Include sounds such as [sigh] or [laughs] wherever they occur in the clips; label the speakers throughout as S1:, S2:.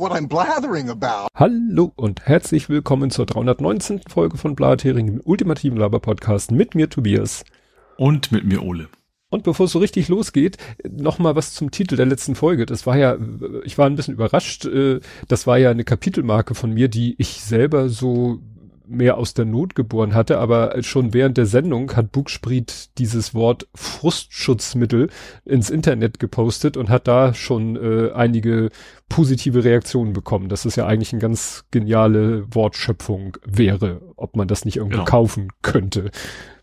S1: what I'm blathering about.
S2: Hallo und herzlich willkommen zur 319. Folge von Blathering, dem ultimativen Laber-Podcast mit mir Tobias.
S3: Und mit mir Ole.
S2: Und bevor es so richtig losgeht, nochmal was zum Titel der letzten Folge. Das war ja, ich war ein bisschen überrascht, äh, das war ja eine Kapitelmarke von mir, die ich selber so mehr aus der Not geboren hatte, aber schon während der Sendung hat Bugspriet dieses Wort Frustschutzmittel ins Internet gepostet und hat da schon äh, einige positive Reaktionen bekommen, dass es ja eigentlich eine ganz geniale Wortschöpfung wäre, ob man das nicht irgendwo genau. kaufen könnte,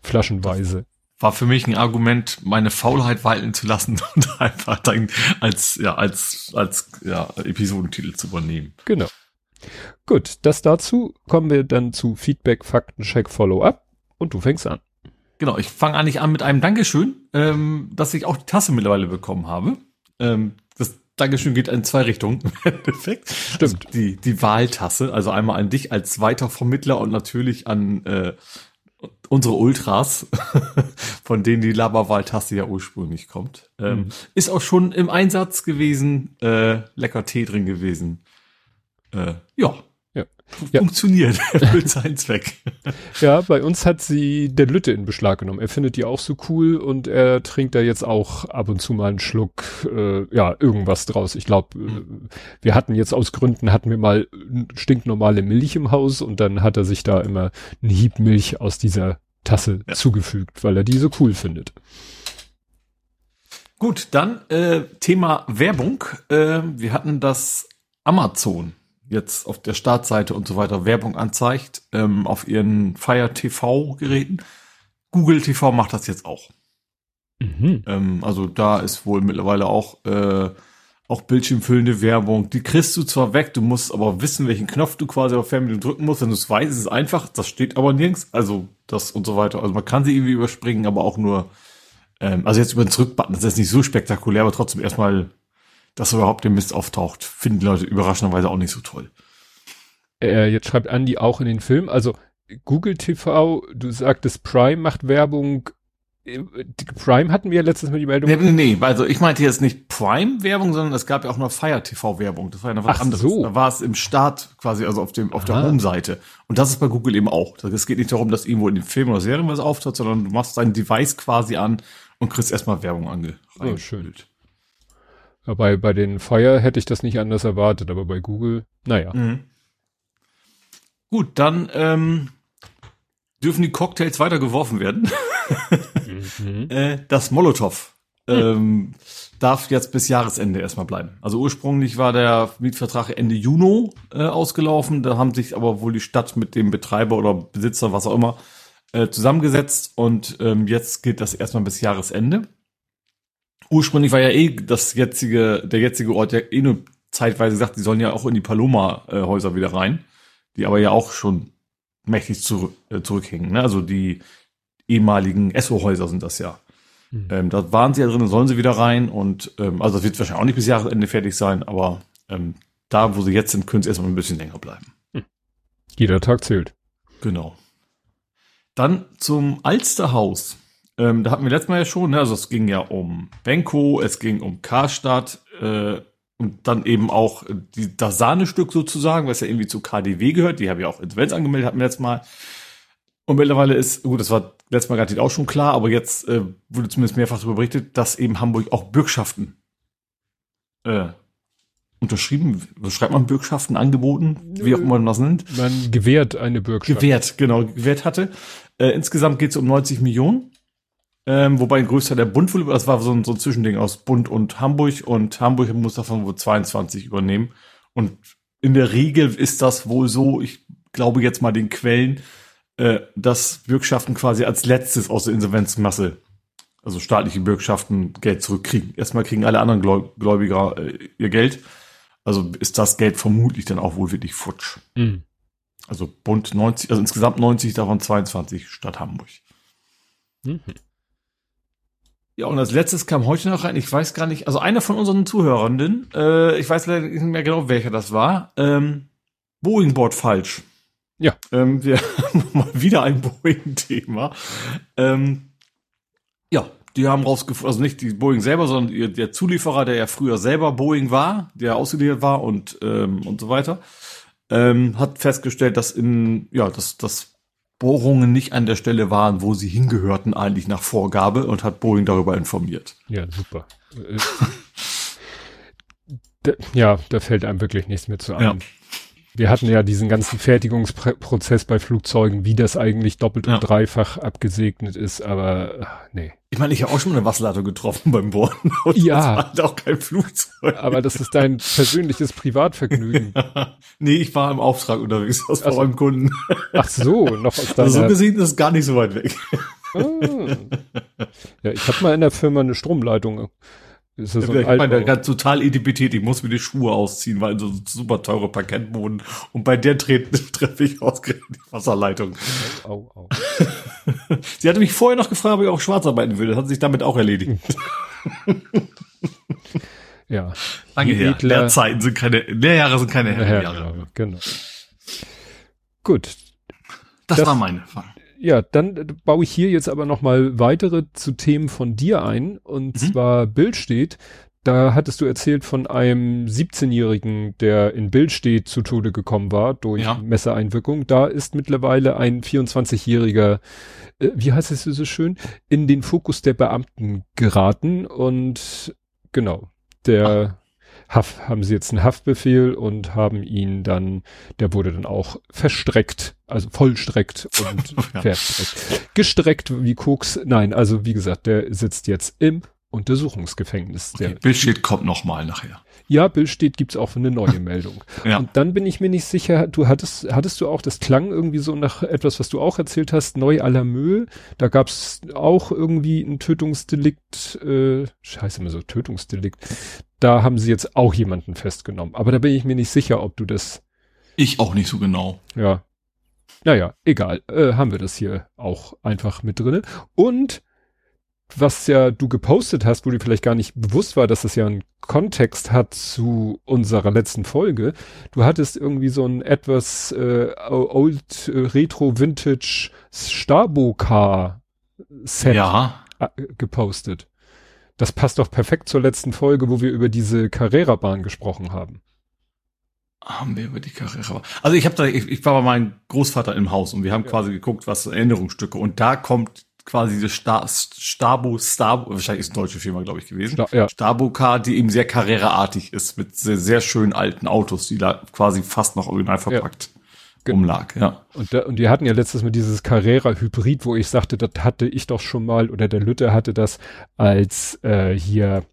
S2: flaschenweise.
S3: War für mich ein Argument, meine Faulheit walten zu lassen [laughs] und einfach dann als, ja, als, als, ja, Episodentitel zu übernehmen.
S2: Genau. Gut, das dazu kommen wir dann zu Feedback, Faktencheck, Follow-up und du fängst an.
S3: Genau, ich fange eigentlich an mit einem Dankeschön, ähm, dass ich auch die Tasse mittlerweile bekommen habe. Ähm, das Dankeschön geht in zwei Richtungen [laughs] im Endeffekt.
S2: Stimmt. Also
S3: die, die Wahltasse, also einmal an dich als Weitervermittler und natürlich an äh, unsere Ultras, [laughs] von denen die Laberwahltasse ja ursprünglich kommt. Ähm, mhm. Ist auch schon im Einsatz gewesen, äh, lecker Tee drin gewesen äh, ja, ja. funktioniert, [laughs] erfüllt seinen Zweck. [laughs]
S2: Ja, bei uns hat sie der Lütte in Beschlag genommen. Er findet die auch so cool und er trinkt da jetzt auch ab und zu mal einen Schluck, äh, ja, irgendwas draus. Ich glaube, mhm. wir hatten jetzt aus Gründen, hatten wir mal stinknormale Milch im Haus und dann hat er sich da immer einen Hieb Milch aus dieser Tasse ja. zugefügt, weil er die so cool findet.
S3: Gut, dann äh, Thema Werbung. Äh, wir hatten das Amazon jetzt auf der Startseite und so weiter Werbung anzeigt ähm, auf ihren Fire TV Geräten. Google TV macht das jetzt auch. Mhm. Ähm, also da ist wohl mittlerweile auch äh, auch bildschirmfüllende Werbung. Die kriegst du zwar weg, du musst aber wissen, welchen Knopf du quasi auf Fernbedienung drücken musst. Wenn du es weißt, ist es einfach. Das steht aber nirgends. Also das und so weiter. Also man kann sie irgendwie überspringen, aber auch nur. Ähm, also jetzt über den Zurückbutton. Das ist nicht so spektakulär, aber trotzdem erstmal dass überhaupt der Mist auftaucht, finden die Leute überraschenderweise auch nicht so toll.
S2: Äh, jetzt schreibt Andy auch in den Film, also Google TV, du sagtest Prime macht Werbung. Äh, Prime hatten wir ja letztes Mal die Meldung.
S3: Nee, nee, nee, also ich meinte jetzt nicht Prime-Werbung, sondern es gab ja auch noch Fire TV-Werbung. Das war ja noch was Ach anderes. So. Da war es im Start quasi, also auf dem, auf der Home-Seite. Und das ist bei Google eben auch. Es geht nicht darum, dass irgendwo in dem Film oder Serien was auftaucht, sondern du machst dein Device quasi an und kriegst erstmal Werbung ange.
S2: Oh, schön. Bei, bei den Fire hätte ich das nicht anders erwartet, aber bei Google, naja. Mhm.
S3: Gut, dann ähm, dürfen die Cocktails weiter geworfen werden. mhm. [laughs] äh, das Molotow ähm, darf jetzt bis Jahresende erstmal bleiben. Also ursprünglich war der Mietvertrag Ende Juni äh, ausgelaufen. Da haben sich aber wohl die Stadt mit dem Betreiber oder Besitzer, was auch immer, äh, zusammengesetzt und ähm, jetzt geht das erstmal bis Jahresende ursprünglich war ja eh das jetzige, der jetzige Ort ja eh nur zeitweise gesagt, die sollen ja auch in die Paloma-Häuser wieder rein, die aber ja auch schon mächtig zurück, äh, zurückhängen. Ne? Also die ehemaligen Esso-Häuser sind das ja. Mhm. Ähm, da waren sie ja drin, sollen sie wieder rein und ähm, also das wird wahrscheinlich auch nicht bis Jahresende fertig sein, aber ähm, da, wo sie jetzt sind, können sie erstmal ein bisschen länger bleiben. Mhm.
S2: Jeder Tag zählt.
S3: Genau. Dann zum Alsterhaus. Ähm, da hatten wir letztes Mal ja schon, ne? also es ging ja um Benko, es ging um Karstadt äh, und dann eben auch die, das Sahnestück sozusagen, was ja irgendwie zu KDW gehört. Die habe ich auch Insolvenz angemeldet, hatten wir letztes Mal. Und mittlerweile ist, gut, das war letztes Mal garantiert auch schon klar, aber jetzt äh, wurde zumindest mehrfach darüber berichtet, dass eben Hamburg auch Bürgschaften äh, unterschrieben, was schreibt man Bürgschaften angeboten, wie auch immer man das nennt.
S2: Man gewährt eine Bürgschaft.
S3: Gewährt, genau, gewährt hatte. Äh, insgesamt geht es um 90 Millionen. Ähm, wobei ein größter der Bund, das war so ein, so ein Zwischending aus Bund und Hamburg und Hamburg muss davon wohl 22 übernehmen. Und in der Regel ist das wohl so, ich glaube jetzt mal den Quellen, äh, dass Bürgschaften quasi als letztes aus der Insolvenzmasse, also staatliche Bürgschaften, Geld zurückkriegen. Erstmal kriegen alle anderen Gläubiger äh, ihr Geld. Also ist das Geld vermutlich dann auch wohl wirklich futsch. Mhm. Also Bund 90, also insgesamt 90, davon 22 Stadt Hamburg. Mhm. Ja, und als letztes kam heute noch rein, ich weiß gar nicht, also einer von unseren Zuhörenden, äh, ich weiß leider nicht mehr genau, welcher das war, ähm, Boeing-Board falsch.
S2: Ja.
S3: Ähm, wir [laughs] haben mal wieder ein Boeing-Thema. Ähm, ja, die haben rausgefunden, also nicht die Boeing selber, sondern der Zulieferer, der ja früher selber Boeing war, der ausgeliefert war und ähm, und so weiter, ähm, hat festgestellt, dass in ja, dass dass Bohrungen nicht an der Stelle waren, wo sie hingehörten, eigentlich nach Vorgabe und hat Boeing darüber informiert.
S2: Ja, super. Äh, [laughs] ja, da fällt einem wirklich nichts mehr zu ein. Ja wir hatten ja diesen ganzen Fertigungsprozess bei Flugzeugen, wie das eigentlich doppelt ja. und dreifach abgesegnet ist, aber ach, nee.
S3: Ich meine, ich habe auch schon mal eine Wasserleitung getroffen beim Bohren. [laughs] Und
S2: ja. Das war
S3: halt auch kein Flugzeug.
S2: Aber das ist dein persönliches Privatvergnügen.
S3: Ja. [laughs] Nee, ich war im Auftrag unterwegs aus also, einem Kunden.
S2: Ach so, noch aus
S3: deiner... [laughs] Also so gesehen ist es gar nicht so weit weg. Ah.
S2: Ja, ich habe mal in der Firma eine Stromleitung
S3: ist das so ich meine, ganz total Etipetät. Ich muss mir die Schuhe ausziehen, weil so super teure Parkettboden. Und bei der [laughs] treffe ich ausgerechnet die Wasserleitung. Au, au, au. [laughs] Sie hatte mich vorher noch gefragt, ob ich auch schwarz arbeiten würde. Das hat sich damit auch erledigt. [laughs]
S2: ja.
S3: Lange her. Edler, Lehrzeiten sind keine, Lehrjahre sind keine Herrenjahre.
S2: Genau, genau. Gut.
S3: Das, das war meine Frage
S2: ja, dann baue ich hier jetzt aber noch mal weitere zu Themen von dir ein. Und mhm. zwar Bild steht. Da hattest du erzählt von einem 17-Jährigen, der in Bild steht, zu Tode gekommen war durch ja. Messereinwirkung. Da ist mittlerweile ein 24-jähriger, äh, wie heißt es so schön, in den Fokus der Beamten geraten. Und genau, der Haft, haben sie jetzt einen Haftbefehl und haben ihn dann, der wurde dann auch verstreckt, also vollstreckt [laughs] und ja. verstreckt. Gestreckt wie Koks, nein, also wie gesagt, der sitzt jetzt im Untersuchungsgefängnis.
S3: Okay, Bild steht kommt noch mal nachher.
S2: Ja, Bild steht gibt's auch eine neue [laughs] Meldung. ja. Und dann bin ich mir nicht sicher, du hattest, hattest du auch, das klang irgendwie so nach etwas, was du auch erzählt hast, neu la Müll. Da gab's auch irgendwie ein Tötungsdelikt, äh, scheiße, immer so Tötungsdelikt. Da haben sie jetzt auch jemanden festgenommen. Aber da bin ich mir nicht sicher, ob du das.
S3: Ich auch nicht so genau.
S2: Ja. Naja, egal. Äh, haben wir das hier auch einfach mit drinne. Und was ja du gepostet hast, wo dir vielleicht gar nicht bewusst war, dass das ja einen Kontext hat zu unserer letzten Folge. Du hattest irgendwie so ein etwas äh, old äh, retro vintage Stabo Car Set
S3: ja.
S2: Äh, gepostet. Das passt doch perfekt zur letzten Folge, wo wir über diese Carrera-Bahn gesprochen haben.
S3: Haben wir über die Carrera? Also ich habe da, ich, ich, war bei meinem Großvater im Haus und wir haben ja. quasi geguckt, was Erinnerungsstücke und da kommt quasi diese Sta Stabo, Stabo, wahrscheinlich ist eine deutsche Firma, glaube ich, gewesen. Sta ja. Stabo Car, die eben sehr Carrera-artig ist, mit sehr, sehr schönen alten Autos, die da quasi fast noch original verpackt ja. Umlag, ja.
S2: Und, da, und die hatten ja letztes Mal dieses Carrera-Hybrid, wo ich sagte, das hatte ich doch schon mal, oder der Lütte hatte das als äh, hier,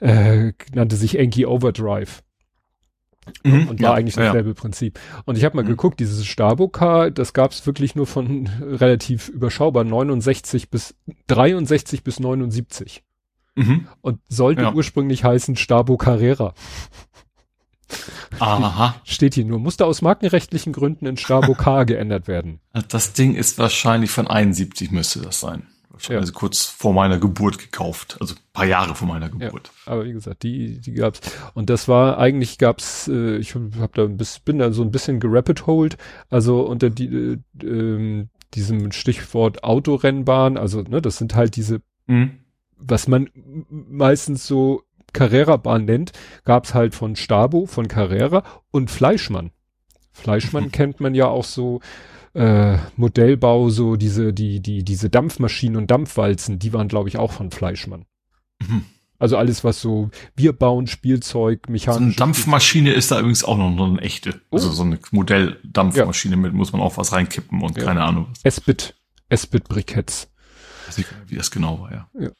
S2: äh, nannte sich Enki Overdrive. Mhm, und war ja, eigentlich dasselbe ja. Prinzip. Und ich habe mal mhm. geguckt, dieses Stabo-Car, das gab es wirklich nur von relativ überschaubar 69 bis 63 bis 79. Mhm. Und sollte ja. ursprünglich heißen Stabo Carrera.
S3: Aha.
S2: Steht hier nur, musste aus markenrechtlichen Gründen in Stabo Car [laughs] geändert werden.
S3: Das Ding ist wahrscheinlich von 71 müsste das sein. Ja. Also kurz vor meiner Geburt gekauft, also paar Jahre vor meiner Geburt.
S2: Ja, aber wie gesagt, die die gab's und das war eigentlich gab's, äh, ich habe da ein bisschen, bin da so ein bisschen gerappet hold, also unter die äh, äh, diesem Stichwort Autorennbahn, also ne, das sind halt diese, mhm. was man meistens so Carrera-Bahn nennt, gab's halt von Stabo, von Carrera und Fleischmann. Fleischmann [laughs] kennt man ja auch so äh, Modellbau, so diese, die, die, diese Dampfmaschinen und Dampfwalzen, die waren, glaube ich, auch von Fleischmann. Mhm. Also alles, was so wir bauen, Spielzeug, Mechanik. So
S3: eine Dampfmaschine ist da übrigens auch noch, eine echte. Oh. Also so eine Modelldampfmaschine ja. mit muss man auch was reinkippen und ja. keine Ahnung.
S2: S-Bit. S-Bit-Briketts.
S3: Weiß nicht, wie das genau war, ja. ja.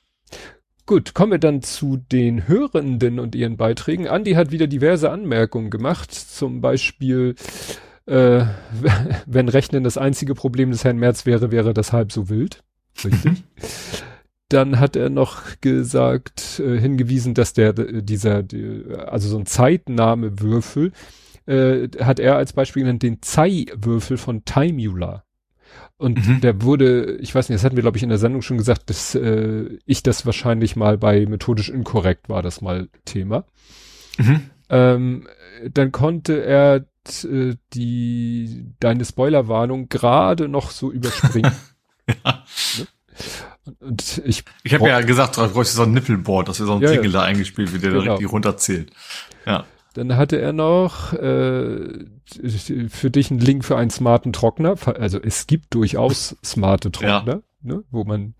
S2: Gut, kommen wir dann zu den Hörenden und ihren Beiträgen. Andi hat wieder diverse Anmerkungen gemacht. Zum Beispiel, äh, [laughs] wenn Rechnen das einzige Problem des Herrn Merz wäre, wäre das halb so wild. Richtig. [laughs] Dann hat er noch gesagt, äh, hingewiesen, dass der, dieser, die, also so ein Zeitnahmewürfel, äh, hat er als Beispiel genannt den Zei-Würfel von Timula. Und mhm. der wurde, ich weiß nicht, das hatten wir, glaube ich, in der Sendung schon gesagt, dass äh, ich das wahrscheinlich mal bei methodisch inkorrekt war, das mal Thema. Mhm. Ähm, dann konnte er äh, die deine Spoilerwarnung gerade noch so überspringen. [laughs] ja. ne? Und, und ich
S3: ich habe ja gesagt, du bräuchte so ein Nippelboard, dass wir so ein
S2: Ja,
S3: Jingle
S2: ja.
S3: da eingespielt wird, der
S2: Genau.
S3: direkt die runterzählt. Ja.
S2: Dann hatte er noch äh, für dich einen Link für einen smarten Trockner. Also es gibt durchaus [laughs] smarte Trockner, ne, wo man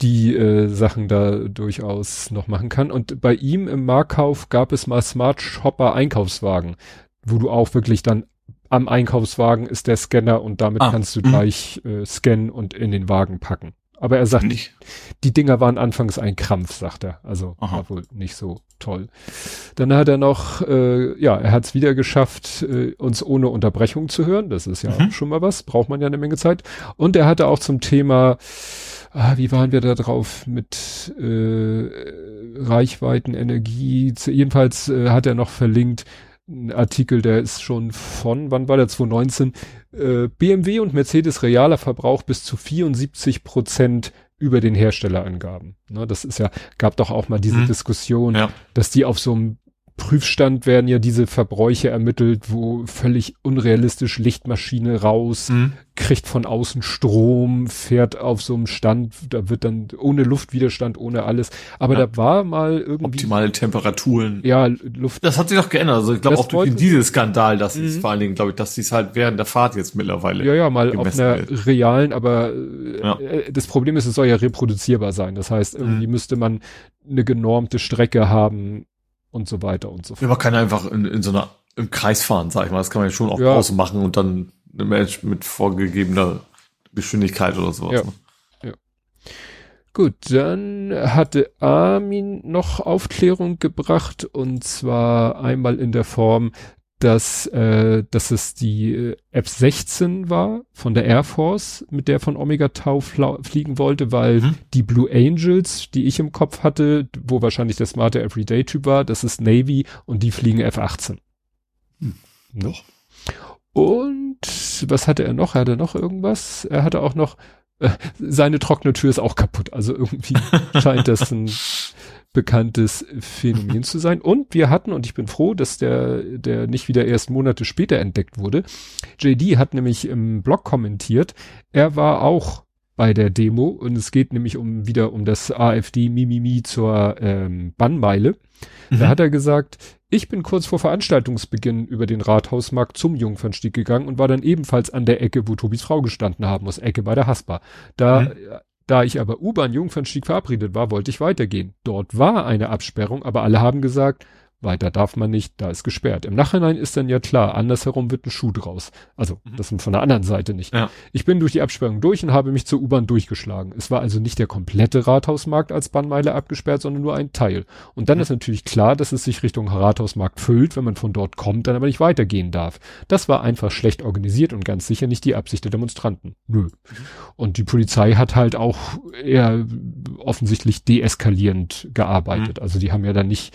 S2: die äh, Sachen da durchaus noch machen kann. Und bei ihm im Marktkauf gab es mal Smart Shopper Einkaufswagen, wo du auch wirklich dann am Einkaufswagen ist der Scanner und damit
S3: Ah,
S2: kannst du
S3: mhm.
S2: gleich äh, scannen und in den Wagen packen. Aber er sagt,
S3: Nicht.
S2: die Dinger waren anfangs ein Krampf, sagt er. Also
S3: Aha.
S2: war wohl nicht so toll. Dann hat er noch, äh, ja, er hat es wieder geschafft, äh, uns ohne Unterbrechung zu hören. Das ist ja
S3: Mhm.
S2: schon mal was, braucht man ja eine Menge Zeit. Und er hatte auch zum Thema, ah, wie waren wir da drauf mit äh, Reichweiten, Energie. Jedenfalls äh, hat er noch verlinkt, ein Artikel, der ist schon von, wann war der, 2019, äh, BMW und Mercedes realer Verbrauch bis zu 74 Prozent über den Herstellerangaben. Ne, das ist ja, gab doch auch mal diese
S3: Mhm.
S2: Diskussion,
S3: Ja.
S2: dass die auf so einem Prüfstand werden ja diese Verbräuche ermittelt, wo völlig unrealistisch Lichtmaschine raus,
S3: Mhm.
S2: kriegt von außen Strom, fährt auf so einem Stand, da wird dann ohne Luftwiderstand, ohne alles. Aber
S3: Ja.
S2: da war mal irgendwie,
S3: Optimale Temperaturen.
S2: ja, Luft,
S3: Das hat sich doch geändert. Also ich glaube
S2: Das
S3: auch durch den Dieselskandal, dass
S2: Mhm.
S3: es vor allen Dingen, glaube ich, dass die es halt während der Fahrt jetzt mittlerweile.
S2: ja, ja, mal auf einer
S3: wird.
S2: realen, aber äh,
S3: Ja.
S2: äh, das Problem ist, es soll ja reproduzierbar sein. Das heißt, irgendwie
S3: Mhm.
S2: müsste man eine genormte Strecke haben und so weiter und so
S3: Ja,
S2: fort.
S3: man kann einfach in, in so einer im Kreis fahren, sag ich mal. Das kann man ja schon auch
S2: Ja.
S3: draußen machen und dann eine Mensch mit vorgegebener Geschwindigkeit oder sowas.
S2: Ja.
S3: ne?
S2: Gut, dann hatte Armin noch Aufklärung gebracht und zwar einmal in der Form, dass, äh, dass es die äh, F-16 war von der Air Force, mit der von Omega Tau fliegen wollte, weil
S3: Mhm.
S2: die Blue Angels, die ich im Kopf hatte, wo wahrscheinlich der smarte Everyday-Typ war, das ist Navy und die fliegen F-18.
S3: Hm.
S2: Ne?
S3: Doch.
S2: Und was hatte er noch? Hatte er noch irgendwas? Er hatte auch noch, äh, seine trockene Tür ist auch kaputt. Also irgendwie [laughs] scheint das ein bekanntes Phänomen zu sein. Und wir hatten, und ich bin froh, dass der, der nicht wieder erst Monate später entdeckt wurde. JD hat nämlich im Blog kommentiert, er war auch bei der Demo und es geht nämlich um wieder um das AfD Mimimi zur ähm, Bannmeile. Da
S3: Mhm.
S2: hat er gesagt, ich bin kurz vor Veranstaltungsbeginn über den Rathausmarkt zum Jungfernstieg gegangen und war dann ebenfalls an der Ecke, wo Tobis Frau gestanden haben muss, Ecke bei der Haspa. Da,
S3: Mhm.
S2: Da ich aber U-Bahn Jungfernstieg verabredet war, wollte ich weitergehen. Dort war eine Absperrung, aber alle haben gesagt, weiter darf man nicht, da ist gesperrt. Im Nachhinein ist dann ja klar, andersherum wird ein Schuh draus. Also,
S3: Mhm.
S2: das von der anderen Seite nicht.
S3: Ja.
S2: Ich bin durch die Absperrung durch und habe mich zur U-Bahn durchgeschlagen. Es war also nicht der komplette Rathausmarkt als Bannmeile abgesperrt, sondern nur ein Teil. Und dann
S3: Mhm.
S2: ist natürlich klar, dass es sich Richtung Rathausmarkt füllt, wenn man von dort kommt, dann aber nicht weitergehen darf. Das war einfach schlecht organisiert und ganz sicher nicht die Absicht der Demonstranten. Nö. Und die Polizei hat halt auch eher offensichtlich deeskalierend gearbeitet. Also die haben ja dann nicht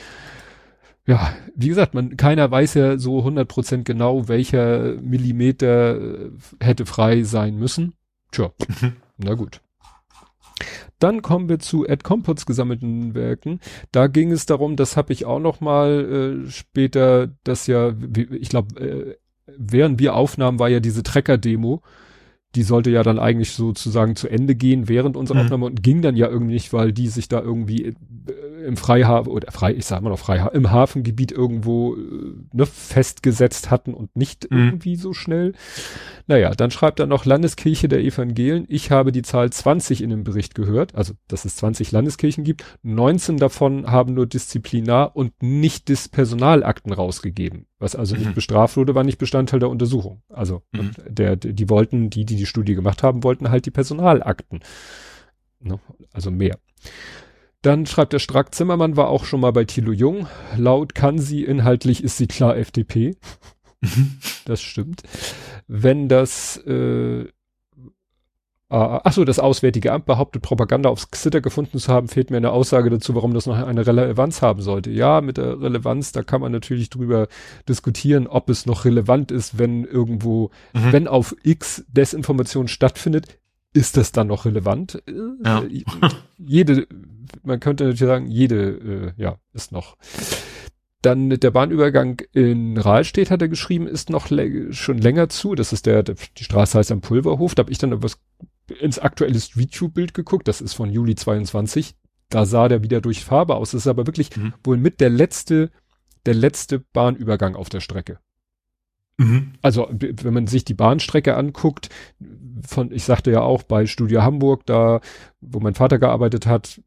S2: ja, wie gesagt, man, keiner weiß ja so 100% genau, welcher Millimeter äh, hätte frei sein müssen. Tja,
S3: Mhm. [laughs]
S2: na gut. Dann kommen wir zu Ed Compots gesammelten Werken. Da ging es darum, das habe ich auch noch mal äh, später, das ja, ich glaube, äh, während wir aufnahmen, war ja diese Trecker-Demo. Die sollte ja dann eigentlich sozusagen zu Ende gehen während unserer
S3: Mhm.
S2: Aufnahme und ging dann ja irgendwie nicht, weil die sich da irgendwie äh, im Freihafen oder frei, ich sag mal noch Freihafen, im Hafengebiet irgendwo äh, ne, festgesetzt hatten und nicht
S3: Mhm.
S2: irgendwie so schnell. Naja, dann schreibt er noch Landeskirche der Evangelien. Ich habe die Zahl 20 in dem Bericht gehört, also dass es 20 Landeskirchen gibt. 19 davon haben nur Disziplinar- und nicht das Personalakten rausgegeben. Was also
S3: Mhm.
S2: nicht bestraft wurde, war nicht Bestandteil der Untersuchung. Also
S3: Mhm.
S2: der, die wollten, die, die die Studie gemacht haben, wollten halt die Personalakten. Ne? Also mehr. Dann schreibt der Strack Zimmermann war auch schon mal bei Thilo Jung. Laut kann sie, inhaltlich ist sie klar FDP.
S3: Mhm.
S2: Das stimmt. Wenn das, äh, ah, ach so, das Auswärtige Amt behauptet, Propaganda aufs Xitter gefunden zu haben, fehlt mir eine Aussage dazu, warum das noch eine Relevanz haben sollte. Ja, mit der Relevanz, da kann man natürlich drüber diskutieren, ob es noch relevant ist, wenn irgendwo,
S3: Mhm.
S2: wenn auf X Desinformation stattfindet, ist das dann noch relevant? Äh,
S3: Ja.
S2: Jede, man könnte natürlich sagen, jede, äh, ja, ist noch. Dann der Bahnübergang in Rahlstedt hat er geschrieben, ist noch schon länger zu. Das ist der, der, die Straße heißt am Pulverhof. Da habe ich dann was ins aktuelle Street View Bild geguckt, das ist von Juli 22. Da sah der wieder durch Farbe aus. Das ist aber wirklich mhm. wohl mit der letzte, der letzte Bahnübergang auf der Strecke. Mhm. Also, wenn man sich die Bahnstrecke anguckt, von, ich sagte ja auch bei Studio Hamburg, da, wo mein Vater gearbeitet hat,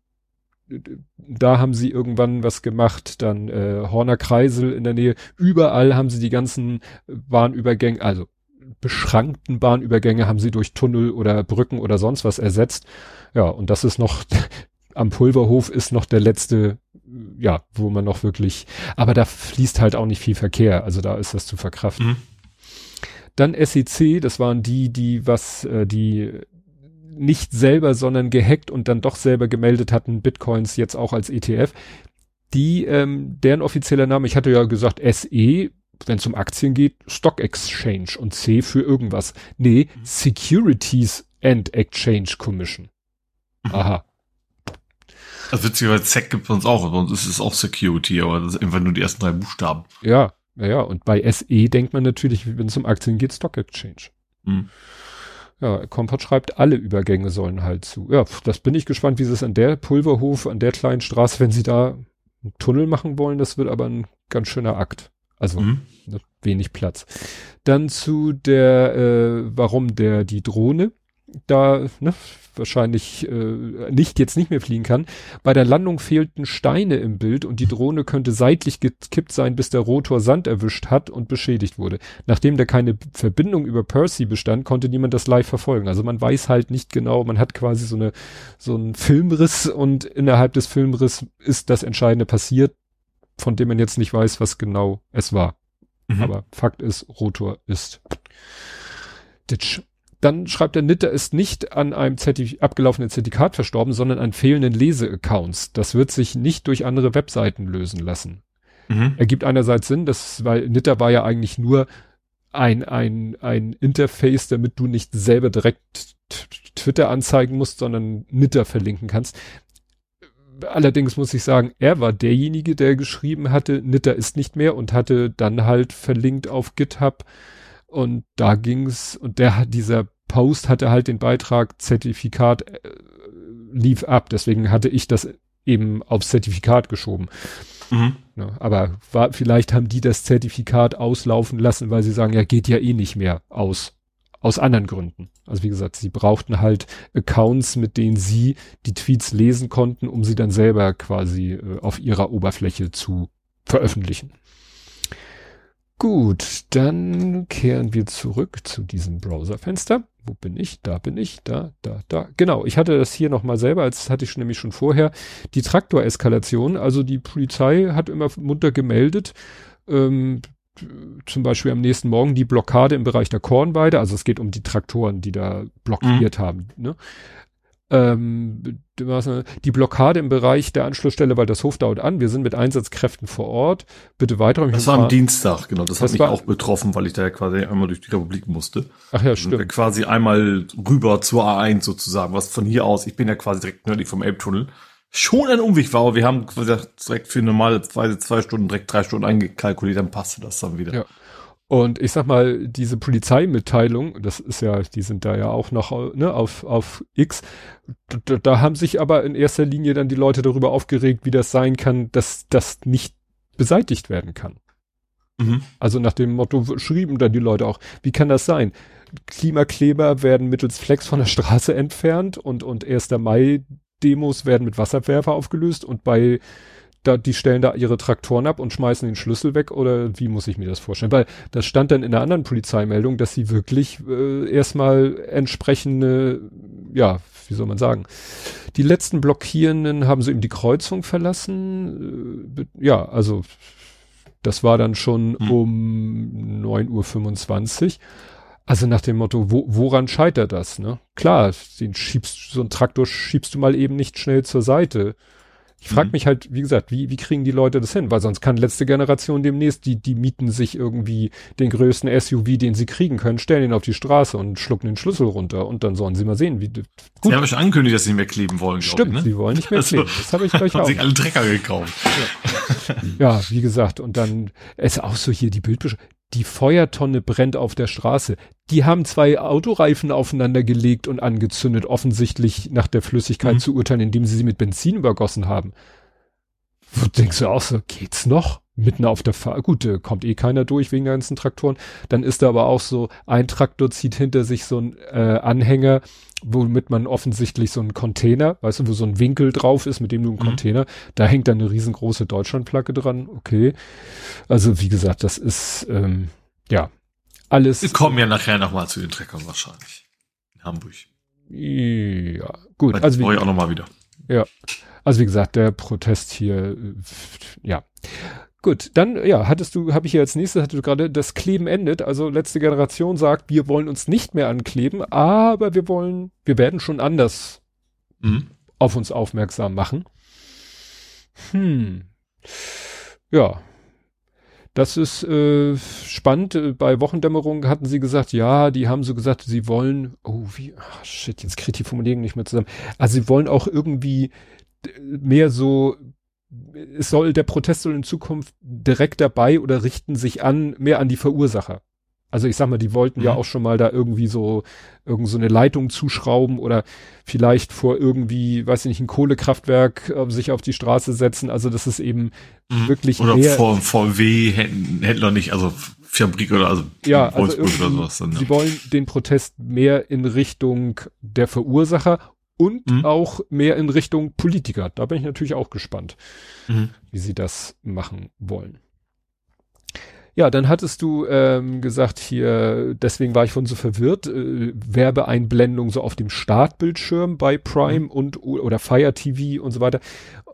S2: da haben sie irgendwann was gemacht, dann äh, Horner Kreisel in der Nähe, überall haben sie die ganzen Bahnübergänge, also beschrankten Bahnübergänge haben sie durch Tunnel oder Brücken oder sonst was ersetzt. Ja, und das ist noch, [laughs] am Pulverhof ist noch der letzte, ja, wo man noch wirklich, aber da fließt halt auch nicht viel Verkehr, also da ist das zu verkraften. Mhm. Dann SEC, das waren die, die was, äh, die nicht selber, sondern gehackt und dann doch selber gemeldet hatten, Bitcoins jetzt auch als ETF. Die, ähm, deren offizieller Name, ich hatte ja gesagt SE, wenn es um Aktien geht, Stock Exchange und C für irgendwas. Nee, mhm. Securities and Exchange Commission. Mhm. Aha.
S3: Also witzigerweise SEC gibt es uns auch, bei uns ist es auch Security, aber das ist einfach nur die ersten drei Buchstaben.
S2: Ja, ja, ja. Und bei SE denkt man natürlich, wenn es um Aktien geht, Stock Exchange. Mhm. Ja, Kompott schreibt, alle Übergänge sollen halt zu. Ja, das bin ich gespannt, wie sie es an der Pulverhof, an der kleinen Straße, wenn sie da einen Tunnel machen wollen, das wird aber ein ganz schöner Akt. Also mhm. wenig Platz. Dann zu der, äh, warum der die Drohne da ne, wahrscheinlich äh, nicht jetzt nicht mehr fliegen kann. Bei der Landung fehlten Steine im Bild und die Drohne könnte seitlich gekippt sein, bis der Rotor Sand erwischt hat und beschädigt wurde. Nachdem da keine Verbindung über Percy bestand, konnte niemand das live verfolgen. Also man weiß halt nicht genau, man hat quasi so eine so einen Filmriss und innerhalb des Filmriss ist das Entscheidende passiert, von dem man jetzt nicht weiß, was genau es war. Mhm. Aber Fakt ist, Rotor ist Ditch. Dann schreibt der Nitter ist nicht an einem Zertif abgelaufenen Zertifikat verstorben, sondern an fehlenden Leseaccounts. Das wird sich nicht durch andere Webseiten lösen lassen. Mhm. Ergibt einerseits Sinn, dass, weil Nitter war ja eigentlich nur ein, ein, ein Interface, damit du nicht selber direkt Twitter anzeigen musst, sondern Nitter verlinken kannst. Allerdings muss ich sagen, er war derjenige, der geschrieben hatte, Nitter ist nicht mehr und hatte dann halt verlinkt auf GitHub und da ging's, und der hat, dieser Post hatte halt den Beitrag Zertifikat äh, lief ab. Deswegen hatte ich das eben aufs Zertifikat geschoben. Mhm. Ja, aber war, vielleicht haben die das Zertifikat auslaufen lassen, weil sie sagen, ja, geht ja eh nicht mehr aus. Aus anderen Gründen. Also wie gesagt, sie brauchten halt Accounts, mit denen sie die Tweets lesen konnten, um sie dann selber quasi äh, auf ihrer Oberfläche zu veröffentlichen. Gut, dann kehren wir zurück zu diesem Browserfenster. Wo bin ich? Da bin ich, da, da, da. Genau, ich hatte das hier nochmal selber, als hatte ich nämlich schon vorher, die Traktoreskalation. Also die Polizei hat immer munter gemeldet, ähm, zum Beispiel am nächsten Morgen die Blockade im Bereich der Kornweide, also es geht um die Traktoren, die da blockiert mhm. haben. Ne? ähm, die Blockade im Bereich der Anschlussstelle, weil das Hof dauert an. Wir sind mit Einsatzkräften vor Ort. Bitte weiter.
S3: Das war am Dienstag, genau. Das, das hat mich auch betroffen, weil ich da ja quasi einmal durch die Republik musste.
S2: Ach ja, stimmt.
S3: quasi einmal rüber zur A1 sozusagen, was von hier aus, ich bin ja quasi direkt nördlich vom Elbtunnel, schon ein Umweg war, aber wir haben direkt für normale zwei, zwei Stunden, direkt drei Stunden eingekalkuliert, dann passte das dann wieder.
S2: Ja. Und ich sag mal, diese Polizeimitteilung, das ist ja, die sind da ja auch noch ne, auf, auf X, da, da haben sich aber in erster Linie dann die Leute darüber aufgeregt, wie das sein kann, dass das nicht beseitigt werden kann. Mhm. Also nach dem Motto schrieben dann die Leute auch, wie kann das sein? Klimakleber werden mittels Flex von der Straße entfernt und, und 1. Mai Demos werden mit Wasserwerfer aufgelöst und bei da, die stellen da ihre Traktoren ab und schmeißen den Schlüssel weg oder wie muss ich mir das vorstellen? Weil das stand dann in der anderen Polizeimeldung, dass sie wirklich äh, erstmal entsprechende, ja, wie soll man sagen, die letzten Blockierenden haben so eben die Kreuzung verlassen. Äh, ja, also das war dann schon hm. um 9.25 Uhr. Also nach dem Motto, wo, woran scheitert das? Ne? Klar, den schiebst, so ein Traktor schiebst du mal eben nicht schnell zur Seite. Ich frage mhm. mich halt, wie gesagt, wie, wie kriegen die Leute das hin? Weil sonst kann letzte Generation demnächst, die, die mieten sich irgendwie den größten SUV, den sie kriegen können, stellen ihn auf die Straße und schlucken den Schlüssel runter und dann sollen sie mal sehen, wie. Gut.
S3: Sie haben schon angekündigt, dass sie nicht mehr kleben wollen.
S2: Stimmt, ich, ne? sie wollen nicht mehr also, kleben. Das habe ich gleich [laughs] auch.
S3: sich alle Trecker gekauft.
S2: Ja. ja, wie gesagt, und dann ist auch so hier die Bildbeschreibung die Feuertonne brennt auf der Straße. Die haben zwei Autoreifen aufeinander gelegt und angezündet, offensichtlich nach der Flüssigkeit mhm. zu urteilen, indem sie sie mit Benzin übergossen haben. Wo denkst du auch so, geht's noch? Mitten auf der Fahrt, gut, äh, kommt eh keiner durch wegen ganzen Traktoren. Dann ist da aber auch so, ein Traktor zieht hinter sich so ein äh, Anhänger, womit man offensichtlich so einen Container, weißt du, wo so ein Winkel drauf ist, mit dem du einen mhm. Container, da hängt dann eine riesengroße Deutschlandplacke dran, okay. Also wie gesagt, das ist, ähm, ja, alles.
S3: Wir kommen ja nachher nochmal zu den Treckern wahrscheinlich. In Hamburg.
S2: Ja, gut.
S3: Also wie, ich auch nochmal wieder.
S2: Ja. Also wie gesagt, der Protest hier, äh, ja. Gut, dann ja, hattest du, habe ich hier als nächstes, hattest du gerade, das Kleben endet. Also letzte Generation sagt, wir wollen uns nicht mehr ankleben, aber wir wollen, wir werden schon anders mhm. auf uns aufmerksam machen. Hm. Ja. Das ist äh, spannend. Bei Wochendämmerung hatten sie gesagt, ja, die haben so gesagt, sie wollen, oh, wie, ach, shit, jetzt kriegt die Formulierung nicht mehr zusammen. Also sie wollen auch irgendwie mehr so es soll, der Protest soll in Zukunft direkt dabei oder richten sich an, mehr an die Verursacher. Also ich sag mal, die wollten mhm. ja auch schon mal da irgendwie so, irgend so eine Leitung zuschrauben oder vielleicht vor irgendwie, weiß ich nicht, ein Kohlekraftwerk äh, sich auf die Straße setzen. Also das ist eben mhm. wirklich
S3: Oder mehr, vor VW-Händler nicht, also Fabrik oder also
S2: ja, also oder sowas. Dann, ja. Sie wollen den Protest mehr in Richtung der Verursacher und mhm. auch mehr in Richtung Politiker. Da bin ich natürlich auch gespannt, mhm. wie sie das machen wollen. Ja, dann hattest du ähm, gesagt hier, deswegen war ich von so verwirrt, äh, Werbeeinblendung so auf dem Startbildschirm bei Prime mhm. und oder Fire TV und so weiter.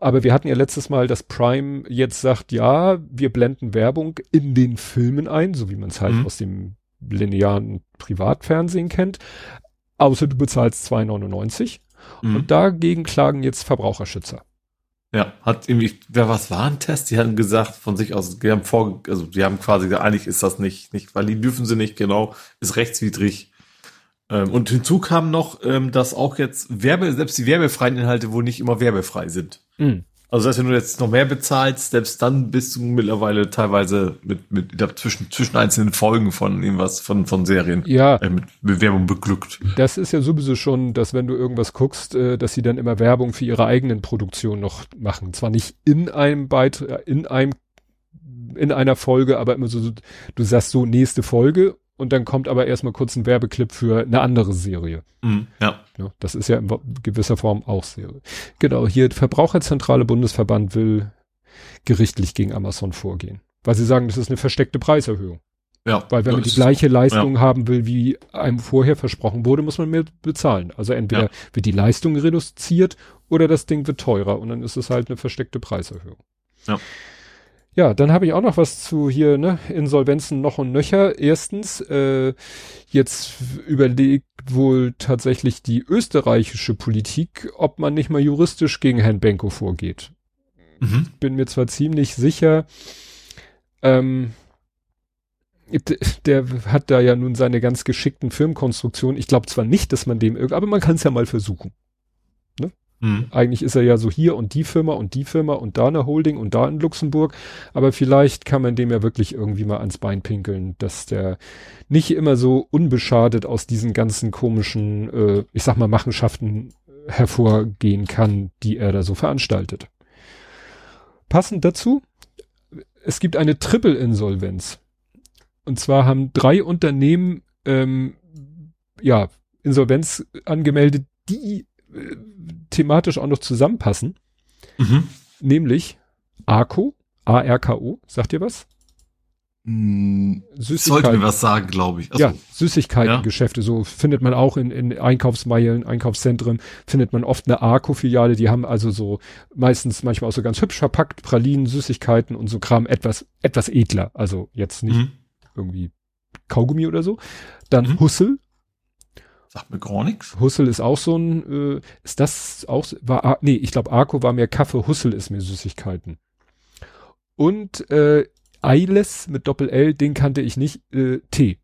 S2: Aber wir hatten ja letztes Mal, dass Prime jetzt sagt, ja, wir blenden Werbung in den Filmen ein, so wie man es halt mhm. aus dem linearen Privatfernsehen kennt. Außer du bezahlst 2,99. Mhm. Und dagegen klagen jetzt Verbraucherschützer.
S3: Ja, hat irgendwie, wer was war ein Test? Die hatten gesagt von sich aus, die haben vor, also die haben quasi gesagt, eigentlich ist das nicht, nicht, weil die dürfen sie nicht, genau, ist rechtswidrig. Ähm, und hinzu kam noch, ähm, dass auch jetzt Werbe, selbst die werbefreien Inhalte wohl nicht immer werbefrei sind. Mhm. Also das heißt, wenn du jetzt noch mehr bezahlst, selbst dann bist du mittlerweile teilweise mit, mit ich glaub, zwischen, zwischen einzelnen Folgen von irgendwas, von, von Serien
S2: ja.
S3: Äh, mit Bewerbung beglückt.
S2: Das ist ja sowieso schon, dass wenn du irgendwas guckst, äh, dass sie dann immer Werbung für ihre eigenen Produktionen noch machen. Zwar nicht in einem Beitrag, in einem in einer Folge, aber immer so, du sagst so nächste Folge und dann kommt aber erstmal kurz ein Werbeclip für eine andere Serie.
S3: Ja.
S2: ja. Das ist ja in gewisser Form auch Serie. Genau, hier Verbraucherzentrale Bundesverband will gerichtlich gegen Amazon vorgehen. Weil sie sagen, das ist eine versteckte Preiserhöhung. Ja. Weil wenn man die gleiche Leistung ja. haben will, wie einem vorher versprochen wurde, muss man mehr bezahlen. Also entweder ja. wird die Leistung reduziert oder das Ding wird teurer und dann ist es halt eine versteckte Preiserhöhung.
S3: Ja.
S2: Ja, dann habe ich auch noch was zu hier, ne, Insolvenzen noch und nöcher. Erstens, äh, jetzt überlegt wohl tatsächlich die österreichische Politik, ob man nicht mal juristisch gegen Herrn Benko vorgeht. Mhm. Bin mir zwar ziemlich sicher, ähm, der hat da ja nun seine ganz geschickten Firmenkonstruktionen. Ich glaube zwar nicht, dass man dem, aber man kann es ja mal versuchen. Mhm. Eigentlich ist er ja so hier und die Firma und die Firma und da eine Holding und da in Luxemburg. Aber vielleicht kann man dem ja wirklich irgendwie mal ans Bein pinkeln, dass der nicht immer so unbeschadet aus diesen ganzen komischen, äh, ich sag mal, Machenschaften hervorgehen kann, die er da so veranstaltet. Passend dazu, es gibt eine Triple-Insolvenz. Und zwar haben drei Unternehmen ähm, ja Insolvenz angemeldet, die äh, thematisch auch noch zusammenpassen. Mhm. Nämlich ARCO, A-R-K-O, sagt ihr was?
S3: Mm, sollte mir was sagen, glaube ich.
S2: Achso. Ja, Süßigkeitengeschäfte, ja. so findet man auch in, in Einkaufsmeilen, Einkaufszentren, findet man oft eine Arco-Filiale, die haben also so meistens manchmal auch so ganz hübsch verpackt, Pralinen, Süßigkeiten und so Kram etwas, etwas edler. Also jetzt nicht mhm. irgendwie Kaugummi oder so. Dann mhm. Hussel,
S3: Sagt mir gar nichts.
S2: Hussel ist auch so ein, äh, ist das auch, war, nee, ich glaube Arco war mehr Kaffee, Hussel ist mehr Süßigkeiten. Und äh, Eiles mit Doppel-L, den kannte ich nicht, äh, Tee.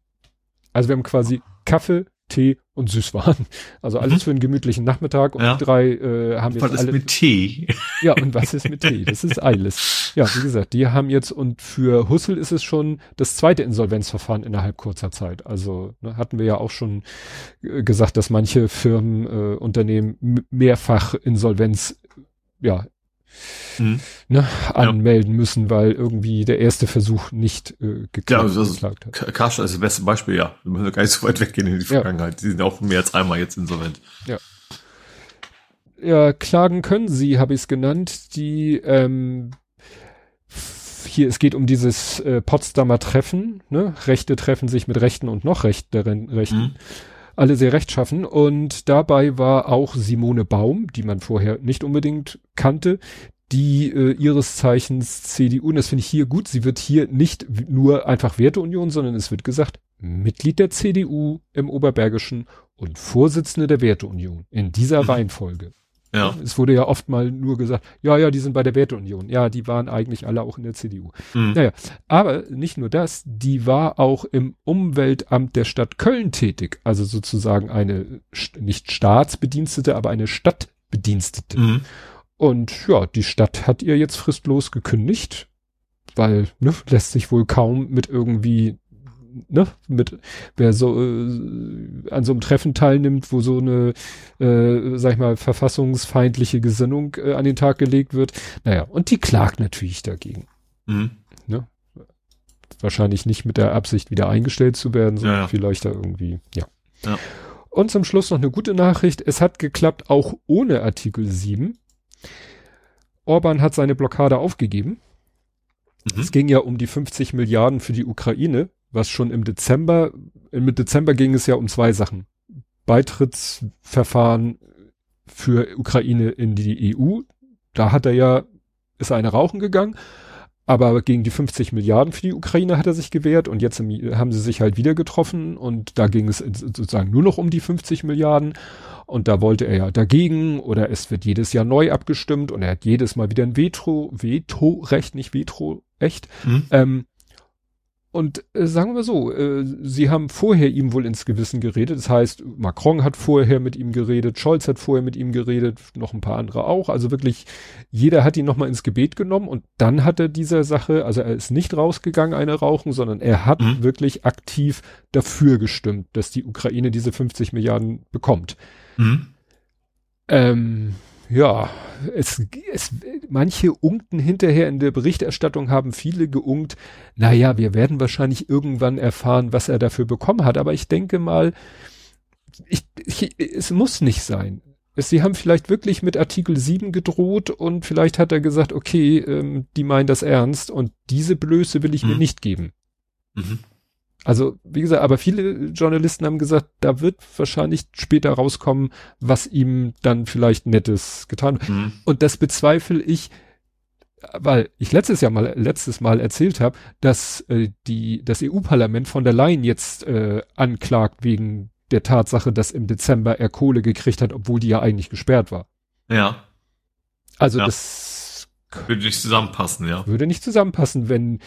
S2: Also wir haben quasi Kaffee, Tee und Süßwaren. Also alles mhm. für einen gemütlichen Nachmittag und
S3: ja.
S2: die drei äh, haben
S3: jetzt was alle. Ist mit Tee?
S2: Ja, und was ist mit Tee? Das ist alles. Ja, wie gesagt, die haben jetzt und für Hussel ist es schon das zweite Insolvenzverfahren innerhalb kurzer Zeit. Also ne, hatten wir ja auch schon äh, gesagt, dass manche Firmen, äh, Unternehmen mehrfach Insolvenz ja mhm. ne, anmelden ja. müssen, weil irgendwie der erste Versuch nicht äh, geklappt, ja, also
S3: geklagt hat. Karstadt ist das beste Beispiel, ja. Wir müssen gar nicht so weit weggehen in die Vergangenheit. Ja. Die sind auch mehr als einmal jetzt insolvent.
S2: Ja. Ja, klagen können sie, habe ich es genannt. Die ähm, hier, es geht um dieses äh, Potsdamer Treffen, ne? Rechte treffen sich mit Rechten und noch Rechteren, Rechten. Mhm. Alle sehr rechtschaffen. Und dabei war auch Simone Baum, die man vorher nicht unbedingt kannte, die äh, ihres Zeichens CDU, und das finde ich hier gut, sie wird hier nicht nur einfach Werteunion, sondern es wird gesagt, Mitglied der CDU im Oberbergischen und Vorsitzende der Werteunion in dieser. [clears throat] Reihenfolge. Ja. Es wurde ja oft mal nur gesagt, ja, ja, die sind bei der Werteunion. Ja, die waren eigentlich alle auch in der CDU. Mhm. Naja, aber nicht nur das, die war auch im Umweltamt der Stadt Köln tätig. Also sozusagen eine, nicht Staatsbedienstete, aber eine Stadtbedienstete. Mhm. Und ja, die Stadt hat ihr jetzt fristlos gekündigt, weil ne, lässt sich wohl kaum mit irgendwie ne, mit wer so äh, an so einem Treffen teilnimmt, wo so eine, äh, sag ich mal, verfassungsfeindliche Gesinnung äh, an den Tag gelegt wird. Naja, und die klagt natürlich dagegen. Mhm. Ne? Wahrscheinlich nicht mit der Absicht, wieder eingestellt zu werden, sondern ja, ja. vielleicht da irgendwie, ja. ja. Und zum Schluss noch eine gute Nachricht. Es hat geklappt, auch ohne Artikel 7. Orban hat seine Blockade aufgegeben. Mhm. Es ging ja um die 50 Milliarden für die Ukraine was schon im Dezember, im Dezember ging es ja um zwei Sachen. Beitrittsverfahren für Ukraine in die EU. Da hat er ja, ist eine rauchen gegangen. Aber gegen die 50 Milliarden für die Ukraine hat er sich gewehrt und jetzt haben sie sich halt wieder getroffen und da ging es sozusagen nur noch um die 50 Milliarden und da wollte er ja dagegen oder es wird jedes Jahr neu abgestimmt und er hat jedes Mal wieder ein Veto, Veto-Recht, nicht Veto-Recht. Mhm. Ähm, und äh, sagen wir so, äh, sie haben vorher ihm wohl ins Gewissen geredet. Das heißt, Macron hat vorher mit ihm geredet, Scholz hat vorher mit ihm geredet, noch ein paar andere auch. Also wirklich, jeder hat ihn nochmal ins Gebet genommen und dann hat er dieser Sache, also er ist nicht rausgegangen, eine rauchen, sondern er hat mhm. wirklich aktiv dafür gestimmt, dass die Ukraine diese 50 Milliarden bekommt. Mhm. Ähm, ja, es, es, manche unkten hinterher in der Berichterstattung haben viele geunkt, naja, wir werden wahrscheinlich irgendwann erfahren, was er dafür bekommen hat, aber ich denke mal, ich, ich, es muss nicht sein. Es, sie haben vielleicht wirklich mit Artikel 7 gedroht und vielleicht hat er gesagt, okay, ähm, die meinen das ernst und diese Blöße will ich mhm. mir nicht geben. Mhm. Also, wie gesagt, aber viele Journalisten haben gesagt, da wird wahrscheinlich später rauskommen, was ihm dann vielleicht Nettes getan wird. Mhm. Und das bezweifle ich, weil ich letztes Jahr mal, letztes Mal erzählt habe, dass äh, die, das EU-Parlament von der Leyen jetzt äh, anklagt wegen der Tatsache, dass im Dezember er Kohle gekriegt hat, obwohl die ja eigentlich gesperrt war.
S3: Ja.
S2: Also ja. das
S3: würde nicht zusammenpassen, ja.
S2: Würde nicht zusammenpassen, wenn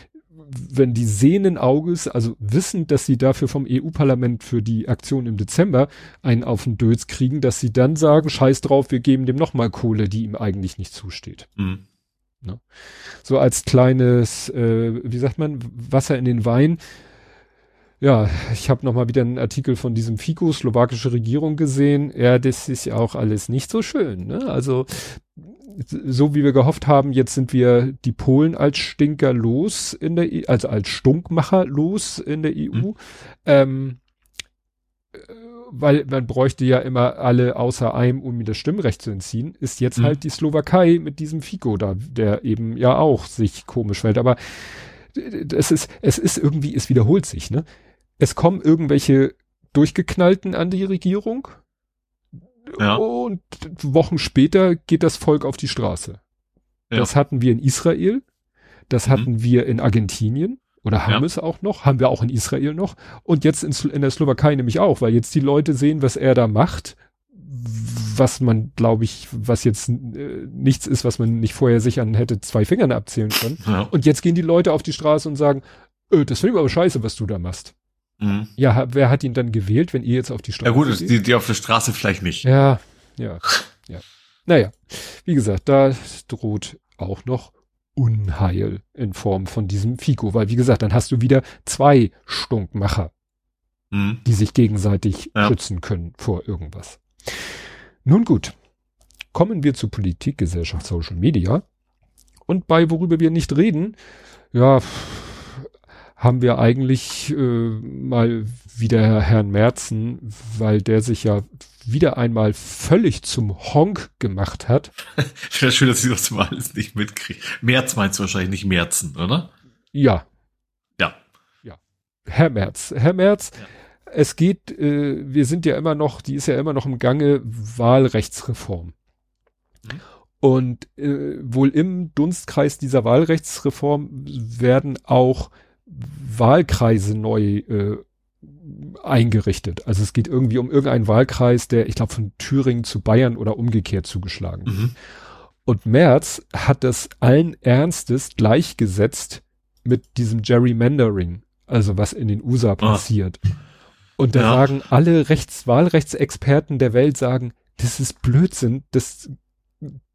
S2: wenn die sehenden Auges, also wissen, dass sie dafür vom EU-Parlament für die Aktion im Dezember einen auf den Döls kriegen, dass sie dann sagen, scheiß drauf, wir geben dem nochmal Kohle, die ihm eigentlich nicht zusteht. Mhm. Ne? So als kleines, äh, wie sagt man, Wasser in den Wein. Ja, ich habe nochmal wieder einen Artikel von diesem FICO, slowakische Regierung gesehen. Ja, das ist ja auch alles nicht so schön. Ne? Also so wie wir gehofft haben, jetzt sind wir die Polen als Stinker los in der, e also als Stunkmacher los in der EU. Mhm. Ähm, äh, weil man bräuchte ja immer alle außer einem, um mir das Stimmrecht zu entziehen, ist jetzt mhm. halt die Slowakei mit diesem Fico da, der eben ja auch sich komisch fällt. Aber es ist, es ist irgendwie, es wiederholt sich, ne? Es kommen irgendwelche Durchgeknallten an die Regierung, ja. Und Wochen später geht das Volk auf die Straße. Ja. Das hatten wir in Israel, das mhm. hatten mhm. wir in Argentinien oder haben ja. es auch noch, haben wir auch in Israel noch und jetzt in, in, der Slowakei nämlich auch, weil jetzt die Leute sehen, was er da macht, was man, glaube ich, was jetzt äh, nichts ist, was man nicht vorher sich an hätte zwei Fingern abzählen können. Ja. Und jetzt gehen die Leute auf die Straße und sagen, äh, das finde ich aber scheiße, was du da machst. Mhm. Ja, wer hat ihn dann gewählt, wenn ihr jetzt auf die
S3: Straße Ja gut, die, die auf der Straße vielleicht nicht.
S2: Ja, ja, ja. Naja, wie gesagt, da droht auch noch Unheil in Form von diesem Fico, weil wie gesagt, dann hast du wieder zwei Stunkmacher, mhm. die sich gegenseitig ja. schützen können vor irgendwas. Nun gut, kommen wir zu Politik, Gesellschaft, Social Media. Und bei worüber wir nicht reden, ja, haben wir eigentlich äh, mal wieder Herrn Merzen, weil der sich ja wieder einmal völlig zum Honk gemacht hat. [laughs]
S3: Ich finde schön, dass ich das mal alles nicht mitkriege. Merz meinst du wahrscheinlich nicht Merzen, oder?
S2: Ja.
S3: Ja.
S2: Ja. Herr Merz. Herr Merz, ja. es geht, äh, wir sind ja immer noch, die ist ja immer noch im Gange Wahlrechtsreform. Mhm. Und äh, wohl im Dunstkreis dieser Wahlrechtsreform werden auch Wahlkreise neu äh, eingerichtet. Also es geht irgendwie um irgendeinen Wahlkreis, der, ich glaube, von Thüringen zu Bayern oder umgekehrt zugeschlagen. Mhm. Und Merz hat das allen Ernstes gleichgesetzt mit diesem Gerrymandering, also was in den USA ah. passiert. Ah. Und da ja. sagen alle Rechts Wahlrechtsexperten der Welt sagen, das ist Blödsinn, das,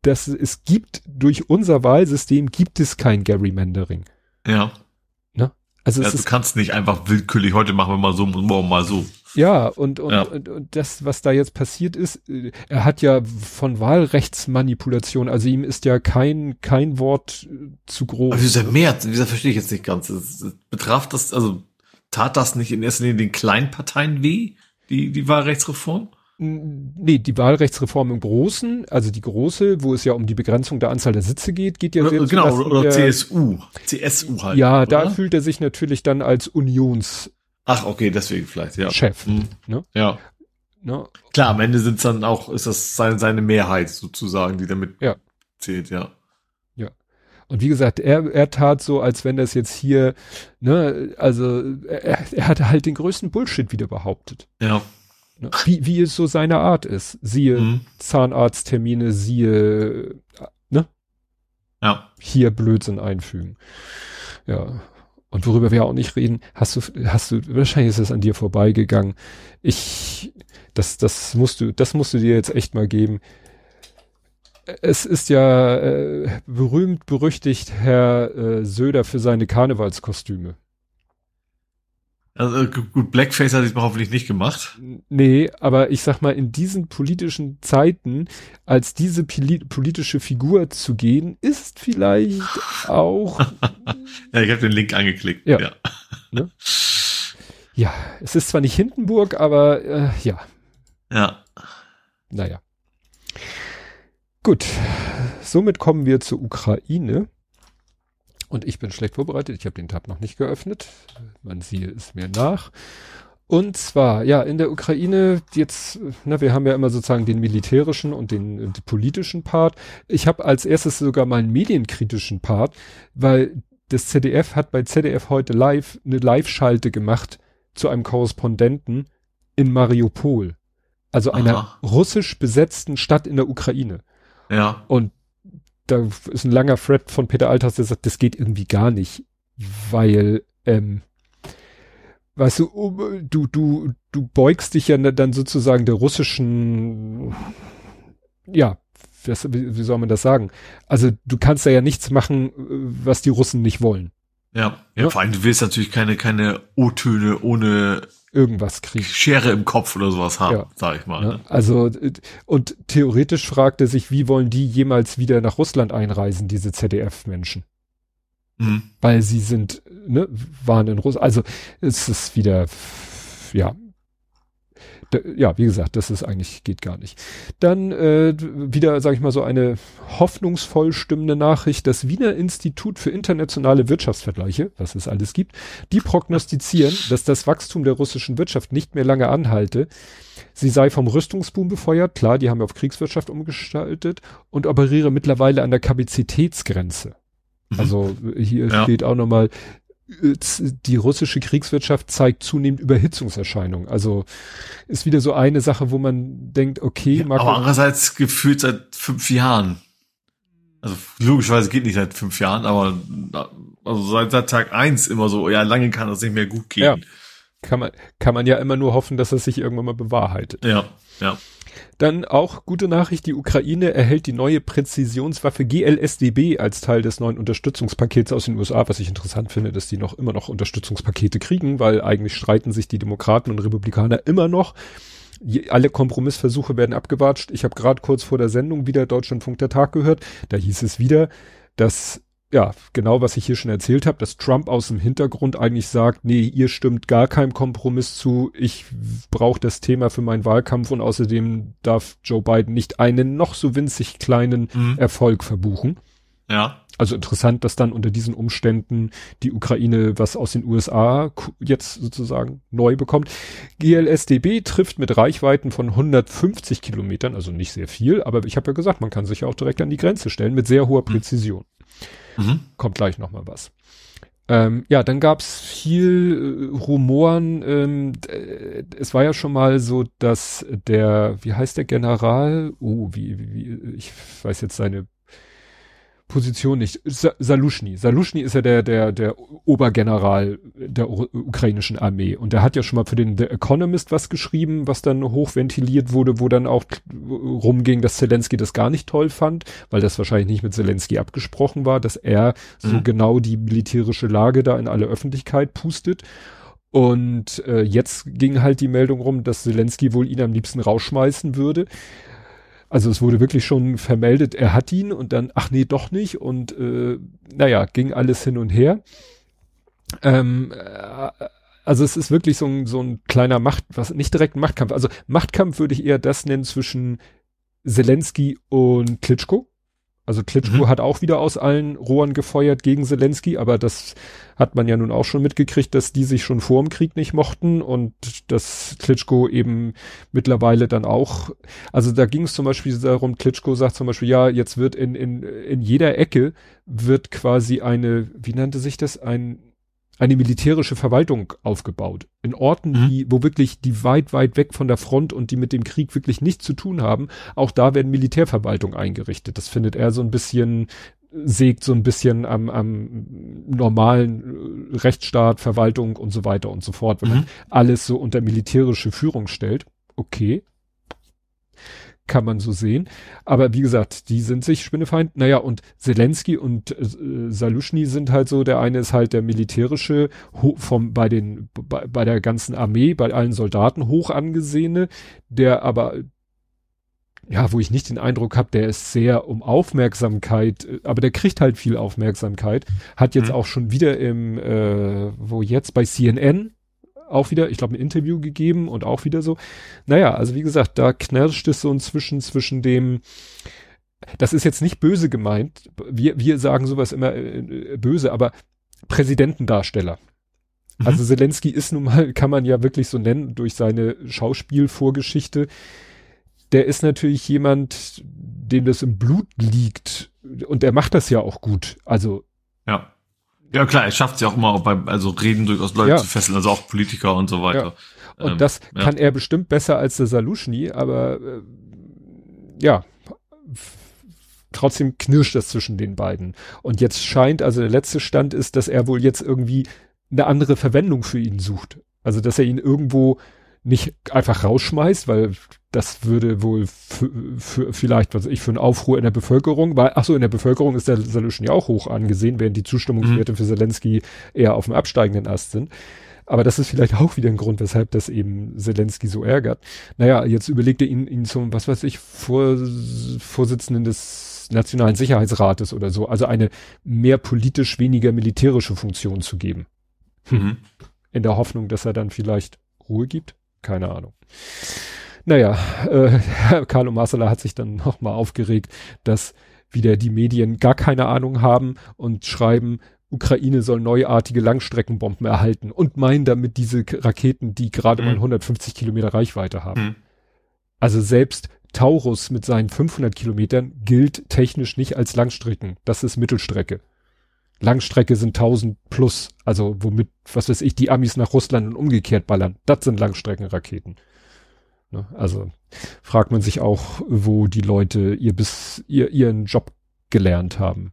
S2: das, es gibt, durch unser Wahlsystem gibt es kein Gerrymandering.
S3: Ja. Also ja, du kannst nicht einfach willkürlich, heute machen wir mal so und morgen mal so.
S2: Ja, und, und, ja. Und, und das, was da jetzt passiert ist, äh, er hat ja von Wahlrechtsmanipulation, also ihm ist ja kein, kein Wort äh, zu groß.
S3: Aber wieso mehr? Wieso verstehe ich jetzt nicht ganz. Betraf das, also tat das nicht in erster Linie den kleinen Parteien weh, die, die Wahlrechtsreform?
S2: Nee, die Wahlrechtsreform im Großen, also die große, wo es ja um die Begrenzung der Anzahl der Sitze geht, geht ja
S3: sehr Genau, oder, der, CSU, CSU halt.
S2: Ja, oder? da fühlt er sich natürlich dann als Unions
S3: Ach, okay, deswegen vielleicht, ja.
S2: Chef. Mhm.
S3: Ne? Ja. Ne? Klar, am Ende sind dann auch, ist das seine, seine Mehrheit sozusagen, die damit
S2: ja.
S3: zählt, ja.
S2: Ja. Und wie gesagt, er, er tat so, als wenn das jetzt hier, ne, also er, er hatte halt den größten Bullshit wieder behauptet.
S3: Ja.
S2: Ne? Wie, wie es so seine Art ist. Siehe mhm. Zahnarzttermine, siehe, ne?
S3: Ja.
S2: Hier Blödsinn einfügen. Ja. Und worüber wir auch nicht reden, hast du, hast du, wahrscheinlich ist es an dir vorbeigegangen. Ich, das, das musst du, das musst du dir jetzt echt mal geben. Es ist ja äh, berühmt, berüchtigt Herr äh, Söder für seine Karnevalskostüme.
S3: Also äh, gut, Blackface hat es hoffentlich nicht gemacht.
S2: Nee, aber ich sag mal, in diesen politischen Zeiten als diese politische Figur zu gehen, ist vielleicht [laughs] auch.
S3: ja, ich habe den Link angeklickt.
S2: Ja. Ja. [laughs] Ne? ja, es ist zwar nicht Hindenburg, aber äh, ja.
S3: Ja.
S2: Naja. Gut, somit kommen wir zur Ukraine. Und ich bin schlecht vorbereitet. Ich habe den Tab noch nicht geöffnet. Man siehe es mir nach. Und zwar, ja, in der Ukraine jetzt, na, wir haben ja immer sozusagen den militärischen und den, den politischen Part. Ich habe als erstes sogar mal einen medienkritischen Part, weil das ZDF hat bei ZDF heute live eine Live-Schalte gemacht zu einem Korrespondenten in Mariupol. Also einer Aha. russisch besetzten Stadt in der Ukraine.
S3: Ja.
S2: Und da ist ein langer Thread von Peter Althaus, der sagt, das geht irgendwie gar nicht, weil, ähm, weißt du, du, du, du beugst dich ja dann sozusagen der russischen, ja, was, wie soll man das sagen? Also du kannst da ja nichts machen, was die Russen nicht wollen.
S3: Ja, ja, ja? vor allem du willst natürlich keine, keine O-Töne ohne
S2: irgendwas kriegen.
S3: Schere im Kopf oder sowas haben, ja. sag ich mal. Ne?
S2: Also, und theoretisch fragt er sich, wie wollen die jemals wieder nach Russland einreisen, diese ZDF-Menschen? Mhm. Weil sie sind, ne, waren in Russland. Also, es ist wieder, ja, ja, wie gesagt, das ist eigentlich, geht gar nicht. Dann äh, wieder, sage ich mal, so eine hoffnungsvoll stimmende Nachricht. Das Wiener Institut für internationale Wirtschaftsvergleiche, was es alles gibt, die prognostizieren, dass das Wachstum der russischen Wirtschaft nicht mehr lange anhalte. Sie sei vom Rüstungsboom befeuert, klar, die haben auf Kriegswirtschaft umgestaltet und operiere mittlerweile an der Kapazitätsgrenze. Mhm. Also hier ja. steht auch nochmal, die russische Kriegswirtschaft zeigt zunehmend Überhitzungserscheinungen. Also ist wieder so eine Sache, wo man denkt, okay,
S3: ja, aber andererseits gefühlt seit fünf Jahren. Also logischerweise geht nicht seit fünf Jahren, aber also seit, seit Tag eins immer so, ja, lange kann das nicht mehr gut gehen. Ja.
S2: kann man, kann man ja immer nur hoffen, dass es sich irgendwann mal bewahrheitet.
S3: Ja, ja.
S2: Dann auch gute Nachricht, die Ukraine erhält die neue Präzisionswaffe GLSDB als Teil des neuen Unterstützungspakets aus den USA, was ich interessant finde, dass die noch immer noch Unterstützungspakete kriegen, weil eigentlich streiten sich die Demokraten und Republikaner immer noch. Alle Kompromissversuche werden abgewatscht. Ich habe gerade kurz vor der Sendung wieder Deutschlandfunk der Tag gehört. Da hieß es wieder, dass ja, genau was ich hier schon erzählt habe, dass Trump aus dem Hintergrund eigentlich sagt, nee, ihr stimmt gar keinem Kompromiss zu, ich brauche das Thema für meinen Wahlkampf und außerdem darf Joe Biden nicht einen noch so winzig kleinen mhm. Erfolg verbuchen.
S3: Ja.
S2: Also interessant, dass dann unter diesen Umständen die Ukraine was aus den USA jetzt sozusagen neu bekommt. GLSDB trifft mit Reichweiten von 150 Kilometern, also nicht sehr viel, aber ich habe ja gesagt, man kann sich ja auch direkt an die Grenze stellen mit sehr hoher mhm. Präzision. Mhm. Mhm. Kommt gleich noch mal was. Ähm, ja, dann gab's viel äh, Rumoren. Ähm, äh, es war ja schon mal so, dass der, wie heißt der General? Oh, wie, wie ich weiß jetzt seine Position nicht. Salushny. Salushny ist ja der, der, der Obergeneral der ukrainischen Armee. Und der hat ja schon mal für den The Economist was geschrieben, was dann hochventiliert wurde, wo dann auch rumging, dass Zelensky das gar nicht toll fand, weil das wahrscheinlich nicht mit Zelensky abgesprochen war, dass er mhm. so genau die militärische Lage da in alle Öffentlichkeit pustet. Und äh, jetzt ging halt die Meldung rum, dass Zelensky wohl ihn am liebsten rausschmeißen würde. Also es wurde wirklich schon vermeldet, er hat ihn und dann, ach nee, doch nicht. Und äh, naja, ging alles hin und her. Ähm, äh, also es ist wirklich so ein, so ein kleiner Macht, was nicht direkt ein Machtkampf. Also Machtkampf würde ich eher das nennen zwischen Zelensky und Klitschko. Also Klitschko mhm. hat auch wieder aus allen Rohren gefeuert gegen Zelensky, aber das hat man ja nun auch schon mitgekriegt, dass die sich schon vor dem Krieg nicht mochten und dass Klitschko eben mittlerweile dann auch, also da ging es zum Beispiel darum, Klitschko sagt zum Beispiel, ja, jetzt wird in, in, in jeder Ecke wird quasi eine, wie nannte sich das, ein eine militärische Verwaltung aufgebaut. In Orten, mhm. die, wo wirklich die weit, weit weg von der Front und die mit dem Krieg wirklich nichts zu tun haben, auch da werden Militärverwaltungen eingerichtet. Das findet er so ein bisschen, sägt so ein bisschen am, am normalen Rechtsstaat, Verwaltung und so weiter und so fort, wenn mhm. man alles so unter militärische Führung stellt. Okay, kann man so sehen. Aber wie gesagt, die sind sich Spinnefeind. Naja, und Zelensky und äh, Salushny sind halt so, der eine ist halt der militärische, vom, bei den, bei, bei der ganzen Armee, bei allen Soldaten hoch angesehene, der aber ja, wo ich nicht den Eindruck habe, der ist sehr um Aufmerksamkeit, äh, aber der kriegt halt viel Aufmerksamkeit, hat jetzt mhm. auch schon wieder im, äh, wo jetzt bei CNN auch wieder, ich glaube, ein Interview gegeben und auch wieder so. Naja, also wie gesagt, da knirscht es so inzwischen zwischen dem, das ist jetzt nicht böse gemeint, wir, wir sagen sowas immer äh, böse, aber Präsidentendarsteller. Mhm. Also Zelensky ist nun mal, kann man ja wirklich so nennen, durch seine Schauspielvorgeschichte. Der ist natürlich jemand, dem das im Blut liegt. Und er macht das ja auch gut. Also.
S3: Ja klar, er schafft es ja auch immer also Reden durchaus Leute ja. zu fesseln, also auch Politiker und so weiter.
S2: Ja. Und ähm, das ja. kann er bestimmt besser als der Salushny, aber äh, ja, trotzdem knirscht das zwischen den beiden. Und jetzt scheint, also der letzte Stand ist, dass er wohl jetzt irgendwie eine andere Verwendung für ihn sucht. Also dass er ihn irgendwo nicht einfach rausschmeißt, weil das würde wohl für, für vielleicht, was ich, für einen Aufruhr in der Bevölkerung, weil, ach so, in der Bevölkerung ist der Solution ja auch hoch angesehen, während die Zustimmungswerte mhm. für Zelensky eher auf dem absteigenden Ast sind. Aber das ist vielleicht auch wieder ein Grund, weshalb das eben Zelensky so ärgert. Naja, jetzt überlegt er ihn, ihn zum, was weiß ich, Vor, Vorsitzenden des Nationalen Sicherheitsrates oder so, also eine mehr politisch, weniger militärische Funktion zu geben. Mhm. In der Hoffnung, dass er dann vielleicht Ruhe gibt. Keine Ahnung. Naja, äh, [laughs] Carlo Marsala hat sich dann nochmal aufgeregt, dass wieder die Medien gar keine Ahnung haben und schreiben, Ukraine soll neuartige Langstreckenbomben erhalten und meinen damit diese Raketen, die gerade mhm. mal 150 Kilometer Reichweite haben. Mhm. Also selbst Taurus mit seinen 500 Kilometern gilt technisch nicht als Langstrecken. Das ist Mittelstrecke. Langstrecke sind 1000 plus, also womit, was weiß ich, die Amis nach Russland und umgekehrt ballern. Das sind Langstreckenraketen. Ne? Also fragt man sich auch, wo die Leute ihr bis ihr ihren Job gelernt haben.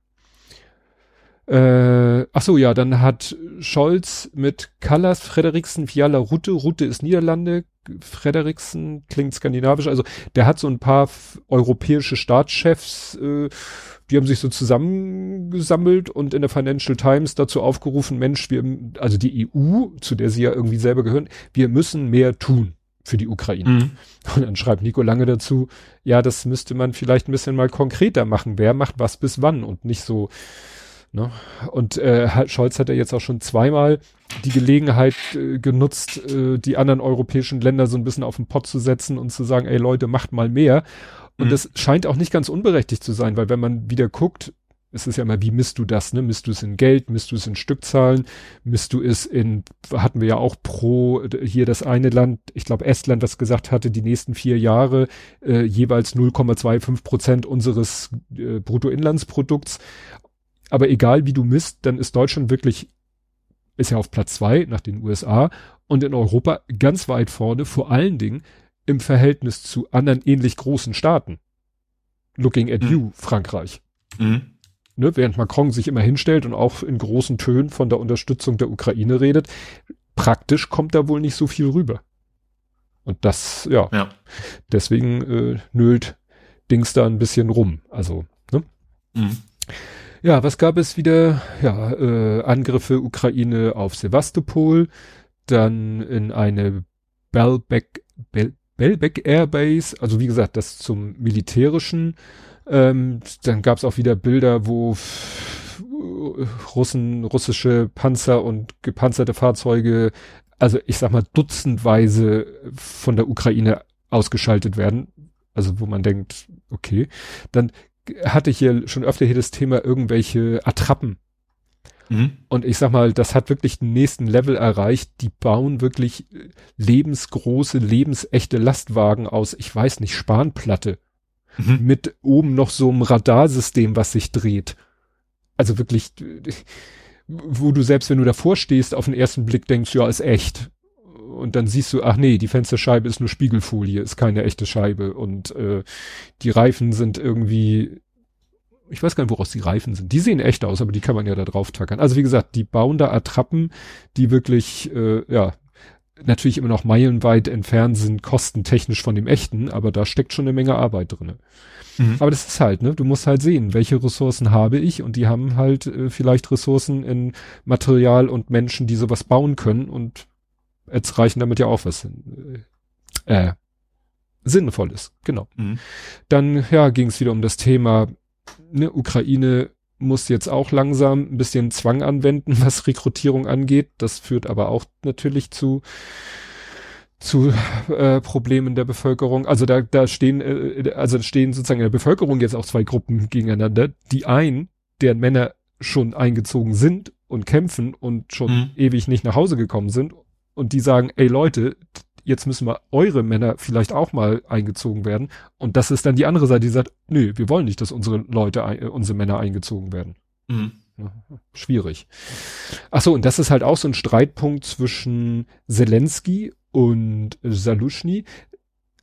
S2: Äh, ach so, ja, dann hat Scholz mit Callas, Frederiksen, Fiala, Rutte, Rutte ist Niederlande, Frederiksen klingt skandinavisch, also der hat so ein paar europäische Staatschefs, äh, die haben sich so zusammengesammelt und in der Financial Times dazu aufgerufen, Mensch, wir, also die EU, zu der sie ja irgendwie selber gehören, wir müssen mehr tun für die Ukraine. Mhm. Und dann schreibt Nico Lange dazu, ja, das müsste man vielleicht ein bisschen mal konkreter machen. Wer macht was bis wann und nicht so, Ne? Und äh, Scholz hat ja jetzt auch schon zweimal die Gelegenheit äh, genutzt, äh, die anderen europäischen Länder so ein bisschen auf den Pott zu setzen und zu sagen, ey Leute, macht mal mehr. Und mhm. das scheint auch nicht ganz unberechtigt zu sein, weil wenn man wieder guckt, es ist ja immer, wie misst du das, ne? Misst du es in Geld, misst du es in Stückzahlen, misst du es in, hatten wir ja auch pro, hier das eine Land, ich glaube Estland, was gesagt hatte, die nächsten vier Jahre äh, jeweils 0,25 Prozent unseres äh, Bruttoinlandsprodukts. Aber egal wie du misst, dann ist Deutschland wirklich, ist ja auf Platz zwei nach den USA und in Europa ganz weit vorne, vor allen Dingen im Verhältnis zu anderen ähnlich großen Staaten. Looking at mhm. you, Frankreich. Mhm. Ne, während Macron sich immer hinstellt und auch in großen Tönen von der Unterstützung der Ukraine redet, praktisch kommt da wohl nicht so viel rüber. Und das, ja, ja. deswegen äh, nölt Dings da ein bisschen rum. Also, ne? Mhm. Ja, was gab es wieder? Ja, äh, Angriffe Ukraine auf Sevastopol, dann in eine Belbeck, Bel, Belbeck Airbase, also wie gesagt, das zum militärischen. Ähm, dann gab es auch wieder Bilder, wo Russen, russische Panzer und gepanzerte Fahrzeuge, also ich sag mal dutzendweise von der Ukraine ausgeschaltet werden. Also wo man denkt, okay. Dann hatte ich hier schon öfter hier das Thema irgendwelche Attrappen. Mhm. Und ich sag mal, das hat wirklich den nächsten Level erreicht. Die bauen wirklich äh, lebensgroße, lebensechte Lastwagen aus, ich weiß nicht, Spanplatte. Mhm. Mit oben noch so einem Radarsystem, was sich dreht. Also wirklich, wo du selbst, wenn du davor stehst, auf den ersten Blick denkst, ja, ist echt und dann siehst du, ach nee, die Fensterscheibe ist nur Spiegelfolie, ist keine echte Scheibe und äh, die Reifen sind irgendwie, ich weiß gar nicht, woraus die Reifen sind. Die sehen echt aus, aber die kann man ja da drauf tackern. Also wie gesagt, die bauen da Attrappen, die wirklich, äh, ja, natürlich immer noch meilenweit entfernt sind, kostentechnisch von dem echten, aber da steckt schon eine Menge Arbeit drinne. Mhm. Aber das ist halt, ne, du musst halt sehen, welche Ressourcen habe ich und die haben halt äh, vielleicht Ressourcen in Material und Menschen, die sowas bauen können und jetzt reichen damit ja auch was äh, äh, sinnvolles, genau. Mhm. Dann ja, ging es wieder um das Thema, ne, Ukraine muss jetzt auch langsam ein bisschen Zwang anwenden, [laughs] was Rekrutierung angeht. Das führt aber auch natürlich zu zu äh, Problemen der Bevölkerung. Also da da stehen äh, also stehen sozusagen in der Bevölkerung jetzt auch zwei Gruppen gegeneinander. Die einen, deren Männer schon eingezogen sind und kämpfen und schon mhm. ewig nicht nach Hause gekommen sind und die sagen, ey Leute, jetzt müssen wir eure Männer vielleicht auch mal eingezogen werden. Und das ist dann die andere Seite, die sagt, nö, wir wollen nicht, dass unsere Leute, äh, unsere Männer eingezogen werden. Mhm. Schwierig. Ach so, und das ist halt auch so ein Streitpunkt zwischen Zelensky und Salushny.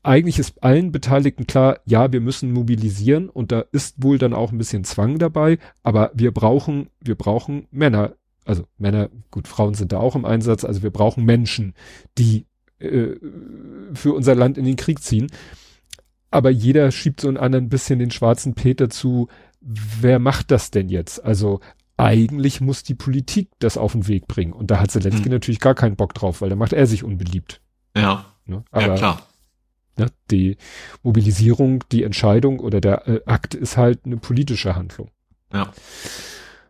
S2: Eigentlich ist allen Beteiligten klar, ja, wir müssen mobilisieren und da ist wohl dann auch ein bisschen Zwang dabei, aber wir brauchen, wir brauchen Männer also Männer, gut, Frauen sind da auch im Einsatz, also wir brauchen Menschen, die äh, für unser Land in den Krieg ziehen. Aber jeder schiebt so einen anderen bisschen den schwarzen Peter zu, wer macht das denn jetzt? Also eigentlich muss die Politik das auf den Weg bringen. Und da hat Zelensky hm. natürlich gar keinen Bock drauf, weil da macht er sich unbeliebt.
S3: Ja. Ne? Aber, ja, klar.
S2: Ne, die Mobilisierung, die Entscheidung oder der äh, Akt ist halt eine politische Handlung.
S3: Ja.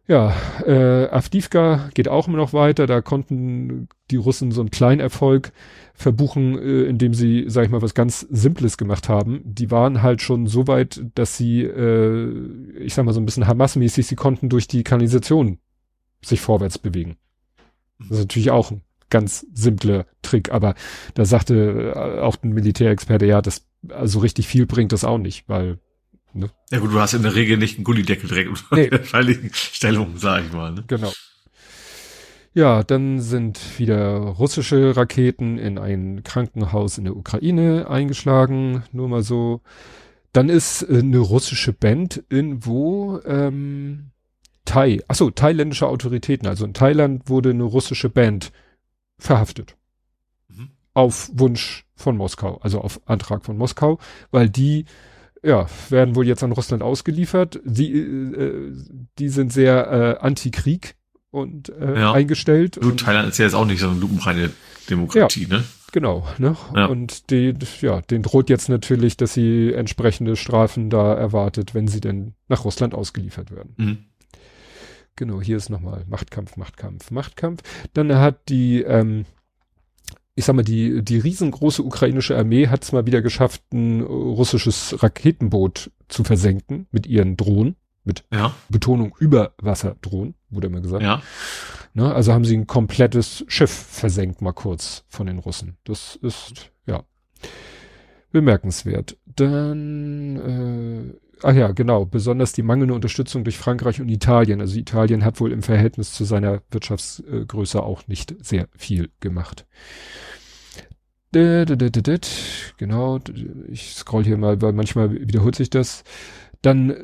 S2: Ja, äh, Avdivka geht auch immer noch weiter. Da konnten die Russen so einen kleinen Erfolg verbuchen, äh, indem sie, sag ich mal, was ganz Simples gemacht haben. Die waren halt schon so weit, dass sie, äh, ich sag mal so ein bisschen Hamas-mäßig, sie konnten durch die Kanalisation sich vorwärts bewegen. Das ist natürlich auch ein ganz simpler Trick, aber da sagte äh, auch ein Militärexperte, ja, das also richtig viel bringt das auch nicht, weil
S3: Ne? Ja gut, du hast in der Regel nicht einen Gullideckel direkt unter nee. [laughs] der falligen Stellung, sag ich mal. Ne?
S2: Genau. Ja, dann sind wieder russische Raketen in ein Krankenhaus in der Ukraine eingeschlagen, nur mal so. Dann ist äh, eine russische Band in wo ähm, Thai, achso, thailändische Autoritäten. Also in Thailand wurde eine russische Band verhaftet. Mhm. Auf Wunsch von Moskau, also auf Antrag von Moskau, weil die ja, werden wohl jetzt an Russland ausgeliefert. Sie, äh, die sind sehr äh, anti-Krieg und äh, ja. eingestellt.
S3: Gut, Thailand ist ja jetzt auch nicht so eine lupenreine Demokratie, ja, ne?
S2: Genau, ne? Ja. Und die, ja, den droht jetzt natürlich, dass sie entsprechende Strafen da erwartet, wenn sie denn nach Russland ausgeliefert werden. Mhm. Genau, hier ist nochmal Machtkampf, Machtkampf, Machtkampf. Dann hat die, ähm, ich sag mal, die, die riesengroße ukrainische Armee hat es mal wieder geschafft, ein russisches Raketenboot zu versenken mit ihren Drohnen. Mit ja. Betonung Überwasserdrohnen, wurde immer gesagt. Ja. Ne, also haben sie ein komplettes Schiff versenkt, mal kurz von den Russen. Das ist, ja, bemerkenswert. Dann, ach ja, genau, besonders die mangelnde Unterstützung durch Frankreich und Italien. Also Italien hat wohl im Verhältnis zu seiner Wirtschaftsgröße auch nicht sehr viel gemacht. Genau, ich scroll hier mal, weil manchmal wiederholt sich das. Dann,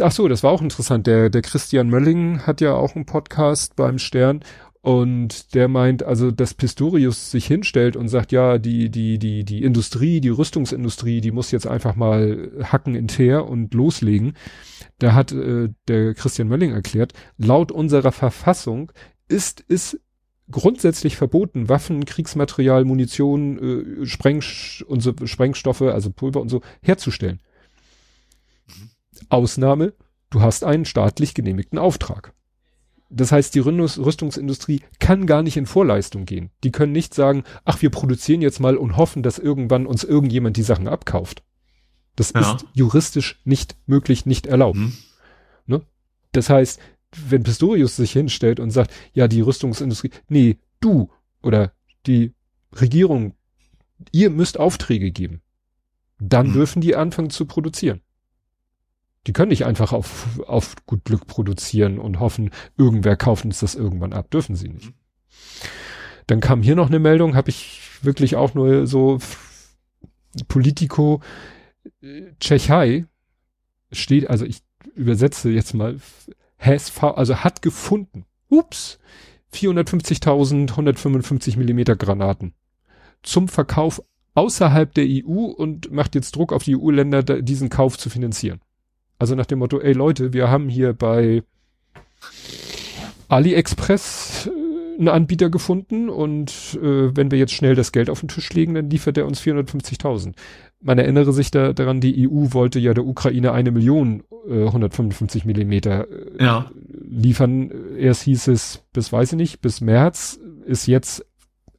S2: ach so, das war auch interessant. Der, der Christian Mölling hat ja auch einen Podcast beim Stern und der meint, also, dass Pistorius sich hinstellt und sagt, ja, die, die, die, die Industrie, die Rüstungsindustrie, die muss jetzt einfach mal hacken in Teer und loslegen. Da hat äh, der Christian Mölling erklärt, laut unserer Verfassung ist es grundsätzlich verboten, Waffen, Kriegsmaterial, Munition, äh, Spreng und so, Sprengstoffe, also Pulver und so herzustellen. Ausnahme, du hast einen staatlich genehmigten Auftrag. Das heißt, die Rüstungsindustrie kann gar nicht in Vorleistung gehen. Die können nicht sagen, ach, wir produzieren jetzt mal und hoffen, dass irgendwann uns irgendjemand die Sachen abkauft. Das ja. ist juristisch nicht möglich, nicht erlaubt. Mhm. Ne? Das heißt, wenn Pistorius sich hinstellt und sagt, ja, die Rüstungsindustrie, nee, du oder die Regierung, ihr müsst Aufträge geben, dann mhm. dürfen die anfangen zu produzieren. Die können nicht einfach auf, auf gut Glück produzieren und hoffen, irgendwer kauft uns das irgendwann ab. Dürfen sie nicht. Dann kam hier noch eine Meldung, habe ich wirklich auch nur so Politico Tschechei steht, also ich übersetze jetzt mal, has also hat gefunden, ups, 450.000 155 Millimeter Granaten zum Verkauf außerhalb der EU und macht jetzt Druck auf die EU-Länder, diesen Kauf zu finanzieren. Also nach dem Motto, ey Leute, wir haben hier bei AliExpress äh, einen Anbieter gefunden und äh, wenn wir jetzt schnell das Geld auf den Tisch legen, dann liefert er uns 450.000. Man erinnere sich da, daran, die EU wollte ja der Ukraine eine Million äh, 155 Millimeter äh, ja. liefern. Erst hieß es bis, weiß ich nicht, bis März ist jetzt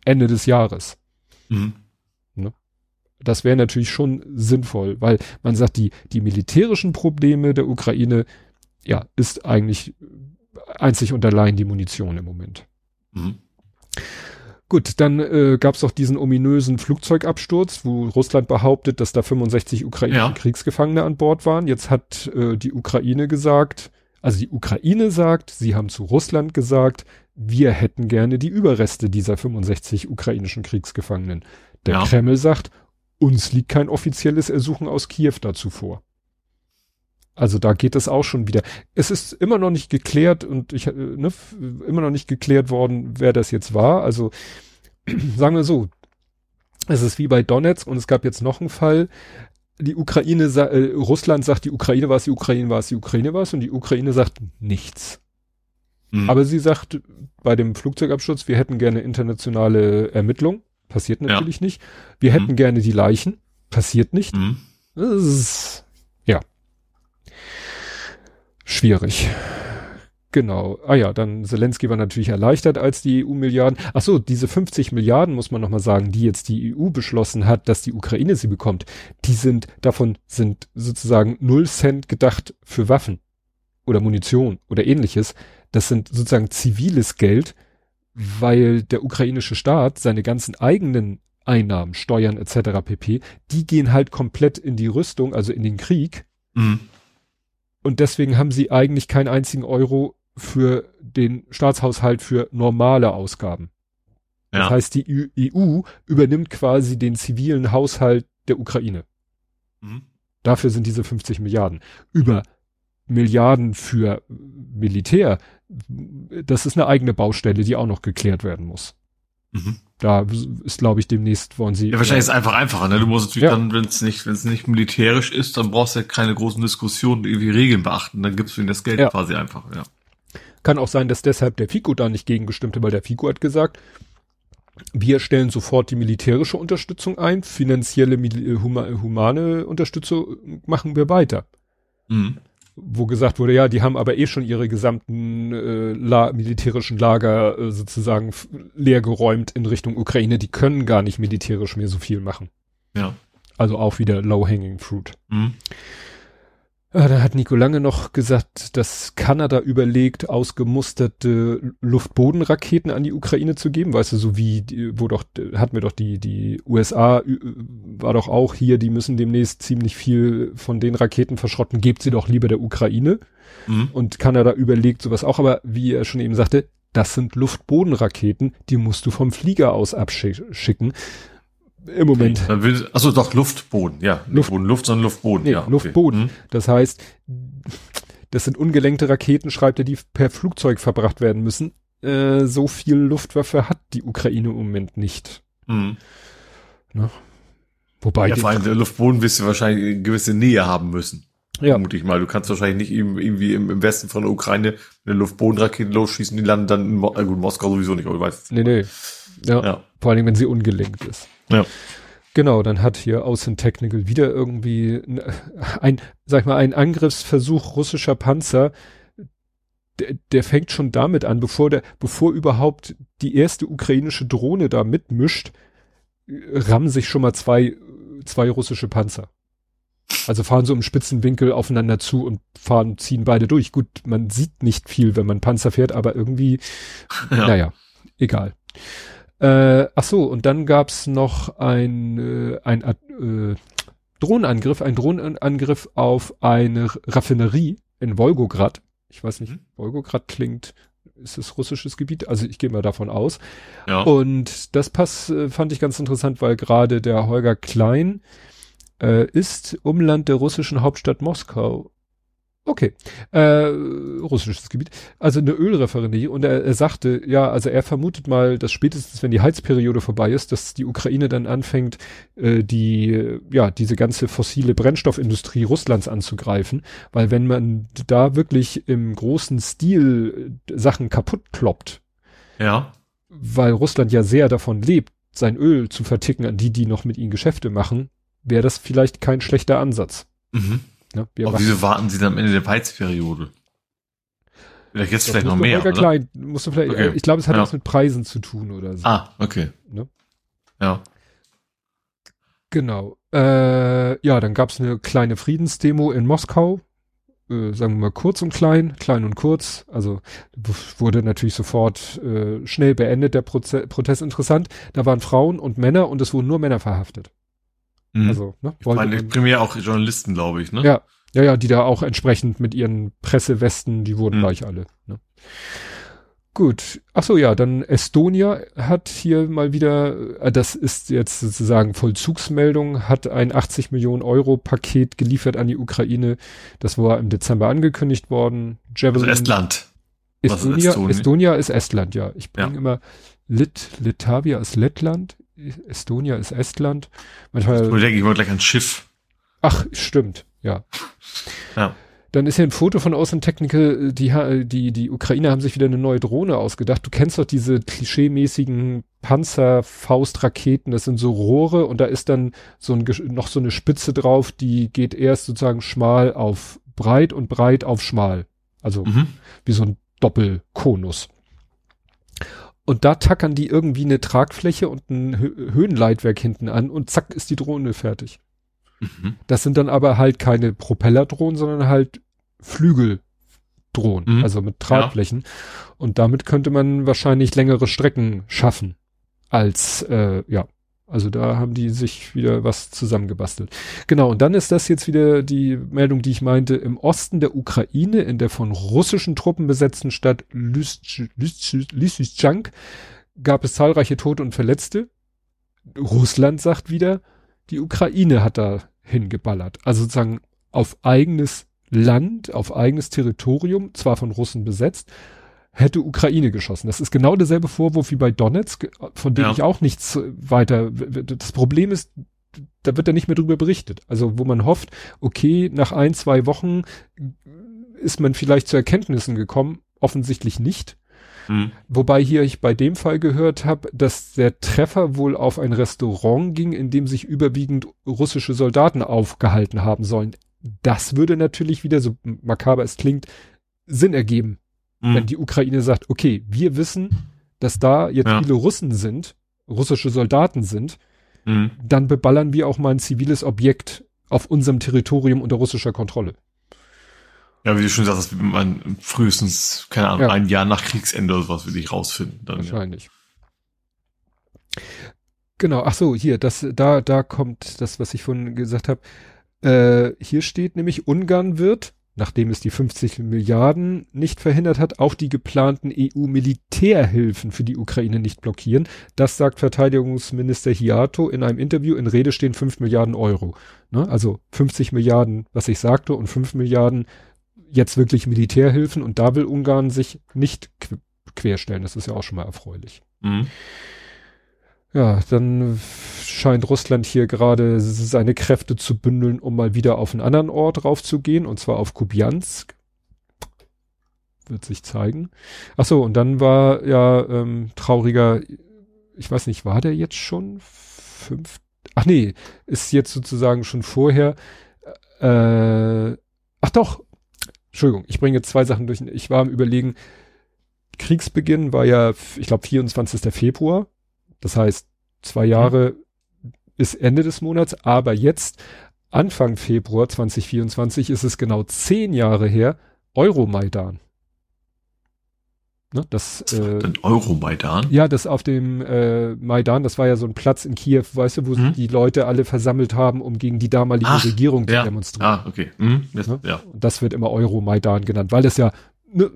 S2: Ende des Jahres. Mhm. Das wäre natürlich schon sinnvoll, weil man sagt, die, die militärischen Probleme der Ukraine, ja, ist eigentlich einzig und allein die Munition im Moment. Mhm. Gut, dann äh, gab es auch diesen ominösen Flugzeugabsturz, wo Russland behauptet, dass da 65 ukrainische ja. Kriegsgefangene an Bord waren. Jetzt hat äh, die Ukraine gesagt, also die Ukraine sagt, sie haben zu Russland gesagt, wir hätten gerne die Überreste dieser 65 ukrainischen Kriegsgefangenen. Der ja. Kreml sagt, uns liegt kein offizielles Ersuchen aus Kiew dazu vor. Also da geht es auch schon wieder. Es ist immer noch nicht geklärt und ich äh, ne, immer noch nicht geklärt worden, wer das jetzt war. Also [clears throat] sagen wir so, es ist wie bei Donetsk und es gab jetzt noch einen Fall. Die Ukraine, äh, Russland sagt, die Ukraine war es, die Ukraine war es, die Ukraine war es und die Ukraine sagt nichts. Mhm. Aber sie sagt bei dem Flugzeugabsturz, wir hätten gerne internationale Ermittlung. Passiert natürlich ja. nicht. Wir mhm. hätten gerne die Leichen. Passiert nicht. Mhm. Ist, ja. Schwierig. Genau. Ah ja, dann Zelensky war natürlich erleichtert als die EU-Milliarden. Ach so, diese 50 Milliarden muss man nochmal sagen, die jetzt die EU beschlossen hat, dass die Ukraine sie bekommt. Die sind, davon sind sozusagen null Cent gedacht für Waffen oder Munition oder ähnliches. Das sind sozusagen ziviles Geld, weil der ukrainische Staat seine ganzen eigenen Einnahmen, Steuern etc. pp, die gehen halt komplett in die Rüstung, also in den Krieg. Mhm. Und deswegen haben sie eigentlich keinen einzigen Euro für den Staatshaushalt für normale Ausgaben. Ja. Das heißt, die EU übernimmt quasi den zivilen Haushalt der Ukraine. Mhm. Dafür sind diese 50 Milliarden. Über Milliarden für Militär, das ist eine eigene Baustelle, die auch noch geklärt werden muss. Mhm. Da ist, glaube ich, demnächst wollen sie.
S3: Ja, wahrscheinlich ist es einfach einfacher, ne? Du musst natürlich ja. dann, wenn es nicht, wenn es nicht militärisch ist, dann brauchst du ja keine großen Diskussionen, irgendwie Regeln beachten. Dann gibst du ihnen das Geld ja. quasi einfach, ja.
S2: Kann auch sein, dass deshalb der FICO da nicht gegengestimmt weil der FICO hat gesagt, wir stellen sofort die militärische Unterstützung ein, finanzielle, humane Unterstützung machen wir weiter. Mhm wo gesagt wurde, ja, die haben aber eh schon ihre gesamten äh, la militärischen Lager äh, sozusagen leergeräumt in Richtung Ukraine. Die können gar nicht militärisch mehr so viel machen.
S3: Ja.
S2: Also auch wieder low-hanging fruit. Mhm. Ja, da hat Nico Lange noch gesagt, dass Kanada überlegt, ausgemusterte Luftbodenraketen an die Ukraine zu geben. Weißt du, so wie, wo doch, hatten wir doch die, die USA, war doch auch hier, die müssen demnächst ziemlich viel von den Raketen verschrotten, gebt sie doch lieber der Ukraine. Mhm. Und Kanada überlegt sowas auch, aber wie er schon eben sagte, das sind Luftbodenraketen, die musst du vom Flieger aus abschicken. Im Moment.
S3: Will, also doch Luftboden, ja.
S2: Luft, Luft, Luft sondern Luftboden. Nee, ja, okay. Luftboden. Mhm. Das heißt, das sind ungelenkte Raketen, schreibt er, die per Flugzeug verbracht werden müssen. Äh, so viel Luftwaffe hat die Ukraine im Moment nicht. Mhm.
S3: Ne? Wobei. Ja, vor allem der Luftboden wirst du wahrscheinlich eine gewisse Nähe haben müssen. Ja. Vermute ich mal. Du kannst wahrscheinlich nicht irgendwie im, Westen von der Ukraine eine Luftbodenrakete losschießen, die landen dann in Mo äh gut, Moskau sowieso nicht, aber du weißt.
S2: Nee, nee. Ja. ja. Vor allem, wenn sie ungelenkt ist.
S3: Ja.
S2: Genau, dann hat hier Außen Technical wieder irgendwie ein, sag ich mal, ein Angriffsversuch russischer Panzer. Der, der fängt schon damit an, bevor der, bevor überhaupt die erste ukrainische Drohne da mitmischt, rammen sich schon mal zwei, zwei russische Panzer. Also fahren so im spitzen Winkel aufeinander zu und fahren, ziehen beide durch. Gut, man sieht nicht viel, wenn man Panzer fährt, aber irgendwie, ja. naja, egal. Äh, ach so, und dann gab's noch ein, äh, ein äh, Drohnenangriff, ein Drohnenangriff auf eine Raffinerie in Wolgograd. Ich weiß nicht, mhm. Wolgograd klingt, ist es russisches Gebiet? Also ich gehe mal davon aus. Ja. Und das Pass äh, fand ich ganz interessant, weil gerade der Holger Klein äh, ist Umland der russischen Hauptstadt Moskau Okay, äh, russisches Gebiet. Also eine Ölreferendie und er, er sagte, ja, also er vermutet mal, dass spätestens, wenn die Heizperiode vorbei ist, dass die Ukraine dann anfängt, äh, die, ja, diese ganze fossile Brennstoffindustrie Russlands anzugreifen, weil wenn man da wirklich im großen Stil Sachen kaputt kloppt,
S3: ja,
S2: weil Russland ja sehr davon lebt, sein Öl zu verticken an die, die noch mit ihnen Geschäfte machen, wäre das vielleicht kein schlechter Ansatz.
S3: Mhm. Ne? Aber wieso warten sie dann am Ende der Peizperiode? Vielleicht jetzt vielleicht noch mehr. Oder?
S2: Klein, musst du vielleicht, okay. Ich glaube, es hat ja. was mit Preisen zu tun oder so.
S3: Ah, okay.
S2: Ne?
S3: Ja.
S2: Genau. Äh, ja, dann gab es eine kleine Friedensdemo in Moskau. Äh, sagen wir mal kurz und klein, klein und kurz. Also wurde natürlich sofort äh, schnell beendet, der Proze Protest. Interessant, da waren Frauen und Männer und es wurden nur Männer verhaftet.
S3: Mhm. Also, ne? Ich meine, primär auch Journalisten, glaube ich, ne?
S2: Ja, ja, ja, die da auch entsprechend mit ihren Pressewesten, die wurden mhm. gleich alle. Ne? Gut. Ach so, ja, dann Estonia hat hier mal wieder, äh, das ist jetzt sozusagen Vollzugsmeldung, hat ein 80 Millionen Euro Paket geliefert an die Ukraine. Das war im Dezember angekündigt worden.
S3: Javelin. Also Estland.
S2: Estonia, ist Estonia ist Estland, ja. Ich bringe ja. immer Lit, Litavia ist Lettland. Estonia ist Estland.
S3: Manchmal. Ich denke ich mal gleich an Schiff.
S2: Ach, stimmt, ja.
S3: Ja.
S2: Dann ist hier ein Foto von Außen Technical, die, die, die Ukrainer haben sich wieder eine neue Drohne ausgedacht. Du kennst doch diese klischeemäßigen Panzerfaustraketen, das sind so Rohre und da ist dann so ein, noch so eine Spitze drauf, die geht erst sozusagen schmal auf breit und breit auf schmal. Also mhm. wie so ein Doppelkonus. Und da tackern die irgendwie eine Tragfläche und ein Höhenleitwerk hinten an und zack ist die Drohne fertig. Mhm. Das sind dann aber halt keine Propellerdrohnen, sondern halt Flügeldrohnen, mhm. also mit Tragflächen. Ja. Und damit könnte man wahrscheinlich längere Strecken schaffen als, äh, ja, also da haben die sich wieder was zusammengebastelt. Genau, und dann ist das jetzt wieder die Meldung, die ich meinte. Im Osten der Ukraine, in der von russischen Truppen besetzten Stadt Lysychansk, gab es zahlreiche Tote und Verletzte. Russland sagt wieder, die Ukraine hat da hingeballert. Also sozusagen auf eigenes Land auf eigenes Territorium, zwar von Russen besetzt, hätte Ukraine geschossen. Das ist genau derselbe Vorwurf wie bei Donetsk, von dem ja. ich auch nichts weiter. Das Problem ist, da wird ja nicht mehr drüber berichtet. Also wo man hofft, okay, nach ein, zwei Wochen ist man vielleicht zu Erkenntnissen gekommen, offensichtlich nicht. Mhm. Wobei hier ich bei dem Fall gehört habe, dass der Treffer wohl auf ein Restaurant ging, in dem sich überwiegend russische Soldaten aufgehalten haben sollen. Das würde natürlich wieder, so makaber es klingt, Sinn ergeben. Mhm. Wenn die Ukraine sagt, okay, wir wissen, dass da jetzt ja. viele Russen sind, russische Soldaten sind, mhm. dann beballern wir auch mal ein ziviles Objekt auf unserem Territorium unter russischer Kontrolle.
S3: Ja, wie du schon sagst, man frühestens, keine Ahnung, ja. ein Jahr nach Kriegsende oder sowas will ich rausfinden. Dann,
S2: Wahrscheinlich. Ja. Genau, ach so, hier, das, da, da kommt das, was ich vorhin gesagt habe. Äh, hier steht nämlich, Ungarn wird, nachdem es die 50 Milliarden nicht verhindert hat, auch die geplanten EU-Militärhilfen für die Ukraine nicht blockieren. Das sagt Verteidigungsminister Hiato in einem Interview. In Rede stehen 5 Milliarden Euro. Ne? Also 50 Milliarden, was ich sagte, und 5 Milliarden jetzt wirklich Militärhilfen und da will Ungarn sich nicht qu querstellen. Das ist ja auch schon mal erfreulich. Mhm. Ja, dann scheint Russland hier gerade seine Kräfte zu bündeln, um mal wieder auf einen anderen Ort raufzugehen, und zwar auf Kubiansk. Wird sich zeigen. Ach so, und dann war ja ähm, trauriger, ich weiß nicht, war der jetzt schon fünf? Ach nee, ist jetzt sozusagen schon vorher. Äh, ach doch, Entschuldigung, ich bringe jetzt zwei Sachen durch. Ich war am überlegen, Kriegsbeginn war ja, ich glaube, 24. Februar. Das heißt, zwei Jahre mhm. ist Ende des Monats, aber jetzt, Anfang Februar 2024, ist es genau zehn Jahre her, Euromaidan.
S3: Ne, das, äh, den Euromaidan?
S2: Ja, das auf dem äh, Maidan, das war ja so ein Platz in Kiew, weißt du, wo mhm. die Leute alle versammelt haben, um gegen die damalige Ach, Regierung
S3: ja.
S2: zu demonstrieren. Ah,
S3: okay. Mhm.
S2: Das, ne? ja. das wird immer Euromaidan genannt, weil das ja, ne,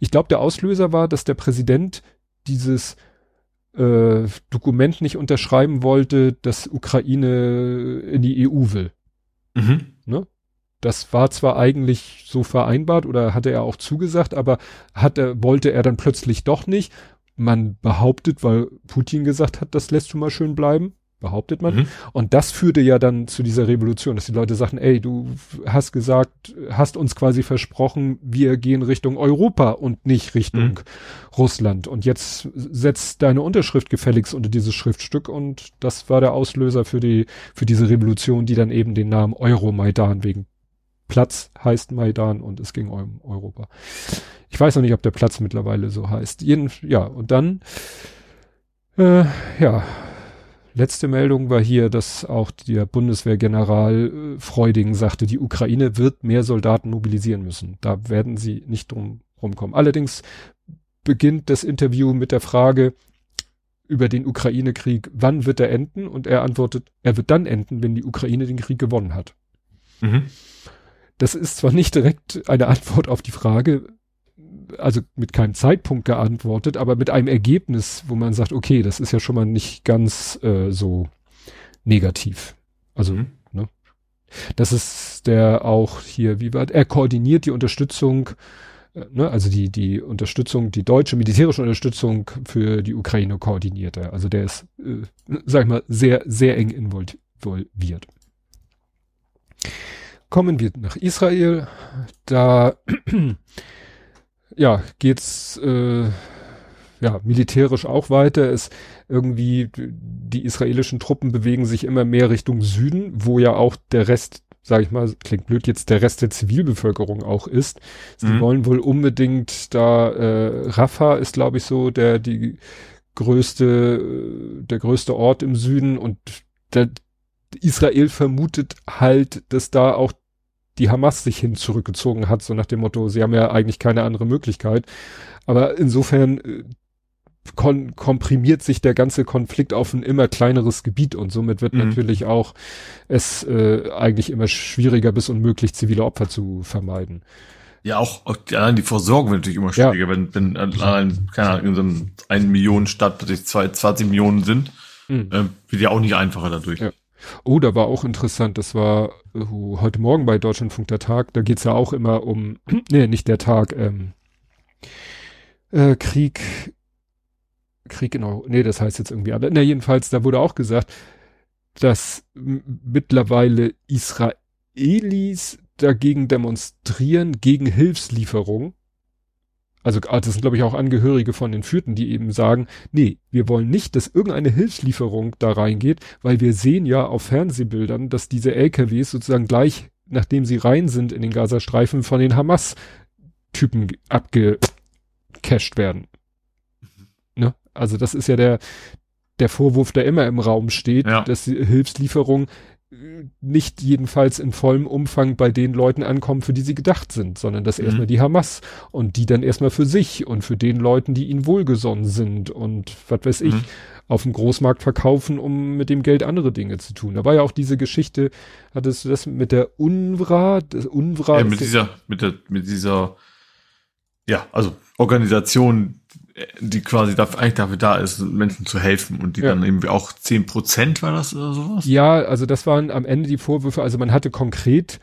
S2: ich glaube, der Auslöser war, dass der Präsident dieses äh, Dokument nicht unterschreiben wollte, dass Ukraine in die EU will. Mhm. Ne? Das war zwar eigentlich so vereinbart oder hatte er auch zugesagt, aber hatte, wollte er dann plötzlich doch nicht. Man behauptet, weil Putin gesagt hat, das lässt du mal schön bleiben, behauptet man. Mhm. Und das führte ja dann zu dieser Revolution, dass die Leute sagten, ey, du hast gesagt, hast uns quasi versprochen, wir gehen Richtung Europa und nicht Richtung mhm. Russland. Und jetzt setzt deine Unterschrift gefälligst unter dieses Schriftstück und das war der Auslöser für die, für diese Revolution, die dann eben den Namen Euromaidan wegen Platz heißt Maidan und es ging um Europa. Ich weiß noch nicht, ob der Platz mittlerweile so heißt. Jeden, ja, und dann, äh, ja, letzte Meldung war hier, dass auch der Bundeswehrgeneral äh, Freuding sagte, die Ukraine wird mehr Soldaten mobilisieren müssen. Da werden sie nicht drum rumkommen. Allerdings beginnt das Interview mit der Frage über den Ukraine-Krieg, wann wird er enden? Und er antwortet, er wird dann enden, wenn die Ukraine den Krieg gewonnen hat. Mhm. Das ist zwar nicht direkt eine Antwort auf die Frage, also mit keinem Zeitpunkt geantwortet, aber mit einem Ergebnis, wo man sagt, okay, das ist ja schon mal nicht ganz äh, so negativ. Also, mhm. ne? Das ist der auch hier, wie war, er koordiniert die Unterstützung, äh, ne, also die, die Unterstützung, die deutsche militärische Unterstützung für die Ukraine koordiniert er. Also der ist, äh, sag ich mal, sehr, sehr eng involviert. Kommen wir nach Israel. Da ja, geht's äh, ja militärisch auch weiter. Es irgendwie die israelischen Truppen bewegen sich immer mehr Richtung Süden, wo ja auch der Rest, sage ich mal, klingt blöd jetzt, der Rest der Zivilbevölkerung auch ist. Sie mhm. wollen wohl unbedingt da äh, Rafah ist, glaube ich, so der die größte der größte Ort im Süden und der, Israel vermutet halt, dass da auch die Hamas sich hin zurückgezogen hat, so nach dem Motto, sie haben ja eigentlich keine andere Möglichkeit. Aber insofern äh, kon komprimiert sich der ganze Konflikt auf ein immer kleineres Gebiet und somit wird mhm. natürlich auch es äh, eigentlich immer schwieriger bis unmöglich, zivile Opfer zu vermeiden.
S3: Ja, auch, auch allein die Versorgung wird natürlich immer schwieriger, ja. wenn, wenn allein, keine Ahnung, in so einem 1 Millionen Stadt plötzlich zwei, 20 Millionen sind, mhm. äh, wird ja auch nicht einfacher dadurch. Ja.
S2: Oh, da war auch interessant, das war uh, heute Morgen bei Deutschlandfunk der Tag, da geht's ja auch immer um, [clears throat] nee, nicht der Tag, ähm, äh, Krieg, Krieg genau, nee, das heißt jetzt irgendwie alle. Na, jedenfalls, da wurde auch gesagt, dass mittlerweile Israelis dagegen demonstrieren, gegen Hilfslieferung also ah, das sind glaube ich auch Angehörige von den Fürten, die eben sagen, nee, wir wollen nicht, dass irgendeine Hilfslieferung da reingeht, weil wir sehen ja auf Fernsehbildern, dass diese LKWs sozusagen gleich, nachdem sie rein sind in den Gazastreifen, von den Hamas-Typen abgecasht werden. Mhm. Ne? Also das ist ja der, der Vorwurf, der immer im Raum steht, ja. dass die Hilfslieferung nicht jedenfalls in vollem Umfang bei den Leuten ankommen, für die sie gedacht sind, sondern dass mhm. erstmal die Hamas und die dann erstmal für sich und für den Leuten, die ihnen wohlgesonnen sind und was weiß ich, mhm. auf dem Großmarkt verkaufen, um mit dem Geld andere Dinge zu tun. Da war ja auch diese Geschichte, hattest du das mit der UNRWA, das UNRWA.
S3: Ja, mit dieser, mit der, mit dieser, ja, also Organisation, die quasi dafür, eigentlich dafür da ist, Menschen zu helfen und die ja. dann irgendwie auch zehn Prozent war das oder sowas?
S2: Ja, also das waren am Ende die Vorwürfe, also man hatte konkret,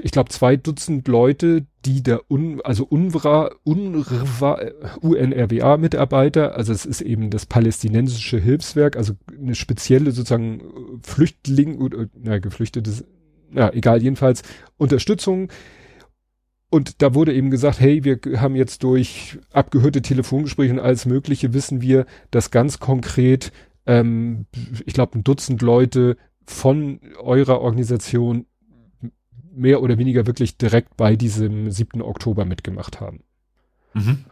S2: ich glaube, zwei Dutzend Leute, die der Un, also UNRWA, UNRWA, UNRWA-Mitarbeiter, also es ist eben das palästinensische Hilfswerk, also eine spezielle sozusagen Flüchtling oder, na, geflüchtetes, ja, egal, jedenfalls Unterstützung und da wurde eben gesagt, hey, wir haben jetzt durch abgehörte Telefongespräche und alles Mögliche wissen wir, dass ganz konkret, ähm, ich glaube, ein Dutzend Leute von eurer Organisation mehr oder weniger wirklich direkt bei diesem 7. Oktober mitgemacht haben. Mhm.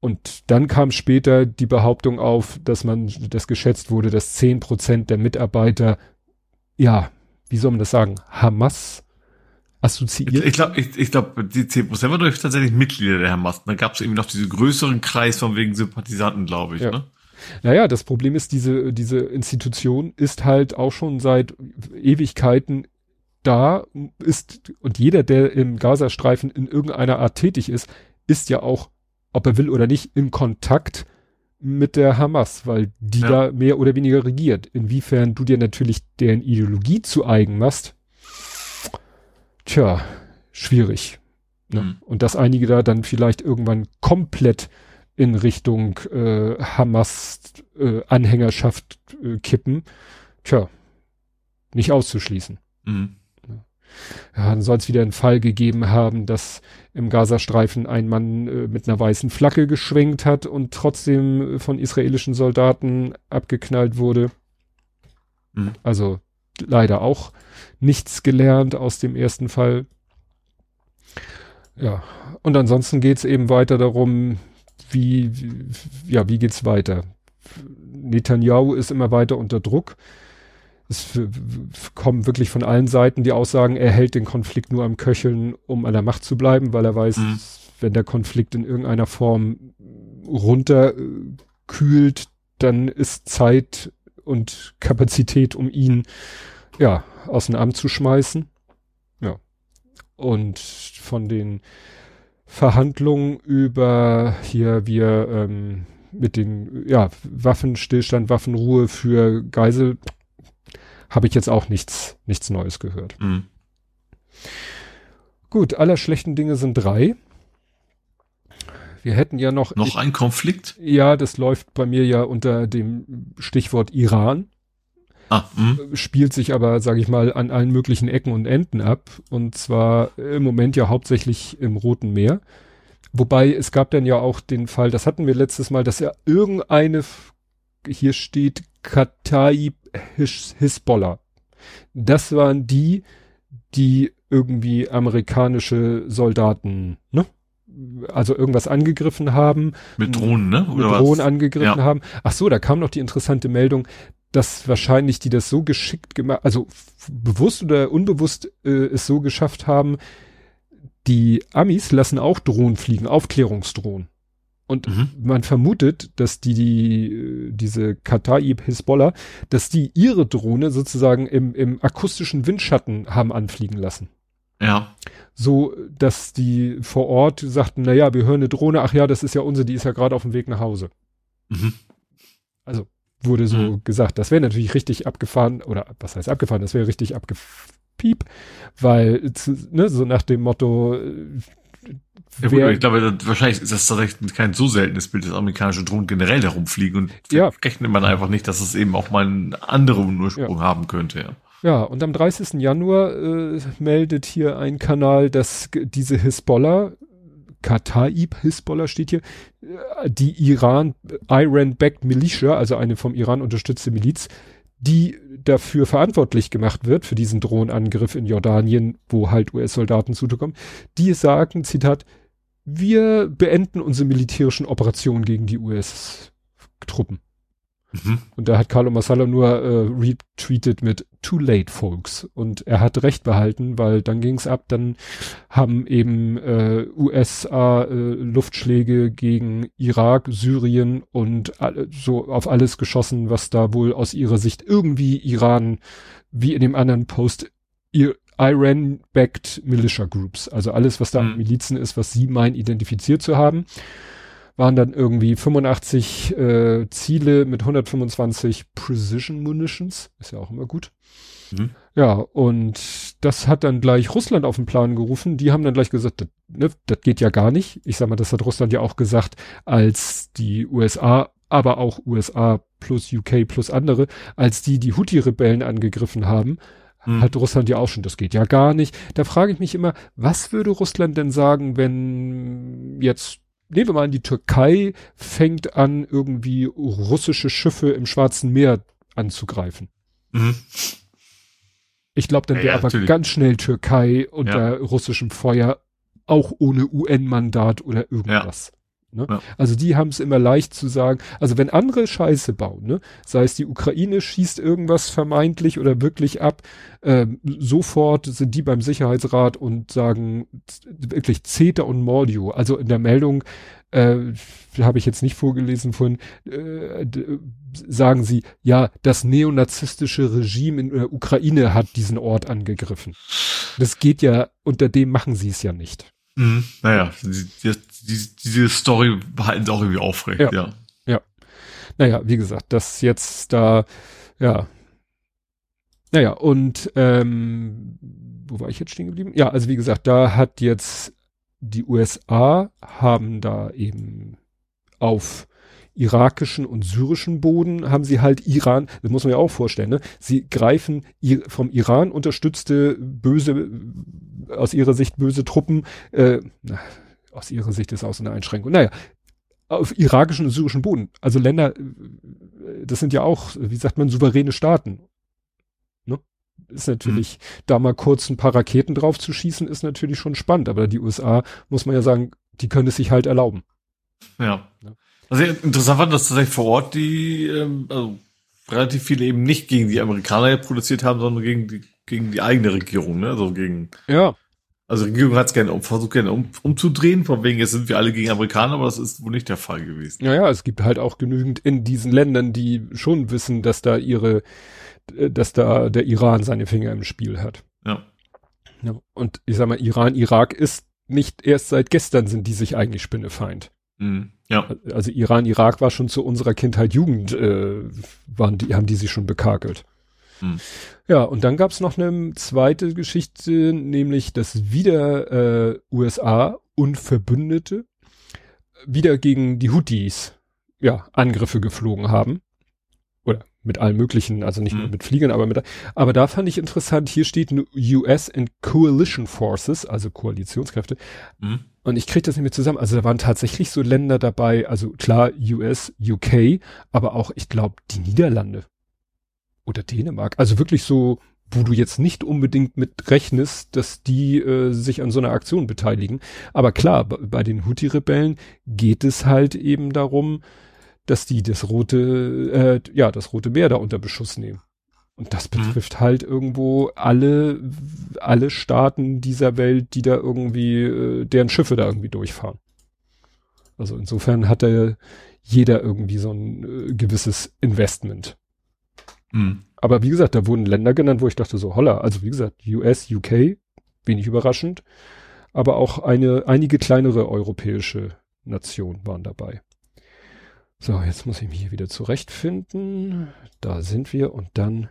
S2: Und dann kam später die Behauptung auf, dass man, das geschätzt wurde, dass zehn Prozent der Mitarbeiter, ja, wie soll man das sagen, Hamas assoziiert.
S3: Ich glaube, ich, ich glaub, die 10% waren tatsächlich Mitglieder der Hamas. Dann gab es eben noch diesen größeren Kreis von wegen Sympathisanten, glaube ich. Ja. Ne?
S2: Naja, das Problem ist, diese, diese Institution ist halt auch schon seit Ewigkeiten da, ist, und jeder, der im Gazastreifen in irgendeiner Art tätig ist, ist ja auch, ob er will oder nicht, in Kontakt mit der Hamas, weil die ja. da mehr oder weniger regiert. Inwiefern du dir natürlich deren Ideologie zu eigen machst, tja, schwierig. Ne? Mhm. Und dass einige da dann vielleicht irgendwann komplett in Richtung äh, Hamas-Anhängerschaft äh, äh, kippen, tja, nicht auszuschließen. Mhm. Ja, dann soll es wieder einen Fall gegeben haben, dass im Gazastreifen ein Mann äh, mit einer weißen Flagge geschwenkt hat und trotzdem von israelischen Soldaten abgeknallt wurde. Mhm. Also leider auch nichts gelernt aus dem ersten Fall. Ja, und ansonsten geht's eben weiter darum, wie, wie ja, wie geht's weiter? Netanyahu ist immer weiter unter Druck. Es kommen wirklich von allen Seiten die Aussagen, er hält den Konflikt nur am Köcheln, um an der Macht zu bleiben, weil er weiß, mhm. wenn der Konflikt in irgendeiner Form runterkühlt, dann ist Zeit und Kapazität, um ihn ja, aus dem Amt zu schmeißen. Ja. Und von den Verhandlungen über hier wir ähm, mit den ja, Waffenstillstand, Waffenruhe für Geisel habe ich jetzt auch nichts, nichts Neues gehört. Mhm. Gut, aller schlechten Dinge sind drei. Wir hätten ja noch.
S3: Noch ein Konflikt?
S2: Ja, das läuft bei mir ja unter dem Stichwort Iran. Ah, hm. spielt sich aber, sage ich mal, an allen möglichen Ecken und Enden ab. Und zwar im Moment ja hauptsächlich im Roten Meer. Wobei es gab dann ja auch den Fall, das hatten wir letztes Mal, dass ja irgendeine, hier steht Kataib Hisbollah. Das waren die, die irgendwie amerikanische Soldaten, ne? Also irgendwas angegriffen haben.
S3: Mit Drohnen, ne?
S2: Oder mit Drohnen was? angegriffen ja. haben. Ach so, da kam noch die interessante Meldung, dass wahrscheinlich die das so geschickt gemacht, also bewusst oder unbewusst äh, es so geschafft haben, die Amis lassen auch Drohnen fliegen, Aufklärungsdrohnen. Und mhm. man vermutet, dass die, die äh, diese Kataib Hisbollah, dass die ihre Drohne sozusagen im, im akustischen Windschatten haben anfliegen lassen.
S3: Ja.
S2: So, dass die vor Ort sagten, na ja, wir hören eine Drohne, ach ja, das ist ja unsere, die ist ja gerade auf dem Weg nach Hause. Mhm. Also wurde so mhm. gesagt. Das wäre natürlich richtig abgefahren, oder was heißt abgefahren, das wäre richtig abgepiep, weil, ne, so nach dem Motto,
S3: ja, gut, ich glaube, wahrscheinlich ist das tatsächlich kein so seltenes Bild, dass amerikanische Drohnen generell herumfliegen und ja. rechnet man einfach nicht, dass es eben auch mal einen anderen Ursprung ja. haben könnte. Ja.
S2: Ja, und am 30. Januar äh, meldet hier ein Kanal, dass diese Hisbollah, Kataib Hisbollah steht hier, äh, die Iran, Iran-backed Militia, also eine vom Iran unterstützte Miliz, die dafür verantwortlich gemacht wird, für diesen Drohnenangriff in Jordanien, wo halt US-Soldaten zukommen, die sagen, Zitat, wir beenden unsere militärischen Operationen gegen die US-Truppen. Mhm. Und da hat Carlo Massala nur äh, retweetet mit Too late, folks. Und er hat recht behalten, weil dann ging's ab, dann haben eben äh, USA äh, Luftschläge gegen Irak, Syrien und alle, so auf alles geschossen, was da wohl aus ihrer Sicht irgendwie Iran, wie in dem anderen Post, Iran-backed Militia Groups. Also alles, was da mhm. Milizen ist, was sie meinen, identifiziert zu haben waren dann irgendwie 85 äh, Ziele mit 125 Precision Munitions. Ist ja auch immer gut. Mhm. Ja, und das hat dann gleich Russland auf den Plan gerufen. Die haben dann gleich gesagt, das, ne, das geht ja gar nicht. Ich sag mal, das hat Russland ja auch gesagt, als die USA, aber auch USA plus UK plus andere, als die die Houthi-Rebellen angegriffen haben, hm. hat Russland ja auch schon, das geht ja gar nicht. Da frage ich mich immer, was würde Russland denn sagen, wenn jetzt nehmen wir mal an, die Türkei fängt an, irgendwie russische Schiffe im Schwarzen Meer anzugreifen. Mhm. Ich glaube, dann wäre ja, aber natürlich. ganz schnell Türkei unter ja. russischem Feuer, auch ohne UN-Mandat oder irgendwas. Ne? Ja. Also die haben es immer leicht zu sagen. Also wenn andere Scheiße bauen, ne, sei es die Ukraine schießt irgendwas vermeintlich oder wirklich ab, äh, sofort sind die beim Sicherheitsrat und sagen wirklich CETA und Mordio. Also in der Meldung äh, habe ich jetzt nicht vorgelesen von, äh, sagen sie, ja, das neonazistische Regime in der Ukraine hat diesen Ort angegriffen. Das geht ja, unter dem machen sie es ja nicht.
S3: Mhm. Naja, die, die, diese Story behalten sie auch irgendwie aufrecht, ja. ja.
S2: Ja. Naja, wie gesagt, das jetzt da, ja. Naja, und ähm, wo war ich jetzt stehen geblieben? Ja, also wie gesagt, da hat jetzt die USA haben da eben auf irakischen und syrischen Boden haben sie halt Iran, das muss man ja auch vorstellen, ne? Sie greifen vom Iran unterstützte böse, aus ihrer Sicht böse Truppen, äh, aus ihrer Sicht ist auch so eine Einschränkung. Naja, auf irakischen und syrischen Boden. Also Länder, äh, das sind ja auch, wie sagt man, souveräne Staaten. Ne? Ist natürlich, mhm. da mal kurz ein paar Raketen drauf zu schießen, ist natürlich schon spannend. Aber die USA, muss man ja sagen, die können es sich halt erlauben.
S3: Ja. ja. Also interessant war, dass tatsächlich vor Ort die, ähm, also relativ viele eben nicht gegen die Amerikaner produziert haben, sondern gegen die, gegen die eigene Regierung, ne? Also gegen.
S2: Ja.
S3: Also die Regierung hat es gerne um, versucht gerne um, umzudrehen, von wegen jetzt sind wir alle gegen Amerikaner, aber das ist wohl nicht der Fall gewesen.
S2: Ja, ja, es gibt halt auch genügend in diesen Ländern, die schon wissen, dass da ihre, dass da der Iran seine Finger im Spiel hat.
S3: Ja.
S2: ja und ich sag mal, Iran, Irak ist nicht erst seit gestern sind die sich eigentlich Spinnefeind.
S3: Mhm. Ja.
S2: Also Iran, Irak war schon zu unserer Kindheit Jugend, äh, waren die, haben die sich schon bekakelt. Hm. Ja, und dann gab's noch eine zweite Geschichte, nämlich dass wieder äh, USA und Verbündete wieder gegen die Houthis ja, Angriffe geflogen haben. Mit allen möglichen, also nicht hm. nur mit Fliegern, aber mit, aber da fand ich interessant, hier steht US and Coalition Forces, also Koalitionskräfte. Hm. Und ich kriege das nicht mehr zusammen. Also da waren tatsächlich so Länder dabei, also klar US, UK, aber auch, ich glaube, die Niederlande oder Dänemark. Also wirklich so, wo du jetzt nicht unbedingt mit rechnest, dass die äh, sich an so einer Aktion beteiligen. Aber klar, bei den Houthi-Rebellen geht es halt eben darum, dass die das rote, äh, ja, das rote Meer da unter Beschuss nehmen. Und das mhm. betrifft mhm. halt irgendwo alle, alle Staaten dieser Welt, die da irgendwie, äh, deren Schiffe da irgendwie durchfahren. Also insofern hat da jeder irgendwie so ein äh, gewisses Investment. Mhm. Aber wie gesagt, da wurden Länder genannt, wo ich dachte so, holla, also wie gesagt, US, UK, wenig überraschend, aber auch eine, einige kleinere europäische Nationen waren dabei. So, jetzt muss ich mich hier wieder zurechtfinden. Da sind wir und dann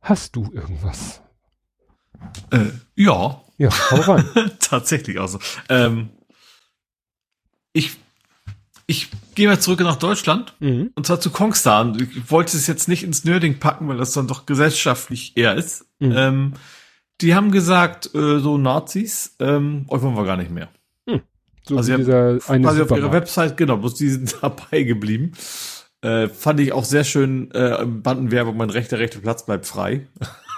S2: hast du irgendwas.
S3: Äh, ja.
S2: Ja, hau rein. [laughs]
S3: Tatsächlich also. Ähm, ich ich gehe mal zurück nach Deutschland mhm. und zwar zu Kongstar. Ich wollte es jetzt nicht ins Nerding packen, weil das dann doch gesellschaftlich eher ist. Mhm. Ähm, die haben gesagt, äh, so Nazis, ähm, euch wollen wir gar nicht mehr.
S2: So also dieser
S3: eine quasi auf ihrer Website, genau, bloß die sind [laughs] dabei geblieben. Äh, fand ich auch sehr schön, äh, Bandenwerbung, mein rechter, rechter Platz bleibt frei.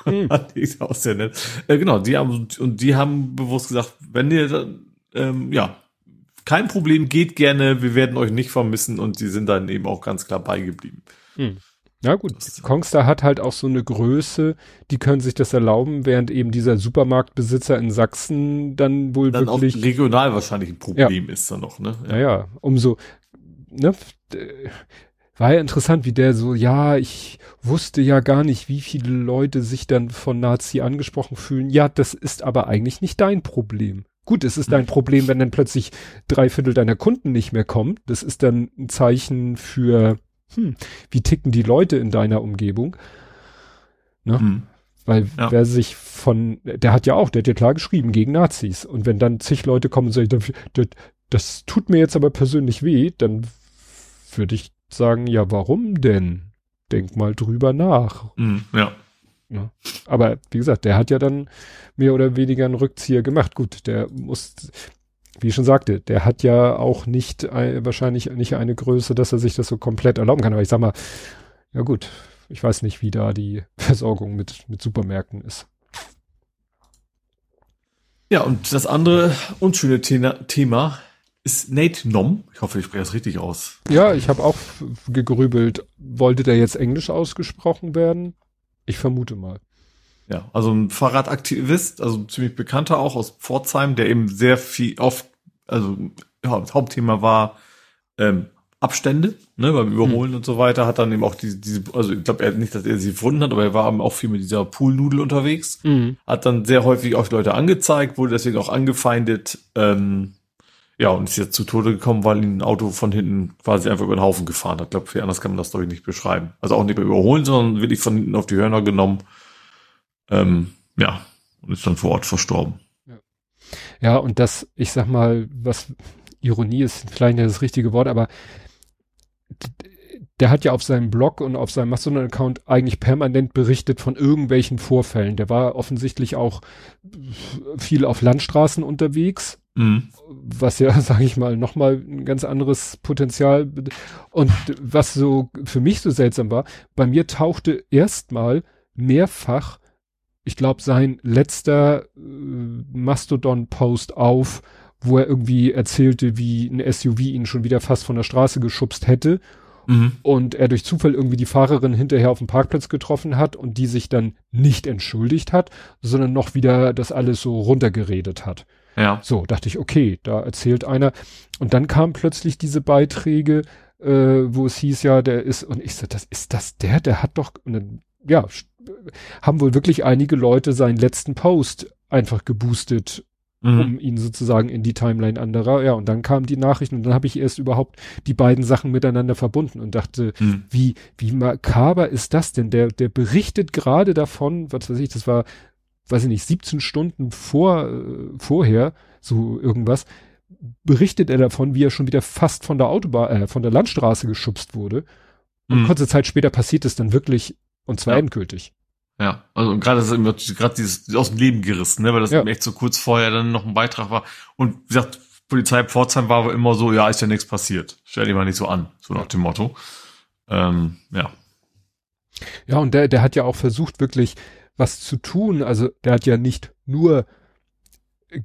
S3: Hm. [laughs] die ist auch sehr nett. Äh, genau, die haben, und die haben bewusst gesagt, wenn ihr dann, ähm, ja, kein Problem, geht gerne, wir werden euch nicht vermissen und die sind dann eben auch ganz klar beigeblieben.
S2: Hm. Ja gut, Kongstar hat halt auch so eine Größe, die können sich das erlauben, während eben dieser Supermarktbesitzer in Sachsen dann wohl dann wirklich...
S3: Auch regional wahrscheinlich ein Problem ja. ist da noch, ne?
S2: Ja, naja, umso, ne, war ja interessant, wie der so, ja, ich wusste ja gar nicht, wie viele Leute sich dann von Nazi angesprochen fühlen. Ja, das ist aber eigentlich nicht dein Problem. Gut, es ist dein Problem, wenn dann plötzlich drei Viertel deiner Kunden nicht mehr kommen. Das ist dann ein Zeichen für, hm, wie ticken die Leute in deiner Umgebung. Ne? Hm. Weil ja. wer sich von, der hat ja auch, der hat ja klar geschrieben, gegen Nazis. Und wenn dann zig Leute kommen und sagen, das, das tut mir jetzt aber persönlich weh, dann würde ich sagen, ja, warum denn? Denk mal drüber nach.
S3: Hm, ja.
S2: Ja. Aber wie gesagt, der hat ja dann mehr oder weniger einen Rückzieher gemacht. Gut, der muss, wie ich schon sagte, der hat ja auch nicht ein, wahrscheinlich nicht eine Größe, dass er sich das so komplett erlauben kann. Aber ich sag mal, ja gut, ich weiß nicht, wie da die [laughs] Versorgung mit, mit Supermärkten ist.
S3: Ja, und das andere unschöne Thema ist Nate Nom. Ich hoffe, ich spreche das richtig aus.
S2: Ja, ich habe auch gegrübelt. Wollte der jetzt Englisch ausgesprochen werden? Ich vermute mal.
S3: Ja, also ein Fahrradaktivist, also ziemlich bekannter auch aus Pforzheim, der eben sehr viel oft, also ja, das Hauptthema war ähm, Abstände, ne, beim Überholen mhm. und so weiter, hat dann eben auch diese, diese also ich glaube, er nicht, dass er sie gefunden hat, aber er war eben auch viel mit dieser Poolnudel unterwegs, mhm. hat dann sehr häufig auch Leute angezeigt, wurde deswegen auch angefeindet, ähm, ja, und ist jetzt zu Tode gekommen, weil ihn ein Auto von hinten quasi einfach über den Haufen gefahren hat. Ich glaube, anders kann man das doch nicht beschreiben. Also auch nicht mehr überholen, sondern wirklich von hinten auf die Hörner genommen. Ähm, ja, und ist dann vor Ort verstorben.
S2: Ja. ja, und das, ich sag mal, was Ironie ist vielleicht nicht das richtige Wort, aber der hat ja auf seinem Blog und auf seinem Mastodon-Account eigentlich permanent berichtet von irgendwelchen Vorfällen. Der war offensichtlich auch viel auf Landstraßen unterwegs Mhm. Was ja, [laughs] sage ich mal, nochmal ein ganz anderes Potenzial. Und was so für mich so seltsam war, bei mir tauchte erstmal mehrfach, ich glaube, sein letzter äh, Mastodon-Post auf, wo er irgendwie erzählte, wie ein SUV ihn schon wieder fast von der Straße geschubst hätte. Mhm. Und er durch Zufall irgendwie die Fahrerin hinterher auf dem Parkplatz getroffen hat und die sich dann nicht entschuldigt hat, sondern noch wieder das alles so runtergeredet hat. Ja. So, dachte ich, okay, da erzählt einer. Und dann kamen plötzlich diese Beiträge, äh, wo es hieß ja, der ist, und ich so, das ist das der, der hat doch, dann, ja, haben wohl wirklich einige Leute seinen letzten Post einfach geboostet, mhm. um ihn sozusagen in die Timeline anderer. Ja, und dann kamen die Nachrichten und dann habe ich erst überhaupt die beiden Sachen miteinander verbunden und dachte, mhm. wie, wie makaber ist das denn? Der, der berichtet gerade davon, was weiß ich, das war weiß ich nicht, 17 Stunden vor, äh, vorher, so irgendwas, berichtet er davon, wie er schon wieder fast von der Autobahn, äh, von der Landstraße geschubst wurde. Und mhm. kurze Zeit später passiert es dann wirklich und zwar ja. endgültig.
S3: Ja, also gerade das ist gerade dieses aus dem Leben gerissen, ne, weil das ja. echt so kurz vorher dann noch ein Beitrag war. Und wie gesagt, Polizei Pforzheim war aber immer so, ja, ist ja nichts passiert. Stell dich mal nicht so an, so nach dem Motto. Ähm, ja.
S2: Ja, und der, der hat ja auch versucht, wirklich was zu tun. Also der hat ja nicht nur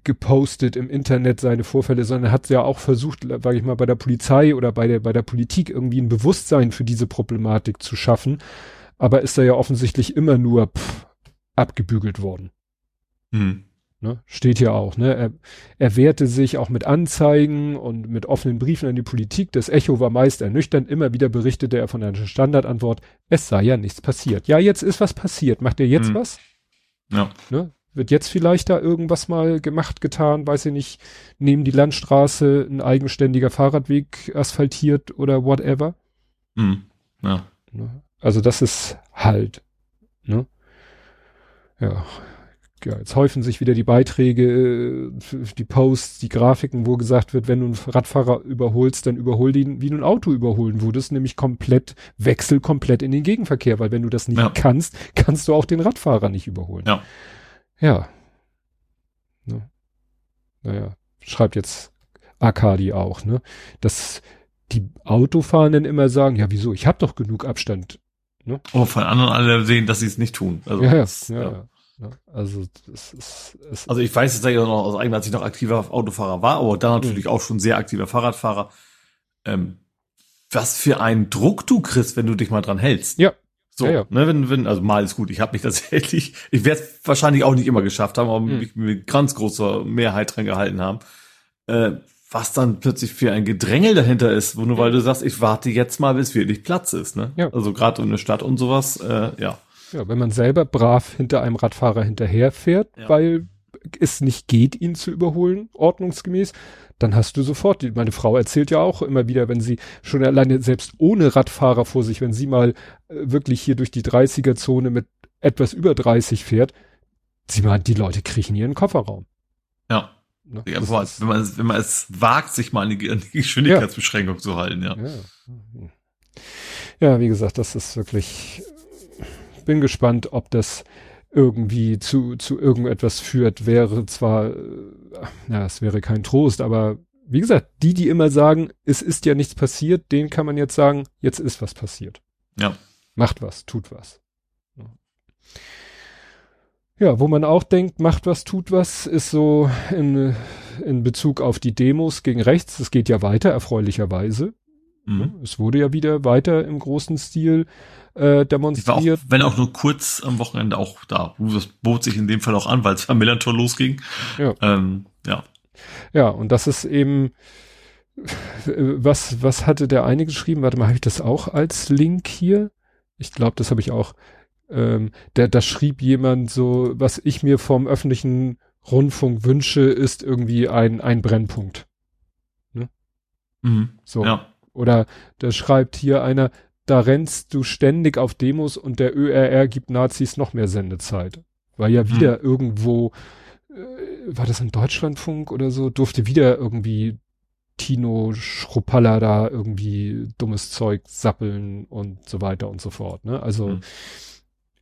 S2: gepostet im Internet seine Vorfälle, sondern hat ja auch versucht, sage ich mal, bei der Polizei oder bei der bei der Politik irgendwie ein Bewusstsein für diese Problematik zu schaffen. Aber ist da ja offensichtlich immer nur pff, abgebügelt worden. Mhm. Ne? Steht ja auch, ne? Er, er wehrte sich auch mit Anzeigen und mit offenen Briefen an die Politik. Das Echo war meist ernüchternd. Immer wieder berichtete er von einer Standardantwort, es sei ja nichts passiert. Ja, jetzt ist was passiert. Macht er jetzt hm. was?
S3: Ja.
S2: Ne? wird jetzt vielleicht da irgendwas mal gemacht, getan, weiß ich nicht, neben die Landstraße ein eigenständiger Fahrradweg asphaltiert oder whatever.
S3: Mhm. Ja.
S2: Ne? Also das ist halt, ne? Ja, ja, jetzt häufen sich wieder die Beiträge, äh, die Posts, die Grafiken, wo gesagt wird, wenn du einen Radfahrer überholst, dann überhol ihn, wie du ein Auto überholen würdest, nämlich komplett, wechsel komplett in den Gegenverkehr, weil wenn du das nicht ja. kannst, kannst du auch den Radfahrer nicht überholen.
S3: Ja.
S2: Ja. Ne? Naja, schreibt jetzt Akadi auch, ne? Dass die Autofahrenden immer sagen, ja, wieso, ich habe doch genug Abstand.
S3: Ne? Oh, von anderen alle sehen, dass sie es nicht tun.
S2: Also, ja, das, ja, ja. Ne? Also, das ist,
S3: es also ich weiß jetzt ja noch aus eigener, als ich noch aktiver Autofahrer war, aber dann natürlich mhm. auch schon sehr aktiver Fahrradfahrer. Ähm, was für einen Druck du kriegst, wenn du dich mal dran hältst.
S2: Ja.
S3: So, ja, ja. ne, wenn, wenn, also mal ist gut, ich habe mich [laughs] tatsächlich, ich werde es wahrscheinlich auch nicht immer geschafft haben, aber mhm. mich mit ganz großer Mehrheit dran gehalten haben. Äh, was dann plötzlich für ein Gedrängel dahinter ist, wo nur weil du sagst, ich warte jetzt mal, bis wirklich Platz ist, ne? Ja. Also gerade in der Stadt und sowas, äh, ja.
S2: Ja, wenn man selber brav hinter einem Radfahrer hinterherfährt, ja. weil es nicht geht, ihn zu überholen, ordnungsgemäß, dann hast du sofort, die, meine Frau erzählt ja auch immer wieder, wenn sie schon alleine selbst ohne Radfahrer vor sich, wenn sie mal äh, wirklich hier durch die 30er-Zone mit etwas über 30 fährt, sie meint, die Leute kriechen ihren Kofferraum.
S3: Ja. Ne? ja wenn, man, wenn man es wagt, sich mal an die, an die Geschwindigkeitsbeschränkung ja. zu halten, ja.
S2: ja. Ja, wie gesagt, das ist wirklich bin gespannt, ob das irgendwie zu, zu irgendetwas führt, wäre zwar, ja, es wäre kein Trost, aber wie gesagt, die, die immer sagen, es ist ja nichts passiert, denen kann man jetzt sagen, jetzt ist was passiert.
S3: Ja.
S2: Macht was, tut was. Ja, wo man auch denkt, macht was, tut was, ist so in, in Bezug auf die Demos gegen rechts. Es geht ja weiter, erfreulicherweise. Mhm. Es wurde ja wieder weiter im großen Stil äh, demonstriert.
S3: Auch, wenn auch nur kurz am Wochenende auch da. Das bot sich in dem Fall auch an, weil es am Millantor losging.
S2: Ja.
S3: Ähm, ja.
S2: Ja, und das ist eben, was, was hatte der eine geschrieben? Warte mal, habe ich das auch als Link hier? Ich glaube, das habe ich auch. Ähm, der, da schrieb jemand so, was ich mir vom öffentlichen Rundfunk wünsche, ist irgendwie ein, ein Brennpunkt.
S3: Ne? Mhm.
S2: So. Ja. Oder da schreibt hier einer, da rennst du ständig auf Demos und der ÖRR gibt Nazis noch mehr Sendezeit. Weil ja wieder hm. irgendwo, äh, war das ein Deutschlandfunk oder so, durfte wieder irgendwie Tino Schruppalla da irgendwie dummes Zeug sappeln und so weiter und so fort. Ne? Also hm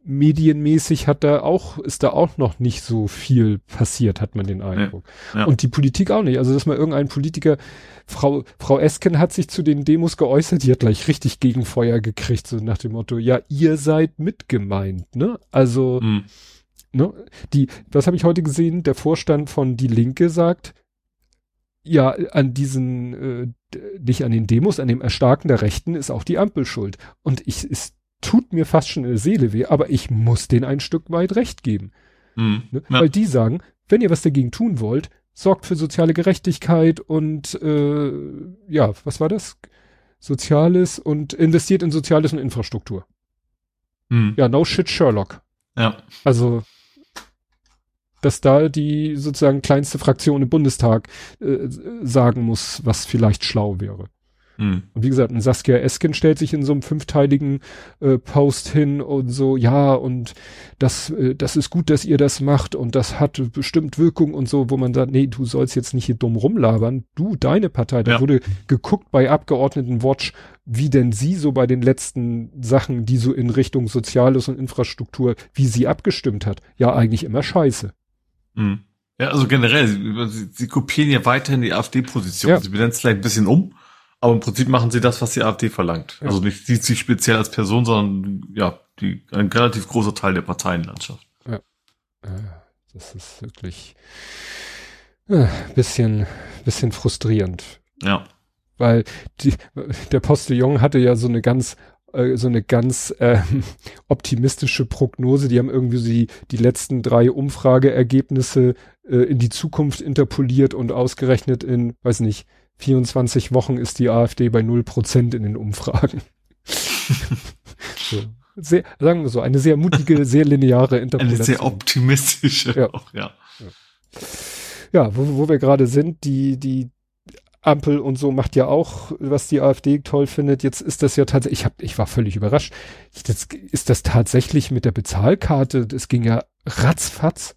S2: medienmäßig hat da auch, ist da auch noch nicht so viel passiert, hat man den Eindruck. Ja, ja. Und die Politik auch nicht. Also, dass mal irgendein Politiker, Frau, Frau Esken hat sich zu den Demos geäußert, die hat gleich richtig Gegenfeuer gekriegt, so nach dem Motto, ja, ihr seid mitgemeint, ne? Also, mhm. ne? Die, was habe ich heute gesehen? Der Vorstand von Die Linke sagt, ja, an diesen, äh, nicht an den Demos, an dem Erstarken der Rechten ist auch die Ampel schuld. Und ich, ist tut mir fast schon in der Seele weh, aber ich muss denen ein Stück weit recht geben.
S3: Mhm.
S2: Ne? Ja. Weil die sagen, wenn ihr was dagegen tun wollt, sorgt für soziale Gerechtigkeit und äh, ja, was war das? Soziales und investiert in Soziales und Infrastruktur. Mhm. Ja, no shit Sherlock.
S3: Ja.
S2: Also, dass da die sozusagen kleinste Fraktion im Bundestag äh, sagen muss, was vielleicht schlau wäre. Mhm. Und wie gesagt, Saskia Esken stellt sich in so einem fünfteiligen äh, Post hin und so, ja, und das, äh, das ist gut, dass ihr das macht und das hat bestimmt Wirkung und so, wo man sagt, nee, du sollst jetzt nicht hier dumm rumlabern, du, deine Partei, da ja. wurde geguckt bei Abgeordneten Watch, wie denn sie so bei den letzten Sachen, die so in Richtung Soziales und Infrastruktur, wie sie abgestimmt hat. Ja, eigentlich immer scheiße.
S3: Mhm. Ja, also generell, sie, sie, sie kopieren ja weiterhin die AfD-Position. Ja. Sie benennen es vielleicht ein bisschen um, aber im Prinzip machen sie das, was die AfD verlangt. Ja. Also nicht sie, sie speziell als Person, sondern ja, die, ein relativ großer Teil der Parteienlandschaft.
S2: Ja. Das ist wirklich äh, bisschen, bisschen frustrierend.
S3: Ja.
S2: Weil die, der Postillon hatte ja so eine ganz äh, so eine ganz äh, [laughs] optimistische Prognose. Die haben irgendwie so die, die letzten drei Umfrageergebnisse äh, in die Zukunft interpoliert und ausgerechnet in, weiß nicht, 24 Wochen ist die AfD bei 0% in den Umfragen. [laughs]
S3: so.
S2: sehr, sagen wir so, eine sehr mutige, sehr lineare
S3: Interpretation. [laughs] Eine sehr optimistische
S2: ja. Auch, ja. Ja, wo, wo wir gerade sind, die, die Ampel und so macht ja auch, was die AfD toll findet. Jetzt ist das ja tatsächlich, ich, hab, ich war völlig überrascht. Jetzt ist das tatsächlich mit der Bezahlkarte, das ging ja ratzfatz.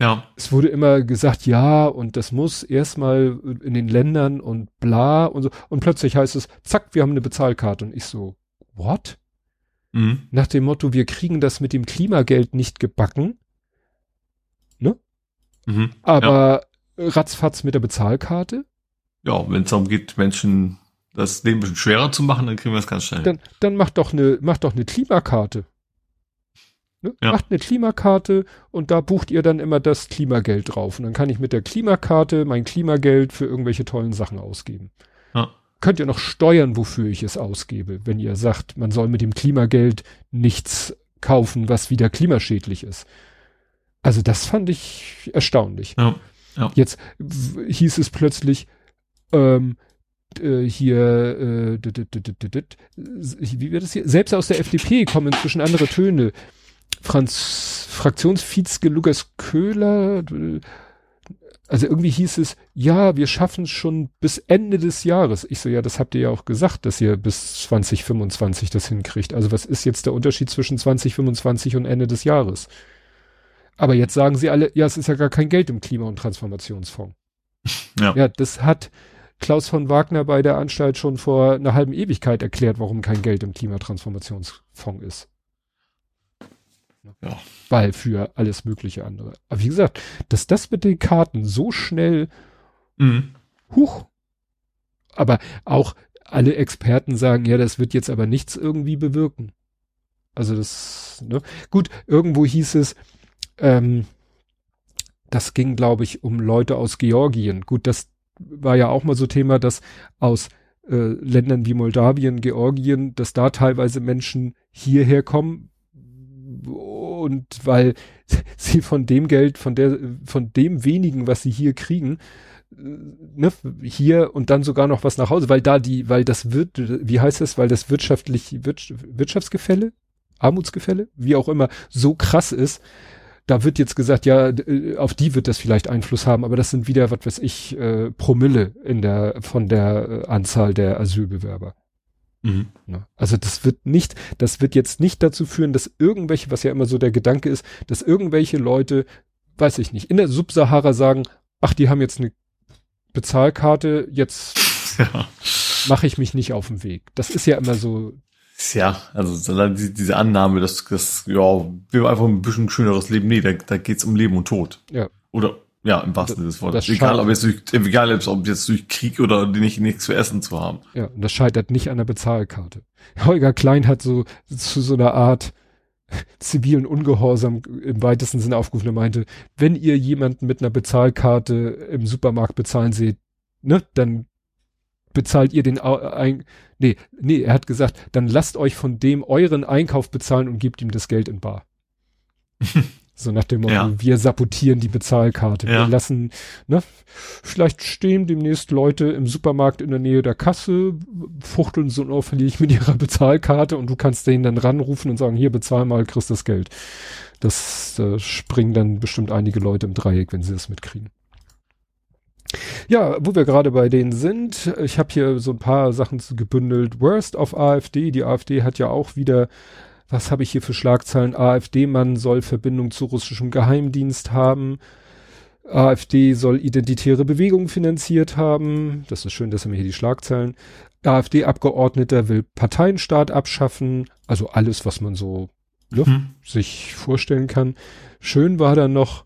S3: Ja.
S2: Es wurde immer gesagt, ja, und das muss erstmal in den Ländern und bla und so. Und plötzlich heißt es, zack, wir haben eine Bezahlkarte. Und ich so, what? Mhm. Nach dem Motto, wir kriegen das mit dem Klimageld nicht gebacken. Ne? Mhm. Aber ja. ratzfatz mit der Bezahlkarte.
S3: Ja, wenn es darum geht, Menschen das Leben ein bisschen schwerer zu machen, dann kriegen wir es ganz schnell.
S2: Dann, dann macht doch eine, macht doch eine Klimakarte. Ne? Ja. Macht eine Klimakarte und da bucht ihr dann immer das Klimageld drauf. Und dann kann ich mit der Klimakarte mein Klimageld für irgendwelche tollen Sachen ausgeben. Ja. Könnt ihr noch steuern, wofür ich es ausgebe, wenn ihr sagt, man soll mit dem Klimageld nichts kaufen, was wieder klimaschädlich ist. Also das fand ich erstaunlich. Ja. Ja. Jetzt hieß es plötzlich, ähm, äh, hier, äh, wie wird das hier? Selbst aus der FDP kommen inzwischen andere Töne. Franz, Fraktionsvizke Lukas Köhler, also irgendwie hieß es, ja, wir schaffen es schon bis Ende des Jahres. Ich so, ja, das habt ihr ja auch gesagt, dass ihr bis 2025 das hinkriegt. Also was ist jetzt der Unterschied zwischen 2025 und Ende des Jahres? Aber jetzt sagen sie alle, ja, es ist ja gar kein Geld im Klima- und Transformationsfonds. [laughs] Ja. ja, das hat Klaus von Wagner bei der Anstalt schon vor einer halben Ewigkeit erklärt, warum kein Geld im Klimatransformationsfonds ist. Ja. Weil für alles mögliche andere. Aber wie gesagt, dass das mit den Karten so schnell, mhm. huch. Aber auch alle Experten sagen, ja, das wird jetzt aber nichts irgendwie bewirken. Also das, ne? Gut, irgendwo hieß es, ähm, das ging, glaube ich, um Leute aus Georgien. Gut, das war ja auch mal so Thema, dass aus äh, Ländern wie Moldawien, Georgien, dass da teilweise Menschen hierher kommen, und weil [laughs] sie von dem Geld, von der, von dem wenigen, was sie hier kriegen, äh, ne, hier und dann sogar noch was nach Hause, weil da die, weil das wird, wie heißt das, weil das wirtschaftlich, Wirtschaftsgefälle, Armutsgefälle, wie auch immer, so krass ist, da wird jetzt gesagt, ja, äh, auf die wird das vielleicht Einfluss haben, aber das sind wieder, was weiß ich, äh, Promille in der, von der äh, Anzahl der Asylbewerber. Mhm. Ne? Also das wird nicht, das wird jetzt nicht dazu führen, dass irgendwelche, was ja immer so der Gedanke ist, dass irgendwelche Leute, weiß ich nicht, in der Subsahara sagen, ach, die haben jetzt eine Bezahlkarte, jetzt [laughs] ja. mache ich mich nicht auf den Weg. Das ist ja immer so.
S3: Ja, also diese Annahme, dass, dass ja, wir einfach ein bisschen schöneres Leben. Nee, da, da geht's um Leben und Tod.
S2: Ja.
S3: Oder ja, im wahrsten Sinne des Wortes. Egal, ob jetzt durch, egal, ob jetzt durch Krieg oder nicht, nichts zu essen zu haben.
S2: Ja, und das scheitert nicht an der Bezahlkarte. Holger Klein hat so zu so einer Art zivilen Ungehorsam im weitesten Sinne aufgerufen. Er meinte, wenn ihr jemanden mit einer Bezahlkarte im Supermarkt bezahlen seht, ne, dann bezahlt ihr den ein, nee, nee, er hat gesagt, dann lasst euch von dem euren Einkauf bezahlen und gebt ihm das Geld in bar. [laughs] So nach dem Motto, ja. wir sabotieren die Bezahlkarte. Ja. Wir lassen, ne, vielleicht stehen demnächst Leute im Supermarkt in der Nähe der Kasse, fuchteln so unauffällig mit ihrer [laughs] Bezahlkarte und du kannst denen dann ranrufen und sagen, hier bezahl mal, kriegst das Geld. Das da springen dann bestimmt einige Leute im Dreieck, wenn sie das mitkriegen. Ja, wo wir gerade bei denen sind, ich habe hier so ein paar Sachen gebündelt. Worst of AfD. Die AfD hat ja auch wieder was habe ich hier für Schlagzeilen? AfD-Mann soll Verbindung zu russischem Geheimdienst haben. AfD soll identitäre Bewegungen finanziert haben. Das ist schön, dass er mir hier die Schlagzeilen. AfD-Abgeordneter will Parteienstaat abschaffen. Also alles, was man so ne, hm. sich vorstellen kann. Schön war dann noch,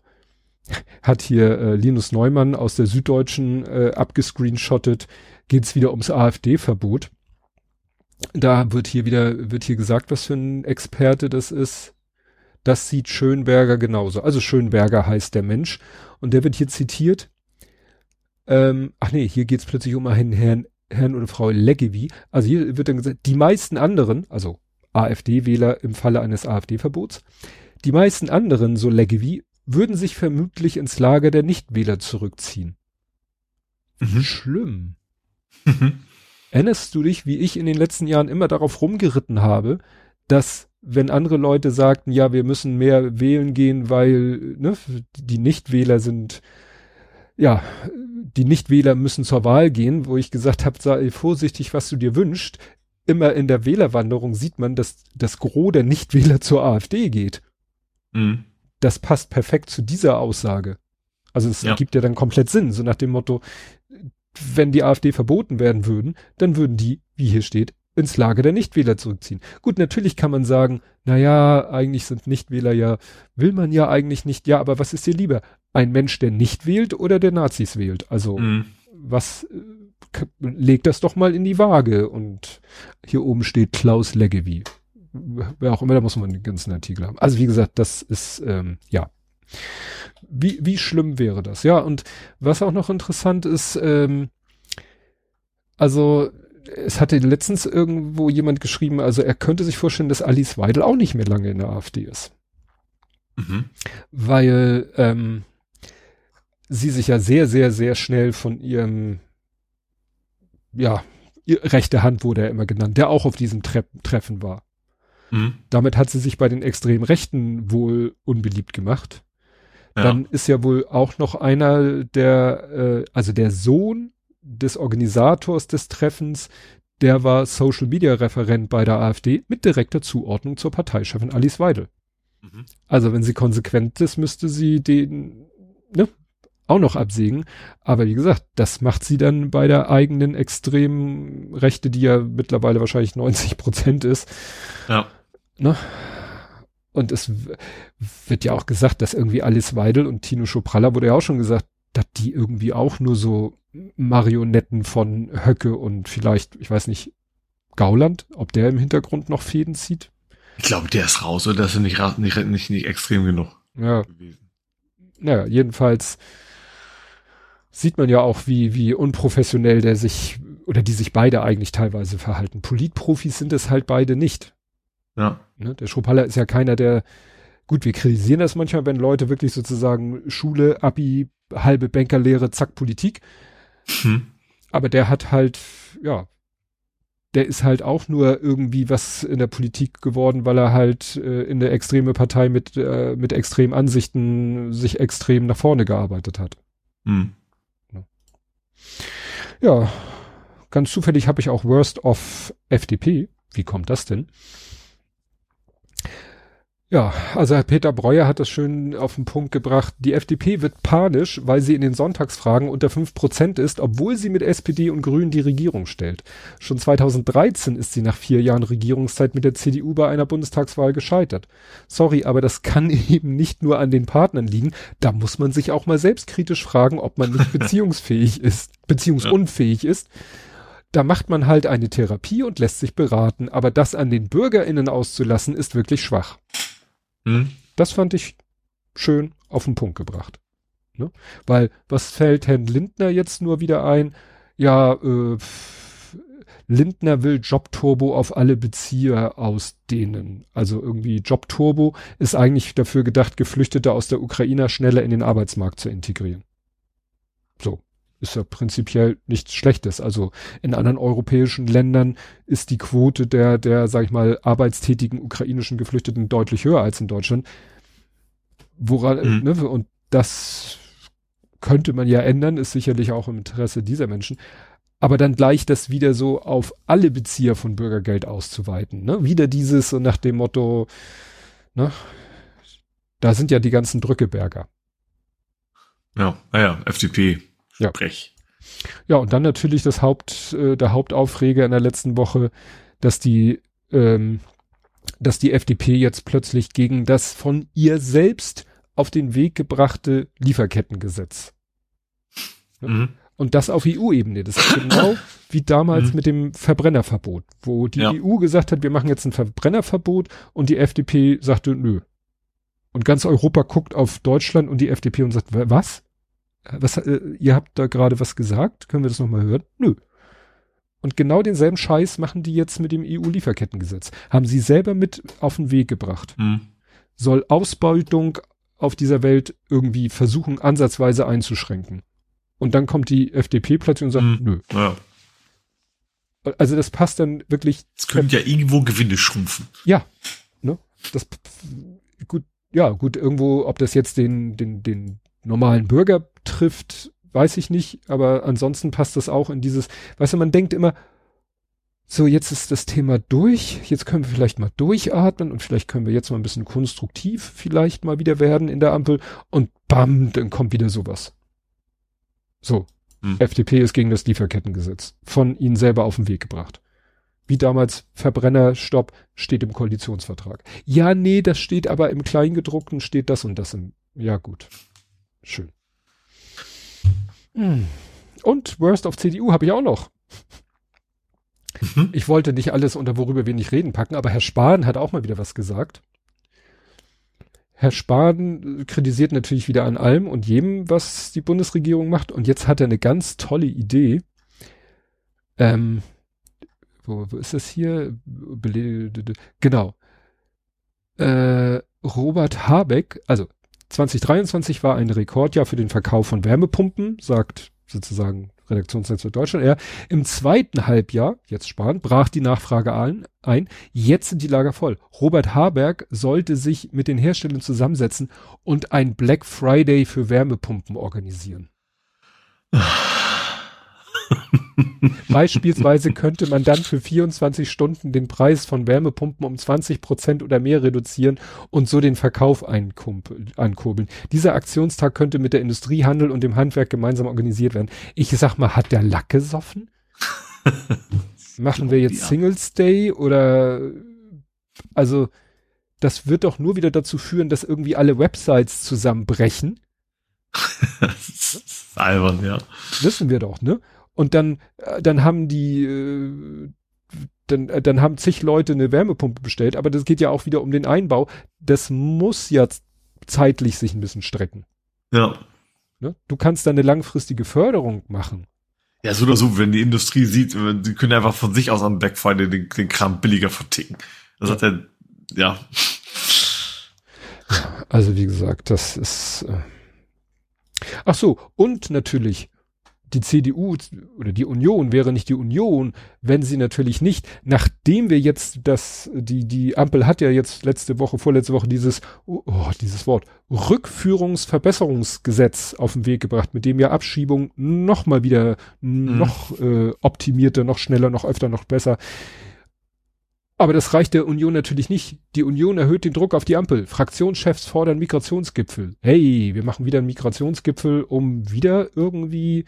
S2: hat hier äh, Linus Neumann aus der Süddeutschen äh, abgescreenshottet, geht es wieder ums AfD-Verbot da wird hier wieder, wird hier gesagt, was für ein Experte das ist. Das sieht Schönberger genauso. Also Schönberger heißt der Mensch. Und der wird hier zitiert. Ähm, ach nee, hier geht's plötzlich um einen Herrn, Herrn oder Frau Leggevi. Also hier wird dann gesagt, die meisten anderen, also AfD-Wähler im Falle eines AfD-Verbots, die meisten anderen, so Leggevi, würden sich vermutlich ins Lager der Nichtwähler zurückziehen. Mhm. Schlimm. Mhm. Erinnerst du dich, wie ich in den letzten Jahren immer darauf rumgeritten habe, dass wenn andere Leute sagten, ja, wir müssen mehr wählen gehen, weil ne, die Nichtwähler sind, ja, die Nichtwähler müssen zur Wahl gehen, wo ich gesagt habe, sei vorsichtig, was du dir wünschst. Immer in der Wählerwanderung sieht man, dass das Gros der Nichtwähler zur AfD geht. Mhm. Das passt perfekt zu dieser Aussage. Also es ja. ergibt ja dann komplett Sinn, so nach dem Motto, wenn die AfD verboten werden würden, dann würden die, wie hier steht, ins Lager der Nichtwähler zurückziehen. Gut, natürlich kann man sagen, na ja, eigentlich sind Nichtwähler ja, will man ja eigentlich nicht, ja, aber was ist dir lieber? Ein Mensch, der nicht wählt oder der Nazis wählt? Also, mhm. was, äh, legt das doch mal in die Waage und hier oben steht Klaus Leggevi. Wer auch immer, da muss man den ganzen Artikel haben. Also, wie gesagt, das ist, ähm, ja. Wie, wie schlimm wäre das? Ja, und was auch noch interessant ist, ähm, also es hatte letztens irgendwo jemand geschrieben, also er könnte sich vorstellen, dass Alice Weidel auch nicht mehr lange in der AfD ist. Mhm. Weil ähm, sie sich ja sehr, sehr, sehr schnell von ihrem, ja, rechte Hand wurde er immer genannt, der auch auf diesem Tre Treffen war. Mhm. Damit hat sie sich bei den extremen Rechten wohl unbeliebt gemacht. Ja. Dann ist ja wohl auch noch einer der, äh, also der Sohn des Organisators des Treffens, der war Social Media Referent bei der AfD mit direkter Zuordnung zur Parteichefin Alice Weidel. Mhm. Also wenn sie konsequent ist, müsste sie den ne, auch noch absägen. Aber wie gesagt, das macht sie dann bei der eigenen extremen Rechte, die ja mittlerweile wahrscheinlich 90 Prozent ist. Ja. Ne? Und es wird ja auch gesagt, dass irgendwie Alice Weidel und Tino Schopralla wurde ja auch schon gesagt, dass die irgendwie auch nur so Marionetten von Höcke und vielleicht, ich weiß nicht, Gauland, ob der im Hintergrund noch Fäden zieht.
S3: Ich glaube, der ist raus oder ist er nicht, nicht, nicht, nicht extrem genug
S2: ja. gewesen. Naja, jedenfalls sieht man ja auch, wie, wie unprofessionell der sich oder die sich beide eigentlich teilweise verhalten. Politprofis sind es halt beide nicht. Ja. Ne? Der Schropaller ist ja keiner, der Gut, wir kritisieren das manchmal, wenn Leute wirklich sozusagen Schule, Abi, halbe Bankerlehre, zack, Politik. Hm. Aber der hat halt, ja, der ist halt auch nur irgendwie was in der Politik geworden, weil er halt äh, in der extreme Partei mit, äh, mit extremen Ansichten sich extrem nach vorne gearbeitet hat. Hm. Ja, ganz zufällig habe ich auch Worst of FDP. Wie kommt das denn? Ja, also Herr Peter Breuer hat das schön auf den Punkt gebracht. Die FDP wird panisch, weil sie in den Sonntagsfragen unter fünf Prozent ist, obwohl sie mit SPD und Grünen die Regierung stellt. Schon 2013 ist sie nach vier Jahren Regierungszeit mit der CDU bei einer Bundestagswahl gescheitert. Sorry, aber das kann [laughs] eben nicht nur an den Partnern liegen. Da muss man sich auch mal selbstkritisch fragen, ob man nicht [laughs] beziehungsfähig ist, beziehungsunfähig ist. Da macht man halt eine Therapie und lässt sich beraten, aber das an den BürgerInnen auszulassen, ist wirklich schwach. Hm. Das fand ich schön auf den Punkt gebracht. Ne? Weil, was fällt Herrn Lindner jetzt nur wieder ein? Ja, äh, Lindner will Jobturbo auf alle Bezieher ausdehnen. Also irgendwie Jobturbo ist eigentlich dafür gedacht, Geflüchtete aus der Ukraine schneller in den Arbeitsmarkt zu integrieren. So. Ist ja prinzipiell nichts Schlechtes. Also in anderen europäischen Ländern ist die Quote der, der, sag ich mal, arbeitstätigen ukrainischen Geflüchteten deutlich höher als in Deutschland. Woran, mhm. ne, und das könnte man ja ändern, ist sicherlich auch im Interesse dieser Menschen. Aber dann gleich das wieder so auf alle Bezieher von Bürgergeld auszuweiten. Ne? Wieder dieses so nach dem Motto, ne? da sind ja die ganzen Drückeberger.
S3: Ja, naja, FDP
S2: ja. Sprech. Ja, und dann natürlich das Haupt, äh, der Hauptaufreger in der letzten Woche, dass die, ähm, dass die FDP jetzt plötzlich gegen das von ihr selbst auf den Weg gebrachte Lieferkettengesetz. Mhm. Und das auf EU-Ebene. Das ist genau [laughs] wie damals mhm. mit dem Verbrennerverbot, wo die ja. EU gesagt hat, wir machen jetzt ein Verbrennerverbot und die FDP sagte, nö. Und ganz Europa guckt auf Deutschland und die FDP und sagt, was? Was, äh, ihr habt da gerade was gesagt, können wir das nochmal hören? Nö. Und genau denselben Scheiß machen die jetzt mit dem EU-Lieferkettengesetz. Haben sie selber mit auf den Weg gebracht. Hm. Soll Ausbeutung auf dieser Welt irgendwie versuchen, ansatzweise einzuschränken. Und dann kommt die FDP plötzlich und sagt, hm. nö. Ja. Also das passt dann wirklich.
S3: Es könnte ja irgendwo Gewinne schrumpfen.
S2: Ja. Ne? das, gut, ja, gut, irgendwo, ob das jetzt den, den, den normalen Bürger trifft, weiß ich nicht, aber ansonsten passt das auch in dieses, weißt du, man denkt immer, so, jetzt ist das Thema durch, jetzt können wir vielleicht mal durchatmen und vielleicht können wir jetzt mal ein bisschen konstruktiv vielleicht mal wieder werden in der Ampel und bam, dann kommt wieder sowas. So, hm. FDP ist gegen das Lieferkettengesetz, von ihnen selber auf den Weg gebracht. Wie damals Verbrennerstopp steht im Koalitionsvertrag. Ja, nee, das steht aber im Kleingedruckten steht das und das im, ja gut. Schön. Hm. Und Worst of CDU habe ich auch noch. Mhm. Ich wollte nicht alles unter worüber wir nicht reden packen, aber Herr Spahn hat auch mal wieder was gesagt. Herr Spahn kritisiert natürlich wieder an allem und jedem, was die Bundesregierung macht. Und jetzt hat er eine ganz tolle Idee. Ähm, wo, wo ist das hier? Genau. Äh, Robert Habeck, also 2023 war ein Rekordjahr für den Verkauf von Wärmepumpen, sagt sozusagen Redaktionsnetzwerk Deutschland. Er im zweiten Halbjahr, jetzt sparen, brach die Nachfrage ein, ein. Jetzt sind die Lager voll. Robert Haberg sollte sich mit den Herstellern zusammensetzen und ein Black Friday für Wärmepumpen organisieren. [laughs] [laughs] Beispielsweise könnte man dann für 24 Stunden den Preis von Wärmepumpen um 20 Prozent oder mehr reduzieren und so den Verkauf ankurbeln. Dieser Aktionstag könnte mit der Industriehandel und dem Handwerk gemeinsam organisiert werden. Ich sag mal, hat der Lack gesoffen? [laughs] Machen wir jetzt Singles Day oder also das wird doch nur wieder dazu führen, dass irgendwie alle Websites zusammenbrechen. [laughs]
S3: albern, ja.
S2: Wissen wir doch, ne? Und dann, äh, dann haben die, äh, dann, äh, dann haben zig Leute eine Wärmepumpe bestellt, aber das geht ja auch wieder um den Einbau. Das muss ja zeitlich sich ein bisschen strecken.
S3: Ja.
S2: Ne? Du kannst da eine langfristige Förderung machen.
S3: Ja, so oder so, wenn die Industrie sieht, die können einfach von sich aus am Black Friday den, den Kram billiger verticken. Das ja. hat er, ja.
S2: Also wie gesagt, das ist. Äh Ach so, und natürlich die CDU oder die Union wäre nicht die Union, wenn sie natürlich nicht, nachdem wir jetzt das, die, die Ampel hat ja jetzt letzte Woche, vorletzte Woche dieses, oh, dieses Wort, Rückführungsverbesserungsgesetz auf den Weg gebracht, mit dem ja Abschiebung noch mal wieder mhm. noch äh, optimierter, noch schneller, noch öfter, noch besser aber das reicht der Union natürlich nicht. Die Union erhöht den Druck auf die Ampel. Fraktionschefs fordern Migrationsgipfel. Hey, wir machen wieder einen Migrationsgipfel, um wieder irgendwie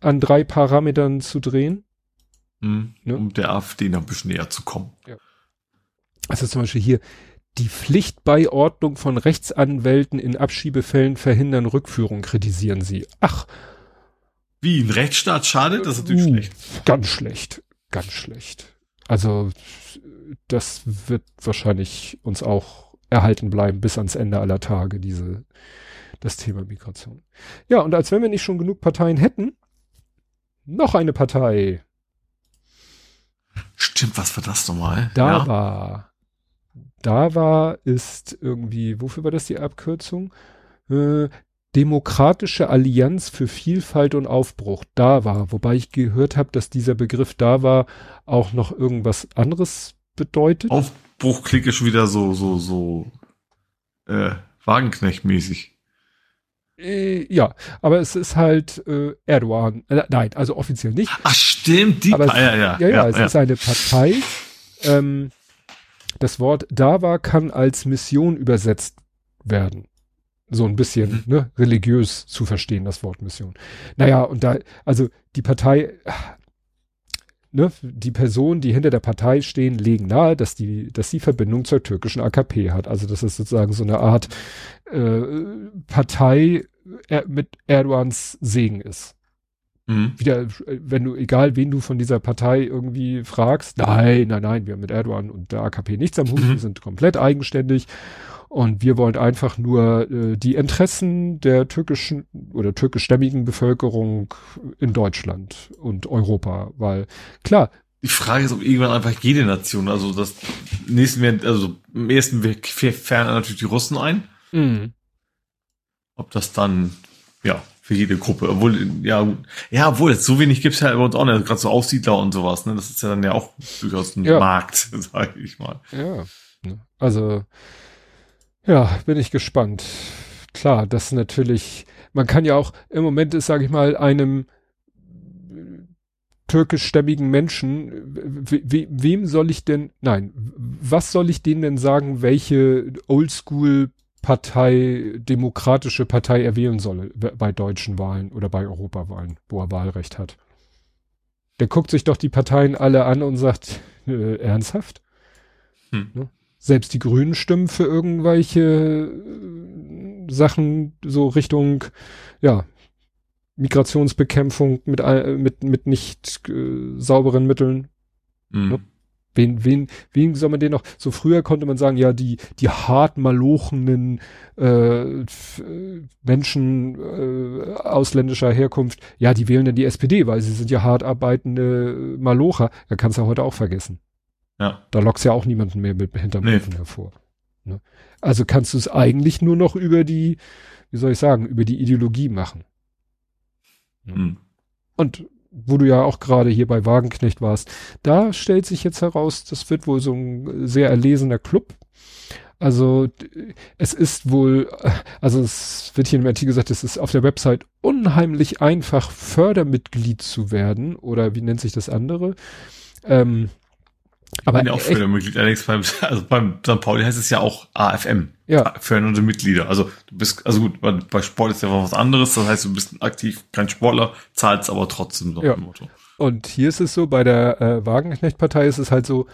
S2: an drei Parametern zu drehen.
S3: Mhm, ne? Um der AfD noch ein bisschen näher zu kommen. Ja.
S2: Also zum Beispiel hier, die Pflichtbeiordnung von Rechtsanwälten in Abschiebefällen verhindern Rückführung, kritisieren sie. Ach.
S3: Wie, ein Rechtsstaat schadet? Das ist natürlich uh, schlecht.
S2: Ganz schlecht. Ganz schlecht. Also das wird wahrscheinlich uns auch erhalten bleiben bis ans Ende aller Tage, diese, das Thema Migration. Ja, und als wenn wir nicht schon genug Parteien hätten, noch eine Partei.
S3: Stimmt, was war das nochmal?
S2: Da ja. war. Da war ist irgendwie, wofür war das die Abkürzung? Äh, Demokratische Allianz für Vielfalt und Aufbruch. Da war, wobei ich gehört habe, dass dieser Begriff da war auch noch irgendwas anderes bedeutet.
S3: Aufbruch klingt schon wieder so, so, so, äh, Wagenknecht-mäßig.
S2: Äh, ja, aber es ist halt äh, Erdogan. Äh, nein, also offiziell nicht.
S3: Ach stimmt, die
S2: aber es, ja, ja, ja, ja, es ja. ist eine Partei. Ähm, das Wort Dava kann als Mission übersetzt werden. So ein bisschen, mhm. ne, religiös zu verstehen, das Wort Mission. Naja, und da, also die Partei, ne, die Personen, die hinter der Partei stehen, legen nahe, dass die, dass die Verbindung zur türkischen AKP hat. Also das ist sozusagen so eine Art äh, Partei er, mit Erdogans Segen ist. Mhm. Wieder, wenn du, egal wen du von dieser Partei irgendwie fragst, nein, nein, nein, wir haben mit Erdogan und der AKP nichts am Hut, mhm. wir sind komplett eigenständig und wir wollen einfach nur äh, die Interessen der türkischen oder türkischstämmigen Bevölkerung in Deutschland und Europa, weil klar.
S3: Die Frage ist, ob irgendwann einfach jede Nation, also das nächsten, also im ersten wir fernen natürlich die Russen ein. Mhm. Ob das dann, ja, für jede Gruppe, obwohl, ja, ja, obwohl, so wenig gibt's ja bei uns auch nicht, gerade so Aussiedler und sowas, ne, das ist ja dann ja auch durchaus ein ja. Markt, [laughs] sage ich mal.
S2: Ja. Ne? Also, ja, bin ich gespannt. Klar, das natürlich, man kann ja auch, im Moment ist, sage ich mal, einem türkischstämmigen Menschen, we, wem soll ich denn, nein, was soll ich denen denn sagen, welche Oldschool Partei, demokratische Partei er wählen soll bei deutschen Wahlen oder bei Europawahlen, wo er Wahlrecht hat? Der guckt sich doch die Parteien alle an und sagt, äh, ernsthaft? Hm. Ne? Selbst die Grünen stimmen für irgendwelche äh, Sachen so Richtung, ja, Migrationsbekämpfung mit, mit, mit nicht äh, sauberen Mitteln. Mhm. Ne? Wen, wen, wen soll man den noch? So früher konnte man sagen, ja, die, die hart malochenen äh, Menschen äh, ausländischer Herkunft, ja, die wählen dann die SPD, weil sie sind ja hart arbeitende Malocher. Da kannst du heute auch vergessen. Ja. Da lockst ja auch niemanden mehr mit hinterm nee. hervor. Ne? Also kannst du es eigentlich nur noch über die, wie soll ich sagen, über die Ideologie machen. Mhm. Und wo du ja auch gerade hier bei Wagenknecht warst, da stellt sich jetzt heraus, das wird wohl so ein sehr erlesener Club. Also es ist wohl, also es wird hier im Artikel gesagt, es ist auf der Website unheimlich einfach, Fördermitglied zu werden oder wie nennt sich das andere? Ähm,
S3: aber bin ja auch Fördermitglied, allerdings beim, also beim St. Pauli heißt es ja auch AFM. Ja. Fördernde Mitglieder. Also du bist, also gut, bei Sport ist ja was anderes, das heißt, du bist aktiv kein Sportler, zahlst aber trotzdem noch
S2: ja. Motto. Und hier ist es so, bei der äh, Wagenknecht-Partei ist es halt so,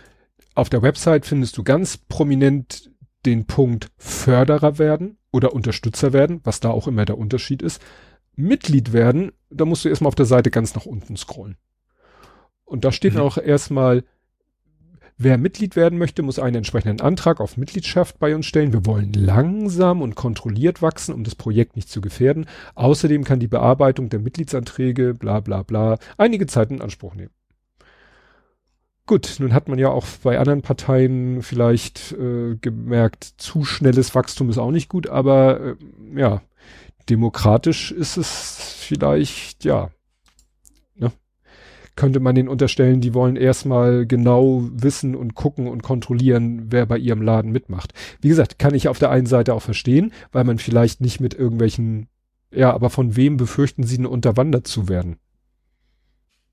S2: auf der Website findest du ganz prominent den Punkt Förderer werden oder Unterstützer werden, was da auch immer der Unterschied ist. Mitglied werden, da musst du erstmal auf der Seite ganz nach unten scrollen. Und da steht mhm. auch erstmal Wer Mitglied werden möchte, muss einen entsprechenden Antrag auf Mitgliedschaft bei uns stellen. Wir wollen langsam und kontrolliert wachsen, um das Projekt nicht zu gefährden. Außerdem kann die Bearbeitung der Mitgliedsanträge, bla bla bla, einige Zeit in Anspruch nehmen. Gut, nun hat man ja auch bei anderen Parteien vielleicht äh, gemerkt, zu schnelles Wachstum ist auch nicht gut, aber äh, ja, demokratisch ist es vielleicht, ja, könnte man denen unterstellen, die wollen erstmal genau wissen und gucken und kontrollieren, wer bei ihrem Laden mitmacht. Wie gesagt, kann ich auf der einen Seite auch verstehen, weil man vielleicht nicht mit irgendwelchen, ja, aber von wem befürchten sie denn unterwandert zu werden?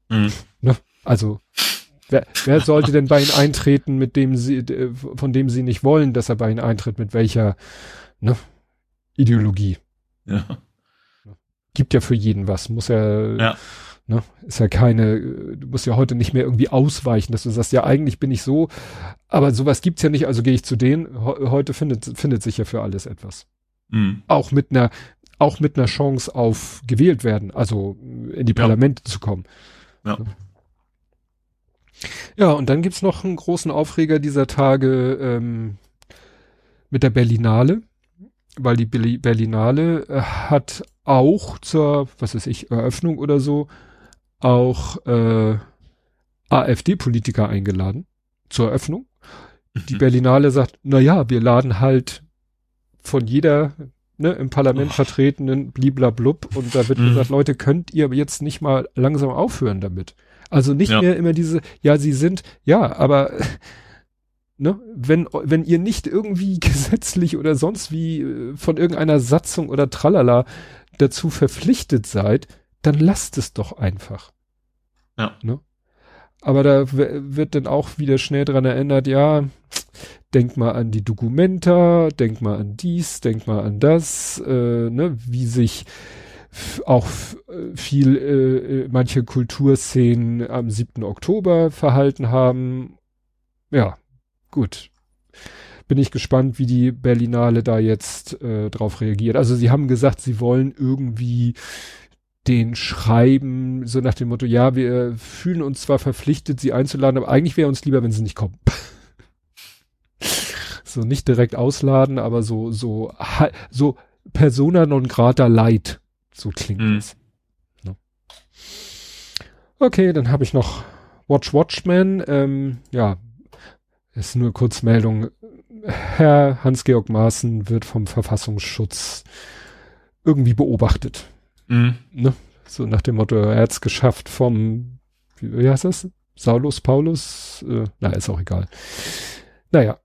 S2: Mhm. Ne? Also, wer, wer sollte denn bei ihnen eintreten, mit dem sie, von dem sie nicht wollen, dass er bei ihnen eintritt, mit welcher, ne, Ideologie? Ja. Gibt ja für jeden was, muss er, ja Ne? Ist ja keine, du musst ja heute nicht mehr irgendwie ausweichen, dass du sagst, ja, eigentlich bin ich so, aber sowas gibt's ja nicht, also gehe ich zu denen. Heute findet, findet sich ja für alles etwas. Mhm. Auch mit einer, auch mit einer Chance auf gewählt werden, also in die ja. Parlamente zu kommen. Ja. Ne? Ja, und dann gibt's noch einen großen Aufreger dieser Tage ähm, mit der Berlinale, weil die Berlinale äh, hat auch zur, was weiß ich, Eröffnung oder so auch äh, AfD-Politiker eingeladen zur Eröffnung. Die mhm. Berlinale sagt, na ja, wir laden halt von jeder ne, im Parlament oh. vertretenen bliblablub und da wird mhm. gesagt, Leute, könnt ihr jetzt nicht mal langsam aufhören damit? Also nicht ja. mehr immer diese, ja, sie sind, ja, aber ne, wenn, wenn ihr nicht irgendwie [laughs] gesetzlich oder sonst wie äh, von irgendeiner Satzung oder Tralala dazu verpflichtet seid, dann lasst es doch einfach. Ja. Ne? Aber da wird dann auch wieder schnell dran erinnert, ja, denk mal an die Dokumenta, denk mal an dies, denk mal an das, äh, ne, wie sich auch viel äh, äh, manche Kulturszenen am 7. Oktober verhalten haben. Ja, gut. Bin ich gespannt, wie die Berlinale da jetzt äh, drauf reagiert. Also sie haben gesagt, sie wollen irgendwie den schreiben, so nach dem Motto, ja, wir fühlen uns zwar verpflichtet, sie einzuladen, aber eigentlich wäre uns lieber, wenn sie nicht kommen. [laughs] so nicht direkt ausladen, aber so, so, so persona non grata light. So klingt mhm. es. Ne? Okay, dann habe ich noch Watch Watchman. Ähm, ja, ist nur Kurzmeldung. Herr Hans-Georg Maaßen wird vom Verfassungsschutz irgendwie beobachtet. Mhm. Ne? So nach dem Motto, er hat es geschafft vom, wie, wie heißt das? Saulus, Paulus? Äh, na, ist auch egal. naja,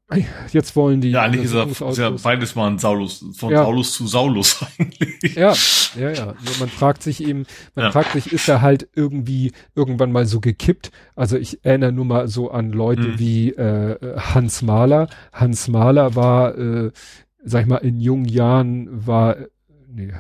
S2: jetzt wollen die.
S3: Ja, eigentlich ist, er, ist ja beides mal ein Saulus, von ja. Saulus zu Saulus [laughs] eigentlich.
S2: Ja, ja, ja. Man fragt sich eben, man ja. fragt sich, ist er halt irgendwie irgendwann mal so gekippt? Also ich erinnere nur mal so an Leute mhm. wie äh, Hans Mahler. Hans Mahler war, äh, sag ich mal, in jungen Jahren war, nee,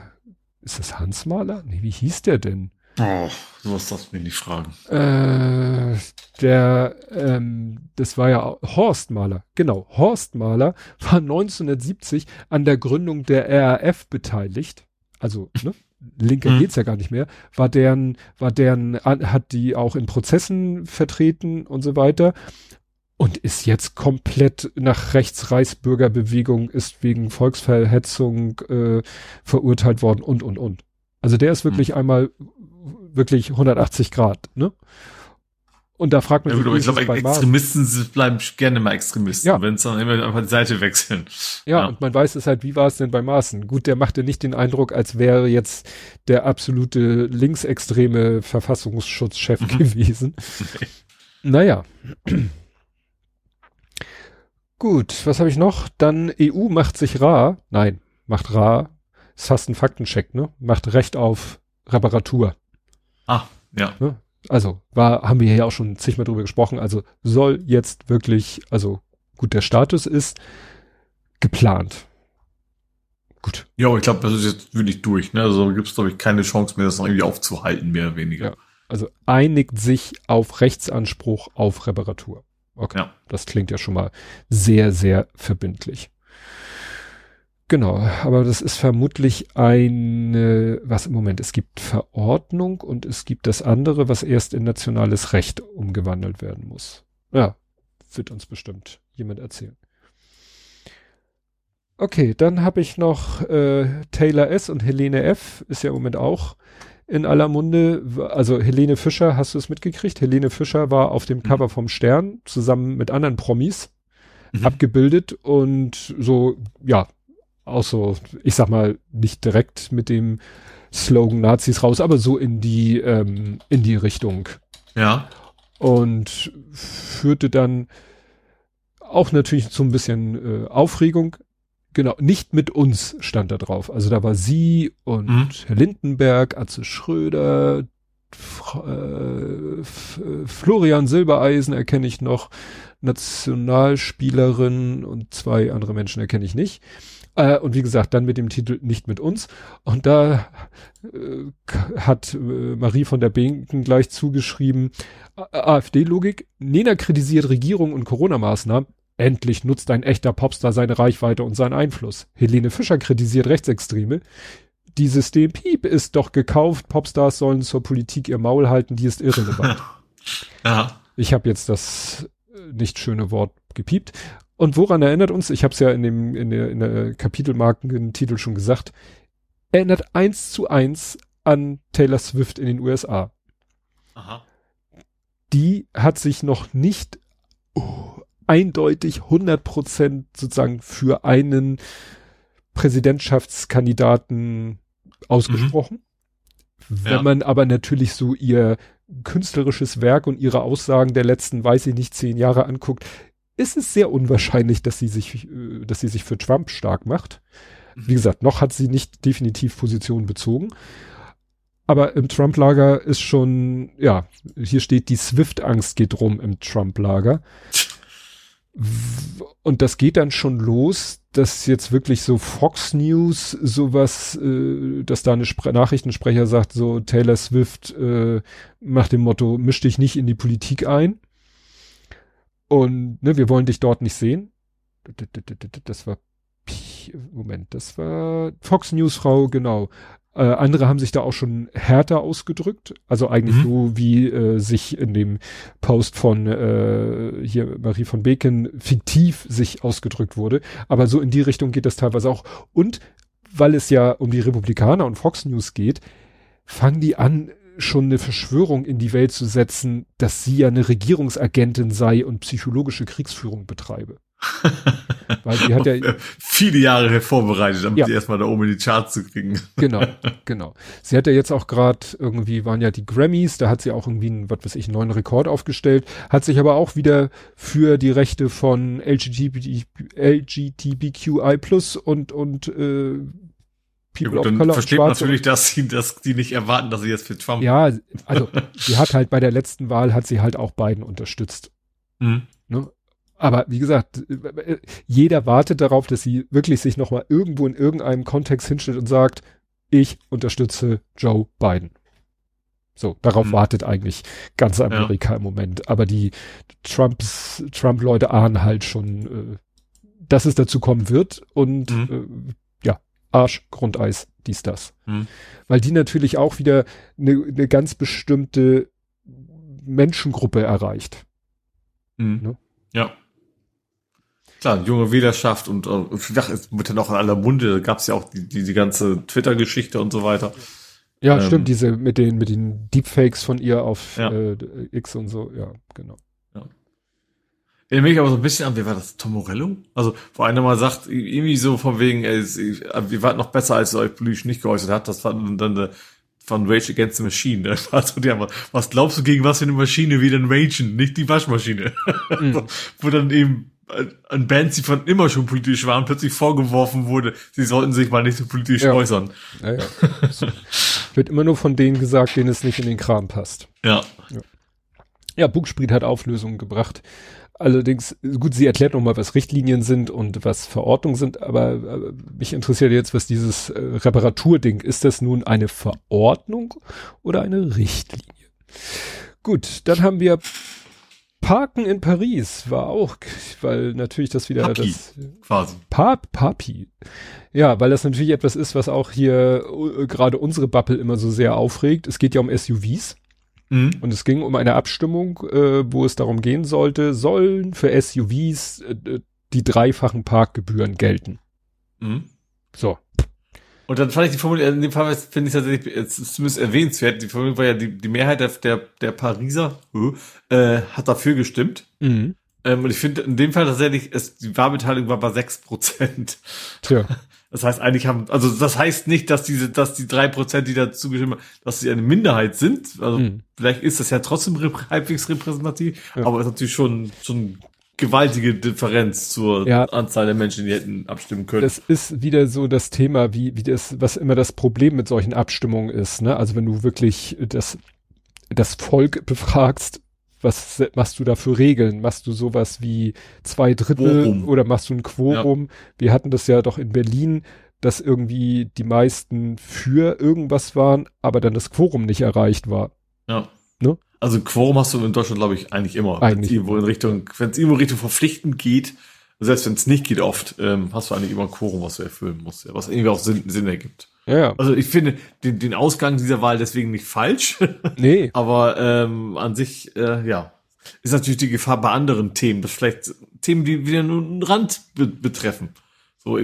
S2: ist das Hans Mahler? Nee, wie hieß der denn?
S3: Oh, sowas darfst du mich nicht fragen.
S2: Äh, der, ähm, das war ja Horst Mahler. Genau, Horst Mahler war 1970 an der Gründung der RAF beteiligt. Also, ne? Linke mhm. geht's ja gar nicht mehr. War deren, war deren, hat die auch in Prozessen vertreten und so weiter. Und ist jetzt komplett nach rechts Reichsbürgerbewegung, ist wegen Volksverhetzung äh, verurteilt worden und, und, und. Also der ist wirklich mhm. einmal wirklich 180 Grad, ne? Und da fragt man
S3: ja, sich, ich glaube, Extremisten Mars? bleiben gerne mal Extremisten, ja. wenn es dann immer einfach die Seite wechseln.
S2: Ja, ja, und man weiß es halt, wie war es denn bei Maaßen? Gut, der machte nicht den Eindruck, als wäre jetzt der absolute linksextreme Verfassungsschutzchef mhm. [laughs] gewesen. [laughs] Nee. Naja. Gut, was habe ich noch? Dann EU macht sich rar. Nein, macht rar. Ist fast ein Faktencheck, ne? Macht Recht auf Reparatur.
S3: Ah, ja. Ne?
S2: Also, war, haben wir ja auch schon zigmal drüber gesprochen. Also, soll jetzt wirklich, also, gut, der Status ist geplant.
S3: Gut. Ja, ich glaube, das ist jetzt wirklich durch, ne? Also, gibt es, glaube ich, keine Chance mehr, das noch irgendwie aufzuhalten, mehr oder weniger. Ja.
S2: Also, einigt sich auf Rechtsanspruch auf Reparatur. Okay. Ja. Das klingt ja schon mal sehr, sehr verbindlich. Genau, aber das ist vermutlich eine, was im Moment, es gibt Verordnung und es gibt das andere, was erst in nationales Recht umgewandelt werden muss. Ja, wird uns bestimmt jemand erzählen. Okay, dann habe ich noch äh, Taylor S. und Helene F. Ist ja im Moment auch in aller Munde. Also Helene Fischer, hast du es mitgekriegt? Helene Fischer war auf dem mhm. Cover vom Stern zusammen mit anderen Promis mhm. abgebildet und so, ja, auch so, ich sag mal, nicht direkt mit dem Slogan Nazis raus, aber so in die, ähm, in die Richtung.
S3: Ja.
S2: Und führte dann auch natürlich zu ein bisschen äh, Aufregung. Genau, nicht mit uns stand da drauf. Also da war sie und mhm. Herr Lindenberg, Atze Schröder, F äh, Florian Silbereisen erkenne ich noch, Nationalspielerin und zwei andere Menschen erkenne ich nicht. Äh, und wie gesagt, dann mit dem Titel Nicht mit uns. Und da äh, hat äh, Marie von der Binken gleich zugeschrieben, AfD-Logik, Nena kritisiert Regierung und Corona-Maßnahmen. Endlich nutzt ein echter Popstar seine Reichweite und seinen Einfluss. Helene Fischer kritisiert Rechtsextreme. Die System Piep ist doch gekauft. Popstars sollen zur Politik ihr Maul halten. Die ist irrelevant. [laughs]
S3: ja.
S2: Ich habe jetzt das äh, nicht schöne Wort gepiept. Und woran erinnert uns, ich habe es ja in dem in der, in der Kapitelmarken-Titel schon gesagt, erinnert eins zu eins an Taylor Swift in den USA.
S3: Aha.
S2: Die hat sich noch nicht oh, eindeutig 100 Prozent sozusagen für einen Präsidentschaftskandidaten ausgesprochen. Mhm. Wenn ja. man aber natürlich so ihr künstlerisches Werk und ihre Aussagen der letzten, weiß ich nicht, zehn Jahre anguckt, ist es sehr unwahrscheinlich, dass sie sich, äh, dass sie sich für Trump stark macht. Wie gesagt, noch hat sie nicht definitiv Position bezogen. Aber im Trump-Lager ist schon, ja, hier steht, die Swift-Angst geht rum im Trump-Lager. Und das geht dann schon los, dass jetzt wirklich so Fox News sowas, äh, dass da eine Spre Nachrichtensprecher sagt, so Taylor Swift äh, macht dem Motto, misch dich nicht in die Politik ein. Und ne, wir wollen dich dort nicht sehen. Das war Moment, das war Fox News Frau, genau. Äh, andere haben sich da auch schon härter ausgedrückt. Also eigentlich mhm. so, wie äh, sich in dem Post von äh, hier Marie von Beken fiktiv sich ausgedrückt wurde. Aber so in die Richtung geht das teilweise auch. Und weil es ja um die Republikaner und Fox News geht, fangen die an, schon eine Verschwörung in die Welt zu setzen, dass sie ja eine Regierungsagentin sei und psychologische Kriegsführung betreibe.
S3: Weil die hat ja viele Jahre vorbereitet, um ja. sie erstmal da oben in die Charts zu kriegen.
S2: Genau, genau. Sie hat ja jetzt auch gerade irgendwie waren ja die Grammys, da hat sie auch irgendwie einen, was weiß ich, einen neuen Rekord aufgestellt, hat sich aber auch wieder für die Rechte von LGBT, LGBTQI Plus und und äh,
S3: People ja, gut, of Color versteht man natürlich, dass sie, dass die nicht erwarten, dass sie jetzt für Trump.
S2: Ja, also sie hat halt bei der letzten Wahl hat sie halt auch beiden unterstützt. Mhm. Ne? Aber wie gesagt, jeder wartet darauf, dass sie wirklich sich nochmal irgendwo in irgendeinem Kontext hinstellt und sagt, ich unterstütze Joe Biden. So, darauf mhm. wartet eigentlich ganz Amerika ja. im Moment. Aber die Trumps, Trump-Leute ahnen halt schon, äh, dass es dazu kommen wird und mhm. äh, ja, Arsch, Grundeis, dies, das. Mhm. Weil die natürlich auch wieder eine ne ganz bestimmte Menschengruppe erreicht.
S3: Mhm. Ne? Ja. Klar, junge Wählerschaft und äh, ach, es wird ja noch in aller Munde, da gab es ja auch die, die, die ganze Twitter-Geschichte und so weiter.
S2: Ja, ähm, stimmt, diese mit den mit den Deepfakes von ihr auf ja. äh, X und so, ja, genau. Ja.
S3: Erinnere mich aber so ein bisschen an, wie war das, Tom Morello? Also, wo einer mal sagt, irgendwie so von wegen, ey, wir waren noch besser, als ihr euch politisch nicht geäußert hat, das war dann eine von Rage Against the Machine. Ne? [laughs] Also, die haben, was glaubst du, gegen was für eine Maschine wir denn ragen? Nicht die Waschmaschine. [laughs] Mhm. Wo dann eben an Bands, die von immer schon politisch waren, plötzlich vorgeworfen wurde, sie sollten sich mal nicht so politisch ja. äußern. Ja, ja.
S2: Wird immer nur von denen gesagt, denen es nicht in den Kram passt.
S3: Ja. Ja,
S2: ja Bugspriet hat Auflösungen gebracht. Allerdings, gut, sie erklärt nochmal, was Richtlinien sind und was Verordnungen sind, aber äh, mich interessiert jetzt, was dieses äh, Reparaturding, ist das nun eine Verordnung oder eine Richtlinie? Gut, dann haben wir Parken in Paris war auch, weil natürlich das wieder Papi, das
S3: quasi.
S2: Pap, Papi. Ja, weil das natürlich etwas ist, was auch hier uh, gerade unsere Bubble immer so sehr aufregt. Es geht ja um SUVs. Mhm. Und es ging um eine Abstimmung, äh, wo es darum gehen sollte, sollen für SUVs äh, die dreifachen Parkgebühren gelten. Mhm. So.
S3: Und dann fand ich die Formulierung, in dem Fall finde ich tatsächlich, es ist zumindest erwähnenswert, die Formulierung war ja, die, die Mehrheit der, der, der Pariser äh, hat dafür gestimmt. Mhm. Ähm, und ich finde in dem Fall tatsächlich, es, die Wahlbeteiligung war bei sechs Prozent. Tja. [laughs] Das heißt, eigentlich haben, also das heißt nicht, dass diese, dass die drei Prozent, die dazu gestimmt haben, dass sie eine Minderheit sind. Also mhm. vielleicht ist das ja trotzdem halbwegs repräsentativ, ja. aber es ist natürlich schon, schon gewaltige Differenz zur ja. Anzahl der Menschen, die hätten abstimmen können.
S2: Das ist wieder so das Thema, wie, wie das, was immer das Problem mit solchen Abstimmungen ist, ne? Also wenn du wirklich das, das Volk befragst, was machst du da für Regeln? Machst du sowas wie zwei Drittel Quorum. oder machst du ein Quorum? Ja. Wir hatten das ja doch in Berlin, dass irgendwie die meisten für irgendwas waren, aber dann das Quorum nicht erreicht war.
S3: Ja. Ne? Also Quorum hast du in Deutschland, glaube ich, eigentlich immer. Eigentlich. Wenn's irgendwo in Richtung, wenn es irgendwo Richtung verpflichtend geht, selbst wenn es nicht geht oft, ähm, hast du eigentlich immer ein Quorum, was du erfüllen musst, ja, was irgendwie auch Sinn, Sinn ergibt. Ja. Also ich finde den, den Ausgang dieser Wahl deswegen nicht falsch. [laughs] Nee. Aber ähm, an sich, äh, ja, ist natürlich die Gefahr bei anderen Themen, dass vielleicht Themen, die wieder nur einen Rand be betreffen. So,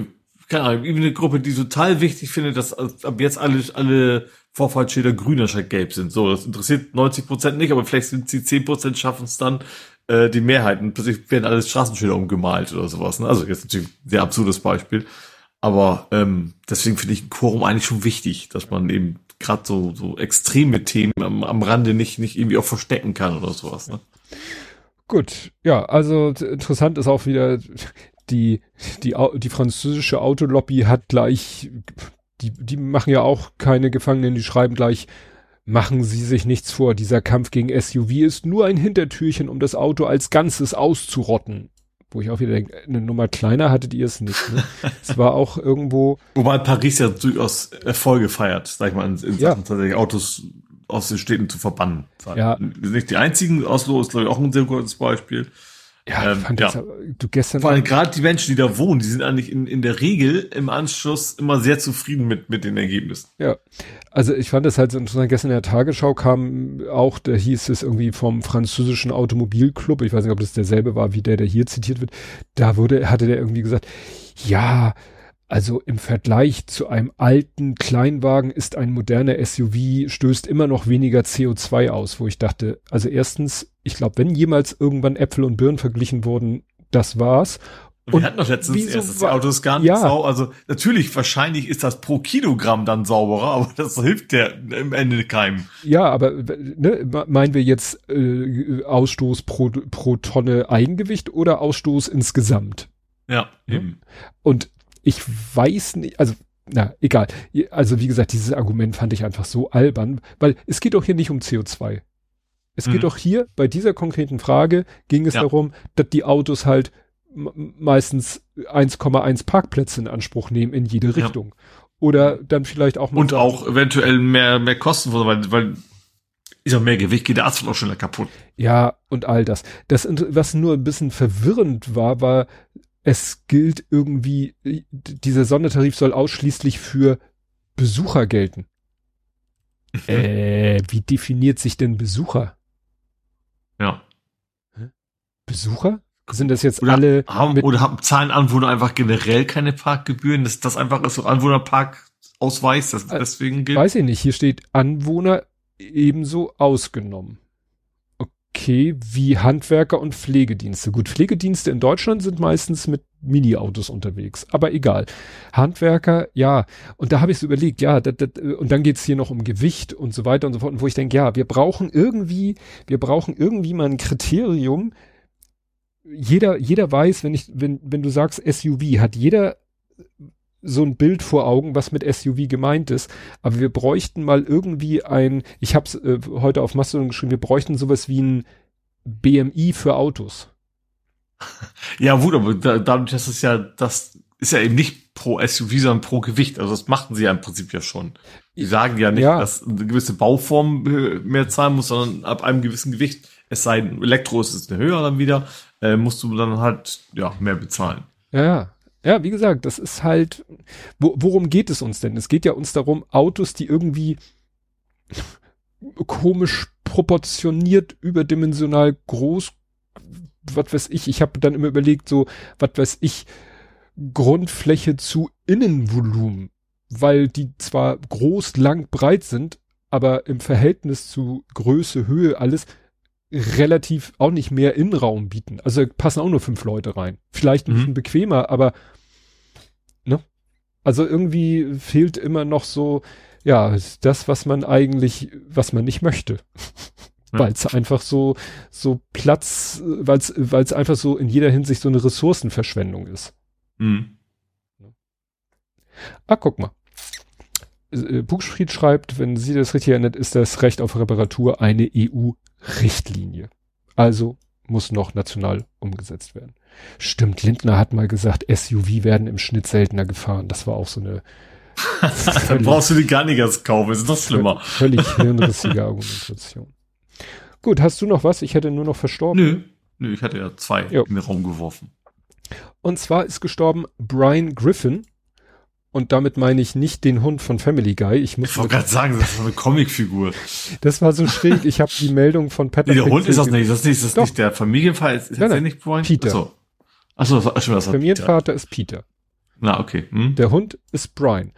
S3: keine Ahnung, eine Gruppe, die total wichtig findet, dass ab jetzt alle, alle Vorfahrtsschilder grün anstatt gelb sind. So, das interessiert 90 Prozent nicht, aber vielleicht sind sie 10 Prozent schaffen es dann, äh, die Mehrheiten. Plötzlich werden alles Straßenschilder umgemalt oder sowas. Ne? Also jetzt natürlich ein sehr absurdes Beispiel. Aber ähm, deswegen finde ich ein Quorum eigentlich schon wichtig, dass man eben gerade so, so extreme Themen am, am Rande nicht, nicht irgendwie auch verstecken kann oder sowas. Ne?
S2: Gut, ja, also interessant ist auch wieder, die, die, die französische Autolobby hat gleich die, die machen ja auch keine Gefangenen, die schreiben gleich, machen Sie sich nichts vor, dieser Kampf gegen SUV ist nur ein Hintertürchen, um das Auto als Ganzes auszurotten. Wo ich auch wieder denke, eine Nummer kleiner hattet ihr es nicht. Ne? [laughs] es war auch irgendwo.
S3: Wobei Paris ja durchaus Erfolge feiert, sag ich mal, in, in ja. Sachen tatsächlich Autos aus den Städten zu verbannen. Ja. Nicht die einzigen, Oslo ist glaube ich auch ein sehr gutes Beispiel.
S2: Ja, ähm, fand ja. Das, du gestern.
S3: Vor allem gerade die Menschen, die da wohnen, die sind eigentlich in, in der Regel im Anschluss immer sehr zufrieden mit, mit den Ergebnissen.
S2: Ja. Also ich fand das halt so interessant. Gestern in der Tagesschau kam auch, da hieß es irgendwie vom französischen Automobilclub, ich weiß nicht, ob das derselbe war wie der, der hier zitiert wird, da wurde, hatte der irgendwie gesagt, ja, also im Vergleich zu einem alten Kleinwagen ist ein moderner SUV stößt immer noch weniger CO2 aus, wo ich dachte, also erstens, ich glaube, wenn jemals irgendwann Äpfel und Birnen verglichen wurden, das war's.
S3: Wir und hatten doch letztens wieso erst, das Auto ist gar nicht ja. sauber. Also natürlich, wahrscheinlich ist das pro Kilogramm dann sauberer, aber das hilft der im Ende keinem.
S2: Ja, aber ne, meinen wir jetzt äh, Ausstoß pro, pro Tonne Eigengewicht oder Ausstoß insgesamt?
S3: Ja, eben.
S2: Und ich weiß nicht, also na, egal. Also wie gesagt, dieses Argument fand ich einfach so albern, weil es geht doch hier nicht um CO2. Es mhm. geht doch hier bei dieser konkreten Frage ging es ja. darum, dass die Autos halt meistens 1,1 Parkplätze in Anspruch nehmen in jede Richtung. Ja. Oder dann vielleicht auch
S3: mal. Und auch eventuell mehr, mehr Kosten, weil, weil ist auch mehr Gewicht, geht der Asphalt auch schneller kaputt.
S2: Ja, und all das. Das, was nur ein bisschen verwirrend war, war, es gilt irgendwie, dieser Sondertarif soll ausschließlich für Besucher gelten. Mhm. Äh, wie definiert sich denn Besucher?
S3: Ja.
S2: Besucher? Sind das jetzt
S3: oder
S2: alle
S3: haben, oder haben zahlen Anwohner einfach generell keine Parkgebühren? Das das einfach ist so Anwohnerparkausweis, das äh, deswegen
S2: gilt? Weiß ich nicht. Hier steht Anwohner ebenso ausgenommen. Okay, wie Handwerker und Pflegedienste. Gut, Pflegedienste in Deutschland sind meistens mit Mini-Autos unterwegs, aber egal. Handwerker, ja. Und da habe ich so überlegt, ja, dat, dat, und dann geht's hier noch um Gewicht und so weiter und so fort. Und wo ich denke, ja, wir brauchen irgendwie, wir brauchen irgendwie mal ein Kriterium, jeder, jeder weiß, wenn ich, wenn, wenn du sagst SUV, hat jeder so ein Bild vor Augen, was mit SUV gemeint ist. Aber wir bräuchten mal irgendwie ein, ich habe es äh, heute auf Mastodon geschrieben, wir bräuchten sowas wie ein BMI für Autos. [laughs]
S3: Ja, gut, aber da, dadurch, dass es ja, das ist ja eben nicht pro SUV, sondern pro Gewicht. Also das machten sie ja im Prinzip ja schon. Die sagen ja nicht, ja. dass eine gewisse Bauform mehr zahlen muss, sondern ab einem gewissen Gewicht, es sei denn, Elektro ist es eine höher dann wieder, äh, musst du dann halt ja mehr bezahlen.
S2: Ja, ja, wie gesagt, das ist halt, wo, worum geht es uns denn? Es geht ja uns darum, Autos, die irgendwie komisch proportioniert, überdimensional groß, was weiß ich, ich habe dann immer überlegt, so, was weiß ich, Grundfläche zu Innenvolumen, weil die zwar groß, lang, breit sind, aber im Verhältnis zu Größe, Höhe, alles relativ auch nicht mehr Innenraum bieten. Also passen auch nur fünf Leute rein. Vielleicht ein mhm. bisschen bequemer, aber? Also irgendwie fehlt immer noch so, ja, das, was man eigentlich, was man nicht möchte. [laughs] Ja. Weil es einfach so, so Platz, weil es, weil es einfach so in jeder Hinsicht so eine Ressourcenverschwendung ist. Mhm. Ah, guck mal. Äh, Buchfried schreibt, wenn sie das richtig erinnert, ist das Recht auf Reparatur eine EU-Richtlinie. Also muss noch national umgesetzt werden. Stimmt, Lindner hat mal gesagt, SUV werden im Schnitt seltener gefahren. Das war auch so eine. [laughs]
S3: Dann brauchst du die gar nicht erst kaufen, ist das schlimmer.
S2: Völlig hirnrissige Argumentation. Gut, hast du noch was? Ich hätte nur noch verstorben.
S3: Nö, nö, ich hatte ja zwei jo. in den Raum geworfen.
S2: Und zwar ist gestorben Brian Griffin, und damit meine ich nicht den Hund von Family Guy. Ich muss.
S3: Ich wollte gerade sagen, das ist eine Comicfigur.
S2: das war so schräg. Ich habe die Meldung von
S3: Patrick. Nee, der Hund ist das nicht. Das ist nicht, das ist nicht der Familienvater. Ist, ist nein, nein. nicht
S2: Brian? Peter. Achso.
S3: Achso, das,
S2: das, das Familienvater Peter. ist Peter.
S3: Na, okay. Hm.
S2: Der Hund ist Brian.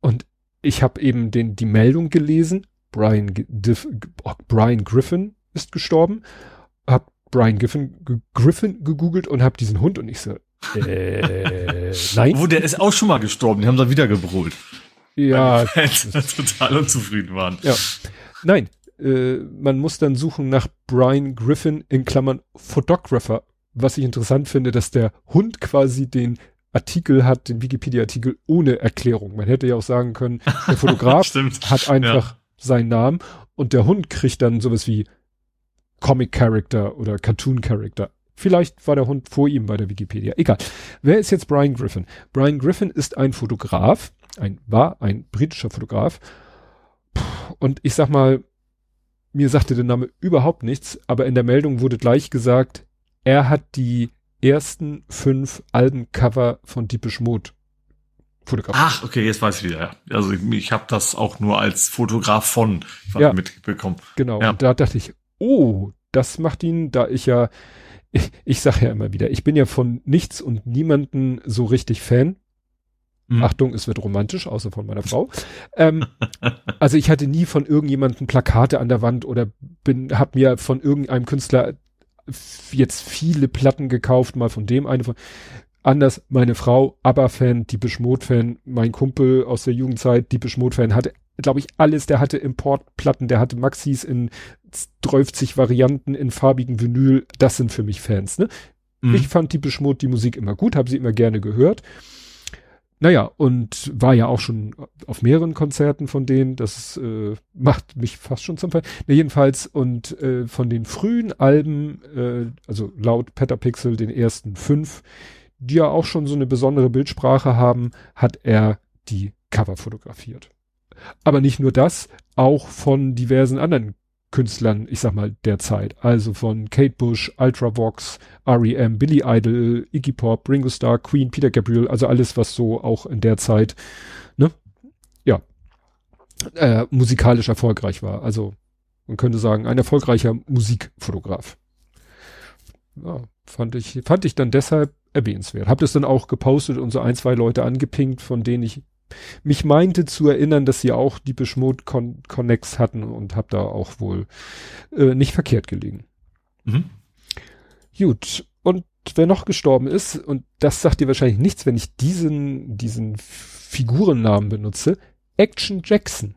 S2: Und ich habe eben den, die Meldung gelesen. Brian, Diff, oh, Brian Griffin ist gestorben. Hab Brian Griffin, Griffin gegoogelt und hab diesen Hund und ich so,
S3: äh, nein. Wo der ist auch schon mal gestorben, die haben da wieder gebrüllt.
S2: Ja. [laughs]
S3: total unzufrieden waren.
S2: Ja. Nein, äh, man muss dann suchen nach Brian Griffin in Klammern Photographer. Was ich interessant finde, dass der Hund quasi den Artikel hat, den Wikipedia-Artikel ohne Erklärung. Man hätte ja auch sagen können, der [laughs] Fotograf hat einfach ja. seinen Namen und der Hund kriegt dann sowas wie Comic Character oder Cartoon Character. Vielleicht war der Hund vor ihm bei der Wikipedia. Egal. Wer ist jetzt Brian Griffin? Brian Griffin ist ein Fotograf, ein, war ein britischer Fotograf. Und ich sag mal, mir sagte der Name überhaupt nichts, aber in der Meldung wurde gleich gesagt, er hat die ersten fünf Albencover von Deepish Mode
S3: fotografiert. Ach, okay, jetzt weiß ich wieder. Ja. Also ich, ich habe das auch nur als Fotograf von ja, mitbekommen.
S2: Genau. Ja. Und da dachte ich, oh, das macht ihn, da ich ja ich, ich sage ja immer wieder, ich bin ja von nichts und niemanden so richtig Fan. Mhm. Achtung, es wird romantisch, außer von meiner Frau. ähm, [laughs] also ich hatte nie von irgendjemandem Plakate an der Wand oder bin, hab mir von irgendeinem Künstler jetzt viele Platten gekauft, mal von dem eine von. Anders, meine Frau, ABBA-Fan, die Mode-Fan, mein Kumpel aus der Jugendzeit, die Mode-Fan, hatte, glaube ich, alles. Der hatte Importplatten, der hatte Maxis in 30 Varianten in farbigen Vinyl. Das sind für mich Fans, ne? Mhm. Ich fand die Mode die Musik immer gut, habe sie immer gerne gehört. Naja, und war ja auch schon auf mehreren Konzerten von denen. Das äh, macht mich fast schon zum Fall. Na, jedenfalls, und äh, von den frühen Alben, äh, also laut Petapixel, den ersten fünf, die ja auch schon so eine besondere Bildsprache haben, hat er die Cover fotografiert. Aber nicht nur das, auch von diversen anderen Künstlern, ich sag mal, der Zeit. Also von Kate Bush, Ultravox, R.E.M., Billy Idol, Iggy Pop, Ringo Starr, Queen, Peter Gabriel, also alles, was so auch in der Zeit, ne, ja, äh, musikalisch erfolgreich war. Also man könnte sagen, ein erfolgreicher Musikfotograf. Ja, fand ich, fand ich dann deshalb erwähnenswert. Hab das dann auch gepostet und so ein, zwei Leute angepinkt, von denen ich mich meinte zu erinnern, dass sie auch die Beschmut Con Connects hatten und habe da auch wohl äh, nicht verkehrt gelegen. Mhm. Gut. Und wer noch gestorben ist, und das sagt dir wahrscheinlich nichts, wenn ich diesen, diesen Figurennamen benutze, Action Jackson.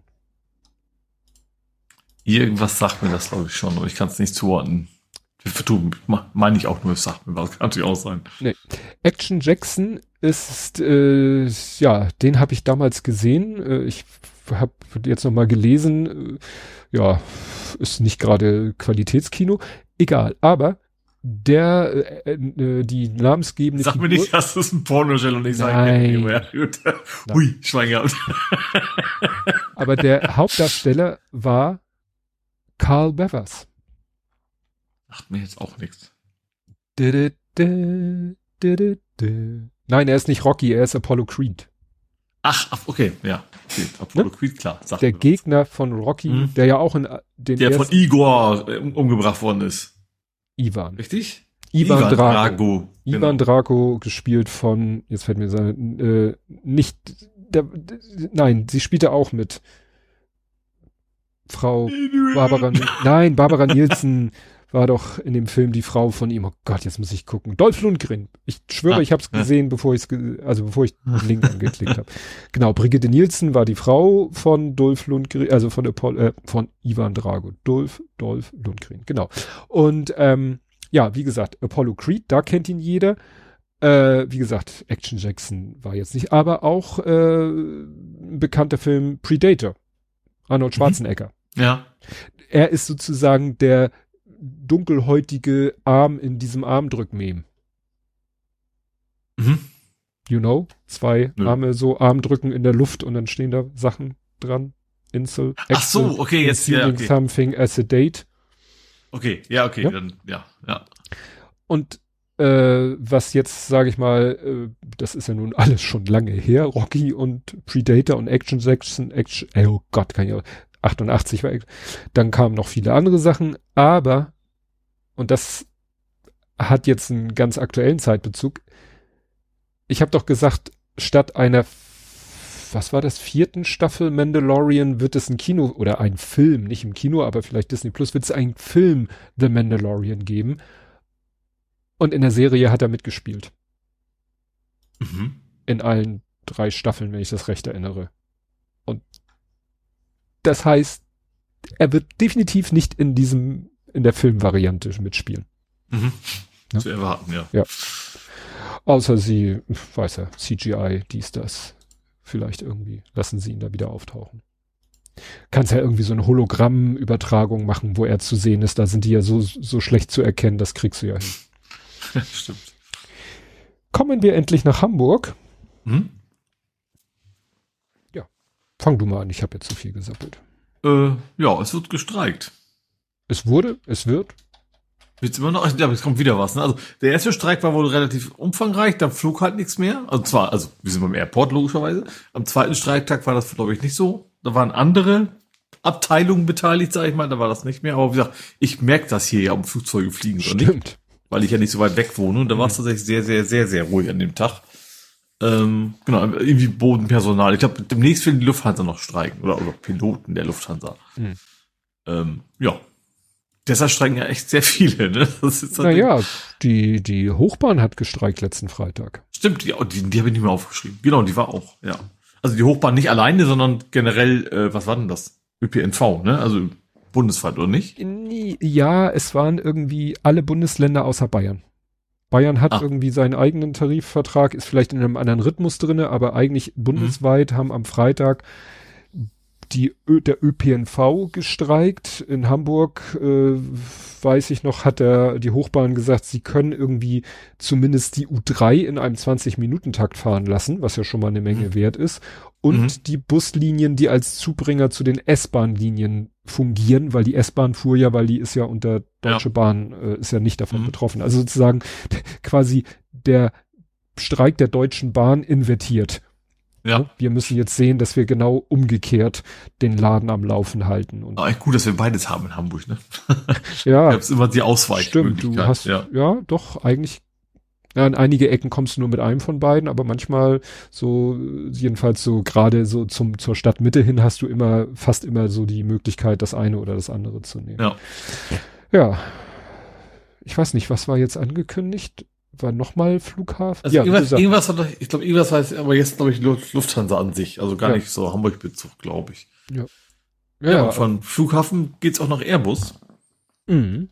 S3: Irgendwas sagt mir das, glaube ich, schon, aber ich kann es nicht zuordnen. Du, meine ich auch nur, sagt mir was, kann natürlich auch sein.
S2: Nee. Action Jackson ist, äh, ja, den habe ich damals gesehen. Äh, ich habe jetzt noch mal gelesen. Äh, ja, ist nicht gerade Qualitätskino. Egal, aber der, äh, äh, die namensgebende
S3: Sag Figur, mir nicht, dass das ein Pornoshell und ich sage, ja, gut. Hui, Schwein gehabt.
S2: aber der Hauptdarsteller war Carl Bevers.
S3: Macht mir jetzt auch nichts.
S2: Nein, er ist nicht Rocky, er ist Apollo Creed.
S3: Ach, okay, ja. Okay. Apollo ne? Creed, klar.
S2: der Gegner was. von Rocky, hm. der ja auch in äh,
S3: den Der von Igor äh, umgebracht worden ist.
S2: Ivan.
S3: Richtig?
S2: Ivan, Ivan Drago. Drago. Ivan genau. Drago, gespielt von, jetzt fällt mir sein, äh, nicht, der, nein, sie spielte auch mit. Frau Barbara, nein, Barbara Nielsen, [laughs] war doch in dem Film die Frau von ihm. Oh Gott, jetzt muss ich gucken. Dolph Lundgren. Ich schwöre, ah, ich habe es gesehen, bevor ich ge also bevor ich [laughs] den Link angeklickt habe. Genau, Brigitte Nielsen war die Frau von Dolph Lundgren, also von Apollo, äh, von Ivan Drago. Dolph, Dolph Lundgren, genau. Und ähm, ja, wie gesagt, Apollo Creed, da kennt ihn jeder. Äh, wie gesagt, Action Jackson war jetzt nicht, aber auch äh, ein bekannter Film Predator. Arnold mhm. Schwarzenegger.
S3: Ja.
S2: Er ist sozusagen der dunkelhäutige Arm in diesem Armdrück-Meme. Mhm. You know? Zwei Nö. Arme so Armdrücken in der Luft und dann stehen da Sachen dran. Insel.
S3: Ach so, okay, jetzt
S2: ja, okay. something as a date.
S3: Okay, ja, okay, ja? dann ja, ja.
S2: Und äh, was jetzt, sage ich mal, äh, das ist ja nun alles schon lange her, Rocky und Predator und Action Jackson, Action, oh Gott, kann ich auch, 88 war, dann kamen noch viele andere Sachen, aber, und das hat jetzt einen ganz aktuellen Zeitbezug, ich habe doch gesagt, statt einer, was war das, vierten Staffel Mandalorian wird es ein Kino oder ein Film, nicht im Kino, aber vielleicht Disney Plus, wird es einen Film The Mandalorian geben. Und in der Serie hat er mitgespielt. Mhm. In allen drei Staffeln, wenn ich das recht erinnere. Und das heißt, er wird definitiv nicht in diesem, in der Filmvariante mitspielen.
S3: Mhm. Ja? Zu erwarten, ja.
S2: Ja. Außer sie, weiß er, CGI, dies, das. Vielleicht irgendwie lassen sie ihn da wieder auftauchen. Kannst ja irgendwie so eine Hologrammübertragung machen, wo er zu sehen ist. Da sind die ja so, so schlecht zu erkennen, das kriegst du ja hin. [laughs]
S3: Stimmt.
S2: Kommen wir endlich nach Hamburg. Hm? Fang du mal an, ich habe jetzt zu viel gesappelt.
S3: Äh, ja, es wird gestreikt.
S2: Es wurde, es wird.
S3: Jetzt immer noch, [laughs] ja, es kommt wieder was. Ne? Also der erste Streik war wohl relativ umfangreich, da flog halt nichts mehr. Also zwar, also wir sind beim Airport logischerweise. Am zweiten Streiktag war das, glaube ich, nicht so. Da waren andere Abteilungen beteiligt, sage ich mal, da war das nicht mehr. Aber wie gesagt, ich merke das hier ja um Flugzeuge fliegen
S2: Stimmt. nicht.
S3: Weil ich ja nicht so weit weg wohne. Und da war es mhm. tatsächlich sehr, sehr, sehr, sehr ruhig an dem Tag. Ähm, genau, irgendwie Bodenpersonal. Ich glaube, demnächst will die Lufthansa noch streiken oder, oder Piloten der Lufthansa. Mhm. Ähm, ja. Deshalb streiken ja echt sehr viele, ne?
S2: Das ist naja, die, die Hochbahn hat gestreikt letzten Freitag.
S3: Stimmt, die, die, die habe ich nicht mehr aufgeschrieben. Genau, die war auch, ja. Also die Hochbahn nicht alleine, sondern generell, äh, was war denn das? ÖPNV, ne? Also bundesweit, oder nicht?
S2: Ja, es waren irgendwie alle Bundesländer außer Bayern. Bayern hat ah. irgendwie seinen eigenen Tarifvertrag, ist vielleicht in einem anderen Rhythmus drinne, aber eigentlich bundesweit mhm. haben am Freitag die Ö, der ÖPNV gestreikt. In Hamburg, äh, weiß ich noch, hat der, die Hochbahn gesagt, sie können irgendwie zumindest die U3 in einem 20-Minuten-Takt fahren lassen, was ja schon mal eine Menge mhm. wert ist. Und mhm. die Buslinien, die als Zubringer zu den S-Bahn-Linien fungieren, weil die S-Bahn fuhr ja, weil die ist ja unter Deutsche ja. Bahn, äh, ist ja nicht davon mhm. betroffen. Also sozusagen [laughs] quasi der Streik der Deutschen Bahn invertiert. Ja. Ne? Wir müssen jetzt sehen, dass wir genau umgekehrt den Laden am Laufen halten.
S3: Und Aber gut, dass wir beides haben in Hamburg, ne? [laughs]
S2: ja.
S3: Hast immer die Ausweichmöglichkeit.
S2: Stimmt, du hast, ja. ja, doch, eigentlich, ja, in einige Ecken kommst du nur mit einem von beiden, aber manchmal so, jedenfalls so gerade so zum, zur Stadtmitte hin hast du immer, fast immer so die Möglichkeit, das eine oder das andere zu nehmen.
S3: Ja.
S2: Ja. Ich weiß nicht, was war jetzt angekündigt? War nochmal Flughafen?
S3: Also ja, irgendwas, irgendwas hat, ich glaube, irgendwas jetzt, aber jetzt glaube ich Lufthansa an sich, also gar ja. nicht so Hamburg-Bezug, glaube ich.
S2: Ja.
S3: Ja, ja von Flughafen geht's auch nach Airbus.
S2: Mhm.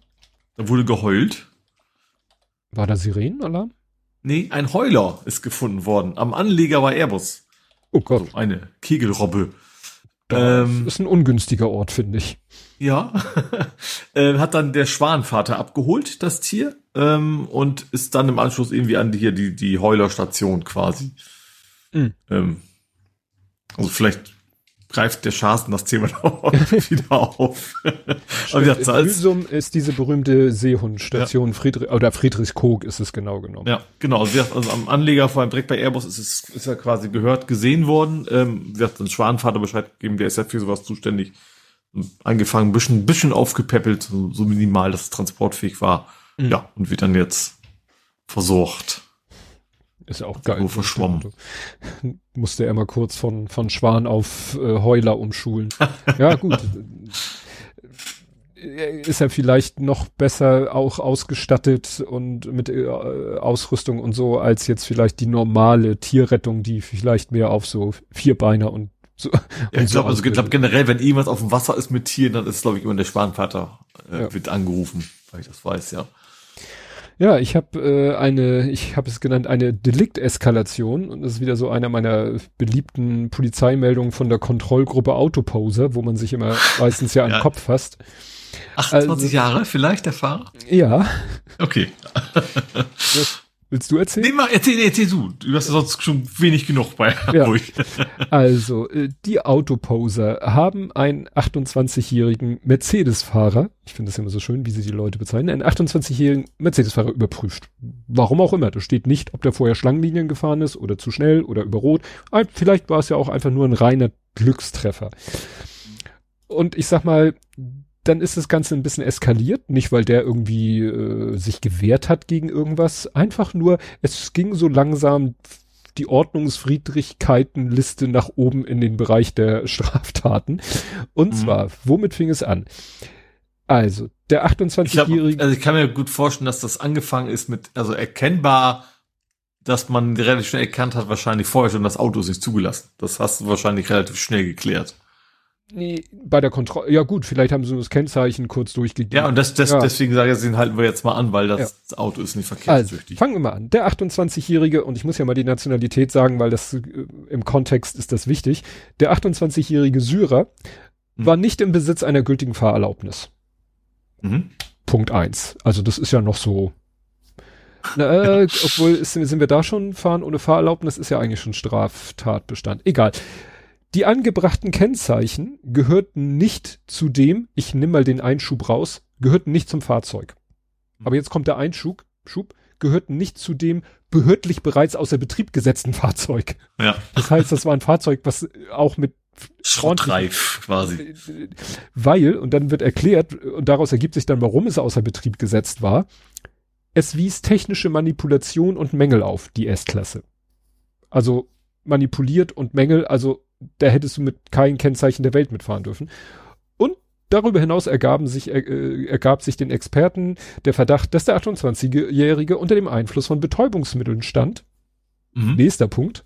S3: Da wurde geheult.
S2: War da Sirenenalarm?
S3: Nee, ein Heuler ist gefunden worden. Am Anleger war Airbus.
S2: Oh Gott.
S3: Also eine Kegelrobbe.
S2: Das ähm, ist ein ungünstiger Ort, finde ich.
S3: Ja. [laughs] äh, hat dann der Schwanvater abgeholt, das Tier ähm, und ist dann im Anschluss irgendwie an die, hier die, die Heulerstation quasi. Mhm. Ähm, also vielleicht greift der Schaßen das Thema [laughs] wieder auf.
S2: Aber ja, Hülsum ist diese berühmte Seehundstation ja. Friedrich, oder Friedrichskoog ist es genau genommen.
S3: Ja, genau. Also, also am Anleger, vor allem direkt bei Airbus, ist es ist ja quasi gehört, gesehen worden. Ähm, wie gesagt, ein Schwanvater Bescheid gegeben, der ist ja für sowas zuständig. Angefangen, ein bisschen, bisschen aufgepäppelt, so, so minimal, dass es transportfähig war. Mhm. Ja, und wird dann jetzt versorgt.
S2: Ist ja auch geil.
S3: Nur verschwommen. [laughs]
S2: Musste er mal kurz von, von Schwan auf äh, Heuler umschulen. [laughs] ja, gut. ist er vielleicht noch besser auch ausgestattet und mit äh, Ausrüstung und so als jetzt vielleicht die normale Tierrettung, die vielleicht mehr auf so Vierbeiner und so. [laughs]
S3: Ja, ich glaube, also ich glaube generell, wenn irgendwas auf dem Wasser ist mit Tieren, dann ist glaube ich immer der Schwanvater äh, ja. wird angerufen, weil ich das weiß, ja.
S2: Ja, ich habe äh, eine, ich habe es genannt, eine Delikteskalation und das ist wieder so einer meiner beliebten Polizeimeldungen von der Kontrollgruppe Autoposer, wo man sich immer meistens ja an den Kopf fasst.
S3: 28 also, Jahre vielleicht der Fahrer?
S2: Ja.
S3: Okay.
S2: Willst du erzählen?
S3: Nee, mal, erzähl, erzähl du. Du hast sonst schon wenig genug bei
S2: ja. [laughs] Also, äh, die Autoposer haben einen 28-jährigen Mercedes-Fahrer, ich finde das immer so schön, wie sie die Leute bezeichnen, einen 28-jährigen Mercedes-Fahrer überprüft. Warum auch immer. Da steht nicht, ob der vorher Schlangenlinien gefahren ist oder zu schnell oder über Rot. Vielleicht war es ja auch einfach nur ein reiner Glückstreffer. Und ich sag mal, dann ist das Ganze ein bisschen eskaliert, nicht weil der irgendwie äh, sich gewehrt hat gegen irgendwas, einfach nur, es ging so langsam die Ordnungsfriedrigkeitenliste nach oben in den Bereich der [laughs] Straftaten. Und mhm. zwar, womit fing es an? Also, der 28-jährige.
S3: Also ich kann mir gut vorstellen, dass das angefangen ist mit, also erkennbar, dass man relativ schnell erkannt hat, wahrscheinlich vorher schon das Auto sich zugelassen. Das hast du wahrscheinlich relativ schnell geklärt.
S2: Nee, bei der Kontrolle, ja gut, vielleicht haben sie das Kennzeichen kurz durchgegeben.
S3: Ja, und das, das, ja. deswegen sage ich, den halten wir jetzt mal an, weil das ja. Auto ist nicht verkehrssüchtig.
S2: Also, fangen wir mal an. Der 28-Jährige, und ich muss ja mal die Nationalität sagen, weil das äh, im Kontext ist das wichtig. Der 28-jährige Syrer mhm. war nicht im Besitz einer gültigen Fahrerlaubnis. Mhm. Punkt eins. Also das ist ja noch so. Na, äh, [laughs] obwohl ist, sind wir da schon fahren ohne Fahrerlaubnis, ist ja eigentlich schon Straftatbestand. Egal. Die angebrachten Kennzeichen gehörten nicht zu dem, ich nimm mal den Einschub raus, gehörten nicht zum Fahrzeug. Hm. Aber jetzt kommt der Einschub, Schub, gehörten nicht zu dem behördlich bereits außer Betrieb gesetzten Fahrzeug.
S3: Ja.
S2: Das heißt, das war ein Fahrzeug, was auch mit
S3: Schrottreif quasi.
S2: Weil, und dann wird erklärt, und daraus ergibt sich dann, warum es außer Betrieb gesetzt war, es wies technische Manipulation und Mängel auf, die S-Klasse. Also manipuliert und Mängel, also da hättest du mit keinem Kennzeichen der Welt mitfahren dürfen. Und darüber hinaus ergaben sich, äh, ergab sich den Experten der Verdacht, dass der 28-Jährige unter dem Einfluss von Betäubungsmitteln stand. Mhm. Nächster Punkt.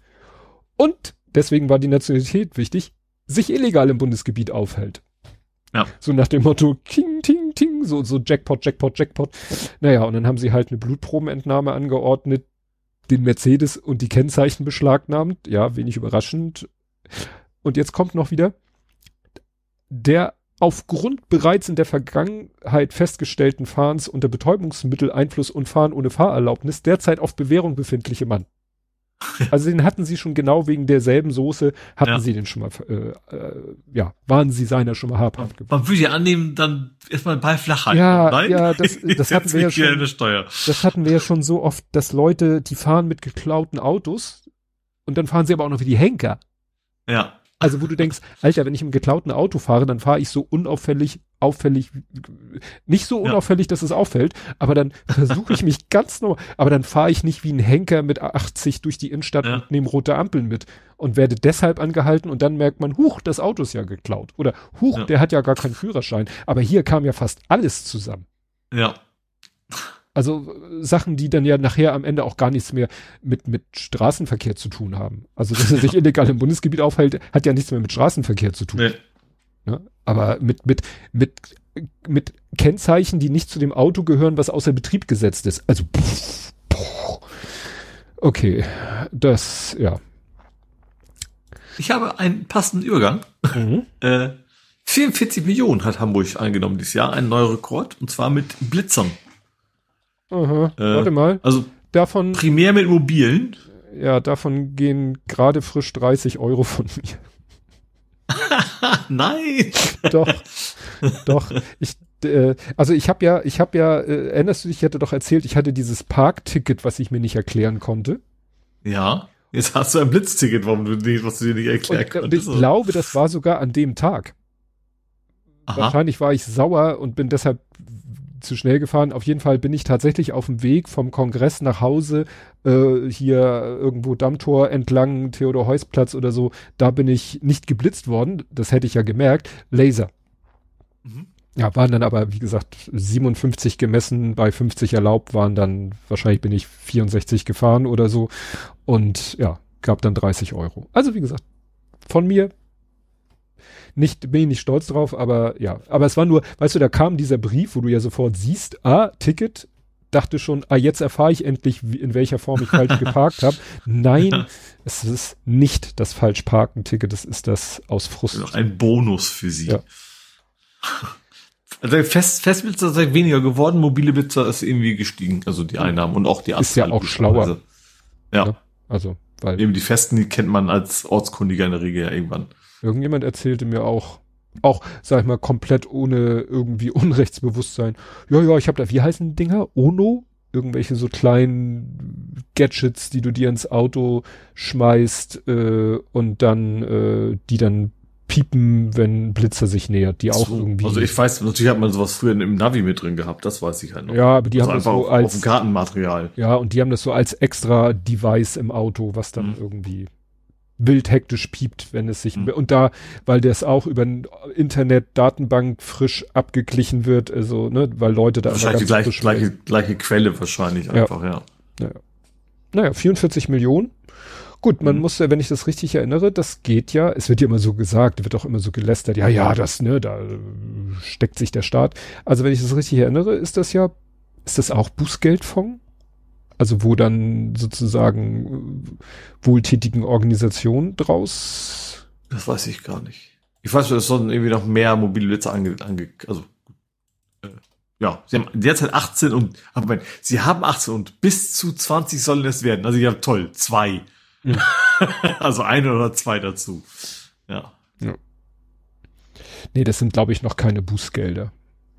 S2: Und deswegen war die Nationalität wichtig, sich illegal im Bundesgebiet aufhält. Ja. So nach dem Motto, ting, ting, ting, so, so Jackpot, Jackpot, Jackpot. Naja, und dann haben sie halt eine Blutprobenentnahme angeordnet, den Mercedes und die Kennzeichen beschlagnahmt. Ja, wenig überraschend. Und jetzt kommt noch wieder, der aufgrund bereits in der Vergangenheit festgestellten Fahrens unter Betäubungsmitteleinfluss und Fahren ohne Fahrerlaubnis derzeit auf Bewährung befindliche Mann. [laughs] Also den hatten sie schon genau wegen derselben Soße, hatten ja. sie den schon mal, äh, äh, ja, waren sie seiner schon mal habhaft
S3: geworden. Man würde ja annehmen, dann erstmal bei flach halten.
S2: Ja, Nein? ja, das, [laughs] das hatten wir ja schon. Das hatten wir ja schon so oft, dass Leute, die fahren mit geklauten Autos und dann fahren sie aber auch noch wie die Henker.
S3: Ja.
S2: Also wo du denkst, Alter, wenn ich im geklauten Auto fahre, dann fahre ich so unauffällig, auffällig, nicht so unauffällig, ja. dass es auffällt, aber dann versuche ich mich [laughs] ganz normal, aber dann fahre ich nicht wie ein Henker mit 80 durch die Innenstadt ja. und nehme rote Ampeln mit und werde deshalb angehalten und dann merkt man, huch, das Auto ist ja geklaut oder huch, ja. der hat ja gar keinen Führerschein. Aber hier kam ja fast alles zusammen.
S3: Ja.
S2: Also Sachen, die dann ja nachher am Ende auch gar nichts mehr mit, mit Straßenverkehr zu tun haben. Also, dass er sich [laughs] illegal im Bundesgebiet aufhält, hat ja nichts mehr mit Straßenverkehr zu tun. Nee. Ja, aber mit, mit, mit, mit Kennzeichen, die nicht zu dem Auto gehören, was außer Betrieb gesetzt ist. Also, pff, pff. okay, das, ja.
S3: Ich habe einen passenden Übergang. Mhm. [laughs] Äh, 44 Millionen hat Hamburg eingenommen dieses Jahr, ein neuer Rekord, und zwar mit Blitzern.
S2: Aha, äh, warte mal.
S3: Also davon. Primär mit mobilen.
S2: Ja, davon gehen gerade frisch 30 Euro von mir. [laughs]
S3: Nein.
S2: doch, doch. Ich, äh, also ich habe ja, ich habe ja, äh, erinnerst du dich, ich hatte doch erzählt, ich hatte dieses Parkticket, was ich mir nicht erklären konnte.
S3: Ja. Jetzt hast du ein Blitzticket, warum du nicht, was du dir nicht erklären und, konntest.
S2: Und ich glaube, das war sogar an dem Tag. Aha. Wahrscheinlich war ich sauer und bin deshalb zu schnell gefahren. Auf jeden Fall bin ich tatsächlich auf dem Weg vom Kongress nach Hause, äh, hier irgendwo Dammtor entlang, Theodor-Heuss-Platz oder so. Da bin ich nicht geblitzt worden. Das hätte ich ja gemerkt. Laser. Mhm. Ja, waren dann aber, wie gesagt, 57 gemessen, bei 50 erlaubt waren dann, wahrscheinlich bin ich 64 gefahren oder so. Und ja, gab dann 30 Euro. Also wie gesagt, von mir nicht, bin ich nicht stolz drauf, aber ja. Aber es war nur, weißt du, da kam dieser Brief, wo du ja sofort siehst, ah, Ticket, dachte schon, ah, jetzt erfahre ich endlich, wie, in welcher Form ich falsch [laughs] geparkt habe. Nein, es ist nicht das Falschparken-Ticket, das ist das aus Frust.
S3: Noch ein Bonus für sie. Ja. [laughs] Also Fest, Festblitzer sind weniger geworden, mobile Blitzer ist irgendwie gestiegen, also die Einnahmen und auch die
S2: Anzahl. Ist ja auch schlauer.
S3: Ja. ja.
S2: Also,
S3: weil. Eben die Festen, die kennt man als Ortskundiger in der Regel ja irgendwann.
S2: Irgendjemand erzählte mir auch, auch, sag ich mal, komplett ohne irgendwie [laughs] Unrechtsbewusstsein. Ja, ja, ich habe da, wie heißen Dinger? Ono? Irgendwelche so kleinen Gadgets, die du dir ins Auto schmeißt äh, und dann, äh, die dann piepen, wenn Blitzer sich nähert, die auch so, irgendwie.
S3: Also ich weiß, natürlich hat man sowas früher im Navi mit drin gehabt, das weiß ich halt noch.
S2: Ja, aber die also haben das so
S3: auf, als auf dem Kartenmaterial.
S2: Ja, und die haben das so als extra Device im Auto, was dann mhm. irgendwie wild hektisch piept, wenn es sich, mhm. und da, weil das auch über ein Internet Datenbank frisch abgeglichen wird, also, ne, weil Leute da
S3: wahrscheinlich die gleiche, gleiche, gleiche Quelle wahrscheinlich einfach, ja. ja.
S2: Naja. naja, 44 Millionen. Gut, man mhm. muss ja, wenn ich das richtig erinnere, das geht ja, es wird ja immer so gesagt, wird auch immer so gelästert, ja, ja, das, ne, da steckt sich der Staat. Also wenn ich das richtig erinnere, ist das ja, ist das auch Bußgeldfonds? Also wo dann sozusagen äh, wohltätigen Organisationen draus.
S3: Das weiß ich gar nicht. Ich weiß, es sollen irgendwie noch mehr mobile Blitze ange, ange also äh, ja, sie haben derzeit 18 und aber Moment, sie haben 18 und bis zu 20 sollen es werden. Also ja, toll, zwei. Ja. [laughs] also ein oder zwei dazu. Ja. ja.
S2: Nee, das sind glaube ich noch keine Bußgelder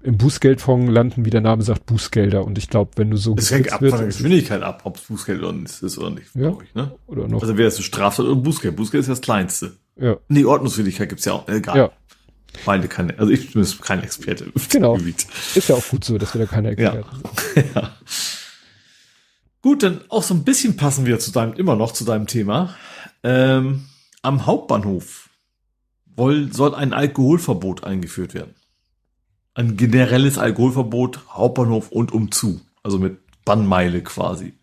S2: im Bußgeldfonds landen, wie der Name sagt, Bußgelder. Und ich glaube, wenn du so.
S3: Es hängt ab wird, von der Geschwindigkeit ab, ob es Bußgeld ist oder nicht,
S2: ja, ich, ne? Oder noch.
S3: Also wäre es eine Straftat oder Bußgeld. Bußgeld ist das Kleinste.
S2: Ja.
S3: Nee, Ordnungswidrigkeit gibt's ja auch. Egal. Ja. Beide keine, also ich bin kein Experte.
S2: Genau. Ist ja auch gut so, dass wir da keine Experten
S3: ja. sind. [laughs] ja. Gut, dann auch so ein bisschen passen wir zu deinem, immer noch zu deinem Thema. Ähm, am Hauptbahnhof soll ein Alkoholverbot eingeführt werden. Ein generelles Alkoholverbot, Hauptbahnhof und umzu. Also mit Bannmeile quasi.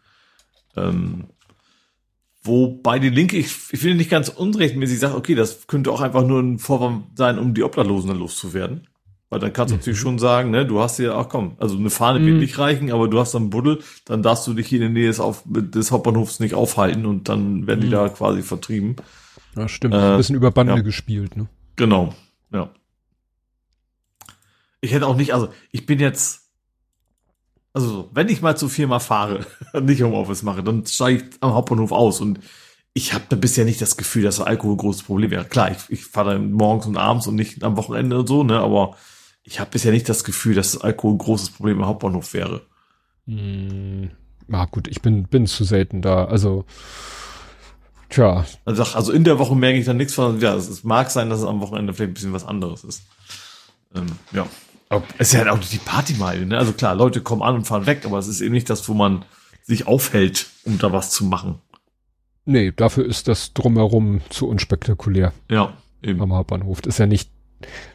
S3: Ähm, wobei die Linke, ich, ich finde nicht ganz unrechtmäßig, sagt, okay, das könnte auch einfach nur ein Vorwand sein, um die Obdachlosen dann loszuwerden. Weil dann kannst du mhm. natürlich schon sagen, ne, du hast ja, ach komm, also eine Fahne mhm. wird nicht reichen, aber du hast dann Buddel, dann darfst du dich hier in der Nähe des, Auf des Hauptbahnhofs nicht aufhalten und dann werden mhm. die da quasi vertrieben.
S2: Ja, stimmt. Äh, Ein bisschen über Bande ja. gespielt, ne?
S3: Genau, ja. Ich hätte auch nicht, also ich bin jetzt, also wenn ich mal zu Firma fahre [laughs] und nicht Homeoffice mache, dann steige ich am Hauptbahnhof aus und ich habe da bisher nicht das Gefühl, dass Alkohol ein großes Problem wäre. Klar, ich, ich fahre dann morgens und abends und nicht am Wochenende und so, ne, aber ich habe bisher nicht das Gefühl, dass Alkohol ein großes Problem im Hauptbahnhof wäre.
S2: Hm, gut, ich bin, bin zu selten da. Also, tja.
S3: Also, also in der Woche merke ich dann nichts von, ja, es, mag sein, dass es am Wochenende vielleicht ein bisschen was anderes ist. Ähm, ja. Es ist ja halt auch die Partymeile, ne? Also klar, Leute kommen an und fahren weg, aber es ist eben nicht das, wo man sich aufhält, um da was zu machen.
S2: Nee, dafür ist das drumherum zu unspektakulär.
S3: Ja,
S2: eben. Am Hauptbahnhof. Das ist ja nicht,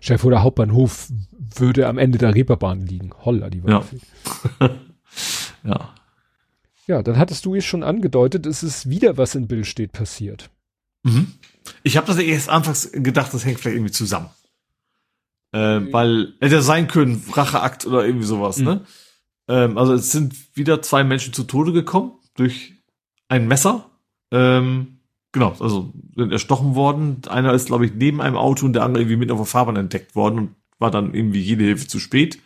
S2: Chef oder Hauptbahnhof würde am Ende der Reeperbahn liegen. Holla, die
S3: war Ja. [laughs] ja.
S2: Ja, dann hattest du es schon angedeutet, es ist wieder was in Bild steht passiert.
S3: Mhm. Ich habe das erst anfangs gedacht, das hängt vielleicht irgendwie zusammen. Äh, mhm. Weil hätte sein können, Racheakt oder irgendwie sowas, mhm. ne? Ähm, also es sind wieder zwei Menschen zu Tode gekommen durch ein Messer. Ähm, genau, also sind erstochen worden. Einer ist, glaube ich, neben einem Auto und der andere irgendwie mit auf der Fahrbahn entdeckt worden und war dann irgendwie jede Hilfe zu spät.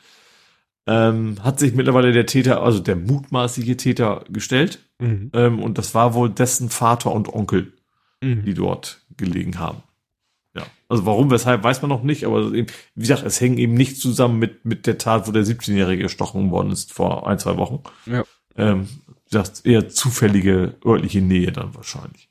S3: Ähm, hat sich mittlerweile der Täter, also der mutmaßliche Täter gestellt. Mhm. Ähm, und das war wohl dessen Vater und Onkel, mhm. die dort gelegen haben. Ja, also warum, weshalb, weiß man noch nicht, aber eben, wie gesagt, es hängt eben nicht zusammen mit, mit der Tat, wo der 17-Jährige erstochen worden ist vor ein, zwei Wochen. Ja. Ähm, das eher zufällige örtliche Nähe dann wahrscheinlich.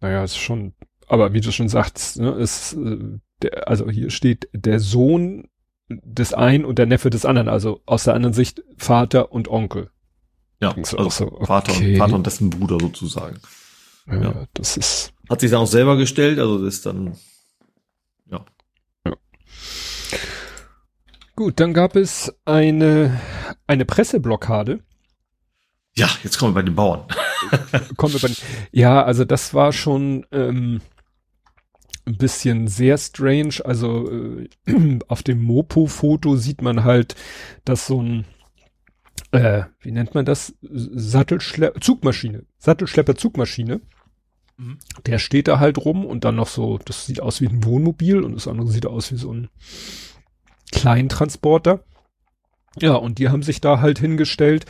S2: Naja, ist schon, aber wie du schon sagst, ne, ist, äh, der, also hier steht der Sohn des einen und der Neffe des anderen, also aus der anderen Sicht Vater und Onkel.
S3: Ja, also so, okay. Vater, und, Vater und dessen Bruder sozusagen.
S2: Ja, ja, das ist.
S3: Hat sich dann auch selber gestellt, also das ist dann, ja. ja.
S2: Gut, dann gab es eine, eine Presseblockade.
S3: Ja, jetzt kommen wir bei den Bauern. [laughs]
S2: kommen wir bei den, ja, also das war schon, ähm, ein bisschen sehr strange. Also äh, [clears throat] auf dem Mopo-Foto sieht man halt, dass so ein, äh, wie nennt man das? Sattelschlepper, Zugmaschine, Sattelschlepper Zugmaschine. Mhm. Der steht da halt rum und dann noch so, das sieht aus wie ein Wohnmobil und das andere sieht aus wie so ein Kleintransporter. Ja, und die haben sich da halt hingestellt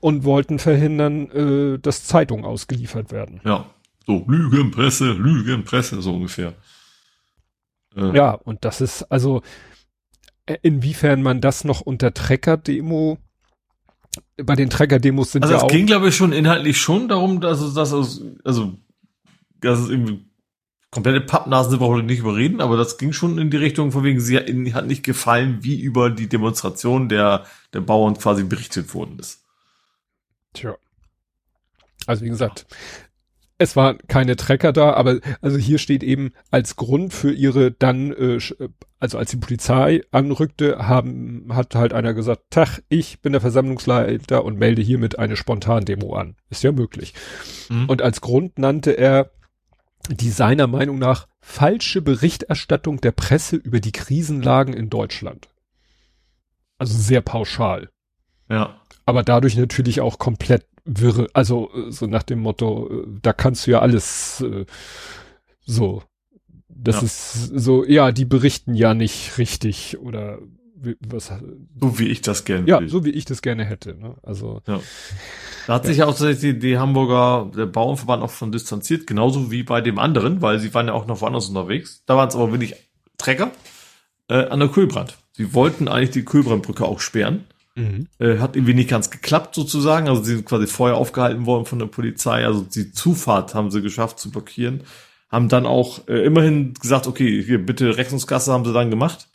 S2: und wollten verhindern, äh, dass Zeitungen ausgeliefert werden.
S3: Ja. So, Lügenpresse, Lügenpresse, so ungefähr.
S2: Äh. Ja, und das ist also, äh, inwiefern man das noch unter Trecker-Demo bei den Trecker-Demos sind
S3: also
S2: ja
S3: auch. Also es ging, glaube ich, schon inhaltlich schon darum, dass es, dass es, also, dass es irgendwie komplette Pappnasen sind wir heute nicht überreden, aber das ging schon in die Richtung, von wegen, sie hat nicht gefallen, wie über die Demonstration der, der Bauern quasi berichtet worden ist.
S2: Tja. Also wie gesagt, es war keine Trecker da, aber also hier steht eben als Grund für ihre dann, äh, also als die Polizei anrückte, haben hat halt einer gesagt, Tach, ich bin der Versammlungsleiter und melde hiermit eine Spontandemo an. Ist ja möglich. Mhm. Und als Grund nannte er die seiner Meinung nach falsche Berichterstattung der Presse über die Krisenlagen in Deutschland. Also sehr pauschal.
S3: Ja.
S2: Aber dadurch natürlich auch komplett wirre, also äh, so nach dem Motto, äh, da kannst du ja alles äh, so. Das ja. ist so, ja, die berichten ja nicht richtig oder was.
S3: So wie ich das gerne
S2: Ja, will. so wie ich das gerne hätte. Ne? Also.
S3: Ja. Da hat ja. sich ja auch die, die Hamburger, der Bauernverband auch von distanziert, genauso wie bei dem anderen, weil sie waren ja auch noch woanders unterwegs. Da waren es aber wirklich Trecker äh, an der Kühlbrand. Sie wollten eigentlich die Kühlbrandbrücke auch sperren. Mhm. Äh, hat irgendwie nicht ganz geklappt sozusagen. Also sie sind quasi vorher aufgehalten worden von der Polizei. Also die Zufahrt haben sie geschafft zu blockieren. Haben dann auch äh, immerhin gesagt, okay, hier bitte Rechnungskasse haben sie dann gemacht.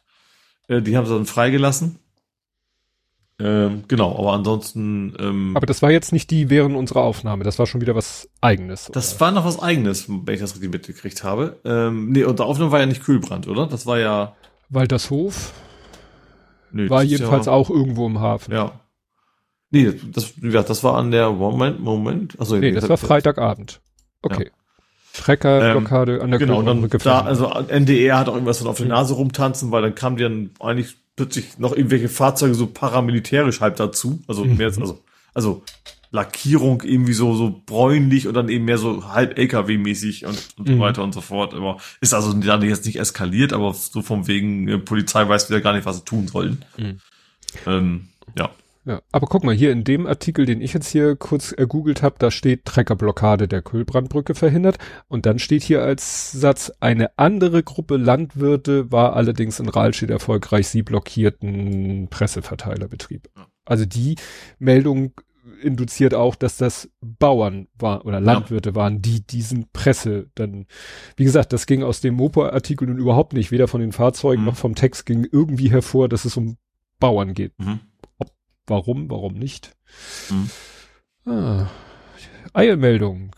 S3: Äh, die haben sie dann freigelassen. Ähm, genau, aber ansonsten. Ähm,
S2: aber das war jetzt nicht die während unserer Aufnahme, das war schon wieder was Eigenes.
S3: Oder? Das war noch was Eigenes, wenn ich das richtig mitgekriegt habe. Ähm, nee, unsere Aufnahme war ja nicht Kühlbrand, oder? Das war ja.
S2: Waltershof. Nö, war jedenfalls ja, auch irgendwo im Hafen.
S3: Ja. Nee, das, das war an der Moment, Moment.
S2: Also nee, das war Freitagabend. Okay. Ja. Treckerblockade
S3: ähm, an der Genau, dann da, also NDR hat auch irgendwas dann auf der Nase rumtanzen, weil dann kamen die dann eigentlich plötzlich noch irgendwelche Fahrzeuge so paramilitärisch halb dazu. Also mhm. mehr, also, also Lackierung irgendwie so, so bräunlich und dann eben mehr so halb LKW-mäßig und, und mhm. so weiter und so fort. Aber ist also dann jetzt nicht eskaliert, aber so vom wegen äh, Polizei weiß wieder gar nicht, was sie tun sollen. Mhm. Ähm, ja.
S2: Ja, aber guck mal, hier in dem Artikel, den ich jetzt hier kurz ergoogelt habe, da steht Treckerblockade der Kühlbrandbrücke verhindert und dann steht hier als Satz, eine andere Gruppe Landwirte war allerdings in Rahlstedt erfolgreich, sie blockierten Presseverteilerbetrieb. Also die Meldung induziert auch, dass das Bauern waren oder Landwirte ja. waren, die diesen Presse dann, wie gesagt, das ging aus dem Mopo-Artikel nun überhaupt nicht, weder von den Fahrzeugen mhm. noch vom Text ging irgendwie hervor, dass es um Bauern geht. Mhm. Warum, warum nicht? Hm. Ah, Eilmeldung.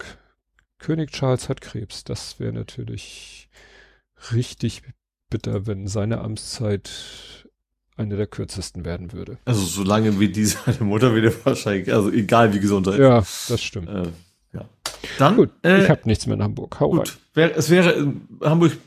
S2: König Charles hat Krebs. Das wäre natürlich richtig bitter, wenn seine Amtszeit eine der kürzesten werden würde.
S3: Also solange wie die seine Mutter wieder wahrscheinlich, also egal wie gesund er
S2: Ja, das stimmt.
S3: Äh, ja.
S2: Dann, gut, äh, ich habe nichts mehr in Hamburg.
S3: Hau gut. Wär, es wäre in Hamburg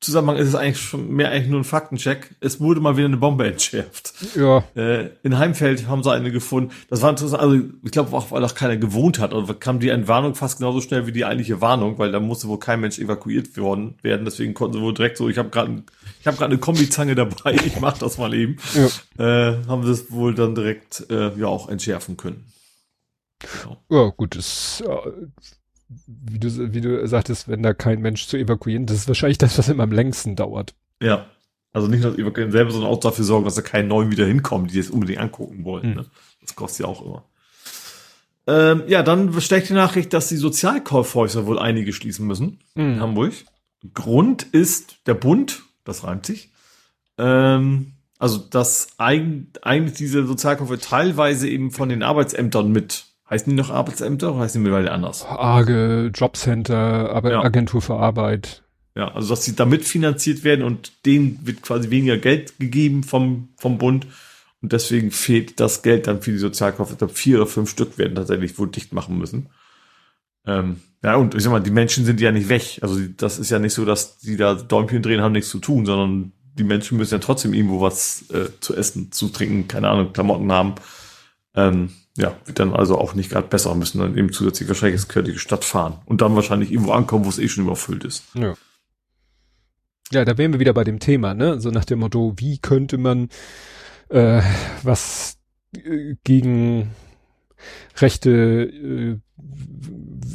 S3: Zusammenhang ist es eigentlich schon mehr eigentlich nur ein Faktencheck. Es wurde mal wieder eine Bombe entschärft.
S2: Ja.
S3: Äh, in Heimfeld haben sie eine gefunden. Das war interessant, also ich glaube auch, weil auch keiner gewohnt hat. Oder kam die Entwarnung fast genauso schnell wie die eigentliche Warnung, weil da musste wohl kein Mensch evakuiert worden werden. Deswegen konnten sie wohl direkt so, ich habe gerade ich habe gerade eine Kombizange dabei, [laughs] ich mach das mal eben. Ja. Äh, haben sie es wohl dann direkt äh, ja auch entschärfen können.
S2: Genau. Ja, gut, es äh, wie du, wie du sagtest, wenn da kein Mensch zu evakuieren, das ist wahrscheinlich das, was immer am längsten dauert.
S3: Ja. Also nicht nur das Evakuieren selber, sondern auch dafür sorgen, dass da keinen neuen wieder hinkommen, die jetzt unbedingt angucken wollen. Mhm. Ne? Das kostet ja auch immer. Ähm, ja, dann steckt die Nachricht, dass die Sozialkaufhäuser wohl einige schließen müssen mhm. in Hamburg. Grund ist der Bund, das reimt sich. Ähm, also, dass eigentlich diese Sozialkaufhäuser teilweise eben von den Arbeitsämtern mit Heißen die noch Arbeitsämter oder heißen die mittlerweile anders?
S2: AGE, Jobcenter, aber ja. Agentur für Arbeit.
S3: Ja, also dass sie damit finanziert werden und denen wird quasi weniger Geld gegeben vom, vom Bund. Und deswegen fehlt das Geld dann für die Sozialkauf. Ich glaube, vier oder fünf Stück werden tatsächlich wohl dicht machen müssen. Ähm, ja, und ich sag mal, die Menschen sind ja nicht weg. Also das ist ja nicht so, dass die da Däumchen drehen, haben nichts zu tun, sondern die Menschen müssen ja trotzdem irgendwo was äh, zu essen, zu trinken, keine Ahnung, Klamotten haben. Ähm, ja, wird dann also auch nicht gerade besser, müssen dann eben zusätzlich wahrscheinlich ins die Stadt fahren und dann wahrscheinlich irgendwo ankommen, wo es eh schon überfüllt ist.
S2: Ja. Ja, da wären wir wieder bei dem Thema, ne? So nach dem Motto, wie könnte man äh, was äh, gegen Rechte äh,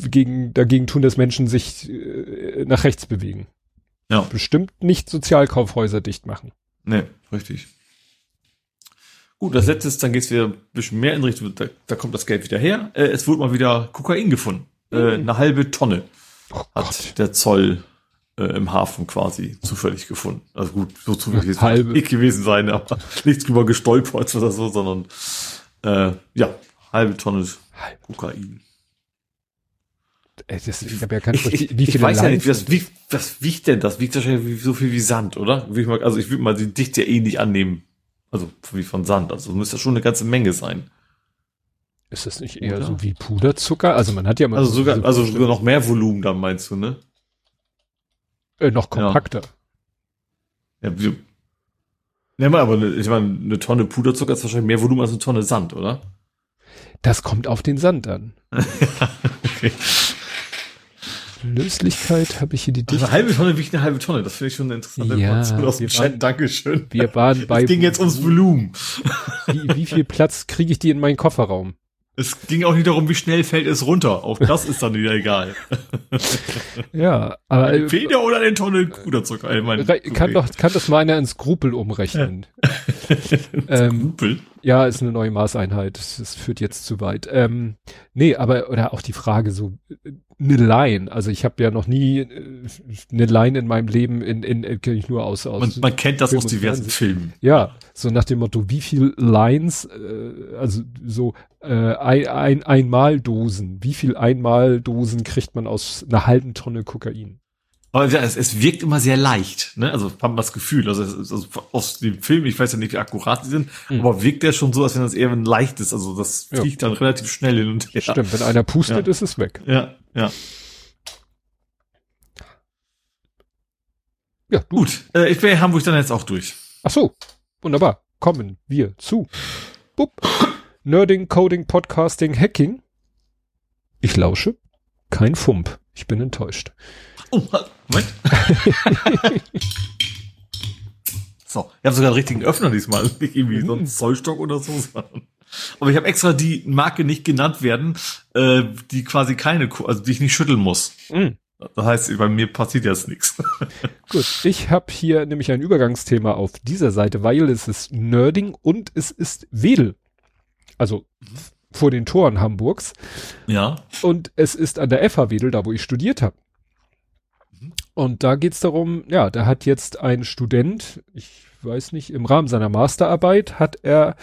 S2: gegen dagegen tun, dass Menschen sich äh, nach rechts bewegen. Ja. Bestimmt nicht Sozialkaufhäuser dicht machen.
S3: Nee, richtig. Gut, das letzte ist, dann geht's wieder ein bisschen mehr in Richtung, da, da kommt das Geld wieder her. Äh, es wurde mal wieder Kokain gefunden. Äh, mhm. eine halbe Tonne oh hat der Zoll äh, im Hafen quasi zufällig gefunden. Also gut, so zufällig
S2: ist
S3: nicht gewesen sein, aber [laughs] nichts drüber gestolpert oder so, sondern äh, ja, halbe Tonne Kokain.
S2: Ey, das, ich habe ja keine
S3: ich, ich, ich weiß ja nicht, was, wie, was wiegt denn das? Wiegt wahrscheinlich so viel wie Sand, oder? Also ich würde mal die Dichte eh nicht annehmen also wie von Sand. Also müsste schon eine ganze Menge sein.
S2: Ist das nicht eher Oder? so wie Puderzucker? Also man hat ja
S3: mal. Also sogar, so also sogar noch mehr Volumen dann meinst du, ne?
S2: Äh, noch kompakter.
S3: Ja, ja ne, mal, aber ich meine, eine Tonne Puderzucker ist wahrscheinlich mehr Volumen als eine Tonne Sand, oder?
S2: Das kommt auf den Sand an. [laughs] [laughs] okay. Löslichkeit habe ich hier die
S3: Dichte. Also eine halbe Tonne wiegt eine halbe Tonne. Das finde ich schon eine interessante
S2: ja, Information aus dem
S3: Chat. Dankeschön.
S2: Wir waren bei.
S3: Es ging jetzt ums Volumen.
S2: Wie, wie viel Platz kriege ich die in meinen Kofferraum?
S3: Es ging auch nicht darum, wie schnell fällt es runter. Auch das ist dann wieder egal.
S2: ja, aber.
S3: Eine Feder oder eine Tonne Puderzucker?
S2: Kann doch, kann das mal einer ins Skrupel umrechnen. [laughs]
S3: ähm,
S2: ja, ist eine neue Maßeinheit. Das, führt jetzt zu weit. Ähm, nee, aber, oder auch die Frage so, eine Line. Also ich habe ja noch nie äh, eine Line in meinem Leben in, in, in kenne ich nur aus, aus
S3: man, man kennt das Film aus diversen Filmen.
S2: Ja, so nach dem Motto, wie viel Lines, äh, also so äh, ein, ein Einmaldosen, wie viel Einmaldosen kriegt man aus einer halben Tonne Kokain?
S3: Aber es, es wirkt immer sehr leicht, ne? Also haben wir das Gefühl, also, es, also aus dem Film, ich weiß ja nicht, wie akkurat die sind, mhm. aber wirkt der schon so, als wenn das eher ein leichtes, also das ja. fliegt dann relativ schnell hin und her.
S2: Stimmt, wenn einer pustet, ja. ist es weg.
S3: Ja, ja. Ja, gut. Äh, ich wäre Hamburg dann jetzt auch durch.
S2: Ach so, wunderbar. Kommen wir zu Bup. Nerding, Coding, Podcasting, Hacking. Ich lausche. Kein Fump. Ich bin enttäuscht. Oh, Moment. [laughs]
S3: so, ich habe sogar einen richtigen Öffner diesmal. Nicht irgendwie so ein mhm. Zollstock oder so. Aber ich habe extra die Marke nicht genannt werden, äh, die quasi keine, also die ich nicht schütteln muss. Mhm. Das heißt, bei mir passiert jetzt nichts. [laughs]
S2: Gut, ich habe hier nämlich ein Übergangsthema auf dieser Seite, weil es ist Nerding und es ist Wedel. Also vor den Toren Hamburgs.
S3: Ja.
S2: Und es ist an der FH Wedel, da wo ich studiert habe. Mhm. Und da geht's darum, ja, da hat jetzt ein Student, ich weiß nicht, im Rahmen seiner Masterarbeit hat er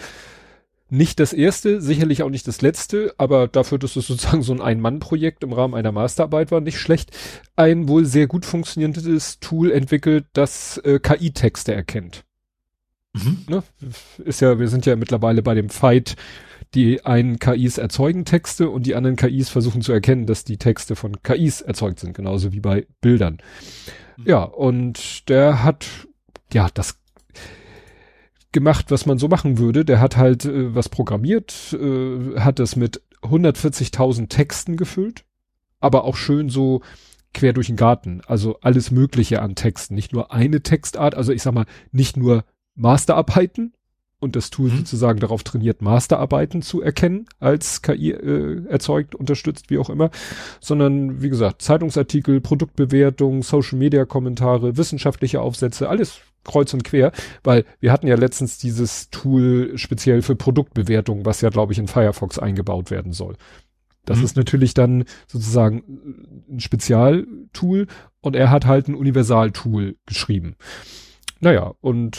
S2: nicht das erste, sicherlich auch nicht das letzte, aber dafür, dass es sozusagen so ein Ein-Mann-Projekt im Rahmen einer Masterarbeit war, nicht schlecht, ein wohl sehr gut funktionierendes Tool entwickelt, das äh, KI-Texte erkennt. Mhm. Ne? Ist ja, wir sind ja mittlerweile bei dem Fight, die einen KIs erzeugen Texte und die anderen KIs versuchen zu erkennen, dass die Texte von KIs erzeugt sind, genauso wie bei Bildern. Mhm. Ja, und der hat, ja, das gemacht, was man so machen würde. Der hat halt äh, was programmiert, äh, hat es mit 140.000 Texten gefüllt, aber auch schön so quer durch den Garten. Also alles Mögliche an Texten, nicht nur eine Textart. Also ich sag mal, nicht nur Masterarbeiten und das Tool mhm. sozusagen darauf trainiert, Masterarbeiten zu erkennen, als KI äh, erzeugt, unterstützt, wie auch immer, sondern wie gesagt, Zeitungsartikel, Produktbewertung, Social Media Kommentare, wissenschaftliche Aufsätze, alles kreuz und quer, weil wir hatten ja letztens dieses Tool speziell für Produktbewertung, was ja, glaube ich, in Firefox eingebaut werden soll. Das mhm. ist natürlich dann sozusagen ein Spezialtool und er hat halt ein Universaltool geschrieben. Naja, und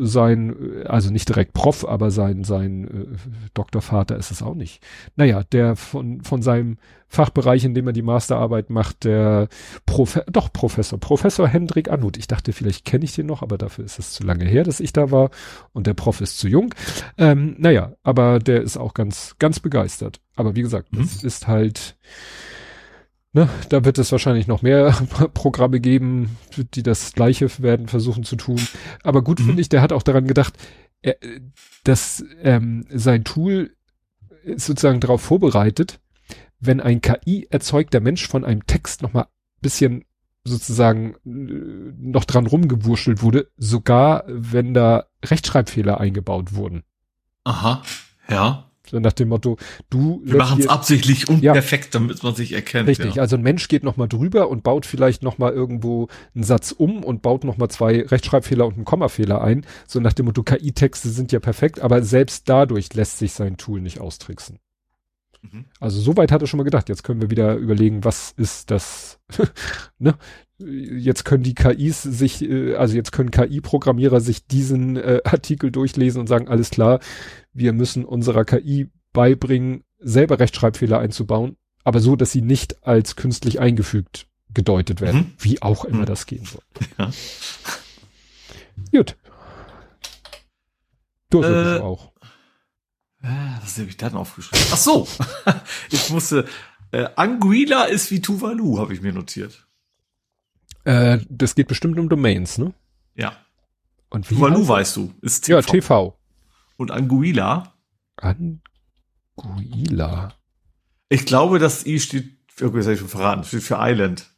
S2: sein, also nicht direkt Prof, aber sein, sein äh, Doktorvater ist es auch nicht. Naja, der von, von seinem Fachbereich, in dem er die Masterarbeit macht, der Profe doch Professor, Professor Hendrik Anut. Ich dachte, vielleicht kenne ich den noch, aber dafür ist es zu lange her, dass ich da war und der Prof ist zu jung. Ähm, naja, aber der ist auch ganz, ganz begeistert. Aber wie gesagt, mhm. das ist halt, Ne, da wird es wahrscheinlich noch mehr [laughs] Programme geben, die das Gleiche werden versuchen zu tun. Aber gut mhm. finde ich, der hat auch daran gedacht, er, dass ähm, sein Tool sozusagen darauf vorbereitet, wenn ein KI erzeugter Mensch von einem Text noch mal bisschen sozusagen äh, noch dran rumgewurschtelt wurde, sogar wenn da Rechtschreibfehler eingebaut wurden.
S3: Aha, ja.
S2: So nach dem Motto, du.
S3: Wir machen es absichtlich unperfekt, ja, damit man sich erkennt.
S2: Richtig, ja. also ein Mensch geht nochmal drüber und baut vielleicht nochmal irgendwo einen Satz um und baut nochmal zwei Rechtschreibfehler und einen Kommafehler ein. So nach dem Motto, KI-Texte sind ja perfekt, aber selbst dadurch lässt sich sein Tool nicht austricksen. Mhm. Also soweit hat er schon mal gedacht. Jetzt können wir wieder überlegen, was ist das, [laughs] ne? Jetzt können die KIs sich, äh, also jetzt können KI-Programmierer sich diesen äh, [laughs] Artikel durchlesen und sagen, alles klar, wir müssen unserer KI beibringen, selber Rechtschreibfehler einzubauen, aber so, dass sie nicht als künstlich eingefügt gedeutet werden, mhm. wie auch immer mhm. das gehen soll. Ja. Gut.
S3: Du hast äh, auch. Äh, was habe ich da denn aufgeschrieben? Ach so, [laughs] ich musste. Äh, Anguilla ist wie Tuvalu, habe ich mir notiert.
S2: Äh, das geht bestimmt um Domains, ne?
S3: Ja.
S2: Und wie Tuvalu weißt du, ist TV. Ja, TV.
S3: Und Anguilla?
S2: Anguilla.
S3: Ich glaube, das I steht, okay, das habe ich schon verraten, steht für Island.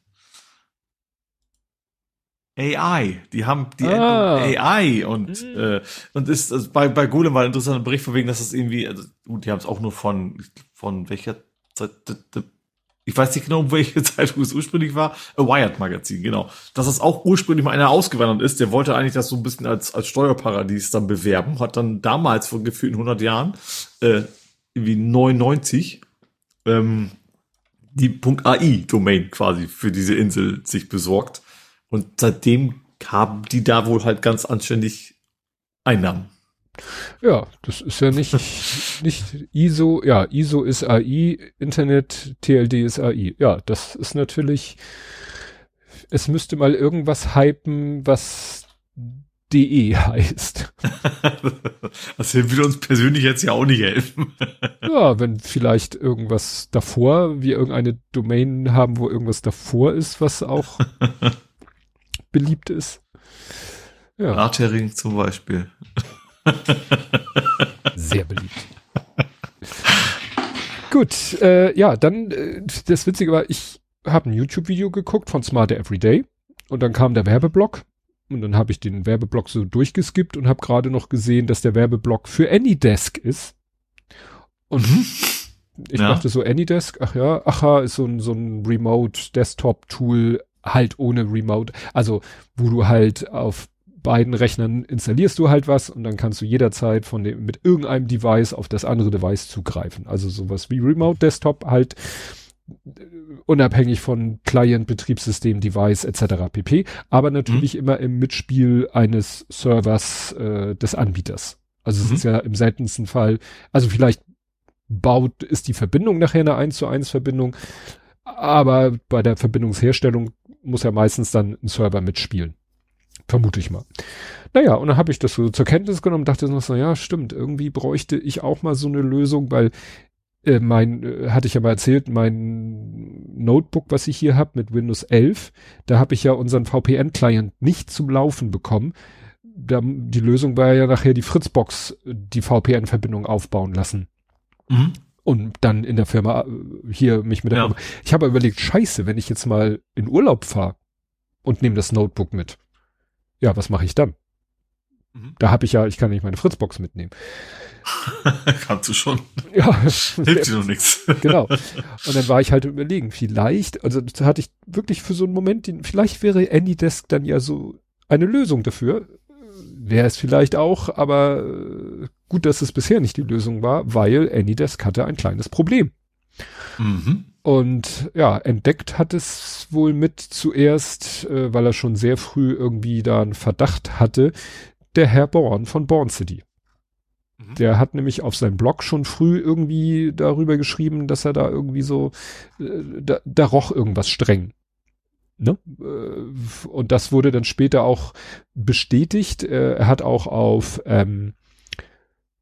S3: AI, die haben die ah. AI und mhm. äh, und ist also bei bei Golem war ein interessanter Bericht von wegen, dass das irgendwie also gut, die haben es auch nur von von welcher Zeit ich weiß nicht genau, welche [laughs] Zeitung es ursprünglich war, A Wired Magazin, genau. Dass das auch ursprünglich mal einer ausgewandert ist, der wollte eigentlich das so ein bisschen als, als Steuerparadies dann bewerben, hat dann damals vor gefühlten 100 Jahren, äh, irgendwie 99, ähm, die .ai-Domain quasi für diese Insel sich besorgt. Und seitdem haben die da wohl halt ganz anständig Einnahmen.
S2: Ja, das ist ja nicht, [laughs] nicht ISO, ja, ISO ist AI, Internet, TLD ist AI. Ja, das ist natürlich, es müsste mal irgendwas hypen, was de heißt. [laughs]
S3: das würde uns persönlich jetzt ja auch nicht helfen.
S2: ja, wenn vielleicht irgendwas davor, wir irgendeine Domain haben, wo irgendwas davor ist, was auch [laughs] beliebt ist.
S3: Ja. Artering zum Beispiel.
S2: Sehr beliebt. Gut, äh, ja, dann, äh, das Witzige war, ich habe ein YouTube-Video geguckt von Smarter Everyday und dann kam der Werbeblock und dann habe ich den Werbeblock so durchgeskippt und habe gerade noch gesehen, dass der Werbeblock für AnyDesk ist. Und mhm. ich ja. dachte so, AnyDesk, ach ja, aha, ist so ein, so ein Remote-Desktop-Tool, halt ohne Remote, also wo du halt auf beiden Rechnern installierst du halt was und dann kannst du jederzeit von dem mit irgendeinem Device auf das andere Device zugreifen. Also sowas wie Remote Desktop halt unabhängig von Client, Betriebssystem, Device etc. pp. Aber natürlich mhm. immer im Mitspiel eines Servers äh, des Anbieters. Also es mhm. ist ja im seltensten Fall, also vielleicht baut, ist die Verbindung nachher eine 1 zu 1 Verbindung, aber bei der Verbindungsherstellung muss ja meistens dann ein Server mitspielen. Vermute ich mal. Naja, und dann habe ich das so zur Kenntnis genommen und dachte noch so, ja, stimmt, irgendwie bräuchte ich auch mal so eine Lösung, weil äh, mein, äh, hatte ich ja mal erzählt, mein Notebook, was ich hier habe mit Windows 11, da habe ich ja unseren VPN-Client nicht zum Laufen bekommen. Da, die Lösung war ja nachher die Fritzbox, die VPN-Verbindung aufbauen lassen. Mhm. Und dann in der Firma äh, hier mich mit der
S3: ja.
S2: Ich habe überlegt, scheiße, wenn ich jetzt mal in Urlaub fahre und nehme das Notebook mit ja, was mache ich dann? Mhm. Da habe ich ja, ich kann nicht meine Fritzbox mitnehmen. [laughs]
S3: Kannst du schon. [laughs]
S2: Ja.
S3: Hilft dir noch nichts. [laughs]
S2: genau. Und dann war ich halt überlegen, vielleicht, also da hatte ich wirklich für so einen Moment, den, vielleicht wäre AnyDesk dann ja so eine Lösung dafür. Wäre es vielleicht auch, aber äh, gut, dass es bisher nicht die Lösung war, weil AnyDesk hatte ein kleines Problem. Mhm. Und ja, entdeckt hat es wohl mit zuerst, äh, weil er schon sehr früh irgendwie da einen Verdacht hatte, der Herr Born von Born City. Mhm. Der hat nämlich auf seinem Blog schon früh irgendwie darüber geschrieben, dass er da irgendwie so, äh, da, da roch irgendwas streng. Ne? Äh, und das wurde dann später auch bestätigt. Äh, er hat auch auf, ähm,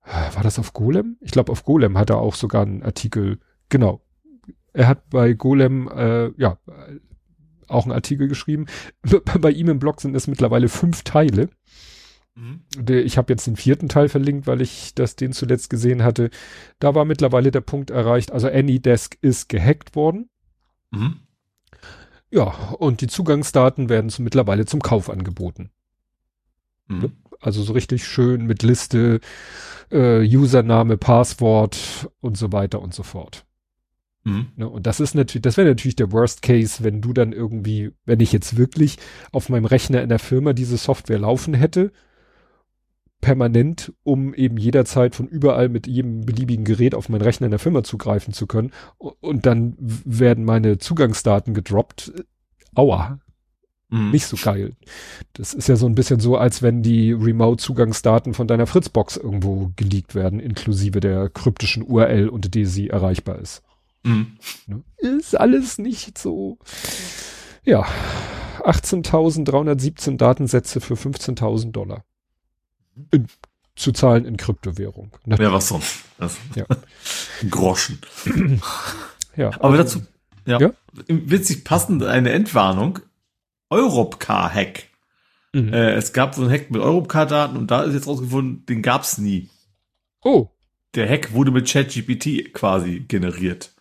S2: war das auf Golem? Ich glaube, auf Golem hat er auch sogar einen Artikel, genau, er hat bei Golem, äh, ja, auch einen Artikel geschrieben. [laughs] bei ihm im Blog sind es mittlerweile fünf Teile. Mhm. Ich habe jetzt den vierten Teil verlinkt, weil ich das den zuletzt gesehen hatte. Da war mittlerweile der Punkt erreicht, also AnyDesk ist gehackt worden. Mhm. Ja, und die Zugangsdaten werden zum, mittlerweile zum Kauf angeboten. Mhm. Also so richtig schön mit Liste, äh, Username, Passwort und so weiter und so fort. Mhm. Ne, und das ist natürlich, das wäre natürlich der Worst Case, wenn du dann irgendwie, wenn ich jetzt wirklich auf meinem Rechner in der Firma diese Software laufen hätte, permanent, um eben jederzeit von überall mit jedem beliebigen Gerät auf meinen Rechner in der Firma zugreifen zu können. Und dann werden meine Zugangsdaten gedroppt. Aua. Mhm. Nicht so geil. Das ist ja so ein bisschen so, als wenn die Remote-Zugangsdaten von deiner Fritzbox irgendwo geleakt werden, inklusive der kryptischen URL, unter die sie erreichbar ist. Mhm. Ne? Ist alles nicht so. Ja, 18.317 Datensätze für 15.000 Dollar. In, zu zahlen in Kryptowährung.
S3: Natürlich. Ja, was sonst? Das, ja. [laughs] Groschen.
S2: ja.
S3: Aber also, dazu, ja, ja, witzig passend eine Entwarnung. Europcar-Hack. Mhm. Äh, es gab so einen Hack mit Europcar-Daten und da ist jetzt rausgefunden, den gab's nie.
S2: Oh.
S3: Der Hack wurde mit ChatGPT quasi generiert.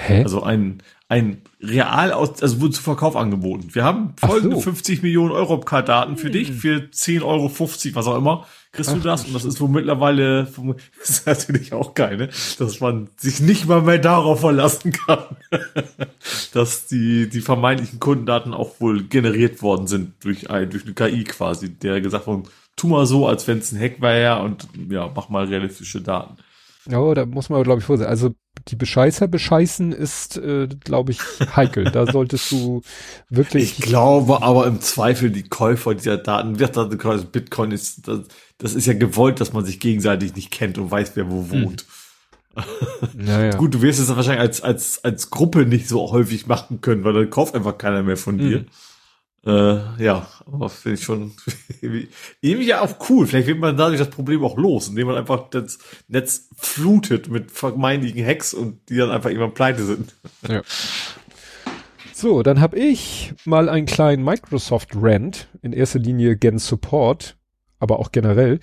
S2: Hä?
S3: Also ein, ein real aus, also wurde zu Verkauf angeboten. Wir haben folgende so. 50 Millionen Euro-Daten für dich, für 10,50 Euro, was auch immer, kriegst Ach, du das. Und das ist wohl mittlerweile, [laughs] das ist natürlich auch geil, ne? dass man sich nicht mal mehr darauf verlassen kann, [laughs] dass die, die vermeintlichen Kundendaten auch wohl generiert worden sind durch, ein, durch eine KI quasi, der gesagt hat, tu mal so, als wenn es ein Hack wäre und ja, mach mal realistische Daten.
S2: Ja, da muss man, glaube ich, vorsichtig. Also die Bescheißer bescheißen ist, äh, glaube ich, heikel. da solltest du wirklich.
S3: Ich glaube aber im Zweifel die Käufer dieser Daten, wird das Bitcoin ist, das, das ist ja gewollt, dass man sich gegenseitig nicht kennt und weiß, wer wo hm. wohnt.
S2: Naja.
S3: Gut, du wirst es wahrscheinlich als, als, als Gruppe nicht so häufig machen können, weil dann kauft einfach keiner mehr von dir. Äh, ja, aber finde ich schon [laughs] irgendwie ja auch cool. Vielleicht wird man dadurch das Problem auch los, indem man einfach das Netz flutet mit vermeintlichen Hacks und die dann einfach irgendwann pleite sind. Ja.
S2: So, dann habe ich mal einen kleinen Microsoft-Rant, in erster Linie gen Support, aber auch generell.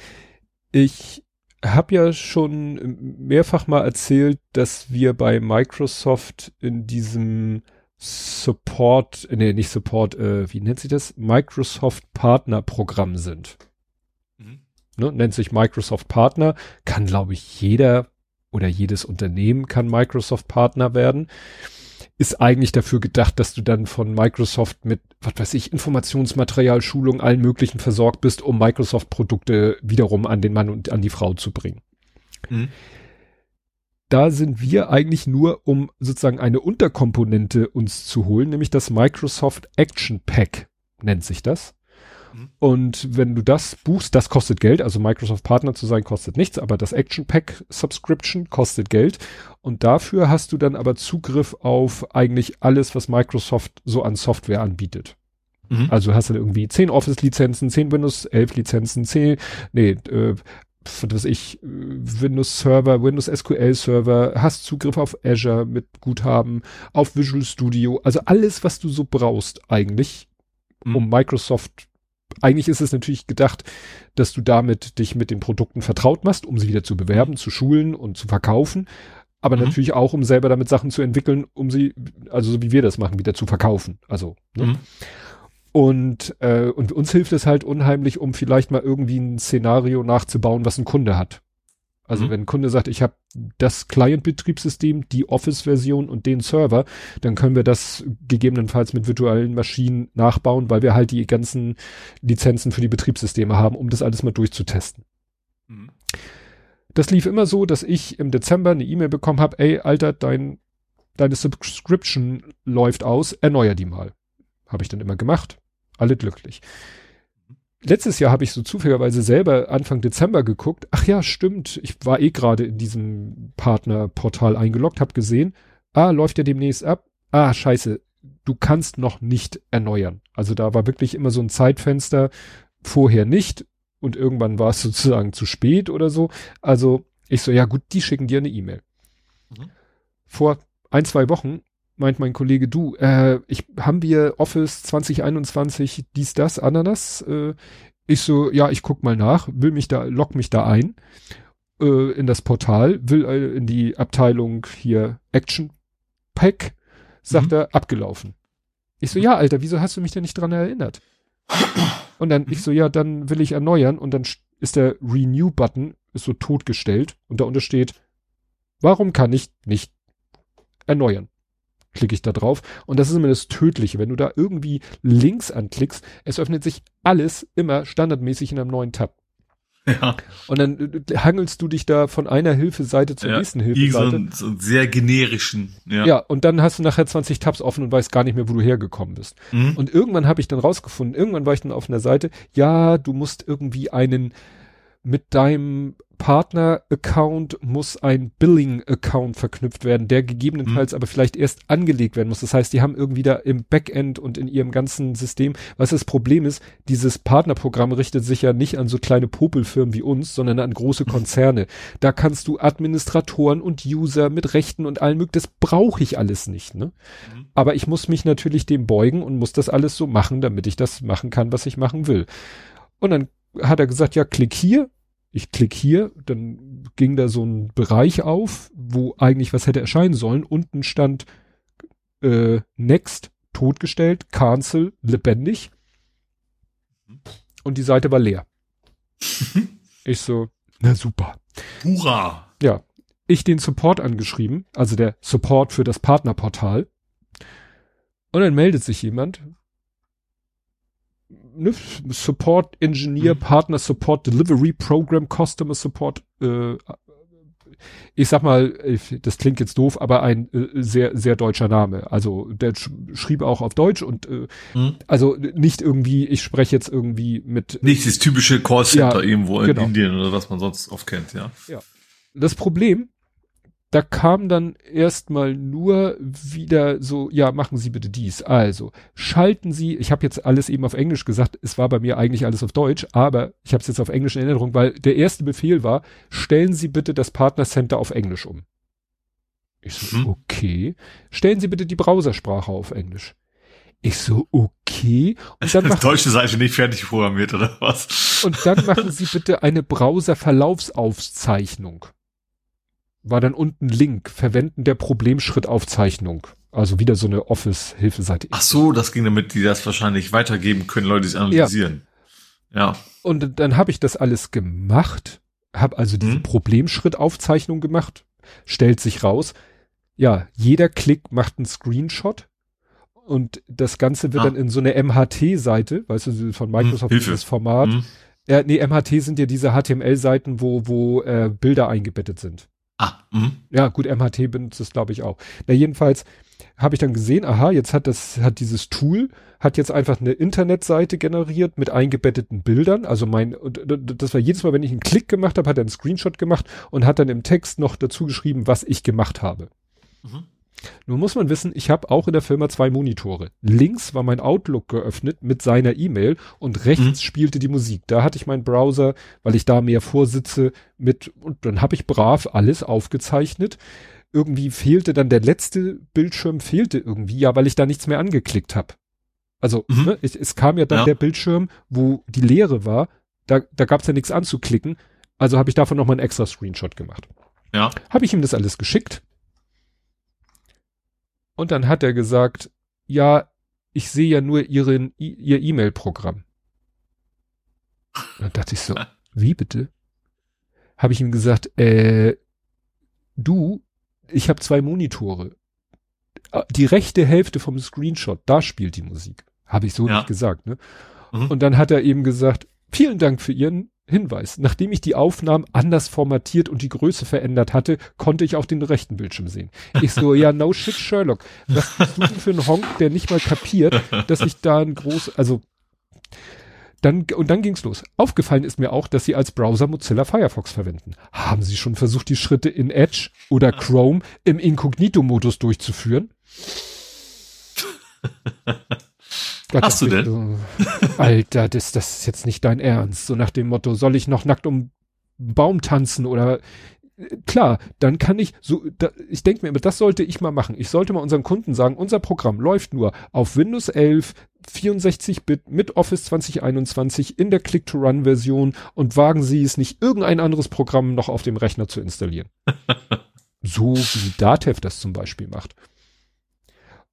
S2: Ich habe ja schon mehrfach mal erzählt, dass wir bei Microsoft in diesem Support, nee, nicht Support, äh, wie nennt sich das? Microsoft Partner Programm sind. Mhm. Ne, nennt sich Microsoft Partner, kann glaube ich jeder oder jedes Unternehmen kann Microsoft Partner werden. Ist eigentlich dafür gedacht, dass du dann von Microsoft mit, was weiß ich, Informationsmaterial, Schulung, allen möglichen versorgt bist, um Microsoft Produkte wiederum an den Mann und an die Frau zu bringen. Mhm da sind wir eigentlich nur, um sozusagen eine Unterkomponente uns zu holen, nämlich das Microsoft Action Pack nennt sich das. Mhm. Und wenn du das buchst, das kostet Geld, also Microsoft Partner zu sein kostet nichts, aber das Action Pack Subscription kostet Geld. Und dafür hast du dann aber Zugriff auf eigentlich alles, was Microsoft so an Software anbietet. Mhm. Also hast du irgendwie 10 Office-Lizenzen, 10 Windows 11 Lizenzen, 10, nee, äh, was ich, Windows Server, Windows SQL Server, hast Zugriff auf Azure mit Guthaben, auf Visual Studio, also alles, was du so brauchst eigentlich, mhm. um Microsoft, eigentlich ist es natürlich gedacht, dass du damit dich mit den Produkten vertraut machst, um sie wieder zu bewerben, zu schulen und zu verkaufen, aber mhm. natürlich auch, um selber damit Sachen zu entwickeln, um sie, also so wie wir das machen, wieder zu verkaufen. Also, ne? Mhm. Und, äh, und uns hilft es halt unheimlich, um vielleicht mal irgendwie ein Szenario nachzubauen, was ein Kunde hat. Also mhm. wenn ein Kunde sagt, ich habe das Client-Betriebssystem, die Office-Version und den Server, dann können wir das gegebenenfalls mit virtuellen Maschinen nachbauen, weil wir halt die ganzen Lizenzen für die Betriebssysteme haben, um das alles mal durchzutesten. Mhm. Das lief immer so, dass ich im Dezember eine E-Mail bekommen habe, ey, Alter, dein, deine Subscription läuft aus, erneuer die mal. Habe ich dann immer gemacht alle glücklich. Letztes Jahr habe ich so zufälligerweise selber Anfang Dezember geguckt. Ach ja, stimmt. Ich war eh gerade in diesem Partnerportal eingeloggt, habe gesehen, ah, läuft ja demnächst ab. Ah, scheiße, du kannst noch nicht erneuern. Also da war wirklich immer so ein Zeitfenster, vorher nicht und irgendwann war es [laughs] sozusagen zu spät oder so. Also ich so, ja gut, die schicken dir eine E-Mail. Mhm. Vor ein, zwei Wochen meint mein Kollege, du, äh, ich haben wir Office 2021 dies, das, Ananas? Äh, ich so, ja, ich guck mal nach, will mich da, lock mich da ein äh, in das Portal, will äh, in die Abteilung hier Action Pack, sagt mhm. er, abgelaufen. Ich so, ja, Alter, wieso hast du mich denn nicht dran erinnert? Und dann, ich so, ja, dann will ich erneuern und dann ist der Renew-Button ist so totgestellt und da untersteht, warum kann ich nicht erneuern? Klicke ich da drauf. Und das ist immer das Tödliche. Wenn du da irgendwie links anklickst, es öffnet sich alles immer standardmäßig in einem neuen Tab. Ja. Und dann äh, hangelst du dich da von einer Hilfeseite zur ja, nächsten Hilfeseite.
S3: So, so sehr generischen.
S2: Ja. ja, und dann hast du nachher 20 Tabs offen und weißt gar nicht mehr, wo du hergekommen bist. Mhm. Und irgendwann habe ich dann rausgefunden, irgendwann war ich dann auf einer Seite, ja, du musst irgendwie einen mit deinem Partner-Account muss ein Billing-Account verknüpft werden, der gegebenenfalls mhm. aber vielleicht erst angelegt werden muss. Das heißt, die haben irgendwie da im Backend und in ihrem ganzen System, was das Problem ist, dieses Partnerprogramm richtet sich ja nicht an so kleine Popelfirmen wie uns, sondern an große mhm. Konzerne. Da kannst du Administratoren und User mit Rechten und allem möglichen, das brauche ich alles nicht, ne? Mhm. Aber ich muss mich natürlich dem beugen und muss das alles so machen, damit ich das machen kann, was ich machen will. Und dann hat er gesagt, ja, klick hier, ich klick hier, dann ging da so ein Bereich auf, wo eigentlich was hätte erscheinen sollen. Unten stand äh, Next, totgestellt, Cancel, lebendig. Und die Seite war leer. [laughs] ich so, na super.
S3: Hurra!
S2: Ja. Ich den Support angeschrieben, also der Support für das Partnerportal. Und dann meldet sich jemand, ne, Support Engineer, mhm. Partner Support Delivery Program, Customer Support, äh, ich sag mal, das klingt jetzt doof, aber ein äh, sehr, sehr deutscher Name. Also der sch schrieb auch auf Deutsch und äh, mhm. also nicht irgendwie, ich spreche jetzt irgendwie mit.
S3: Nicht das typische Callcenter ja, irgendwo in genau. Indien oder was man sonst oft kennt, ja.
S2: Ja. Das Problem, da kam dann erstmal nur wieder so, ja, machen Sie bitte dies. Also, schalten Sie, ich habe jetzt alles eben auf Englisch gesagt, es war bei mir eigentlich alles auf Deutsch, aber ich habe es jetzt auf Englisch in Erinnerung, weil der erste Befehl war, stellen Sie bitte das Partnercenter auf Englisch um. Ich so, hm. okay. Stellen Sie bitte die Browsersprache auf Englisch. Ich so, okay.
S3: Und dann [laughs] das deutsche Seite nicht fertig programmiert, oder was?
S2: Und dann machen Sie bitte eine Browser-Verlaufsaufzeichnung war dann unten Link, Verwenden der Problemschrittaufzeichnung. Also wieder so eine Office-Hilfeseite.
S3: Ach so, das ging damit, die das wahrscheinlich weitergeben können, Leute, die es analysieren. Ja. ja.
S2: Und dann habe ich das alles gemacht, habe also diese hm. Problemschrittaufzeichnung gemacht, stellt sich raus, ja, jeder Klick macht einen Screenshot und das Ganze wird ah. dann in so eine MHT-Seite, weißt du, von hm, Microsoft hm, dieses Format. Hm. Ja, nee, MHT sind ja diese HTML-Seiten, wo, wo äh, Bilder eingebettet sind.
S3: Ah, mh.
S2: Ja, gut, MHT benutzt es, glaube ich, auch. Na, jedenfalls habe ich dann gesehen, aha, jetzt hat das, hat dieses Tool, hat jetzt einfach eine Internetseite generiert mit eingebetteten Bildern. Also mein, das war jedes Mal, wenn ich einen Klick gemacht habe, hat er einen Screenshot gemacht und hat dann im Text noch dazu geschrieben, was ich gemacht habe. Mhm. Nun muss man wissen, ich habe auch in der Firma zwei Monitore. Links war mein Outlook geöffnet mit seiner E-Mail und rechts mhm. spielte die Musik. Da hatte ich meinen Browser, weil ich da mehr vorsitze, mit und dann habe ich brav alles aufgezeichnet. Irgendwie fehlte dann der letzte Bildschirm, fehlte irgendwie, ja, weil ich da nichts mehr angeklickt habe. Also mhm. ne, ich, es kam ja dann ja. der Bildschirm, wo die Leere war. Da, da gab es ja nichts anzuklicken. Also habe ich davon nochmal einen extra Screenshot gemacht.
S3: Ja.
S2: Habe ich ihm das alles geschickt und dann hat er gesagt, ja, ich sehe ja nur ihren, ihr E-Mail-Programm. Dann dachte ich so, [laughs] wie bitte? Habe ich ihm gesagt, äh, du, ich habe zwei Monitore. Die rechte Hälfte vom Screenshot, da spielt die Musik. Habe ich so ja. nicht gesagt, ne? Mhm. Und dann hat er eben gesagt, vielen Dank für Ihren Hinweis. Nachdem ich die Aufnahmen anders formatiert und die Größe verändert hatte, konnte ich auch den rechten Bildschirm sehen. Ich so, ja, no shit, Sherlock. Was bist du denn für ein Honk, der nicht mal kapiert, dass ich da ein groß, also, dann, und dann ging's los. Aufgefallen ist mir auch, dass Sie als Browser Mozilla Firefox verwenden. Haben Sie schon versucht, die Schritte in Edge oder Chrome im Inkognito-Modus durchzuführen? [laughs]
S3: Gott, Hast du denn? So, [laughs]
S2: Alter, das, das ist jetzt nicht dein Ernst. So nach dem Motto, soll ich noch nackt um Baum tanzen oder klar, dann kann ich so, da, ich denke mir immer, das sollte ich mal machen. Ich sollte mal unseren Kunden sagen, unser Programm läuft nur auf Windows 11, 64-Bit mit Office 2021 in der Click-to-Run-Version und wagen Sie es nicht, irgendein anderes Programm noch auf dem Rechner zu installieren. [laughs] so wie Datev das zum Beispiel macht.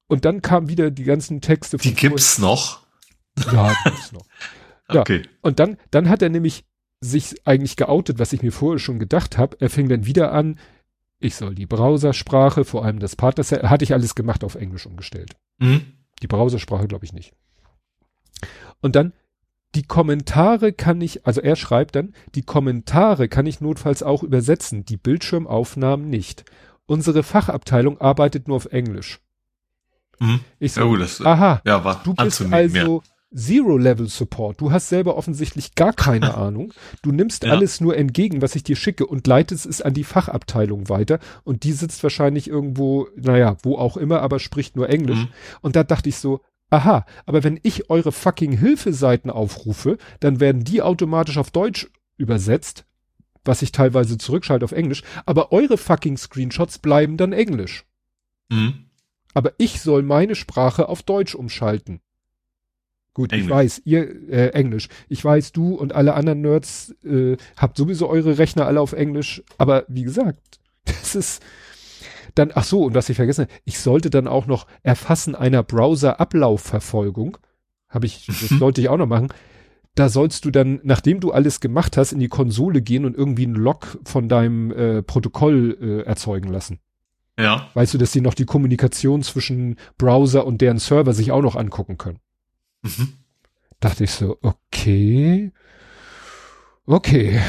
S2: Und dann kamen wieder die ganzen Texte.
S3: Die gibt's noch?
S2: Ja, gibt's noch. [laughs] Ja. Okay. Und dann, dann hat er nämlich sich eigentlich geoutet, was ich mir vorher schon gedacht habe. Er fing dann wieder an, ich soll die Browsersprache, vor allem das Partner, hatte ich alles gemacht auf Englisch umgestellt. Mhm. Die Browsersprache glaube ich nicht. Und dann die Kommentare kann ich, also er schreibt dann, die Kommentare kann ich notfalls auch übersetzen, die Bildschirmaufnahmen nicht. Unsere Fachabteilung arbeitet nur auf Englisch.
S3: Mhm.
S2: Ich so, ja, das, aha,
S3: ja, war
S2: du bist also Zero-Level-Support. Du hast selber offensichtlich gar keine [laughs] Ahnung. Du nimmst ja. alles nur entgegen, was ich dir schicke und leitest es an die Fachabteilung weiter und die sitzt wahrscheinlich irgendwo, naja, wo auch immer, aber spricht nur Englisch. Mhm. Und da dachte ich so, aha, aber wenn ich eure fucking Hilfeseiten aufrufe, dann werden die automatisch auf Deutsch übersetzt, was ich teilweise zurückschalte auf Englisch, aber eure fucking Screenshots bleiben dann Englisch. Mhm. Aber ich soll meine Sprache auf Deutsch umschalten. Gut, Englisch. ich weiß, ihr äh, Englisch. Ich weiß, du und alle anderen Nerds äh, habt sowieso eure Rechner alle auf Englisch. Aber wie gesagt, [laughs] das ist dann. Ach so, und was ich vergessen, ich sollte dann auch noch Erfassen einer Browser-Ablaufverfolgung. Habe ich, das mhm. sollte ich auch noch machen. Da sollst du dann, nachdem du alles gemacht hast, in die Konsole gehen und irgendwie einen Log von deinem äh, Protokoll äh, erzeugen lassen.
S3: Ja.
S2: Weißt du, dass sie noch die Kommunikation zwischen Browser und deren Server sich auch noch angucken können. Mhm. Dachte ich so, okay. Okay.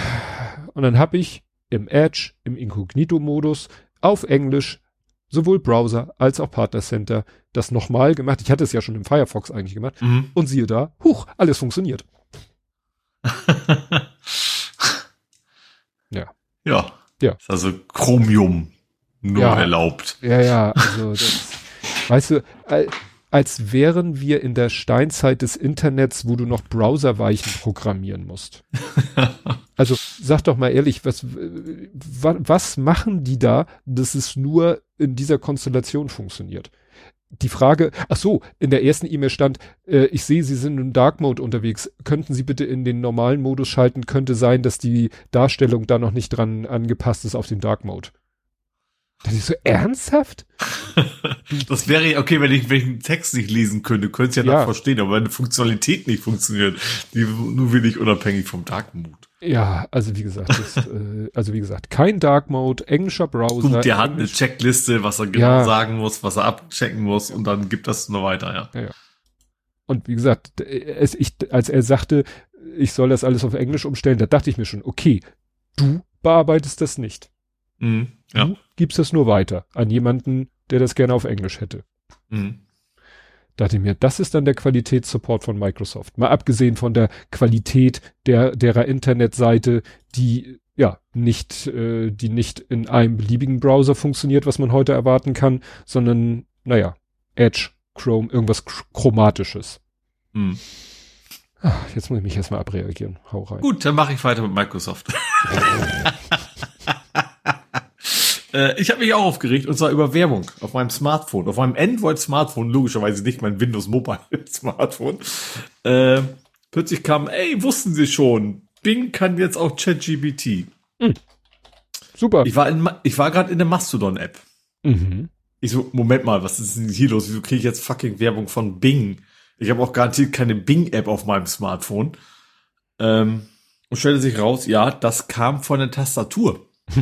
S2: Und dann habe ich im Edge, im Inkognito-Modus, auf Englisch, sowohl Browser als auch Partner Center, das nochmal gemacht. Ich hatte es ja schon im Firefox eigentlich gemacht. Mhm. Und siehe da, huch, alles funktioniert. [laughs]
S3: ja. Ja. also Chromium nur ja, erlaubt.
S2: Ja, ja, also das, weißt du, als wären wir in der Steinzeit des Internets, wo du noch Browserweichen programmieren musst. [laughs] also sag doch mal ehrlich, was, was machen die da, dass es nur in dieser Konstellation funktioniert? Die Frage, ach so, in der ersten E-Mail stand, äh, ich sehe, Sie sind im Dark Mode unterwegs. Könnten Sie bitte in den normalen Modus schalten? Könnte sein, dass die Darstellung da noch nicht dran angepasst ist auf den Dark Mode. Das ist so ernsthaft? [laughs]
S3: das wäre okay, wenn ich, einen Text nicht lesen könnte, könnte es ja, ja. noch verstehen, aber wenn eine Funktionalität nicht funktioniert, die nur wenig unabhängig vom Dark Mode.
S2: Ja, also wie gesagt, das, [laughs] äh, also wie gesagt, kein Dark Mode, englischer Browser. Gut,
S3: der hat eine Checkliste, was er genau ja. sagen muss, was er abchecken muss und dann gibt das nur weiter, ja. ja.
S2: Und wie gesagt, es, ich, als er sagte, ich soll das alles auf Englisch umstellen, da dachte ich mir schon, okay, du bearbeitest das nicht. Mhm, ja. Du gibst das nur weiter an jemanden, der das gerne auf Englisch hätte. Mhm. Dachte ich mir, das ist dann der Qualitätssupport von Microsoft. Mal abgesehen von der Qualität der derer Internetseite, die ja nicht, äh, die nicht in einem beliebigen Browser funktioniert, was man heute erwarten kann, sondern naja, Edge, Chrome, irgendwas Chromatisches. Mhm. Ach, jetzt muss ich mich erstmal abreagieren. Hau rein.
S3: Gut, dann mache ich weiter mit Microsoft. [laughs] Äh, ich habe mich auch aufgeregt und zwar über Werbung auf meinem Smartphone, auf meinem Android-Smartphone, logischerweise nicht mein Windows Mobile [laughs] Smartphone. Äh, plötzlich kam, ey, wussten Sie schon, Bing kann jetzt auch ChatGPT. Mhm. Super. Ich war, in, ich war gerade in der Mastodon-App. Mhm. Ich so, Moment mal, was ist denn hier los? Wieso kriege ich jetzt fucking Werbung von Bing? Ich habe auch garantiert keine Bing-App auf meinem Smartphone. Ähm, und stellte sich raus, ja, das kam von der Tastatur. [laughs]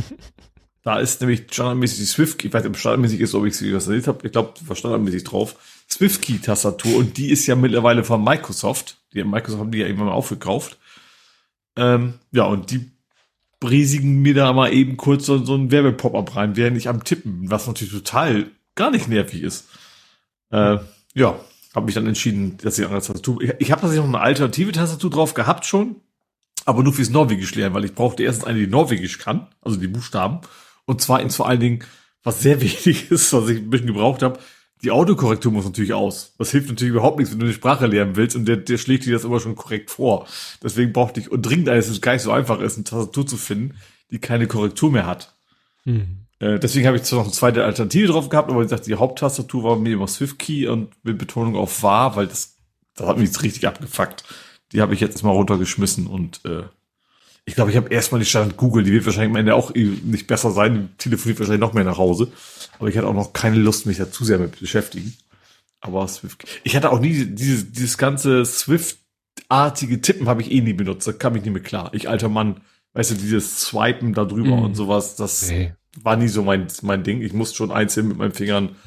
S3: Da ist nämlich standardmäßig die Swift, ich weiß nicht, ob standardmäßig ist, ob ich sie erzählt habe. Ich glaube, war standardmäßig drauf. Swift-Key-Tastatur und die ist ja mittlerweile von Microsoft. Die Microsoft haben die ja irgendwann mal aufgekauft. Ähm, ja, und die briesigen mir da mal eben kurz so, so ein Werbepop-up rein, während ich am Tippen, was natürlich total gar nicht nervig ist. Äh, ja, habe mich dann entschieden, dass ich eine Tastatur. Ich, ich habe tatsächlich noch eine alternative Tastatur drauf gehabt schon, aber nur fürs Norwegisch lernen, weil ich brauchte erstens eine, die Norwegisch kann, also die Buchstaben, und zwar ins vor allen Dingen, was sehr [laughs] wichtig ist, was ich ein bisschen gebraucht habe, die Autokorrektur muss natürlich aus. Das hilft natürlich überhaupt nichts, wenn du eine Sprache lernen willst und der, der schlägt dir das immer schon korrekt vor. Deswegen brauchte ich, und dringend dass es gar nicht so einfach ist, eine Tastatur zu finden, die keine Korrektur mehr hat. Mhm. Äh, deswegen habe ich zwar noch eine zweite Alternative drauf gehabt, aber ich sagte, die Haupttastatur war mir immer SwiftKey und mit Betonung auf war, weil das, das hat mich jetzt richtig abgefuckt. Die habe ich jetzt mal runtergeschmissen und äh, ich glaube, ich habe erstmal die Stand Google, die wird wahrscheinlich am Ende auch nicht besser sein, die telefoniert wahrscheinlich noch mehr nach Hause. Aber ich hatte auch noch keine Lust, mich da zu sehr mit beschäftigen. Aber Swift. Ich hatte auch nie dieses, dieses ganze Swift-artige Tippen habe ich eh nie benutzt. Da kam ich nie mehr klar. Ich alter Mann, weißt du, dieses Swipen da drüber mm. und sowas, das nee. war nie so mein, mein Ding. Ich musste schon einzeln mit meinen Fingern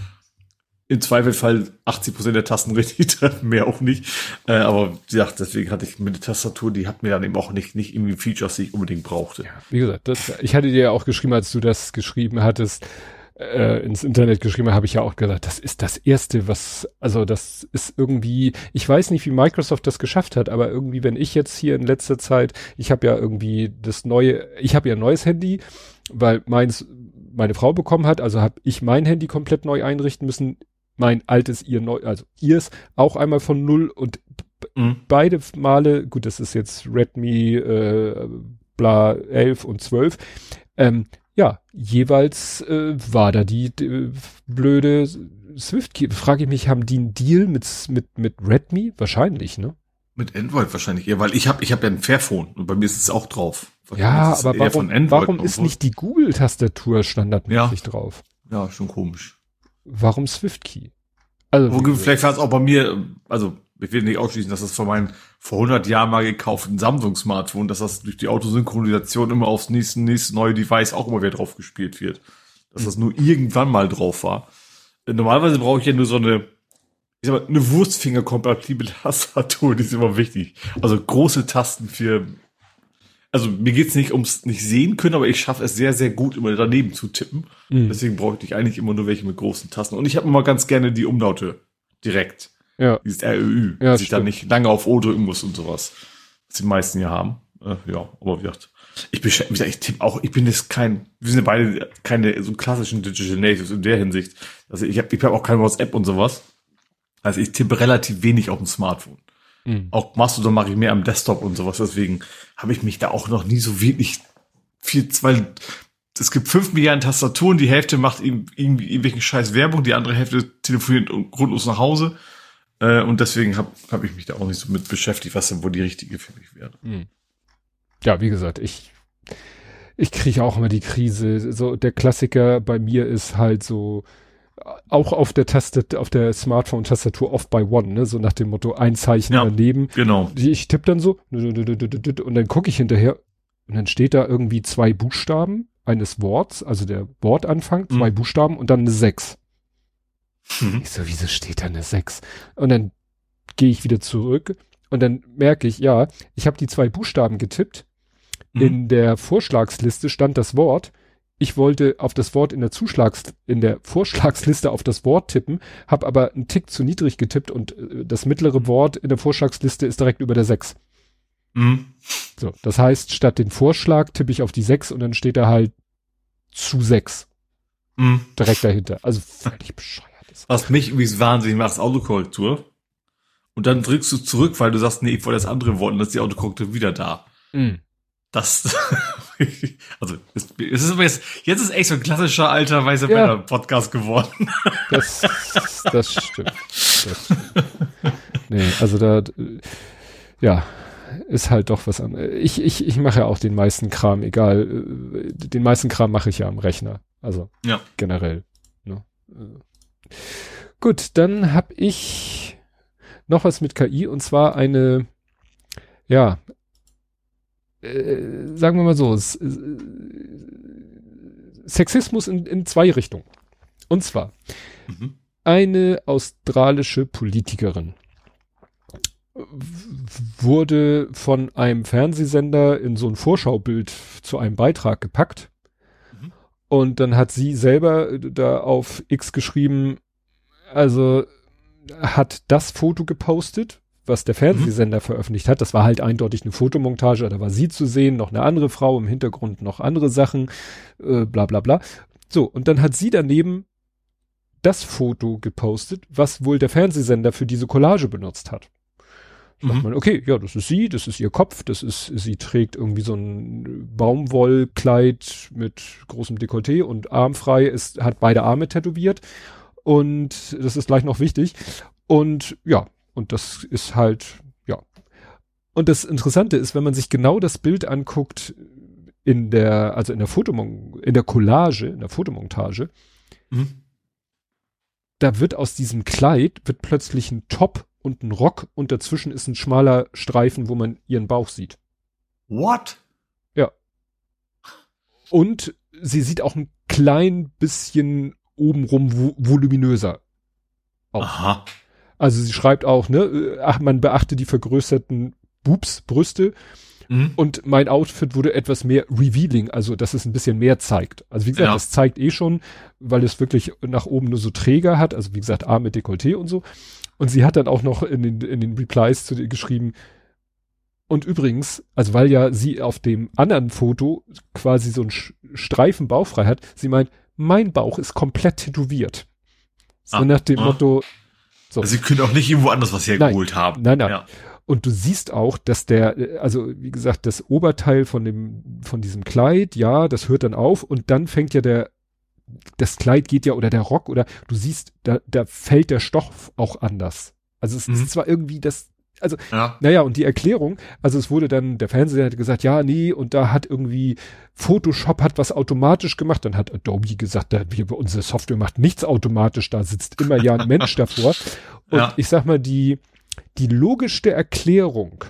S3: im Zweifelfall 80 Prozent der Tasten [laughs] richtig mehr auch nicht. Äh, aber ja, deswegen hatte ich mit der Tastatur, die hat mir dann eben auch nicht, nicht irgendwie Features, die ich unbedingt brauchte. Ja,
S2: wie gesagt, das, ich hatte dir ja auch geschrieben, als du das geschrieben hattest, äh, ins Internet geschrieben habe ich ja auch gesagt, das ist das erste, was, also das ist irgendwie, ich weiß nicht, wie Microsoft das geschafft hat, aber irgendwie, wenn ich jetzt hier in letzter Zeit, ich habe ja irgendwie das neue, ich habe ja ein neues Handy, weil meins meine Frau bekommen hat, also habe ich mein Handy komplett neu einrichten müssen mein altes ihr neu, also ihrs auch einmal von null und mhm. beide Male, gut, das ist jetzt Redmi äh, bla 11 und 12, ähm, ja, jeweils äh, war da die, die blöde Swift Key. Frage ich mich, haben die einen Deal mit mit mit Redmi? Wahrscheinlich, ne?
S3: Mit Android wahrscheinlich ja, weil ich habe ich habe ja ein Fairphone und bei mir ist es auch drauf.
S2: Ja, aber warum, warum ist nicht die Google-Tastatur standardmäßig ja. drauf?
S3: Ja, schon komisch.
S2: Warum Swift Key?
S3: Also, Wo, vielleicht war es auch bei mir, also ich will nicht ausschließen, dass das von meinem vor 100 Jahren mal gekauften Samsung-Smartphone, dass das durch die Autosynchronisation immer aufs nächste, nächste neue Device auch immer wieder drauf gespielt wird. Dass das nur irgendwann mal drauf war. Normalerweise brauche ich ja nur so eine, ich sag mal, eine Wurstfinger-kompatible [laughs] Tastatur, die ist immer wichtig. Also große Tasten für also mir geht's nicht ums nicht sehen können, aber ich schaffe es sehr, sehr gut, immer daneben zu tippen. Mhm. Deswegen bräuchte ich eigentlich immer nur welche mit großen Tasten. Und ich habe immer ganz gerne die Umlaute direkt. Ja. Dieses RÖÜ, ja, dass ich dann nicht lange auf O drücken muss und sowas. Was die meisten hier haben. Äh, ja, aber wie gesagt. Ich beschäftige ich tippe auch, ich bin jetzt kein, wir sind ja beide keine so klassischen Digital Natives in der Hinsicht. Also ich habe ich hab auch kein WhatsApp und sowas. Also ich tippe relativ wenig auf dem Smartphone. Mhm. Auch Mastodon mache ich mehr am Desktop und sowas. Deswegen habe ich mich da auch noch nie so wirklich viel, weil es gibt fünf Milliarden Tastaturen, die Hälfte macht irgendwie irgendwelchen scheiß Werbung, die andere Hälfte telefoniert grundlos nach Hause. Äh, und deswegen habe hab ich mich da auch nicht so mit beschäftigt, was denn wohl die richtige für mich wäre. Mhm
S2: ja, wie gesagt, ich, ich kriege auch immer die Krise. So, der Klassiker bei mir ist halt so, auch auf der Taste, auf der Smartphone-Tastatur off by one, ne? So nach dem Motto, ein Zeichen ja, daneben.
S3: Genau.
S2: Ich tippe dann so, und dann gucke ich hinterher, und dann steht da irgendwie zwei Buchstaben eines Worts, also der Wortanfang, zwei mhm. Buchstaben und dann eine Sechs. Mhm. Ich so, wieso steht da eine Sechs? Und dann gehe ich wieder zurück und dann merke ich, ja, ich habe die zwei Buchstaben getippt. Mhm. In der Vorschlagsliste stand das Wort. Ich wollte auf das Wort in der Zuschlags in der Vorschlagsliste auf das Wort tippen, habe aber einen Tick zu niedrig getippt und äh, das mittlere Wort in der Vorschlagsliste ist direkt über der 6. Mhm. So, das heißt, statt den Vorschlag tippe ich auf die 6 und dann steht da halt zu 6. Mhm. Direkt dahinter. Also völlig bescheuert.
S3: Was mich übrigens wahnsinnig macht, ist Autokorrektur und dann drückst du zurück, weil du sagst, nee, ich wollte das andere Wort und dann ist die Autokorrektur wieder da. Mm. Das, [laughs] [laughs] also, es, es ist jetzt, jetzt ist echt so ein klassischer alter weißer ja. Männer Podcast geworden. [laughs]
S2: Das, das stimmt. Das stimmt. Nee, also da, ja, ist halt doch was anderes. Ich, ich, ich mache ja auch den meisten Kram, egal, den meisten Kram mache ich ja am Rechner. Also, ja. generell. Ne? Gut, dann habe ich noch was mit KI und zwar eine, ja, äh, sagen wir mal so, äh, Sexismus in, in zwei Richtungen. Und zwar mhm. eine australische Politikerin wurde von einem Fernsehsender in so ein Vorschaubild zu einem Beitrag gepackt. Mhm. Und dann hat sie selber da auf X geschrieben, also hat das Foto gepostet, was der Fernsehsender mhm. veröffentlicht hat. Das war halt eindeutig eine Fotomontage, da war sie zu sehen, noch eine andere Frau im Hintergrund, noch andere Sachen, äh, bla bla bla. So, und dann hat sie daneben das Foto gepostet, was wohl der Fernsehsender für diese Collage benutzt hat. Sagt mhm. man, okay, ja, das ist sie, das ist ihr Kopf, das ist, sie trägt irgendwie so ein Baumwollkleid mit großem Dekolleté und armfrei, ist, hat beide Arme tätowiert und das ist gleich noch wichtig. Und ja, und das ist halt, ja. Und das Interessante ist, wenn man sich genau das Bild anguckt in der, also in der Fotomong, in der Collage, in der Fotomontage, mhm. da wird aus diesem Kleid, wird plötzlich ein Top und ein Rock und dazwischen ist ein schmaler Streifen, wo man ihren Bauch sieht.
S3: What?
S2: Ja. Und sie sieht auch ein klein bisschen obenrum vo voluminöser
S3: aus. Aha.
S2: Also sie schreibt auch, ne, ach, man beachte die vergrößerten Boobs, Brüste. Mhm. Und mein Outfit wurde etwas mehr revealing, also dass es ein bisschen mehr zeigt. Also wie gesagt, ja. das zeigt eh schon, weil es wirklich nach oben nur so Träger hat, also wie gesagt, Arm mit Dekolleté und so. Und sie hat dann auch noch in den, in den Replies zu dir geschrieben, und übrigens, also weil ja sie auf dem anderen Foto quasi so einen Streifen bauchfrei hat, sie meint, mein Bauch ist komplett tätowiert. So ah, nach dem ah. Motto.
S3: So. Also sie können auch nicht irgendwo anders was hergeholt
S2: nein,
S3: haben.
S2: Nein, nein. Ja. Und du siehst auch, dass der, also wie gesagt, das Oberteil von dem, von diesem Kleid, ja, das hört dann auf und dann fängt ja der, das Kleid geht ja oder der Rock oder du siehst, da, da fällt der Stoff auch anders. Also es mhm. ist zwar irgendwie das also, ja. naja, und die Erklärung, also es wurde dann, der Fernseher hat gesagt, ja, nee, und da hat irgendwie Photoshop hat was automatisch gemacht, dann hat Adobe gesagt, da, wir, unsere Software macht nichts automatisch, da sitzt immer ja ein [laughs] Mensch davor. Und ja. ich sag mal, die, die logischste Erklärung,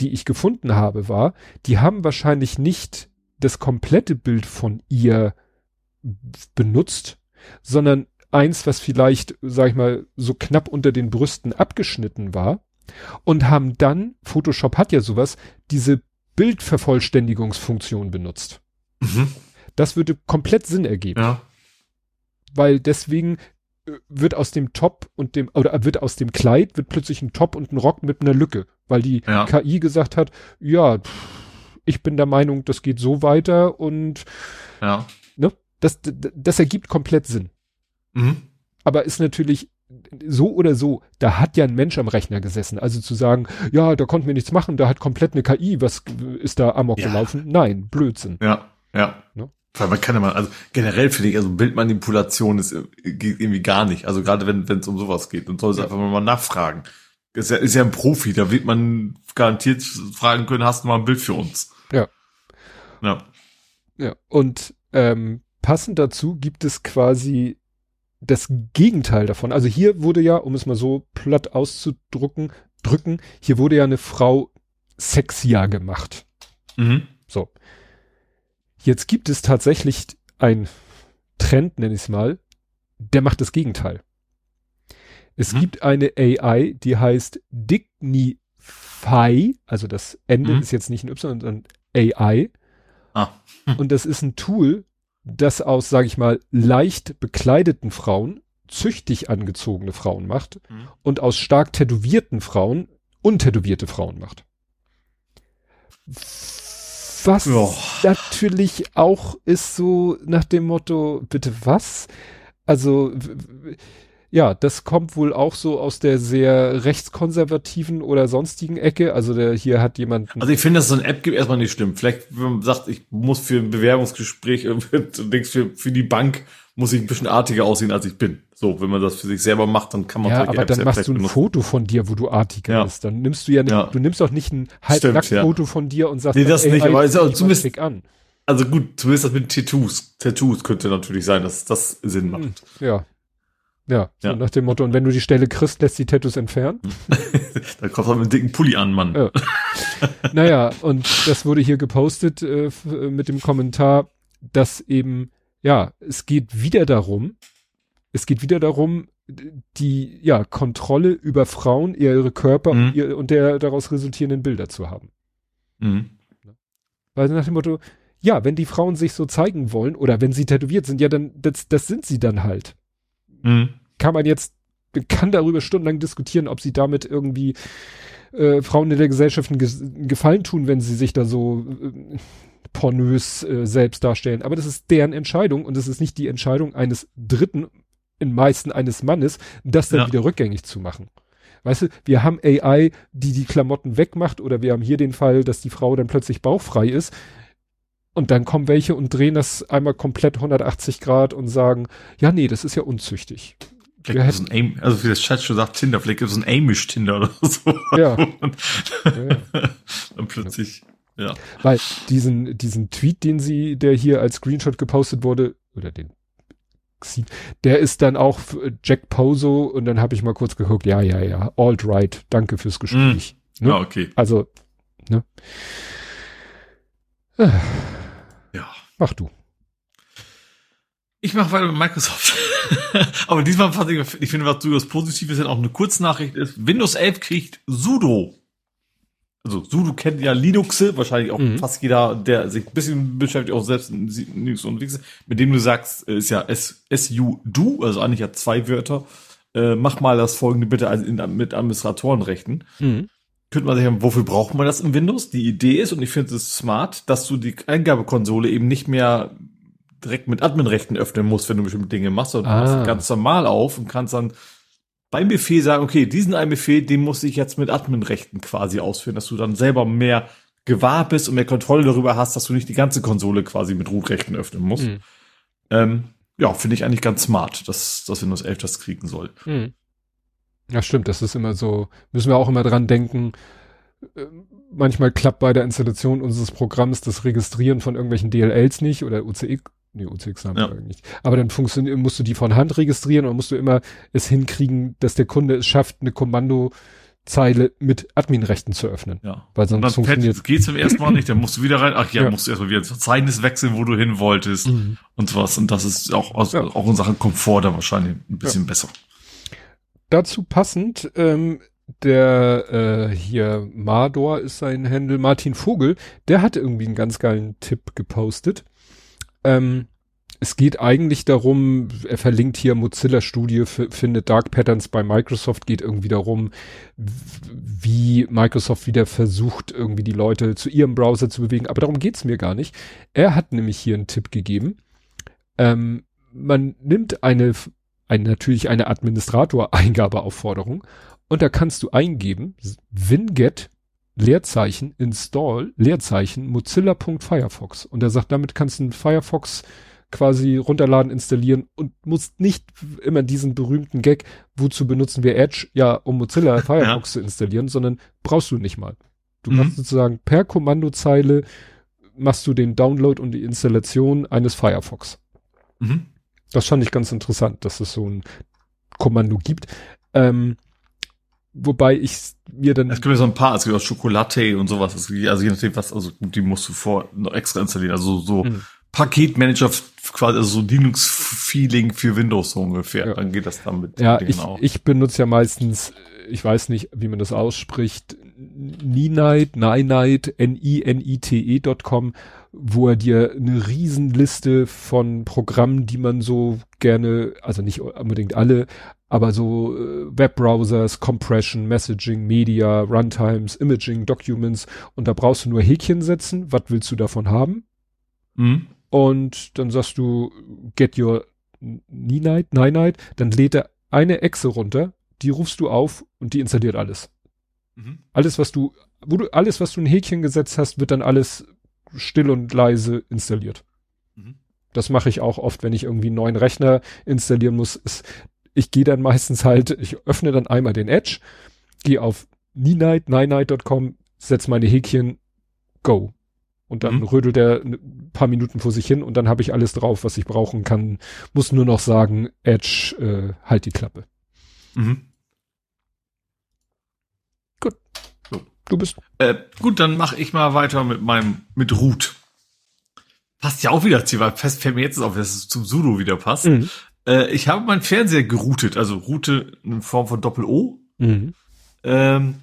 S2: die ich gefunden habe, war, die haben wahrscheinlich nicht das komplette Bild von ihr benutzt, sondern eins, was vielleicht, sag ich mal, so knapp unter den Brüsten abgeschnitten war und haben dann, Photoshop hat ja sowas, diese Bildvervollständigungsfunktion benutzt. Mhm. Das würde komplett Sinn ergeben. Ja. Weil deswegen äh, wird aus dem Top und dem, oder wird aus dem Kleid, wird plötzlich ein Top und ein Rock mit einer Lücke, weil die ja. KI gesagt hat, ja, ich bin der Meinung, das geht so weiter und
S3: ja.
S2: ne, das, das ergibt komplett Sinn. Mhm. Aber ist natürlich so oder so, da hat ja ein Mensch am Rechner gesessen. Also zu sagen, ja, da konnten wir nichts machen, da hat komplett eine KI, was ist da amok ja. gelaufen? Nein, Blödsinn.
S3: Ja, ja. Ne? Weil man kann ja mal, also generell finde ich, also Bildmanipulation ist geht irgendwie gar nicht. Also gerade wenn es um sowas geht, dann soll es ja. einfach mal nachfragen. Ist ja, ist ja ein Profi, da wird man garantiert fragen können, hast du mal ein Bild für uns?
S2: Ja. Ja. Ja, und ähm, passend dazu gibt es quasi das Gegenteil davon. Also hier wurde ja, um es mal so platt auszudrücken, drücken, hier wurde ja eine Frau sexier gemacht. Mhm. So. Jetzt gibt es tatsächlich ein Trend, nenne ich es mal, der macht das Gegenteil. Es mhm. gibt eine AI, die heißt Dignify, also das Ende mhm. ist jetzt nicht ein Y, sondern AI. Ah. [laughs] Und das ist ein Tool, das aus, sage ich mal, leicht bekleideten Frauen züchtig angezogene Frauen macht mhm. und aus stark tätowierten Frauen untätowierte Frauen macht. Was ja. natürlich auch ist so nach dem Motto, bitte was? Also ja, das kommt wohl auch so aus der sehr rechtskonservativen oder sonstigen Ecke. Also der hier hat jemand.
S3: Also ich finde, dass es so eine App gibt erstmal nicht schlimm. Vielleicht, wenn man sagt, ich muss für ein Bewerbungsgespräch [laughs] für, für die Bank muss ich ein bisschen artiger aussehen, als ich bin. So, wenn man das für sich selber macht, dann kann man
S2: ja, aber Apps dann machst du ein benutzen. Foto von dir, wo du artiger ja. bist. Dann nimmst du ja, ja. du nimmst auch nicht ein halbnackt ja. Foto von dir und sagst,
S3: nee, das ey, nicht, aber ist auch zumindest an. Also gut, zumindest das mit Tattoos. Tattoos könnte natürlich sein, dass das Sinn macht. Hm,
S2: ja. Ja, so ja. nach dem Motto, und wenn du die Stelle kriegst, lässt die Tattoos entfernen. [laughs]
S3: Dann kommt man mit einem dicken Pulli an, Mann. Ja.
S2: naja, und das wurde hier gepostet äh, äh, mit dem Kommentar, dass eben, ja, es geht wieder darum, es geht wieder darum, die, ja, Kontrolle über Frauen, ihre Körper mhm. und, ihr, und der daraus resultierenden Bilder zu haben. Mhm. Weil nach dem Motto, ja, wenn die Frauen sich so zeigen wollen oder wenn sie tätowiert sind, ja, dann, das, das sind sie dann halt. Mhm. Kann man jetzt, kann darüber stundenlang diskutieren, ob sie damit irgendwie äh, Frauen in der Gesellschaft einen, Gefallen tun, wenn sie sich da so äh, pornös äh, selbst darstellen. Aber das ist deren Entscheidung und es ist nicht die Entscheidung eines Dritten, in meisten eines Mannes, das dann ja. wieder rückgängig zu machen. Weißt du, wir haben AI, die die Klamotten wegmacht oder wir haben hier den Fall, dass die Frau dann plötzlich bauchfrei ist. Und dann kommen welche und drehen das einmal komplett 180 Grad und sagen, ja, nee, das ist ja unzüchtig.
S3: Vielleicht wir hätten, Aim, also wie das Chat schon sagt, Tinder, vielleicht gibt es ein Amish-Tinder oder [laughs] so. Ja. und, ja. dann plötzlich, ja.
S2: Weil diesen, diesen Tweet, den sie, der hier als Screenshot gepostet wurde, oder den der ist dann auch Jack Poso und dann habe ich mal kurz geguckt, ja, ja, ja, alt right, danke fürs Gespräch.
S3: Mm. Ne? Ah, okay.
S2: Also, ne?
S3: Ja.
S2: Mach du.
S3: Ich mache weiter mit Microsoft. [laughs] Aber diesmal fand ich, ich finde, was durchaus positiv ist, auch eine Kurznachricht ist. Windows 11 kriegt Sudo. Also Sudo kennt ja Linux, wahrscheinlich auch mhm. fast jeder, der sich ein bisschen beschäftigt, auch selbst in Linux unterwegs ist, mit dem du sagst, ist ja SU-Do, also eigentlich ja zwei Wörter. Äh, mach mal das folgende bitte also in, mit Administratorenrechten. Mhm könnte man sich sagen, wofür braucht man das in Windows? Die Idee ist, und ich finde es smart, dass du die Eingabekonsole eben nicht mehr direkt mit Adminrechten öffnen musst, wenn du bestimmte Dinge machst, sondern ah. du machst ganz normal auf und kannst dann beim Befehl sagen, okay, diesen einen Befehl, den muss ich jetzt mit Adminrechten quasi ausführen, dass du dann selber mehr gewahr bist und mehr Kontrolle darüber hast, dass du nicht die ganze Konsole quasi mit Rootrechten öffnen musst. Mhm. Ähm, ja, finde ich eigentlich ganz smart, dass, dass Windows 11 das kriegen soll. Mhm.
S2: Ja, stimmt. Das ist immer so, müssen wir auch immer dran denken. Äh, manchmal klappt bei der Installation unseres Programms das Registrieren von irgendwelchen DLLs nicht oder UCX. Nee, UCX haben ja. nicht. Aber dann funktioniert, musst du die von Hand registrieren und musst du immer es hinkriegen, dass der Kunde es schafft, eine Kommandozeile mit Adminrechten zu öffnen.
S3: Ja. Weil sonst dann funktioniert geht's zum ersten Mal nicht, dann musst du wieder rein. Ach ja, ja. musst du erstmal wieder das Verzeichnis wechseln, wo du hin wolltest mhm. und was. Und das ist auch, also ja. auch in Sachen Komfort da wahrscheinlich ein bisschen besser
S2: dazu passend, ähm, der äh, hier Mador ist sein Händel, Martin Vogel, der hat irgendwie einen ganz geilen Tipp gepostet. Ähm, es geht eigentlich darum, er verlinkt hier Mozilla-Studie, findet Dark Patterns bei Microsoft, geht irgendwie darum, wie Microsoft wieder versucht, irgendwie die Leute zu ihrem Browser zu bewegen. Aber darum geht's mir gar nicht. Er hat nämlich hier einen Tipp gegeben. Ähm, man nimmt eine, eine natürlich eine Administrator-Eingabeaufforderung und da kannst du eingeben, winget Leerzeichen install Leerzeichen mozilla.firefox und er sagt, damit kannst du einen Firefox quasi runterladen, installieren und musst nicht immer diesen berühmten Gag, wozu benutzen wir Edge, ja, um Mozilla [laughs] Firefox ja. zu installieren, sondern brauchst du nicht mal. Du mhm. sozusagen per Kommandozeile machst du den Download und die Installation eines Firefox. Mhm. Das fand ich ganz interessant, dass es so ein Kommando gibt. Ähm, wobei ich mir dann.
S3: Es gibt ja so ein paar, es gibt auch Schokolade und sowas. Also je nachdem, was, also die musst du vor noch extra installieren. Also so mhm. Paketmanager quasi, also so Linux-Feeling für Windows so ungefähr. Ja. Dann geht das damit.
S2: Ja, ich, auch. ich benutze ja meistens, ich weiß nicht, wie man das ausspricht, Ninite, Ninite, N-I-N-I-T-E.com, wo er dir eine Riesenliste von Programmen, die man so gerne, also nicht unbedingt alle, aber so äh, Webbrowsers, Compression, Messaging, Media, Runtimes, Imaging, Documents und da brauchst du nur Häkchen setzen, was willst du davon haben? Mhm. Und dann sagst du, get your Ninite, Ninite, dann lädt er eine Echse runter, die rufst du auf und die installiert alles. Mhm. Alles, was du, wo du, alles, was du ein Häkchen gesetzt hast, wird dann alles still und leise installiert. Mhm. Das mache ich auch oft, wenn ich irgendwie einen neuen Rechner installieren muss. Es, ich gehe dann meistens halt, ich öffne dann einmal den Edge, gehe auf ninite, ninite.com, setze meine Häkchen, go. Und dann mhm. rödelt er ein paar Minuten vor sich hin und dann habe ich alles drauf, was ich brauchen kann. Muss nur noch sagen, Edge, äh, halt die Klappe. Mhm. Gut. So. Du bist.
S3: Äh, gut, dann mache ich mal weiter mit meinem, mit Root. Passt ja auch wieder zu, weil fest fällt mir jetzt auf, dass es zum Sudo wieder passt. Mhm. Äh, ich habe meinen Fernseher geroutet, also Route in Form von Doppel-O. Mhm. Ähm,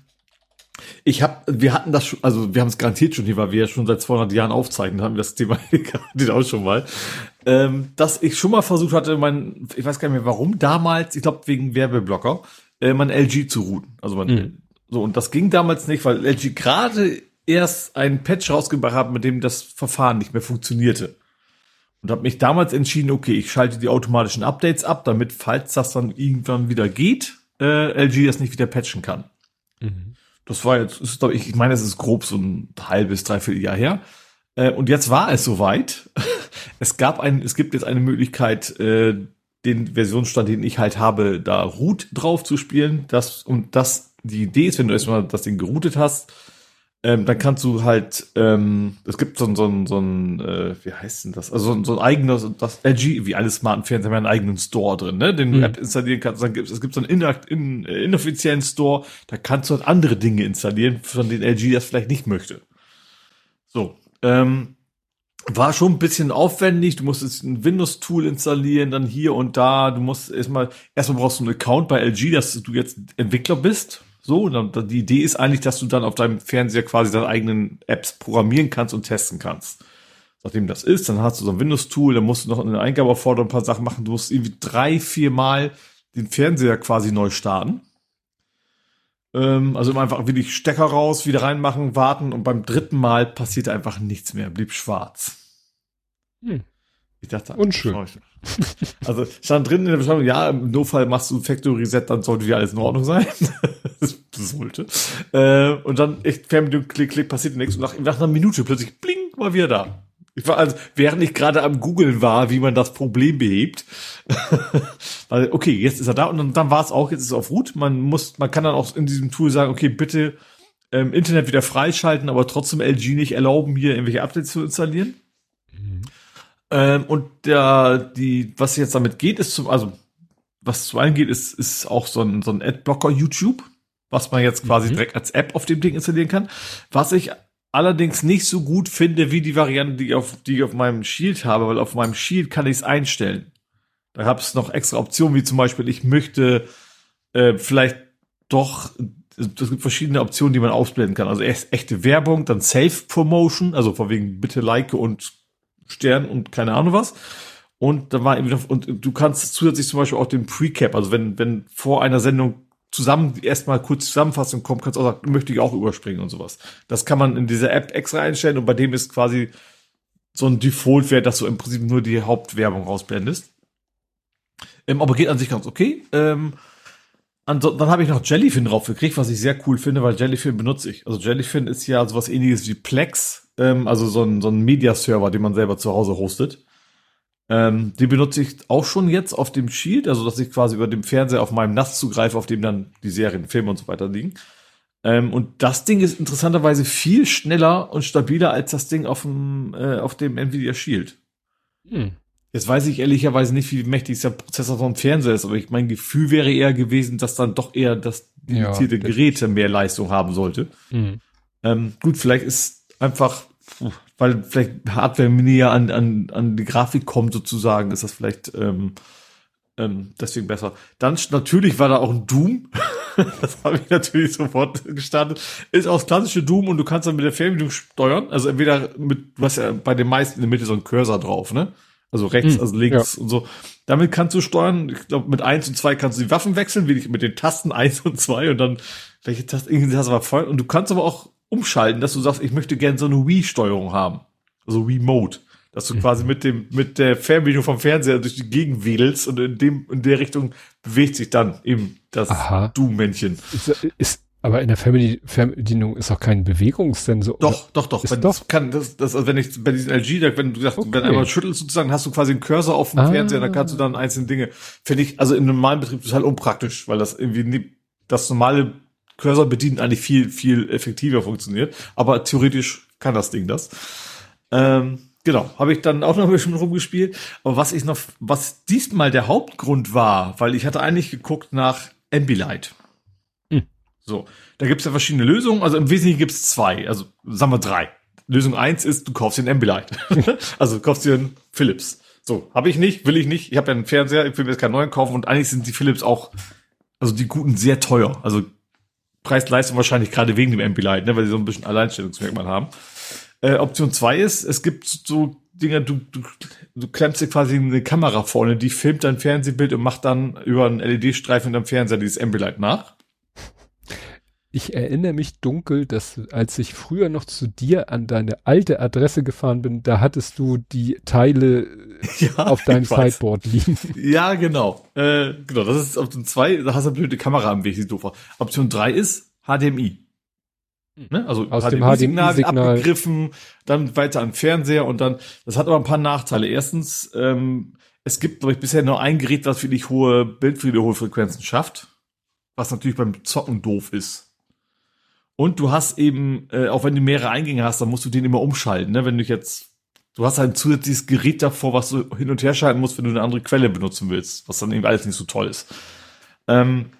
S3: ich habe, wir hatten das schon, also wir haben es garantiert schon hier, weil wir ja schon seit 200 Jahren aufzeichnen, haben wir das Thema [laughs] garantiert auch schon mal, ähm, dass ich schon mal versucht hatte, mein, ich weiß gar nicht mehr warum, damals, ich glaube wegen Werbeblocker, äh, mein LG zu routen. Also mein, mhm. so und das ging damals nicht, weil LG gerade erst einen Patch rausgebracht hat, mit dem das Verfahren nicht mehr funktionierte. Und habe mich damals entschieden, okay, ich schalte die automatischen Updates ab, damit, falls das dann irgendwann wieder geht, äh, LG das nicht wieder patchen kann. Mhm. Das war jetzt, ist, glaub ich, ich meine, es ist grob so ein halbes, dreiviertel Jahr her. Äh, und jetzt war es soweit. [laughs] es gab ein, es gibt jetzt eine Möglichkeit, äh, den Versionsstand, den ich halt habe, da Root drauf zu spielen. Das, und das, die Idee ist, wenn du erstmal das Ding geroutet hast, ähm, dann kannst du halt, ähm, es gibt so ein, so ein, so ein äh, wie heißt denn das? Also so ein, so ein eigenes, das LG, wie alle smarten Fernseher haben einen eigenen Store drin, ne? Den mhm. du App installieren kannst. Dann gibt es gibt so einen inakt, in, äh, inoffiziellen Store, da kannst du halt andere Dinge installieren, von denen LG das vielleicht nicht möchte. So, ähm, war schon ein bisschen aufwendig. Du musstest ein Windows-Tool installieren, dann hier und da. Du musst erstmal, erstmal brauchst du einen Account bei LG, dass du jetzt Entwickler bist. So, dann, die Idee ist eigentlich, dass du dann auf deinem Fernseher quasi deine eigenen Apps programmieren kannst und testen kannst. Nachdem das ist, dann hast du so ein Windows-Tool, dann musst du noch in der Eingabeaufforderung ein paar Sachen machen. Du musst irgendwie drei, vier Mal den Fernseher quasi neu starten. Ähm, also einfach wirklich Stecker raus, wieder reinmachen, warten und beim dritten Mal passierte einfach nichts mehr, blieb schwarz. Hm.
S2: Ich dachte, unschön.
S3: Also stand drin in der Beschreibung, ja, im Notfall machst du Factory Reset, dann sollte wieder alles in Ordnung sein. [laughs] das sollte. Äh, und dann echt Fernbedienung, klick, klick, passiert nichts. Und nach, nach einer Minute plötzlich, bling, mal wieder da. Ich war also, während ich gerade am Googeln war, wie man das Problem behebt. [laughs] Weil, okay, jetzt ist er da und dann, dann war es auch, jetzt ist es auf Root. Man muss, man kann dann auch in diesem Tool sagen, okay, bitte ähm, Internet wieder freischalten, aber trotzdem LG nicht erlauben, hier irgendwelche Updates zu installieren. Ähm, und der, die, was jetzt damit geht, ist zum, also was zu geht, ist, ist auch so ein, so ein Adblocker YouTube, was man jetzt quasi mhm. direkt als App auf dem Ding installieren kann. Was ich allerdings nicht so gut finde, wie die Variante, die ich auf, die ich auf meinem Shield habe, weil auf meinem Shield kann ich es einstellen. Da habe ich noch extra Optionen, wie zum Beispiel, ich möchte äh, vielleicht doch, es gibt verschiedene Optionen, die man ausblenden kann. Also erst echte Werbung, dann Safe Promotion, also vor wegen bitte like und Stern und keine Ahnung was. Und da war eben noch, und du kannst zusätzlich zum Beispiel auch den Precap, also wenn, wenn vor einer Sendung zusammen erstmal kurz Zusammenfassung kommt, kannst du auch sagen, möchte ich auch überspringen und sowas. Das kann man in dieser App extra einstellen und bei dem ist quasi so ein Default-Wert, dass du im Prinzip nur die Hauptwerbung rausblendest. Ähm, aber geht an sich ganz okay. Ähm, dann habe ich noch Jellyfin draufgekriegt, was ich sehr cool finde, weil Jellyfin benutze ich. Also Jellyfin ist ja sowas ähnliches wie Plex, ähm, also so ein, so ein Media-Server, den man selber zu Hause hostet. Ähm, die benutze ich auch schon jetzt auf dem Shield, also dass ich quasi über dem Fernseher auf meinem NAS zugreife, auf dem dann die Serien, Filme und so weiter liegen. Ähm, und das Ding ist interessanterweise viel schneller und stabiler als das Ding auf dem, äh, auf dem Nvidia Shield. Hm. Jetzt weiß ich ehrlicherweise nicht, wie mächtig der Prozessor vom Fernseher ist, aber ich, mein Gefühl wäre eher gewesen, dass dann doch eher das dedizierte ja, Gerät mehr Leistung haben sollte. Mhm. Ähm, gut, vielleicht ist einfach, weil vielleicht Hardware näher an, an, an die Grafik kommt sozusagen, ist das vielleicht ähm, ähm, deswegen besser. Dann natürlich war da auch ein Doom. [laughs] das habe ich natürlich sofort gestartet. Ist auch das klassische Doom und du kannst dann mit der Fernbedienung steuern. Also entweder mit, hast ja bei den meisten in der Mitte so einen Cursor drauf, ne? Also rechts, hm, also links ja. und so. Damit kannst du steuern. Ich glaube, mit eins und zwei kannst du die Waffen wechseln, wie ich mit den Tasten eins und zwei und dann, welche Taste, irgendwie hast du aber voll. Und du kannst aber auch umschalten, dass du sagst, ich möchte gerne so eine Wii-Steuerung haben. Also Wii-Mode. Dass du mhm. quasi mit dem, mit der Fernbedienung vom Fernseher durch die Gegend wedelst und in dem, in der Richtung bewegt sich dann eben das Doom-Männchen.
S2: Ist, ist, aber in der Fernbedienung ist auch kein Bewegungssensor.
S3: Doch, doch, doch. Wenn doch. kann, das, das, also wenn ich bei diesen LG, wenn du sagst, okay. wenn einmal schüttelst sozusagen, hast du quasi einen Cursor auf dem ah. Fernseher, dann kannst du dann einzelne Dinge. Finde ich, also im normalen Betrieb total unpraktisch, weil das irgendwie nie, das normale Cursor bedienen eigentlich viel, viel effektiver funktioniert. Aber theoretisch kann das Ding das. Ähm, genau, habe ich dann auch noch ein bisschen rumgespielt. Aber was ich noch, was diesmal der Hauptgrund war, weil ich hatte eigentlich geguckt nach Ambilight. So, da gibt's ja verschiedene Lösungen. Also im Wesentlichen gibt's zwei, also sagen wir drei. Lösung eins ist, du kaufst dir einen Ambilight. [laughs] also du kaufst dir einen Philips. So, habe ich nicht, will ich nicht. Ich habe ja einen Fernseher, ich will mir jetzt keinen neuen kaufen und eigentlich sind die Philips auch, also die guten sehr teuer. Also Preis-Leistung wahrscheinlich gerade wegen dem Ambilight, ne, weil sie so ein bisschen Alleinstellungsmerkmal haben. Äh, Option zwei ist, es gibt so Dinger, du, du, du klemmst dir quasi eine Kamera vorne, die filmt dein Fernsehbild und macht dann über einen LED-Streifen am Fernseher dieses Ambilight nach
S2: ich erinnere mich dunkel, dass als ich früher noch zu dir an deine alte Adresse gefahren bin, da hattest du die Teile [laughs] ja, auf deinem Sideboard liegen.
S3: Ja, genau. Äh, genau, das ist Option 2, da hast du eine blöde Kamera am Weg, die doof Option 3 ist HDMI.
S2: Hm. Ne? Also Aus HDMI-Signal HDMI
S3: abgegriffen, dann weiter an Fernseher und dann, das hat aber ein paar Nachteile. Erstens, ähm, es gibt, glaube ich, bisher nur ein Gerät, was wirklich hohe Bildwiederholfrequenzen schafft. Was natürlich beim Zocken doof ist. Und du hast eben, äh, auch wenn du mehrere Eingänge hast, dann musst du den immer umschalten. Ne? Wenn du jetzt, du hast ein zusätzliches Gerät davor, was du hin und her schalten musst, wenn du eine andere Quelle benutzen willst, was dann eben alles nicht so toll ist. Ähm,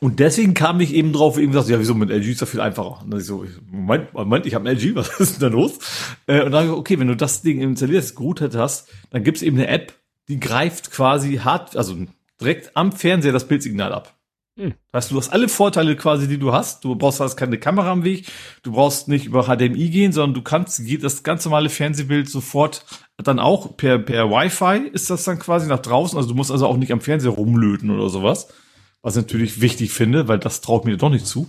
S3: und deswegen kam ich eben drauf, eben gesagt, ja, wieso mit LG ist das viel einfacher. Und dann ich so, Moment, Moment, ich habe ein LG, was ist denn da los? Äh, und dann okay, wenn du das Ding installiert, geroutet hast, dann gibt's eben eine App, die greift quasi hart, also direkt am Fernseher das Bildsignal ab. Hm. Weißt du, du hast alle Vorteile quasi, die du hast. Du brauchst also keine Kamera am Weg. Du brauchst nicht über HDMI gehen, sondern du kannst das ganz normale Fernsehbild sofort dann auch per, per Wi-Fi ist das dann quasi nach draußen. Also du musst also auch nicht am Fernseher rumlöten oder sowas. Was ich natürlich wichtig finde, weil das traut mir doch nicht zu.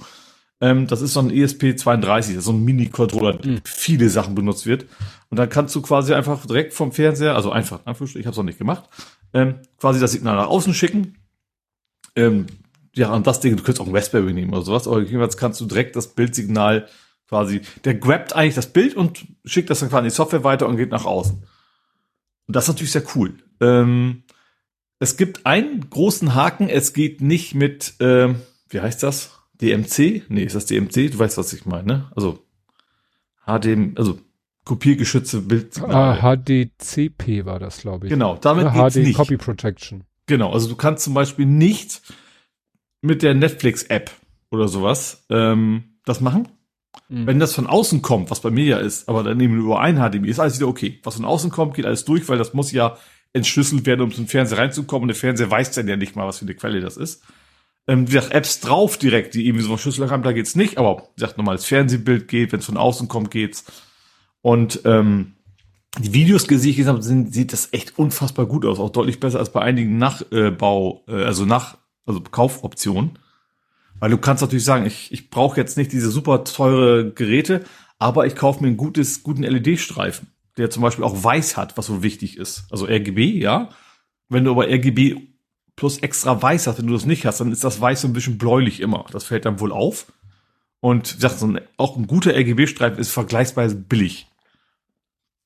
S3: Ähm, das ist so ein ESP32, so ein Mini-Controller, mhm. viele Sachen benutzt wird. Und dann kannst du quasi einfach direkt vom Fernseher, also einfach, ich habe es noch nicht gemacht, ähm, quasi das Signal nach außen schicken. Ähm, ja, und das Ding, du könntest auch ein Raspberry nehmen oder sowas, aber jedenfalls kannst du direkt das Bildsignal quasi, der grabt eigentlich das Bild und schickt das dann quasi in die Software weiter und geht nach außen. Und das ist natürlich sehr cool. Ähm, es gibt einen großen Haken, es geht nicht mit, ähm, wie heißt das? DMC? Nee, ist das DMC? Du weißt, was ich meine, ne? Also HDM, also kopiergeschützte Bild.
S2: Ah, HDCP war das, glaube ich.
S3: Genau, damit
S2: ja, geht's HD nicht. Copy Protection.
S3: Genau, also du kannst zum Beispiel nicht mit der Netflix-App oder sowas ähm, das machen. Mhm. Wenn das von außen kommt, was bei mir ja ist, aber dann eben über ein HDMI, ist alles wieder okay. Was von außen kommt, geht alles durch, weil das muss ja entschlüsselt werden, um zum Fernseher reinzukommen. Und der Fernseher weiß dann ja nicht mal, was für eine Quelle das ist. Ähm, wie gesagt, Apps drauf direkt, die eben so Schlüssel haben, da geht's nicht, aber wie gesagt, normales Fernsehbild geht, wenn es von außen kommt, geht's. Und ähm, die Videos, die ich gesehen habe, sind, sieht das echt unfassbar gut aus. Auch deutlich besser als bei einigen Nachbau, äh, also nach, also Kaufoptionen. Weil du kannst natürlich sagen, ich, ich brauche jetzt nicht diese super teure Geräte, aber ich kaufe mir einen gutes, guten LED-Streifen, der zum Beispiel auch weiß hat, was so wichtig ist. Also RGB, ja. Wenn du aber RGB plus extra weiß hast, wenn du das nicht hast, dann ist das Weiß so ein bisschen bläulich immer. Das fällt dann wohl auf. Und wie gesagt, so ein, auch ein guter RGB-Streifen ist vergleichsweise billig.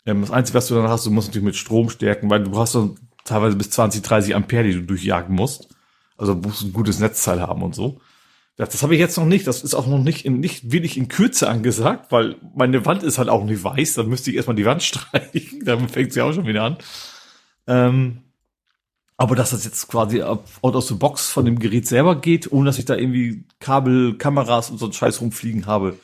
S3: Ähm, das Einzige, was du dann hast, du musst natürlich mit Strom stärken, weil du hast dann teilweise bis 20, 30 Ampere, die du durchjagen musst. Also musst du ein gutes Netzteil haben und so. Das, das habe ich jetzt noch nicht. Das ist auch noch nicht, in, nicht wenig in Kürze angesagt, weil meine Wand ist halt auch nicht weiß. Dann müsste ich erstmal die Wand [laughs] streichen. Damit fängt sie auch schon wieder an. Ähm, aber dass das jetzt quasi out aus the box von dem Gerät selber geht, ohne dass ich da irgendwie Kabel, Kameras und so einen Scheiß rumfliegen habe,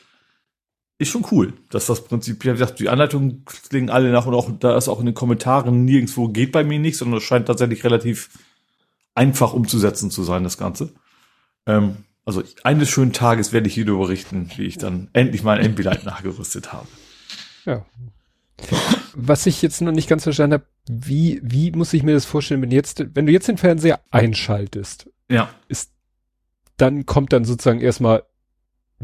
S3: ist schon cool. Dass das Prinzip, wie gesagt, die Anleitungen klingen alle nach und auch da ist auch in den Kommentaren nirgendwo geht bei mir nicht, sondern es scheint tatsächlich relativ einfach umzusetzen zu sein, das Ganze. Ähm, also eines schönen Tages werde ich hier berichten, wie ich dann endlich mein Ambilight nachgerüstet habe.
S2: Ja. Was ich jetzt noch nicht ganz verstanden habe, wie, wie muss ich mir das vorstellen, wenn jetzt, wenn du jetzt den Fernseher einschaltest,
S3: ja.
S2: ist, dann kommt dann sozusagen erstmal,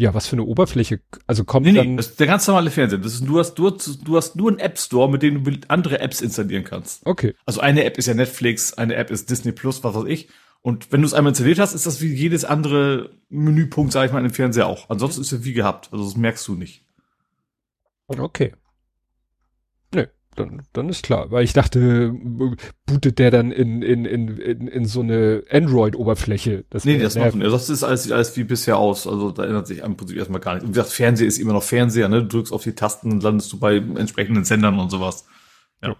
S2: ja, was für eine Oberfläche, also kommt nee, dann.
S3: Nee, das ist der ganz normale Fernseher. Das ist, du hast, du hast, du hast nur einen App Store, mit dem du andere Apps installieren kannst.
S2: Okay.
S3: Also eine App ist ja Netflix, eine App ist Disney Plus, was weiß ich. Und wenn du es einmal installiert hast, ist das wie jedes andere Menüpunkt, sage ich mal, im Fernseher auch. Ansonsten ist es wie gehabt. Also das merkst du nicht.
S2: Okay dann, dann ist klar. Weil ich dachte, bootet der dann in, in, in, in, in so eine Android-Oberfläche.
S3: Nee, das machen wir. Das ist alles, alles wie bisher aus. Also da ändert sich am Prinzip erstmal gar nicht. Und wie gesagt, Fernseher ist immer noch Fernseher, ne? Du drückst auf die Tasten und landest du bei entsprechenden Sendern und sowas. Ja.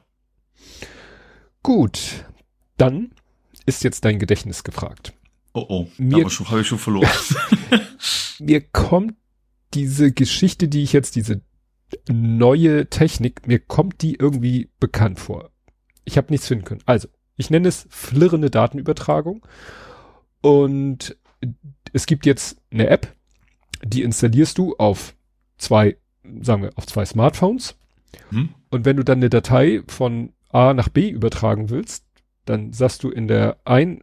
S2: Gut. Dann ist jetzt dein Gedächtnis gefragt.
S3: Oh oh, mir habe hab ich schon verloren. [laughs]
S2: mir kommt diese Geschichte, die ich jetzt, diese neue Technik, mir kommt die irgendwie bekannt vor. Ich habe nichts finden können. Also, ich nenne es flirrende Datenübertragung. Und es gibt jetzt eine App, die installierst du auf zwei, sagen wir, auf zwei Smartphones. Hm. Und wenn du dann eine Datei von A nach B übertragen willst, dann sagst du in der ein,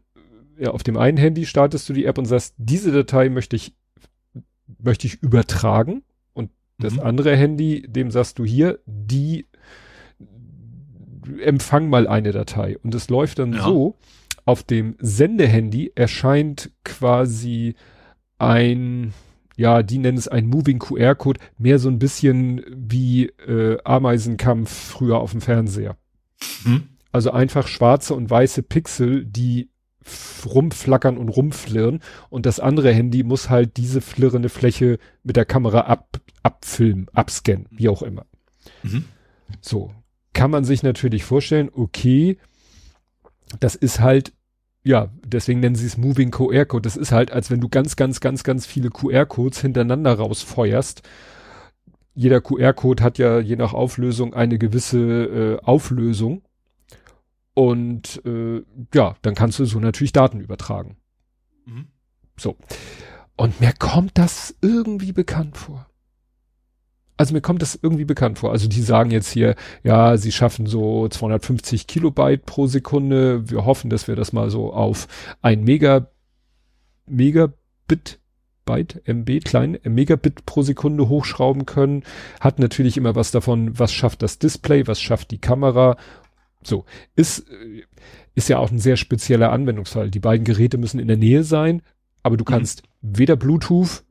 S2: ja, auf dem einen Handy startest du die App und sagst, diese Datei möchte ich, möchte ich übertragen das mhm. andere Handy, dem sagst du hier, die empfang mal eine Datei. Und es läuft dann ja. so, auf dem Sendehandy erscheint quasi ein, ja, die nennen es ein Moving QR-Code, mehr so ein bisschen wie äh, Ameisenkampf früher auf dem Fernseher. Mhm. Also einfach schwarze und weiße Pixel, die rumflackern und rumflirren und das andere Handy muss halt diese flirrende Fläche mit der Kamera ab, abfilmen, abscannen, wie auch immer. Mhm. So. Kann man sich natürlich vorstellen, okay, das ist halt, ja, deswegen nennen sie es Moving QR-Code. Das ist halt, als wenn du ganz, ganz, ganz, ganz viele QR-Codes hintereinander rausfeuerst. Jeder QR-Code hat ja je nach Auflösung eine gewisse äh, Auflösung. Und äh, ja, dann kannst du so natürlich Daten übertragen. Mhm. So. Und mir kommt das irgendwie bekannt vor. Also mir kommt das irgendwie bekannt vor. Also die sagen jetzt hier, ja, sie schaffen so 250 Kilobyte pro Sekunde. Wir hoffen, dass wir das mal so auf ein Mega, Megabit Byte, MB, klein, Megabit pro Sekunde hochschrauben können. Hat natürlich immer was davon, was schafft das Display, was schafft die Kamera so, ist, ist ja auch ein sehr spezieller Anwendungsfall. Die beiden Geräte müssen in der Nähe sein, aber du mhm. kannst mhm. weder Bluetooth,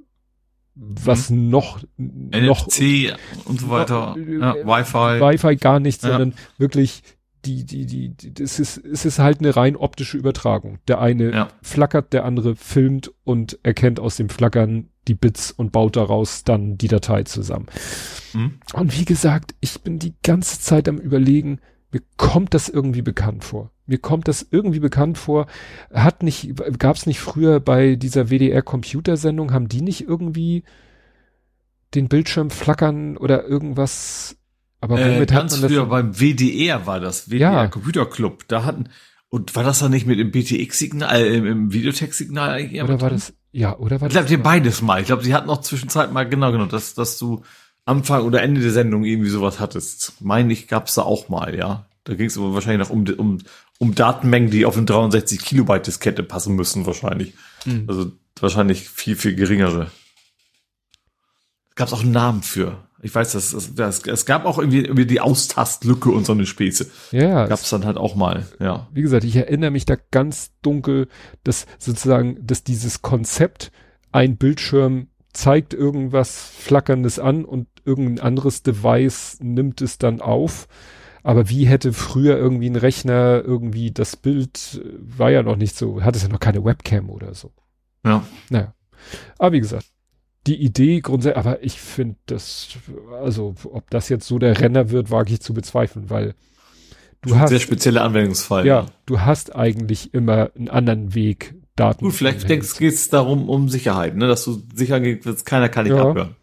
S2: was mhm. noch,
S3: NFC noch, und so weiter, noch,
S2: ja, Wi-Fi. Wi-Fi gar nicht, ja. sondern wirklich die, die, die, die, es ist, es ist halt eine rein optische Übertragung. Der eine ja. flackert, der andere filmt und erkennt aus dem Flackern die Bits und baut daraus dann die Datei zusammen. Mhm. Und wie gesagt, ich bin die ganze Zeit am überlegen, mir kommt das irgendwie bekannt vor. Mir kommt das irgendwie bekannt vor. Hat nicht, gab es nicht früher bei dieser WDR-Computersendung, haben die nicht irgendwie den Bildschirm flackern oder irgendwas?
S3: Aber äh, ganz man das? Früher beim WDR war das, WDR ja. Computer Club. Da hatten, und war das dann nicht mit dem BTX-Signal, äh, im Videotext-Signal
S2: eigentlich? Oder war das, ja, oder war
S3: ich glaub, das? Ich glaube, beides mal. Ich glaube, sie hatten noch zwischenzeit mal, genau, genau, dass, dass du Anfang oder Ende der Sendung irgendwie sowas hattest. Meine ich, gab's da auch mal, ja. Da ging es aber wahrscheinlich noch um, um, um Datenmengen, die auf eine 63 Kilobyte Diskette passen müssen, wahrscheinlich. Mhm. Also wahrscheinlich viel, viel geringere. Gab's auch einen Namen für. Ich weiß, das, das, das, es gab auch irgendwie, irgendwie die Austastlücke und so eine Späße.
S2: Ja.
S3: Gab's dann halt auch mal, ja.
S2: Wie gesagt, ich erinnere mich da ganz dunkel, dass sozusagen, dass dieses Konzept, ein Bildschirm zeigt irgendwas Flackerndes an und irgendein anderes Device nimmt es dann auf. Aber wie hätte früher irgendwie ein Rechner irgendwie das Bild, äh, war ja noch nicht so, hat es ja noch keine Webcam oder so.
S3: Ja.
S2: Naja. Aber wie gesagt, die Idee grundsätzlich, aber ich finde das, also ob das jetzt so der Renner wird, wage ich zu bezweifeln, weil
S3: du hast. Sehr spezielle Anwendungsfall.
S2: Ja, du hast eigentlich immer einen anderen Weg, Daten.
S3: Gut, vielleicht denkst, geht es darum, um Sicherheit, ne, dass du sicher geht, keiner kann dich ja, abhören.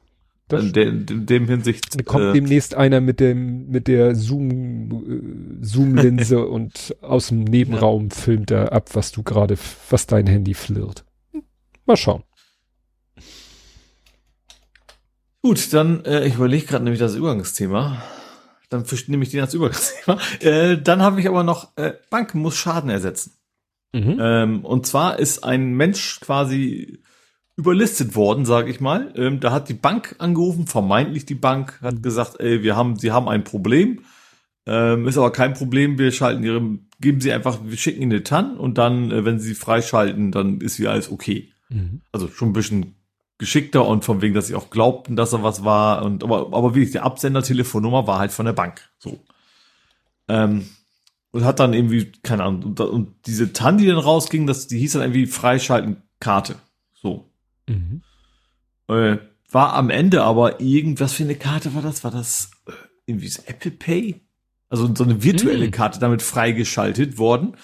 S3: In, de, in, dem Hinsicht.
S2: Kommt äh, demnächst einer mit dem, mit der Zoom, äh, Zoom-Linse [laughs] und aus dem Nebenraum filmt er ab, was du gerade, was dein Handy flirrt. Mal schauen.
S3: Gut, dann, äh, ich überlege gerade nämlich das Übergangsthema. Dann nehme ich den als Übergangsthema. [laughs] Äh, dann habe ich aber noch, äh, Bank muss Schaden ersetzen. Mhm. Ähm, und zwar ist ein Mensch quasi überlistet worden, sage ich mal. Ähm, da hat die Bank angerufen, vermeintlich die Bank, hat gesagt, ey, wir haben, sie haben ein Problem. Ähm, ist aber kein Problem, wir schalten ihre, geben sie einfach, wir schicken ihnen eine TAN und dann, äh, wenn sie freischalten, dann ist wieder alles okay. Mhm. Also schon ein bisschen geschickter und von wegen, dass sie auch glaubten, dass er was war. Und aber, aber wirklich, die Absendertelefonnummer war halt von der Bank. So. Ähm, und hat dann irgendwie, keine Ahnung, und, und diese TAN, die dann rausging, das, die hieß dann irgendwie Freischalten Karte. So. Mhm. Äh, war am Ende aber irgendwas für eine Karte war das? War das äh, irgendwie so Apple Pay? Also so eine virtuelle mhm. Karte damit freigeschaltet worden.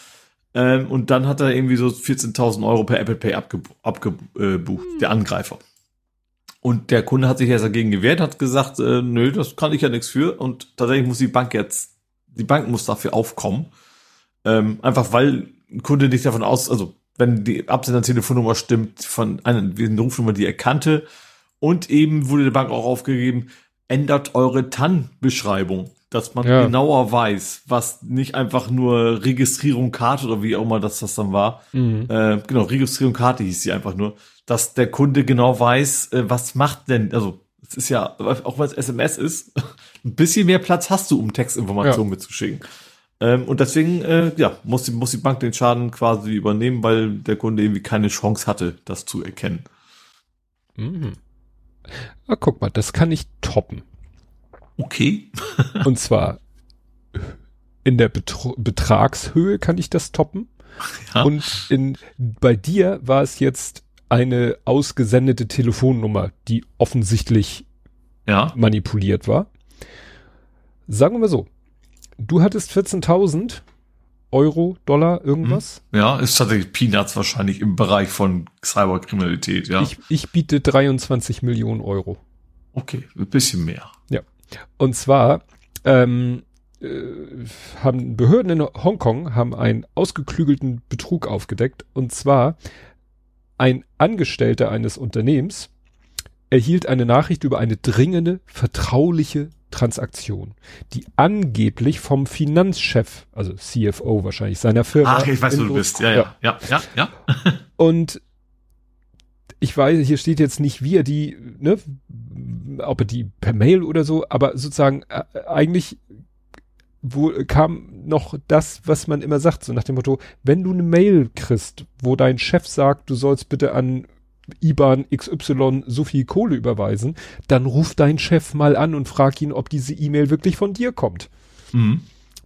S3: Ähm, und dann hat er irgendwie so 14.000 Euro per Apple Pay abgebucht, abgebucht, äh, mhm. der Angreifer. Und der Kunde hat sich jetzt dagegen gewehrt, hat gesagt, äh, nö, das kann ich ja nichts für. Und tatsächlich muss die Bank jetzt, die Bank muss dafür aufkommen. Ähm, einfach weil ein Kunde nicht davon aus, also wenn die Absender-Telefonnummer stimmt, von einer eine Rufnummer, die er kannte. Und eben wurde der Bank auch aufgegeben, ändert eure TAN-Beschreibung, dass man ja. genauer weiß, was nicht einfach nur Registrierung Karte oder wie auch immer das, das dann war. Mhm. Äh, genau, Registrierung Karte hieß sie einfach nur, dass der Kunde genau weiß, äh, was macht denn, also es ist ja, auch wenn es SMS ist, [laughs] ein bisschen mehr Platz hast du, um Textinformationen ja. mitzuschicken. Ähm, und deswegen, äh, ja, muss die, muss die Bank den Schaden quasi übernehmen, weil der Kunde irgendwie keine Chance hatte, das zu erkennen.
S2: Mhm. Ah, guck mal, das kann ich toppen.
S3: Okay. [laughs]
S2: und zwar in der Betro Betragshöhe kann ich das toppen. Ja. Und in, bei dir war es jetzt eine ausgesendete Telefonnummer, die offensichtlich
S3: ja.
S2: manipuliert war. Sagen wir mal so, du hattest 14.000 Euro, Dollar, irgendwas?
S3: Hm. Ja, ist tatsächlich Peanuts wahrscheinlich im Bereich von Cyberkriminalität, ja.
S2: Ich, ich biete 23 Millionen Euro.
S3: Okay, ein bisschen mehr.
S2: Ja. Und zwar ähm, äh, haben Behörden in Hongkong haben einen ausgeklügelten Betrug aufgedeckt. Und zwar ein Angestellter eines Unternehmens erhielt eine Nachricht über eine dringende, vertrauliche Transaktion, die angeblich vom Finanzchef, also CFO wahrscheinlich, seiner Firma.
S3: Ach, ich weiß, wo du bist. Ja, ja, ja, ja, ja. [laughs]
S2: Und ich weiß, hier steht jetzt nicht, wie er die, ne, ob er die per Mail oder so, aber sozusagen äh, eigentlich wo kam noch das, was man immer sagt, so nach dem Motto, wenn du eine Mail kriegst, wo dein Chef sagt, du sollst bitte an IBAN XY so viel Kohle überweisen, dann ruf dein Chef mal an und frag ihn, ob diese E-Mail wirklich von dir kommt. Mhm.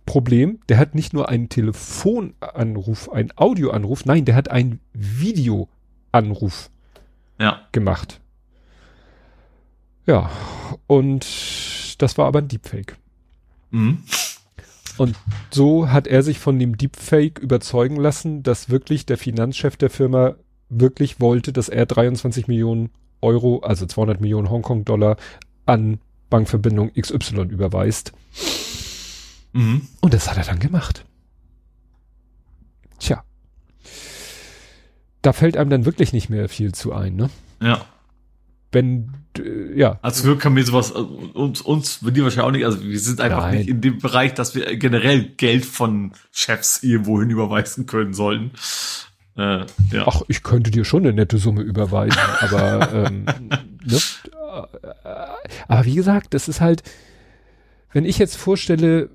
S2: Problem, der hat nicht nur einen Telefonanruf, einen Audioanruf, nein, der hat einen Videoanruf
S3: ja.
S2: gemacht. Ja, und das war aber ein Deepfake. Mhm. Und so hat er sich von dem Deepfake überzeugen lassen, dass wirklich der Finanzchef der Firma wirklich wollte, dass er 23 Millionen Euro, also 200 Millionen Hongkong-Dollar an Bankverbindung XY überweist. Mhm. Und das hat er dann gemacht. Tja. Da fällt einem dann wirklich nicht mehr viel zu ein, ne?
S3: Ja.
S2: wenn äh, ja.
S3: Als Glück kann mir sowas äh, uns uns bei dir wahrscheinlich auch nicht. Also wir sind einfach
S2: Nein.
S3: nicht in dem Bereich, dass wir generell Geld von Chefs irgendwo hin überweisen können sollen. Äh, ja.
S2: Ach, ich könnte dir schon eine nette Summe überweisen, aber ähm, [laughs] ne? aber wie gesagt, das ist halt, wenn ich jetzt vorstelle,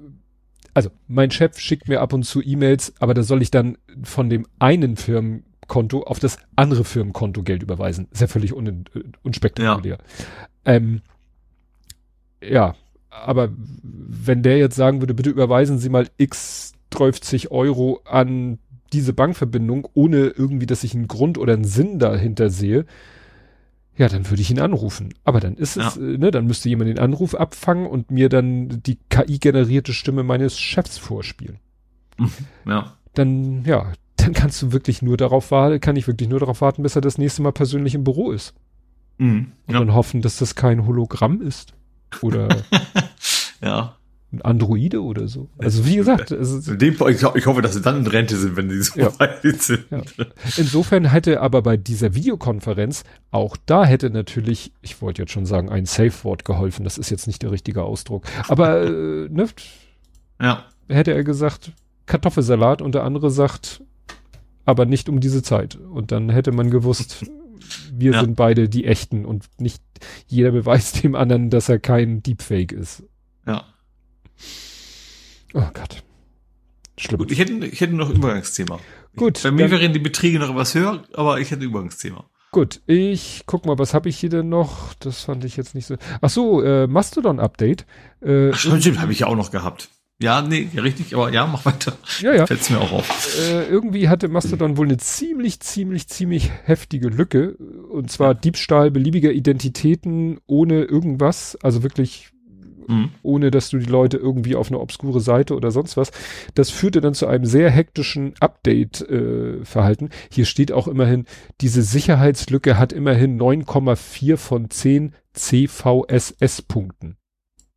S2: also mein Chef schickt mir ab und zu E-Mails, aber da soll ich dann von dem einen Firmenkonto auf das andere Firmenkonto Geld überweisen. Ist ja völlig un unspektakulär. Ja. Ähm, ja, aber wenn der jetzt sagen würde, bitte überweisen Sie mal x 30 Euro an diese Bankverbindung, ohne irgendwie, dass ich einen Grund oder einen Sinn dahinter sehe, ja, dann würde ich ihn anrufen. Aber dann ist es,
S3: Ja.
S2: äh, ne, dann müsste jemand den Anruf abfangen und mir dann die KI-generierte Stimme meines Chefs vorspielen. [laughs]
S3: ja.
S2: Dann, ja, dann kannst du wirklich nur darauf warten, kann ich wirklich nur darauf warten, bis er das nächste Mal persönlich im Büro ist.
S3: Mhm.
S2: Und
S3: Ja.
S2: dann hoffen, dass das kein Hologramm ist. Oder [laughs]
S3: ja.
S2: Ein Androide oder so. Also wie gesagt,
S3: dem, ich, ich hoffe, dass sie dann in Rente sind, wenn sie so
S2: Ja.
S3: weit sind.
S2: Ja. Insofern hätte aber bei dieser Videokonferenz auch da hätte natürlich, ich wollte jetzt schon sagen, ein Safe-Wort geholfen. Das ist jetzt nicht der richtige Ausdruck. Aber äh, [laughs] ne,
S3: ja.
S2: hätte er gesagt Kartoffelsalat und der andere sagt, aber nicht um diese Zeit. Und dann hätte man gewusst, wir
S3: Ja.
S2: sind beide die Echten und nicht jeder beweist dem anderen, dass er kein Deepfake ist.
S3: Ja.
S2: Oh Gott. Schlimm.
S3: Gut, ich hätte, ich hätte noch ein Übergangsthema.
S2: Gut,
S3: Bei mir wären die Beträge noch etwas höher, aber ich hätte ein Übergangsthema.
S2: Gut, ich guck mal, was habe ich hier denn noch? Das fand ich jetzt nicht so. Ach so, äh, Mastodon-Update. Äh,
S3: Ach, stimmt, stimmt, habe ich ja auch noch gehabt. Ja, nee, richtig, aber ja, mach weiter.
S2: ja, ja.
S3: Fällt's mir auch auf.
S2: Äh, irgendwie hatte Mastodon wohl eine ziemlich, ziemlich, ziemlich heftige Lücke. Und zwar Diebstahl beliebiger Identitäten ohne irgendwas. Also wirklich
S3: Mhm.
S2: ohne dass du die Leute irgendwie auf eine obskure Seite oder sonst was. Das führte dann zu einem sehr hektischen Update-Verhalten. Hier steht auch immerhin, diese Sicherheitslücke hat immerhin 9,4 von 10 CVSS-Punkten.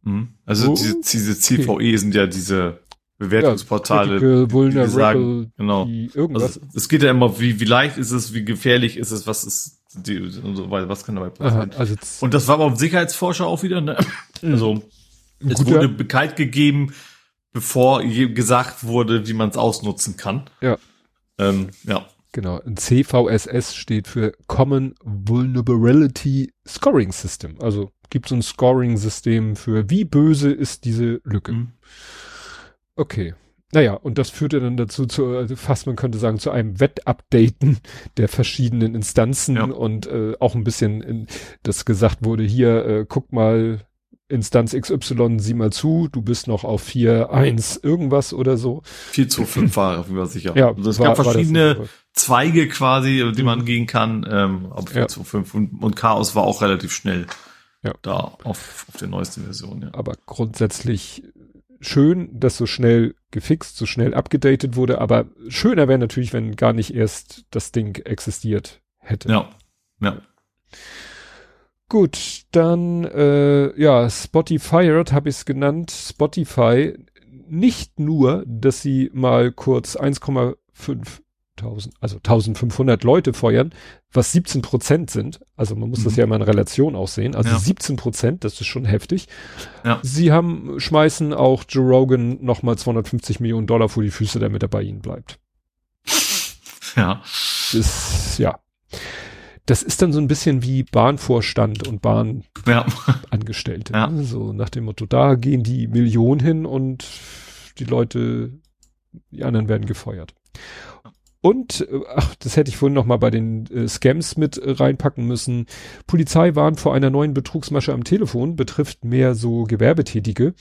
S3: Mhm. Also
S2: Oh,
S3: diese, diese CVE sind ja diese Bewertungsportale.
S2: Critical,
S3: die sagen, genau.
S2: die irgendwas.
S3: Also, es geht ja immer, wie, wie leicht ist es, wie gefährlich ist es, was ist, die, und so weiter, was kann dabei
S2: Aha,
S3: passieren.
S2: also z-
S3: Und das war aber ein Sicherheitsforscher auch wieder, ne? Also,
S2: ein
S3: es
S2: guter-
S3: wurde bekannt gegeben, bevor gesagt wurde, wie man es ausnutzen kann.
S2: Ja.
S3: Ähm, ja.
S2: Genau, ein CVSS steht für Common Vulnerability Scoring System. Also gibt es ein Scoring-System für wie böse ist diese Lücke.
S3: Mhm.
S2: Okay. Naja, und das führte dann dazu, zu, also fast man könnte sagen, zu einem Wettupdaten der verschiedenen Instanzen
S3: Ja.
S2: und äh, auch ein bisschen, in, das gesagt wurde, hier, äh, guck mal, Instanz XY, sieh mal zu, du bist noch auf 4.1 irgendwas oder so.
S3: 4 zu 5 war, wie war sicher.
S2: Ja,
S3: also es
S2: war-
S3: gab verschiedene. Zweige quasi, die man
S2: Mhm.
S3: gehen kann, ähm, auf 4
S2: Ja.
S3: zu 5 und, und Chaos war auch relativ schnell
S2: Ja.
S3: da auf, auf der neuesten Version, ja.
S2: aber grundsätzlich schön, dass so schnell gefixt, so schnell abgedatet wurde, aber schöner wäre natürlich, wenn gar nicht erst das Ding existiert hätte.
S3: Ja. Ja.
S2: Gut, dann äh, ja, Spotify habe ich es genannt. Spotify nicht nur, dass sie mal kurz 1,5 1000, also 1500 Leute feuern, was 17 Prozent sind. Also man muss das
S3: Mhm.
S2: ja mal in Relation auch sehen. Also
S3: Ja.
S2: 17 Prozent, das ist schon heftig.
S3: Ja.
S2: Sie haben, schmeißen auch Joe Rogan nochmal 250 Millionen Dollar vor die Füße, damit er bei ihnen bleibt.
S3: Ja.
S2: Das, ja. Das ist dann so ein bisschen wie Bahnvorstand und Bahnangestellte.
S3: Ja.
S2: ne? So nach dem Motto, da gehen die Millionen hin und die Leute, die anderen werden gefeuert. Und, äh, ach, das hätte ich vorhin noch mal bei den äh, Scams mit äh, reinpacken müssen. Polizei warnt vor einer neuen Betrugsmasche am Telefon, betrifft mehr so Gewerbetätige.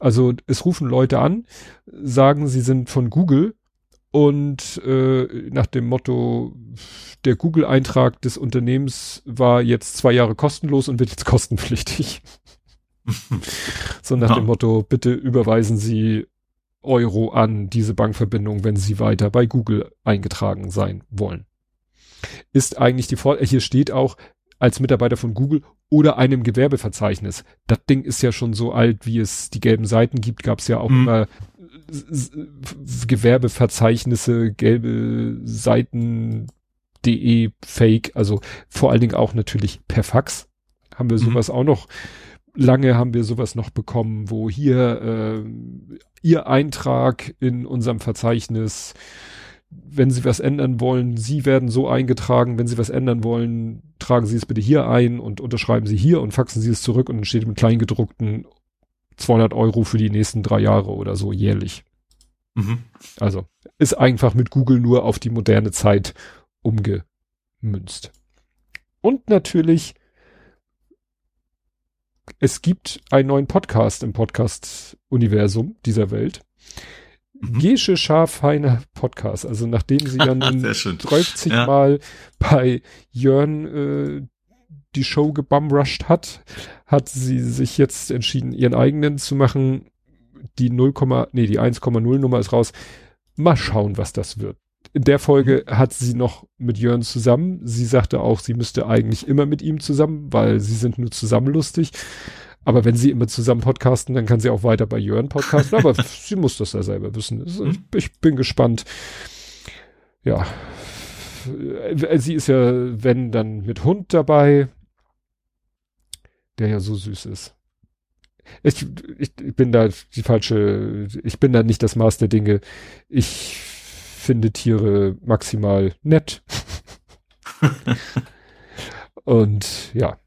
S2: Also es rufen Leute an, sagen, sie sind von Google und äh, nach dem Motto, der Google-Eintrag des Unternehmens war jetzt zwei Jahre kostenlos und wird jetzt [laughs] kostenpflichtig. so nach
S3: Ja.
S2: dem Motto, bitte überweisen Sie Euro an diese Bankverbindung, wenn Sie weiter bei Google eingetragen sein wollen. Ist eigentlich die Vor hier steht auch als Mitarbeiter von Google oder einem Gewerbeverzeichnis. Das Ding ist ja schon so alt, wie es die gelben Seiten gibt, gab es ja auch
S3: Mhm.
S2: immer Gewerbeverzeichnisse, gelbe Seiten, de Fake, also vor allen Dingen auch natürlich per Fax. haben wir mhm. sowas mhm. auch noch, lange haben wir sowas noch bekommen, wo hier äh, Ihr Eintrag in unserem Verzeichnis, wenn Sie was ändern wollen, Sie werden so eingetragen, wenn Sie was ändern wollen, tragen Sie es bitte hier ein und unterschreiben Sie hier und faxen Sie es zurück und dann steht im Kleingedruckten 200 Euro für die nächsten drei Jahre oder so jährlich. Mhm. Also ist einfach mit Google nur auf die moderne Zeit umgemünzt. Und natürlich, es gibt einen neuen Podcast im Podcast-Universum dieser Welt. Mhm. Gesche Schafheiner Podcast. Also nachdem sie dann 30 ja. [laughs] Mal bei Jörn äh, die Show gebumrushed hat, hat sie sich jetzt entschieden, ihren eigenen zu machen. Die 0, nee, die 1,0 Nummer ist raus. Mal schauen, was das wird. In der Folge mhm. hat sie noch mit Jörn zusammen. Sie sagte auch, sie müsste eigentlich immer mit ihm zusammen, weil sie sind nur zusammen lustig. Aber wenn sie immer zusammen podcasten, dann kann sie auch weiter bei Jörn podcasten. Aber [laughs] sie muss das ja selber wissen. Mhm. Ich bin gespannt. Ja. Sie ist ja, wenn, dann mit Hund dabei der ja so süß ist. Ich, ich, ich bin da die falsche, ich bin da nicht das Maß der Dinge. Ich finde Tiere maximal nett. [laughs] Und ja.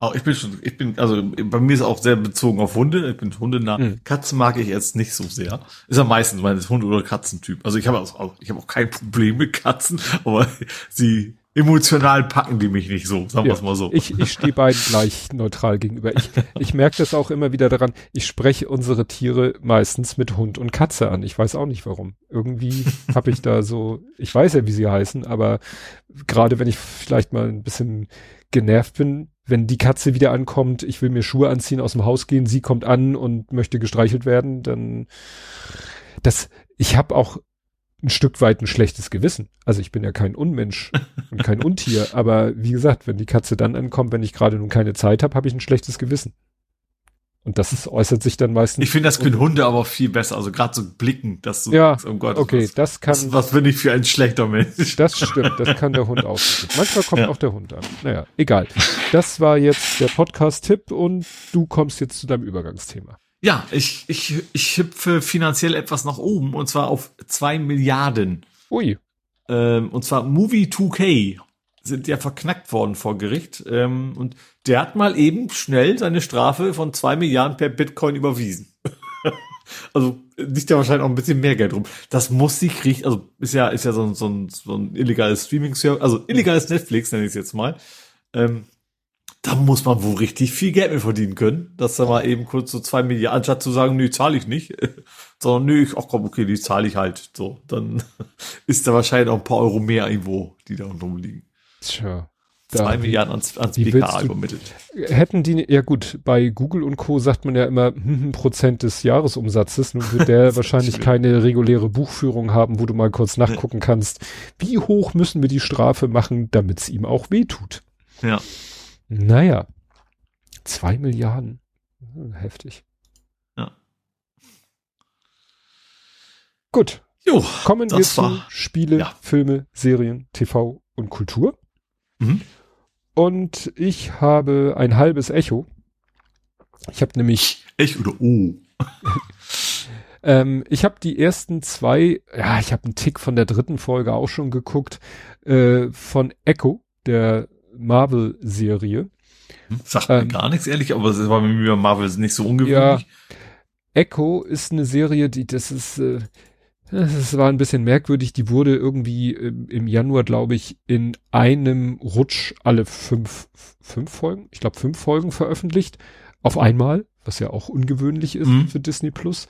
S3: Auch ich bin schon, ich bin, also bei mir ist auch sehr bezogen auf Hunde. Ich bin hundenah. Mhm. Katzen mag ich jetzt nicht so sehr. Ist ja meistens mein Hund- oder Katzentyp. Also ich habe auch, ich habe auch kein Problem mit Katzen, aber sie emotional packen die mich nicht so, sagen wir es mal so.
S2: Ich, ich stehe beiden [laughs] gleich neutral gegenüber. Ich, ich merke das auch immer wieder daran, ich spreche unsere Tiere meistens mit Hund und Katze an. Ich weiß auch nicht warum. Irgendwie [laughs] habe ich da so, ich weiß ja, wie sie heißen, aber gerade wenn ich vielleicht mal ein bisschen genervt bin, wenn die Katze wieder ankommt, ich will mir Schuhe anziehen, aus dem Haus gehen, sie kommt an und möchte gestreichelt werden, dann das, ich habe auch ein Stück weit ein schlechtes Gewissen. Also ich bin ja kein Unmensch [laughs] und kein Untier, aber wie gesagt, wenn die Katze dann ankommt, wenn ich gerade nun keine Zeit habe, habe ich ein schlechtes Gewissen. Und das äußert sich dann meistens.
S3: Ich finde, das können Hunde aber viel besser. Also gerade so blicken, dass du
S2: ja, sagst, oh Gott, okay, was, das kann.
S3: Was, was bin ich für ein schlechter Mensch?
S2: Das stimmt, das kann der Hund auch. Manchmal kommt ja. auch der Hund an. Naja, egal. Das war jetzt der Podcast-Tipp und du kommst jetzt zu deinem Übergangsthema.
S3: Ja, ich, ich, ich hüpfe finanziell etwas nach oben und zwar auf zwei Milliarden.
S2: Ui.
S3: Ähm, und zwar Movie 2K sind ja verknackt worden vor Gericht. Ähm, und der hat mal eben schnell seine Strafe von zwei Milliarden per Bitcoin überwiesen. [laughs] also liegt ja wahrscheinlich auch ein bisschen mehr Geld rum. Das muss sie kriegen, also ist ja, ist ja so ein, so ein, so ein illegales Streaming-Service, also illegales Netflix nenne ich es jetzt mal. Ähm, da muss man wohl richtig viel Geld mit verdienen können, dass da mal eben kurz so zwei Milliarden, anstatt zu sagen, nö, zahle ich nicht, [laughs] sondern nö, ich, ach komm, okay, die zahle ich halt. So, dann [laughs] ist da wahrscheinlich auch ein paar Euro mehr irgendwo, die da rumliegen.
S2: Tja.
S3: Zwei Milliarden ans, ans BKA übermittelt.
S2: Hätten die, ja gut, bei Google und Co. sagt man ja immer hm, hm Prozent des Jahresumsatzes. Nun wird der [laughs] wahrscheinlich keine reguläre Buchführung haben, wo du mal kurz nachgucken kannst, wie hoch müssen wir die Strafe machen, damit es ihm auch wehtut.
S3: Ja.
S2: Naja, zwei Milliarden. Heftig.
S3: Ja.
S2: Gut. Jo, Kommen wir zu Spiele, ja. Filme, Serien, TV und Kultur. Mhm. Und ich habe ein halbes Echo. Ich habe nämlich.
S3: Echo oder O? [laughs]
S2: ähm, ich habe die ersten zwei, ja, ich habe einen Tick von der dritten Folge auch schon geguckt, äh, von Echo, der Marvel-Serie.
S3: Hm, sagt mir ähm, gar nichts, ehrlich, aber es war mir Marvel nicht so ungewöhnlich. Ja,
S2: Echo ist eine Serie, die, das ist, äh, das war ein bisschen merkwürdig. Die wurde irgendwie im, im Januar, glaube ich, in einem Rutsch alle fünf, fünf Folgen, ich glaube fünf Folgen veröffentlicht. Auf einmal, was ja auch ungewöhnlich ist mhm. für Disney Plus.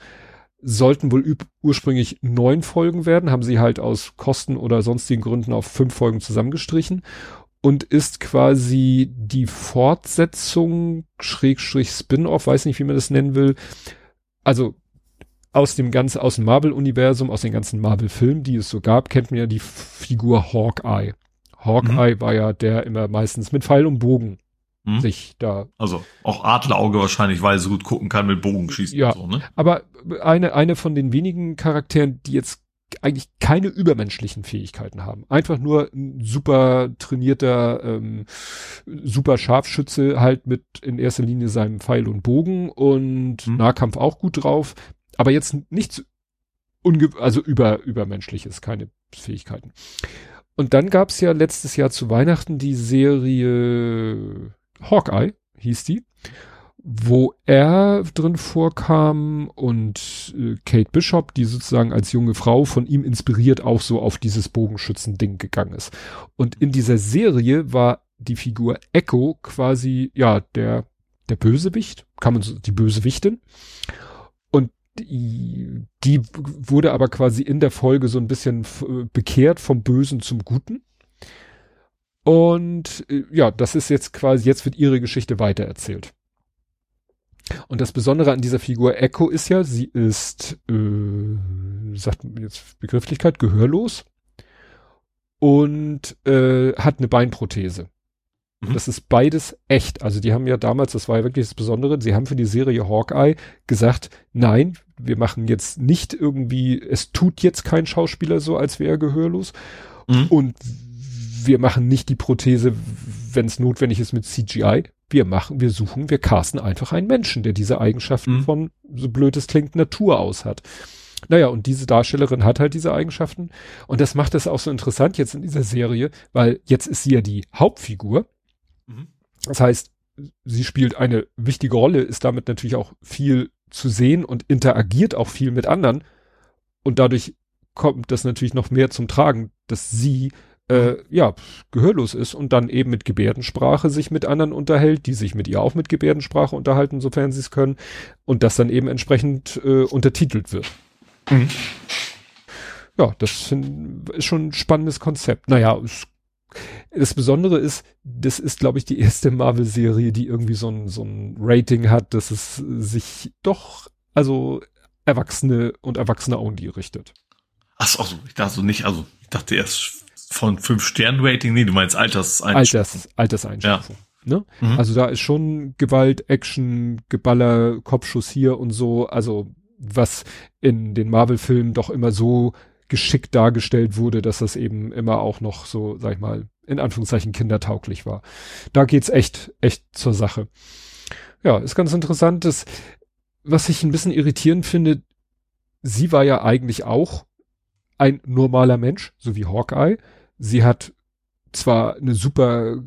S2: Sollten wohl ursprünglich neun Folgen werden, haben sie halt aus Kosten oder sonstigen Gründen auf fünf Folgen zusammengestrichen und ist quasi die Fortsetzung, Schrägstrich Spin-off, weiß nicht, wie man das nennen will. Also aus dem ganzen, aus dem Marvel-Universum, aus den ganzen Marvel-Filmen, die es so gab, kennt man ja die Figur Hawkeye. Hawkeye mhm. war ja der immer meistens mit Pfeil und Bogen mhm. sich da.
S3: Also auch Adlerauge wahrscheinlich, weil er so gut gucken kann mit Bogenschießen
S2: ja, und so, ne? Aber eine, eine von den wenigen Charakteren, die jetzt eigentlich keine übermenschlichen Fähigkeiten haben. Einfach nur ein super trainierter, ähm, super Scharfschütze halt mit in erster Linie seinem Pfeil und Bogen und mhm. Nahkampf auch gut drauf. Aber jetzt nichts unge also über übermenschliches, keine Fähigkeiten. Und dann gab's ja letztes Jahr zu Weihnachten die Serie Hawkeye, hieß die wo er drin vorkam und äh, Kate Bishop, die sozusagen als junge Frau von ihm inspiriert auch so auf dieses Bogenschützen-Ding gegangen ist. Und in dieser Serie war die Figur Echo quasi, ja, der, der Bösewicht, kann man so, die Bösewichtin. Und die, die wurde aber quasi in der Folge so ein bisschen bekehrt vom Bösen zum Guten. Und äh, ja, das ist jetzt quasi, jetzt wird ihre Geschichte weitererzählt. Und das Besondere an dieser Figur Echo ist ja, sie ist, äh, sagt man jetzt Begrifflichkeit, gehörlos und äh, hat eine Beinprothese. Mhm. Das ist beides echt. Also die haben ja damals, das war ja wirklich das Besondere, sie haben für die Serie Hawkeye gesagt, nein, wir machen jetzt nicht irgendwie, es tut jetzt kein Schauspieler so, als wäre er gehörlos. Mhm. Und wir machen nicht die Prothese, wenn es notwendig ist, mit CGI, wir machen, wir suchen, wir casten einfach einen Menschen, der diese Eigenschaften mhm. von, so blöd es klingt, Natur aus hat. Naja, und diese Darstellerin hat halt diese Eigenschaften. Und das macht es auch so interessant jetzt in dieser Serie, weil jetzt ist sie ja die Hauptfigur. Mhm. Das heißt, sie spielt eine wichtige Rolle, ist damit natürlich auch viel zu sehen und interagiert auch viel mit anderen. Und dadurch kommt das natürlich noch mehr zum Tragen, dass sie äh, ja, gehörlos ist und dann eben mit Gebärdensprache sich mit anderen unterhält, die sich mit ihr auch mit Gebärdensprache unterhalten, sofern sie es können, und das dann eben entsprechend äh, untertitelt wird. Mhm. Ja, das ist schon ein spannendes Konzept. Naja, es, das Besondere ist, das ist, glaube ich, die erste Marvel-Serie, die irgendwie so ein, so ein Rating hat, dass es sich doch, also Erwachsene und Erwachsene-only richtet.
S3: Ach so, ich dachte so nicht, also ich dachte erst von fünf Sternen Rating, nee, du meinst
S2: Alterseinstufung. Alters, Alterseinstufung. Ja. Ne? Mhm. Also da ist schon Gewalt, Action, Geballer, Kopfschuss hier und so, also was in den Marvel-Filmen doch immer so geschickt dargestellt wurde, dass das eben immer auch noch so, sag ich mal, in Anführungszeichen kindertauglich war. Da geht's echt, echt zur Sache. Ja, ist ganz interessant, dass, was ich ein bisschen irritierend finde, sie war ja eigentlich auch ein normaler Mensch, so wie Hawkeye, sie hat zwar eine super,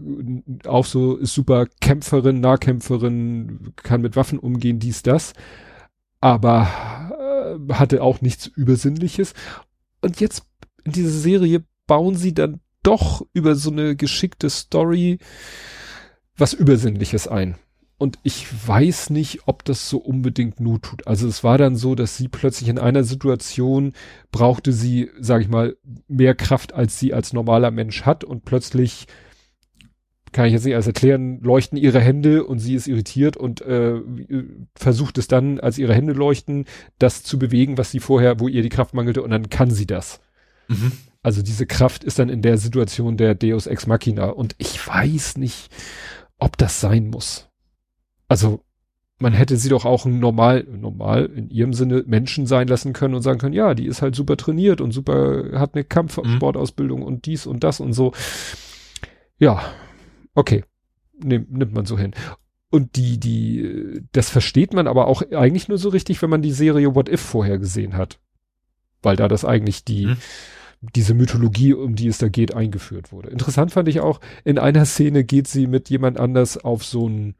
S2: auch so ist super Kämpferin, Nahkämpferin, kann mit Waffen umgehen, dies, das, aber äh, hatte auch nichts Übersinnliches. Und jetzt in dieser Serie bauen sie dann doch über so eine geschickte Story was Übersinnliches ein. Und ich weiß nicht, ob das so unbedingt Not tut. Also es war dann so, dass sie plötzlich in einer Situation brauchte sie, sag ich mal, mehr Kraft, als sie als normaler Mensch hat. Und plötzlich, kann ich jetzt nicht alles erklären, leuchten ihre Hände und sie ist irritiert und äh, versucht es dann, als ihre Hände leuchten, das zu bewegen, was sie vorher, wo ihr die Kraft mangelte, und dann kann sie das. Mhm. Also diese Kraft ist dann in der Situation der Deus Ex Machina. Und ich weiß nicht, ob das sein muss. Also man hätte sie doch auch ein normal, normal in ihrem Sinne Menschen sein lassen können und sagen können, ja, die ist halt super trainiert und super, hat eine Kampfsportausbildung mhm. und dies und das und so. Ja, okay. Nimm, nimmt man so hin. Und die, die, das versteht man aber auch eigentlich nur so richtig, wenn man die Serie What If vorher gesehen hat. Weil da das eigentlich die, mhm. diese Mythologie, um die es da geht, eingeführt wurde. Interessant fand ich auch, in einer Szene geht sie mit jemand anders auf so ein,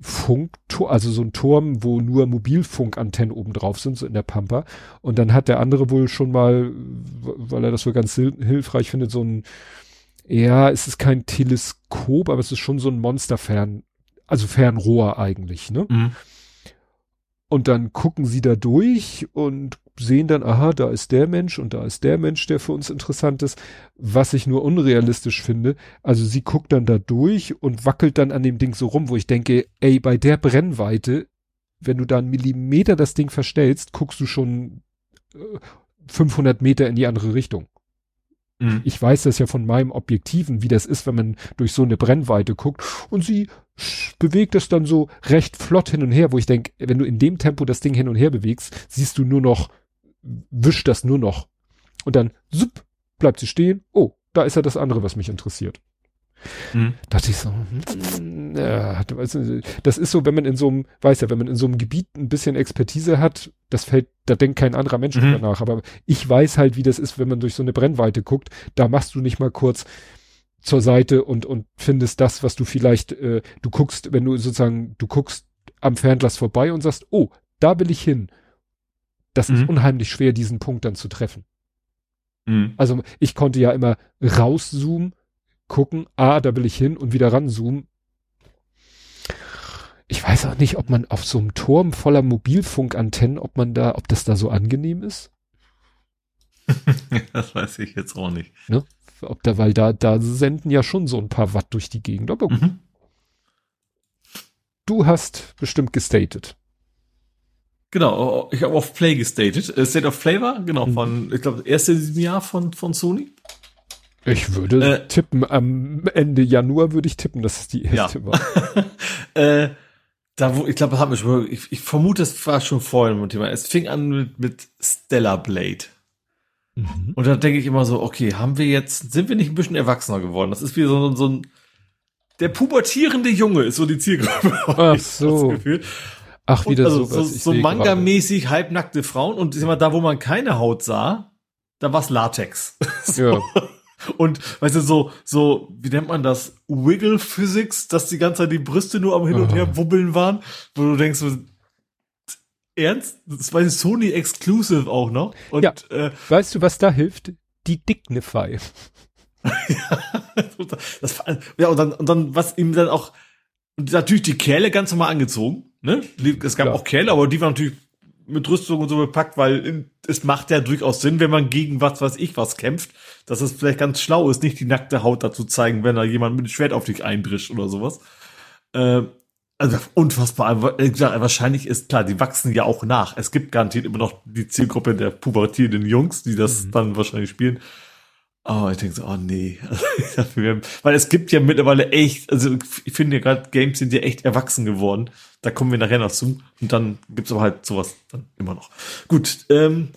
S2: Funkturm, also so ein Turm, wo nur Mobilfunkantennen oben drauf sind, so in der Pampa. Und dann hat der andere wohl schon mal, weil er das so ganz hilfreich findet, so ein, ja, es ist kein Teleskop, aber es ist schon so ein Monsterfern, also Fernrohr eigentlich, ne? Mhm. Und dann gucken sie da durch und sehen dann, aha, da ist der Mensch und da ist der Mensch, der für uns interessant ist, was ich nur unrealistisch finde. Also sie guckt dann da durch und wackelt dann an dem Ding so rum, wo ich denke, ey, bei der Brennweite, wenn du da einen Millimeter das Ding verstellst, guckst du schon äh, 500 Meter in die andere Richtung. Mhm. Ich weiß das ja von meinem Objektiven, wie das ist, wenn man durch so eine Brennweite guckt und sie bewegt es dann so recht flott hin und her, wo ich denke, wenn du in dem Tempo das Ding hin und her bewegst, siehst du nur noch wischt das nur noch. Und dann, zup, bleibt sie stehen. Oh, da ist ja das andere, was mich interessiert. Mhm. Dachte ich so, hm, ja, das ist so, wenn man in so einem, weiß ja, wenn man in so einem Gebiet ein bisschen Expertise hat, das fällt, da denkt kein anderer Mensch mhm. drüber nach. Aber ich weiß halt, wie das ist, wenn man durch so eine Brennweite guckt. Da machst du nicht mal kurz zur Seite und, und findest das, was du vielleicht, äh, du guckst, wenn du sozusagen, du guckst am Fernglas vorbei und sagst, oh, da will ich hin. Das mhm. ist unheimlich schwer, diesen Punkt dann zu treffen. Mhm. Also ich konnte ja immer rauszoomen, gucken, ah, da will ich hin und wieder ranzoomen. Ich weiß auch nicht, ob man auf so einem Turm voller Mobilfunkantennen, ob man da, ob das da so angenehm ist. [laughs]
S3: das weiß ich jetzt auch nicht.
S2: Ne? Ob da, weil da, da senden ja schon so ein paar Watt durch die Gegend. Aber gut. Mhm. Du hast bestimmt gestatet.
S3: Genau, ich habe auf Play gestatet. Äh, State of Flavor, genau, mhm. von, ich glaube, erste Jahr von, von Sony.
S2: Ich würde äh, tippen, am Ende Januar würde ich tippen, dass es die erste ja. war. [laughs]
S3: äh, da wo, ich glaube, ich, ich vermute, es war schon vorher ein Thema. Es fing an mit, mit Stellar Blade. Mhm. Und da denke ich immer so, okay, haben wir jetzt, sind wir nicht ein bisschen erwachsener geworden? Das ist wie so, so ein, der pubertierende Junge ist so die Zielgruppe. [laughs]
S2: Ach so.
S3: Ach, wieder also, so, so Manga-mäßig halbnackte Frauen und immer da, wo man keine Haut sah, da war's Latex. [laughs] so. Ja. Und weißt du, so, so, wie nennt man das? Wiggle Physics, dass die ganze Zeit die Brüste nur am Hin und Her wubbeln waren, wo du denkst, ernst? Das war Sony Exclusive auch noch.
S2: Und, ja. Äh, weißt du, was da hilft? Die Dignify. [laughs]
S3: ja, das, ja, und dann, und dann, was ihm dann auch, natürlich die Kerle ganz normal angezogen, ne? Es gab ja. auch Kerle, aber die waren natürlich mit Rüstung und so bepackt, weil es macht ja durchaus Sinn, wenn man gegen was weiß ich was kämpft, dass es vielleicht ganz schlau ist, nicht die nackte Haut dazu zeigen, wenn da jemand mit dem Schwert auf dich eindrischt oder sowas. Äh, also unfassbar. Wahrscheinlich ist klar, die wachsen ja auch nach. Es gibt garantiert immer noch die Zielgruppe der pubertierenden Jungs, die das mhm. dann wahrscheinlich spielen. Oh, ich denke so, oh nee. [laughs] Weil es gibt ja mittlerweile echt, also ich finde ja gerade Games sind ja echt erwachsen geworden. Da kommen wir nachher noch zu. Und dann gibt's aber halt sowas dann immer noch. Gut, ähm,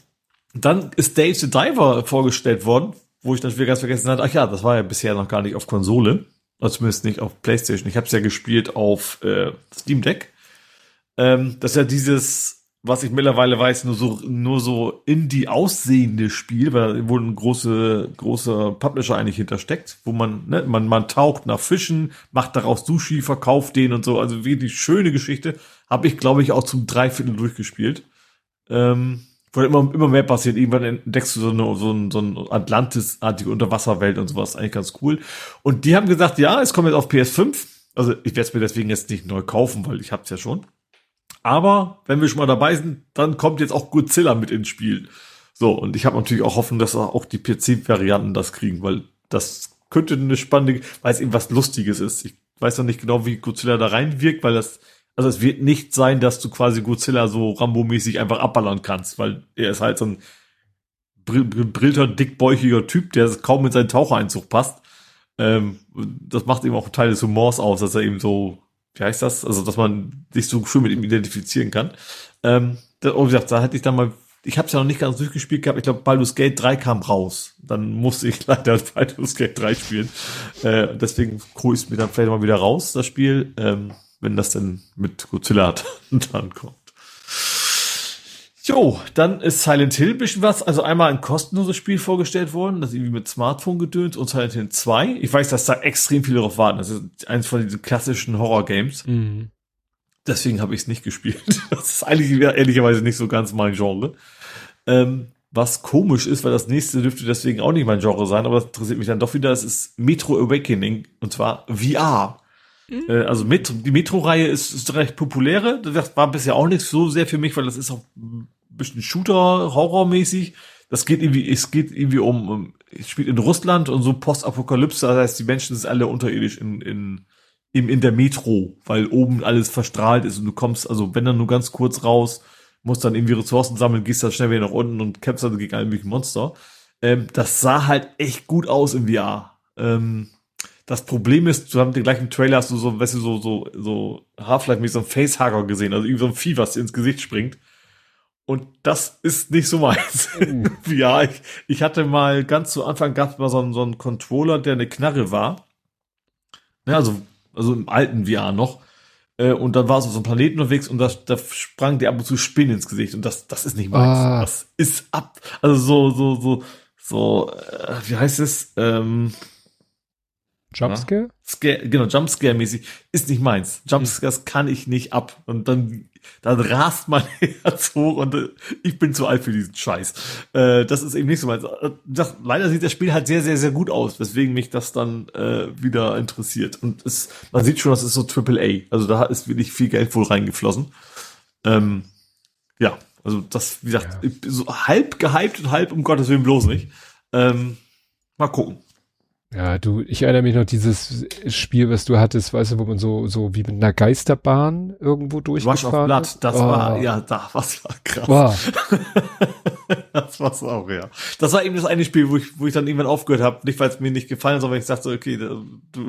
S3: dann ist Dave the Diver vorgestellt worden, wo ich dann wieder ganz vergessen hatte, ach ja, das war ja bisher noch gar nicht auf Konsole. Also zumindest nicht auf Playstation. Ich habe es ja gespielt auf äh, Steam Deck. Ähm, das ist ja dieses was ich mittlerweile weiß, nur so, nur so indie aussehende Spiel, weil wohl ein große, großer Publisher eigentlich hintersteckt, wo man, ne, man, man taucht nach Fischen, macht daraus Sushi, verkauft den und so. Also wirklich schöne Geschichte. Habe ich, glaube ich, auch zum Dreiviertel durchgespielt. Ähm, wo immer, immer mehr passiert. Irgendwann entdeckst du so eine, so ein, so ein Atlantis-artige Unterwasserwelt und sowas. Eigentlich ganz cool. Und die haben gesagt, ja, es kommt jetzt auf PS5. Also ich werde es mir deswegen jetzt nicht neu kaufen, weil ich hab's ja schon. Aber wenn wir schon mal dabei sind, dann kommt jetzt auch Godzilla mit ins Spiel. So, und ich habe natürlich auch hoffen, dass auch die PC-Varianten das kriegen, weil das könnte eine spannende, weil es eben was Lustiges ist. Ich weiß noch nicht genau, wie Godzilla da reinwirkt, weil das, also es wird nicht sein, dass du quasi Godzilla so Rambo-mäßig einfach abballern kannst, weil er ist halt so ein brillter, dickbäuchiger Typ, der kaum in seinen Tauchereinzug passt. Ähm, das macht eben auch Teil des Humors aus, dass er eben so wie heißt das? Also, dass man sich so schön mit ihm identifizieren kann. Ähm, da, wie gesagt, da hatte ich dann mal, ich habe es ja noch nicht ganz durchgespielt gehabt. Ich glaube, Baldur's Gate 3 kam raus. Dann musste ich [laughs] leider Baldur's Gate 3 spielen. Äh, deswegen hole ich mir dann vielleicht mal wieder raus, das Spiel, ähm, wenn das denn mit Godzilla [laughs] dann kommt. Jo, dann ist Silent Hill bisschen was. Also einmal ein kostenloses Spiel vorgestellt worden, das irgendwie mit Smartphone gedönt und Silent Hill 2. Ich weiß, dass da extrem viele drauf warten. Das ist eins von diesen klassischen Horror-Games. Mhm. Deswegen habe ich es nicht gespielt. [laughs] Das ist eigentlich ehrlicherweise nicht so ganz mein Genre. Ähm, was komisch ist, weil das nächste dürfte deswegen auch nicht mein Genre sein, aber das interessiert mich dann doch wieder. Es ist Metro Awakening und zwar VR. Mhm. Äh, also Metro, die Metro-Reihe ist, ist recht populäre. Das war bisher auch nicht so sehr für mich, weil das ist auch ein bisschen Shooter, Horrormäßig. Das geht irgendwie, es geht irgendwie um, um es spielt in Russland und so Postapokalypse, das heißt, die Menschen sind alle unterirdisch in, in, in, in der Metro, weil oben alles verstrahlt ist und du kommst, also wenn dann nur ganz kurz raus, musst dann irgendwie Ressourcen sammeln, gehst dann schnell wieder nach unten und kämpfst dann gegen alle möglichen Monster. Ähm, das sah halt echt gut aus im VR. Ähm, das Problem ist, du hast den gleichen Trailer, hast du so, weißt du, so, so, so Half-Life mit so einem Facehugger gesehen, also irgendwie so ein Vieh, was dir ins Gesicht springt. Und das ist nicht so meins. Mhm. [laughs] ja, ich, ich hatte mal ganz zu Anfang gab es mal so einen, so einen Controller, der eine Knarre war. Ja, also, also im alten VR noch. Äh, und dann war es auf so einem Planeten unterwegs und da, da sprang dir ab und zu Spinnen ins Gesicht. Und das, das ist nicht meins. Ah. Das ist ab. Also so, so, so, so, äh, wie heißt es? Ähm,
S2: Jumpscare?
S3: Scare, genau, Jumpscare-mäßig ist nicht meins. Jumpscares hm. kann ich nicht ab. Und dann, dann rast mein Herz [laughs] hoch und äh, ich bin zu alt für diesen Scheiß. Äh, das ist eben nicht so meins. Äh, das, leider sieht das Spiel halt sehr, sehr, sehr gut aus, weswegen mich das dann äh, wieder interessiert. Und es, man sieht schon, das ist so Triple A. Also da ist wirklich viel Geld wohl reingeflossen. Ähm, ja, also das, wie gesagt, ja. so halb gehypt und halb um Gottes Willen bloß nicht. Ähm, mal gucken.
S2: Ja, du, ich erinnere mich noch dieses Spiel, was du hattest, weißt du, wo man so, so wie mit einer Geisterbahn irgendwo durchgefahren
S3: Rush of Blood, das oh. war, ja, da, was war krass. Wow. [laughs] das war's auch, ja. Das war eben das eine Spiel, wo ich, wo ich dann irgendwann aufgehört habe, nicht weil es mir nicht gefallen hat, sondern weil ich sagte, okay, du, [laughs]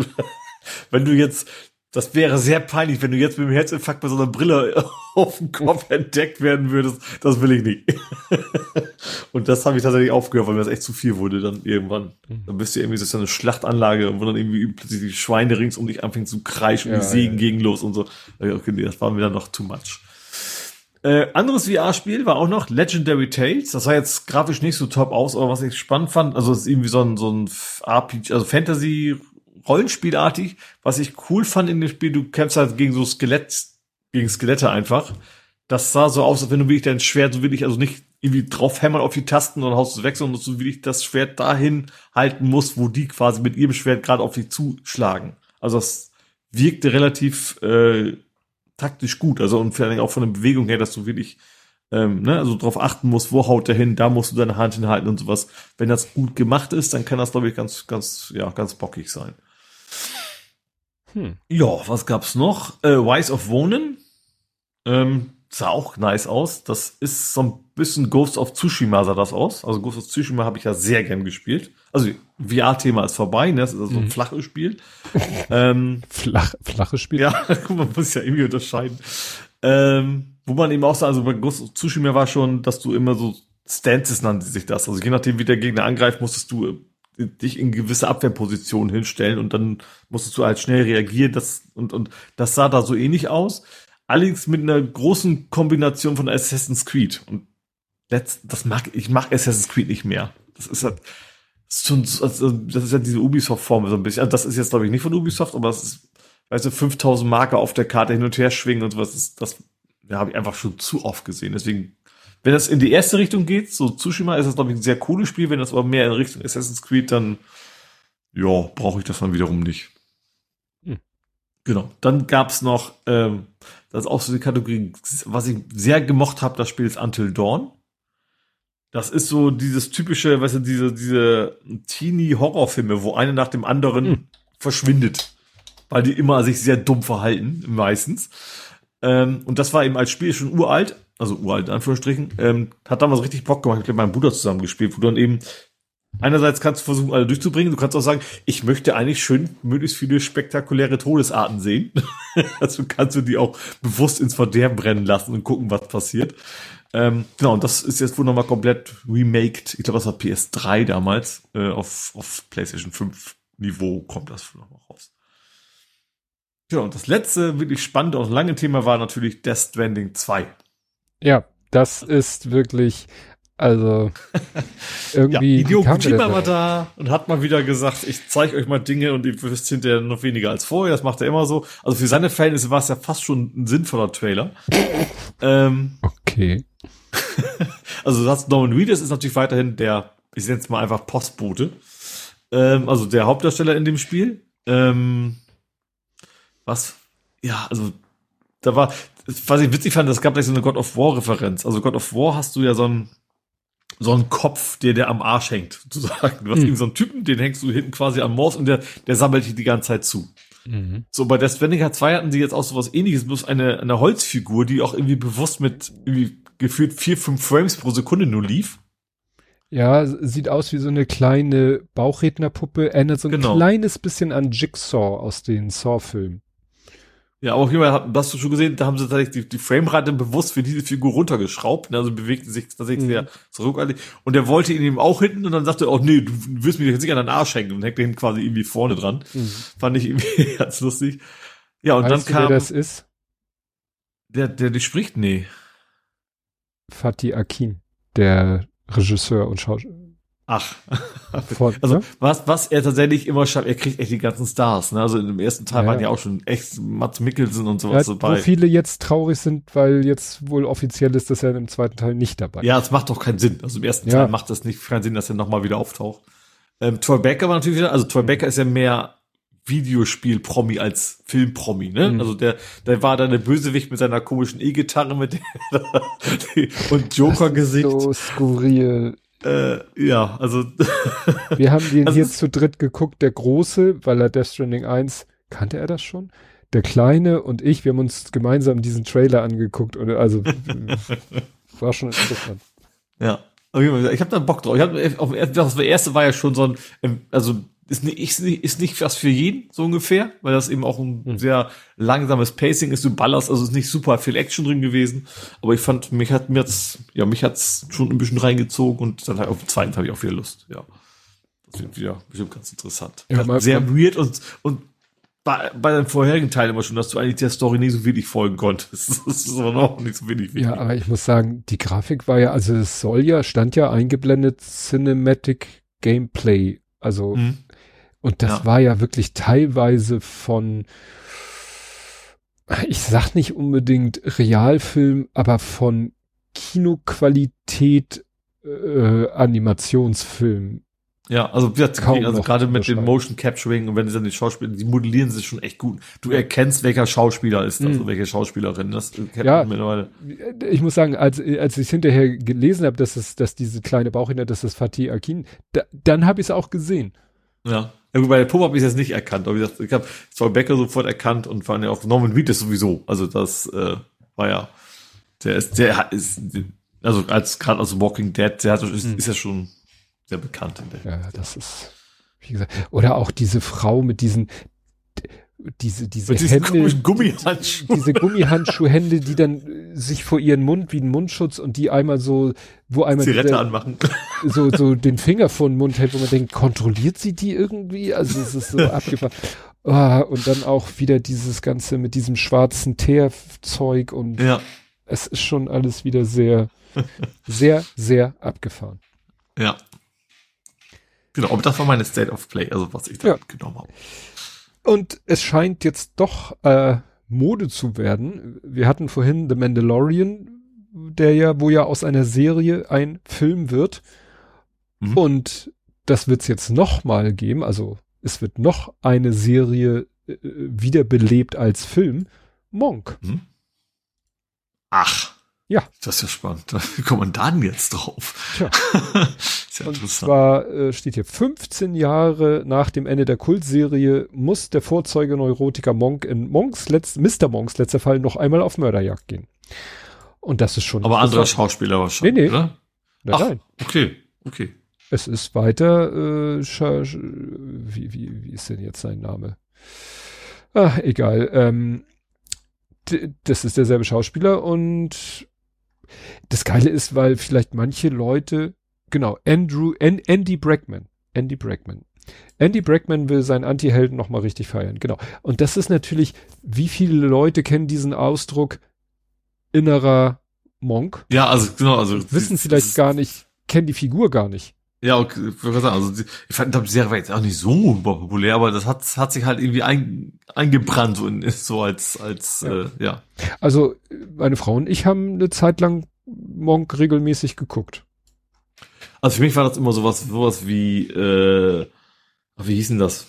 S3: wenn du jetzt das wäre sehr peinlich, wenn du jetzt mit dem Herzinfarkt bei so einer Brille [laughs] auf dem Kopf entdeckt werden würdest. Das will ich nicht. Und das habe ich tatsächlich aufgehört, weil mir das echt zu viel wurde dann irgendwann. Mhm. Dann bist du irgendwie so eine Schlachtanlage, wo dann irgendwie plötzlich die Schweine rings um dich anfangen zu kreischen ja, und die Sägen ja. gegen los und so. Okay, nee, das war mir dann noch too much. Äh, anderes VR-Spiel war auch noch Legendary Tales. Das sah jetzt grafisch nicht so top aus, aber was ich spannend fand, also es ist irgendwie so ein, so ein RPG, also Fantasy Rollenspielartig. Was ich cool fand in dem Spiel, du kämpfst halt gegen so Skelett, gegen Skelette einfach. Das sah so aus, als wenn du wirklich dein Schwert so wirklich, also nicht irgendwie drauf hämmern auf die Tasten und haust es weg, sondern dass du wirklich das Schwert dahin halten musst, wo die quasi mit ihrem Schwert gerade auf dich zuschlagen. Also das wirkte relativ äh, taktisch gut. Also und vor allem auch von der Bewegung her, dass du wirklich ähm, ne, also darauf achten musst, wo haut der hin, da musst du deine Hand hinhalten und sowas. Wenn das gut gemacht ist, dann kann das, glaube ich, ganz, ganz, ja, ganz bockig sein. Hm. Ja, was gab's noch? Äh, Wise of Wohnen. Ähm, sah auch nice aus. Das ist so ein bisschen Ghost of Tsushima sah das aus. Also Ghost of Tsushima habe ich ja sehr gern gespielt. Also VR-Thema ist vorbei, ne? Das ist also mhm. ein flaches Spiel. [laughs]
S2: ähm, Flach, flaches Spiel?
S3: Ja, [laughs] man muss ja irgendwie unterscheiden. Ähm, wo man eben auch sagt, also bei Ghost of Tsushima war schon, dass du immer so Stances nannte sich das. Also je nachdem, wie der Gegner angreift, musstest du dich in gewisse Abwehrpositionen hinstellen und dann musstest du halt schnell reagieren. Das, und, und das sah da so ähnlich aus. Allerdings mit einer großen Kombination von Assassin's Creed. Und letzt, das mag, ich mag Assassin's Creed nicht mehr. Das ist halt, das ist, schon, also das ist ja diese Ubisoft-Form so ein bisschen. Also das ist jetzt, glaube ich, nicht von Ubisoft, aber es ist, weißt du, 5000 Marker auf der Karte hin und her schwingen und sowas. Das, das ja, habe ich einfach schon zu oft gesehen. Deswegen wenn das in die erste Richtung geht, so Tsushima ist das, glaube ich, ein sehr cooles Spiel. Wenn das aber mehr in Richtung Assassin's Creed, dann, ja, brauche ich das dann wiederum nicht. Hm. Genau. Dann gab's noch, ähm, das ist auch so die Kategorie, was ich sehr gemocht habe, das Spiel ist Until Dawn. Das ist so dieses typische, weißt du, diese, diese Teenie-Horrorfilme, wo eine nach dem anderen hm. verschwindet. Weil die immer sich sehr dumm verhalten, meistens. Ähm, und das war eben als Spiel schon uralt, also uralt in Anführungsstrichen, ähm, hat damals richtig Bock gemacht. Ich habe mit meinem Bruder zusammen gespielt, wo du dann eben einerseits kannst du versuchen, alle durchzubringen, du kannst auch sagen, ich möchte eigentlich schön möglichst viele spektakuläre Todesarten sehen. [laughs] also kannst du die auch bewusst ins Verderben brennen lassen und gucken, was passiert. Ähm, genau, und das ist jetzt wohl nochmal komplett remaked. Ich glaube, das war PS3 damals. Äh, auf, auf PlayStation 5 Niveau kommt das nochmal raus. Ja, und das letzte wirklich spannende und lange Thema war natürlich Death Stranding 2.
S2: Ja, das ist wirklich, also [laughs] irgendwie.
S3: ja, Hideo Kojima war da und hat mal wieder gesagt, ich zeige euch mal Dinge und ihr wisst hinterher noch weniger als vorher. Das macht er immer so. Also für seine Verhältnisse war es ja fast schon ein sinnvoller Trailer.
S2: ähm, okay. [laughs]
S3: also das Norman Reedus ist natürlich weiterhin der, ich nenne es mal einfach Postbote. Ähm, also der Hauptdarsteller in dem Spiel. Ähm, was? Ja, also da war, was ich witzig fand, es gab gleich so eine God of War Referenz. Also God of War hast du ja so einen so einen Kopf, der der am Arsch hängt, sozusagen. Du hast mhm. so einen Typen, den hängst du hinten quasi am Morse und der, der sammelt dich die ganze Zeit zu. Mhm. So, bei Death Stranding 2 hatten sie jetzt auch so was ähnliches, bloß eine, eine Holzfigur, die auch irgendwie bewusst mit irgendwie gefühlt vier, fünf Frames pro Sekunde nur lief.
S2: Ja, sieht aus wie so eine kleine Bauchrednerpuppe, erinnert so ein genau. kleines bisschen an Jigsaw aus den Saw-Filmen.
S3: Ja, aber auch jemand, hast du schon gesehen, da haben sie tatsächlich die, die Framerate bewusst für diese Figur runtergeschraubt, ne? also bewegten sich tatsächlich mhm. sehr zurückhaltig. Und er wollte ihn eben auch hinten und dann sagte er, oh nee, du wirst mir jetzt nicht an den Arsch hängen und hängt ihn quasi irgendwie vorne dran. Mhm. Fand ich irgendwie [laughs] ganz lustig. Ja, und weißt dann kam.
S2: Du, wer das ist?
S3: Der, der dich spricht? Nee.
S2: Fatih Akin, der Regisseur und Schauspieler.
S3: Ach, Von, [laughs] also ne? was, was er tatsächlich immer schafft, er kriegt echt die ganzen Stars. Ne? Also im ersten Teil ja, waren ja auch schon echt Mats Mikkelsen und sowas
S2: ja, dabei. Wo viele jetzt traurig sind, weil jetzt wohl offiziell ist, dass er im zweiten Teil nicht dabei
S3: Ja, es macht doch keinen Sinn. Also im ersten ja. Teil macht das nicht keinen Sinn, dass er nochmal wieder auftaucht. Ähm, Troy Becker war natürlich wieder, also Troy Becker ist ja mehr Videospiel-Promi als Film-Promi, ne? Mhm. Also der, der war dann der Bösewicht mit seiner komischen E-Gitarre mit der [laughs] und Joker-Gesicht. So
S2: skurril.
S3: Äh, ja, also. [laughs]
S2: Wir haben den also hier zu dritt geguckt, der Große, weil er Death Stranding 1, kannte er das schon? Der Kleine und ich, wir haben uns gemeinsam diesen Trailer angeguckt und also [laughs] war schon interessant.
S3: Ja. Ich habe da Bock drauf. Ich hab, das erste war ja schon so ein, also ist nicht, ist nicht, ist nicht was für jeden, so ungefähr, weil das eben auch ein mhm. sehr langsames Pacing ist. Du ballerst, also ist nicht super viel Action drin gewesen. Aber ich fand, mich hat mir jetzt, ja, mich hat's schon ein bisschen reingezogen und dann halt auf den zweiten habe ich auch wieder Lust, ja. Das wird wieder bestimmt ganz interessant. Ja, sehr weird und, und bei, bei den vorherigen Teilen immer schon, dass du eigentlich der Story nicht so wenig folgen konntest. [laughs] Das ist aber noch nicht so wenig.
S2: Wichtig. Ja, aber ich muss sagen, die Grafik war ja, also es soll ja, stand ja eingeblendet Cinematic Gameplay. Also, mhm. Und das ja. war ja wirklich teilweise von, ich sag nicht unbedingt Realfilm, aber von Kinoqualität äh, Animationsfilm.
S3: Ja, also, wie gesagt, also gerade mit dem Motion Capturing und wenn sie dann die Schauspieler, die modellieren sich schon echt gut. Du erkennst, welcher Schauspieler ist, also mhm. welche Schauspielerin. Das
S2: ja, mittlerweile. Ich muss sagen, als, als ich hinterher gelesen habe, dass es, dass diese kleine Bauchhinter, dass das Fatih Akin, da, dann habe ich es auch gesehen.
S3: Ja. Ja, gut, bei der Puppe habe ich es jetzt nicht erkannt, aber wie gesagt, ich habe Saul Becker sofort erkannt und vor allem auch Norman Reedus sowieso. Also das äh, war ja, der ist, der ist, also als gerade aus Walking Dead, der hat, ist, hm. ist ja schon sehr bekannt. In
S2: der ja, das ist, wie gesagt, oder auch diese Frau mit diesen, diese, diese Hände,
S3: Gummihandschuhe.
S2: diese Gummihandschuhhände, die dann äh, sich vor ihren Mund wie ein Mundschutz und die einmal so, wo einmal
S3: Zigarette anmachen.
S2: so, so den Finger vor den Mund hält, wo man denkt, kontrolliert sie die irgendwie? Also es ist so [laughs] abgefahren. Oh, und dann auch wieder dieses Ganze mit diesem schwarzen Teerzeug und
S3: ja.
S2: es ist schon alles wieder sehr, sehr, sehr abgefahren.
S3: Ja. Genau, aber das war meine State of Play, also was ich da ja. mitgenommen habe.
S2: Und es scheint jetzt doch äh, Mode zu werden. Wir hatten vorhin The Mandalorian, der ja, wo ja aus einer Serie ein Film wird. Mhm. Und das wird's jetzt noch mal geben. Also es wird noch eine Serie äh, wiederbelebt als Film. Monk. Mhm.
S3: Ach.
S2: Ja.
S3: Das ist ja spannend. [laughs] Wie kommt man dann jetzt drauf? Tja. [laughs]
S2: ja Und zwar äh, steht hier 15 Jahre nach dem Ende der Kultserie muss der Vorzeuge Neurotiker Monk in Monks letzt, Mr. Monks letzter Fall noch einmal auf Mörderjagd gehen. Und das ist schon.
S3: Aber andere Schauspieler wahrscheinlich. Nee, nee. Oder?
S2: Nein, Ach, nein.
S3: Okay, okay.
S2: Es ist weiter, äh, wie, wie, wie ist denn jetzt sein Name? Ah, egal. Ähm, das ist derselbe Schauspieler und das Geile ist, weil vielleicht manche Leute, genau, Andrew, An, Andy Brackman, Andy Brackman. Andy Brackman will seinen Anti-Helden nochmal richtig feiern, genau. Und das ist natürlich, wie viele Leute kennen diesen Ausdruck innerer Monk?
S3: Ja, also genau, also
S2: wissen vielleicht gar nicht, kennen die Figur gar nicht.
S3: Ja, okay, also ich fand die Serie war jetzt auch nicht so populär, aber das hat, hat sich halt irgendwie ein, eingebrannt und ist so als, als ja. Äh, ja.
S2: Also meine Frau und ich haben eine Zeit lang Monk regelmäßig geguckt.
S3: Also für mich war das immer sowas, sowas wie, äh, wie hieß denn das?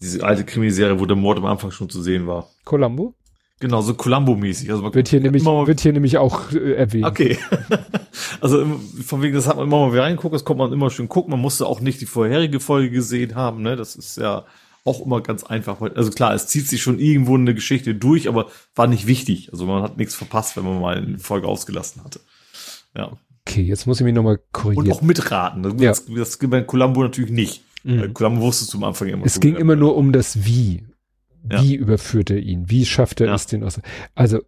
S3: Diese alte Krimiserie, wo der Mord am Anfang schon zu sehen war.
S2: Columbo?
S3: Genau, so Columbo-mäßig. Also
S2: wird hier nämlich, wird hier nämlich auch äh, erwähnt.
S3: Okay. [laughs] also von wegen, das hat man immer mal wieder reingeguckt, das kommt man immer schön gucken. Man musste auch nicht die vorherige Folge gesehen haben, ne? Das ist ja auch immer ganz einfach. Also klar, es zieht sich schon irgendwo eine Geschichte durch, aber war nicht wichtig. Also man hat nichts verpasst, wenn man mal eine Folge ausgelassen hatte. Ja.
S2: Okay, jetzt muss ich mich nochmal korrigieren.
S3: Und auch mitraten. Das, ja. das, das bei Columbo natürlich nicht. Mhm. Columbo wusstest du am Anfang immer.
S2: Es ging immer nur um das Wie Wie ja. überführt er ihn? Wie schafft er ja. es, den aus? Also,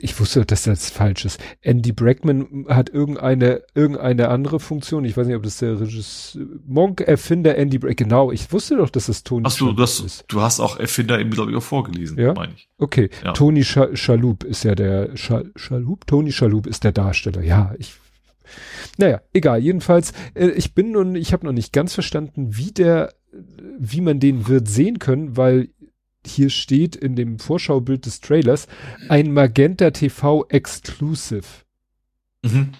S2: ich wusste, dass das falsch ist. Andy Brackman hat irgendeine, irgendeine andere Funktion. Ich weiß nicht, ob das der Regisseur, Monk, Erfinder Andy Brackman. Genau, ich wusste doch, dass das Tony
S3: Ach so, das, ist. Du hast auch Erfinder eben, glaube ich, auch vorgelesen,
S2: ja? meine ich. Okay, ja. Tony Schalup ist ja der, Schalup? Tony Schalup ist der Darsteller. Ja, ich, naja, egal. Jedenfalls, äh, ich bin nun, ich habe noch nicht ganz verstanden, wie der, wie man den wird sehen können, weil hier steht in dem Vorschaubild des Trailers ein Magenta TV Exclusive. Mhm.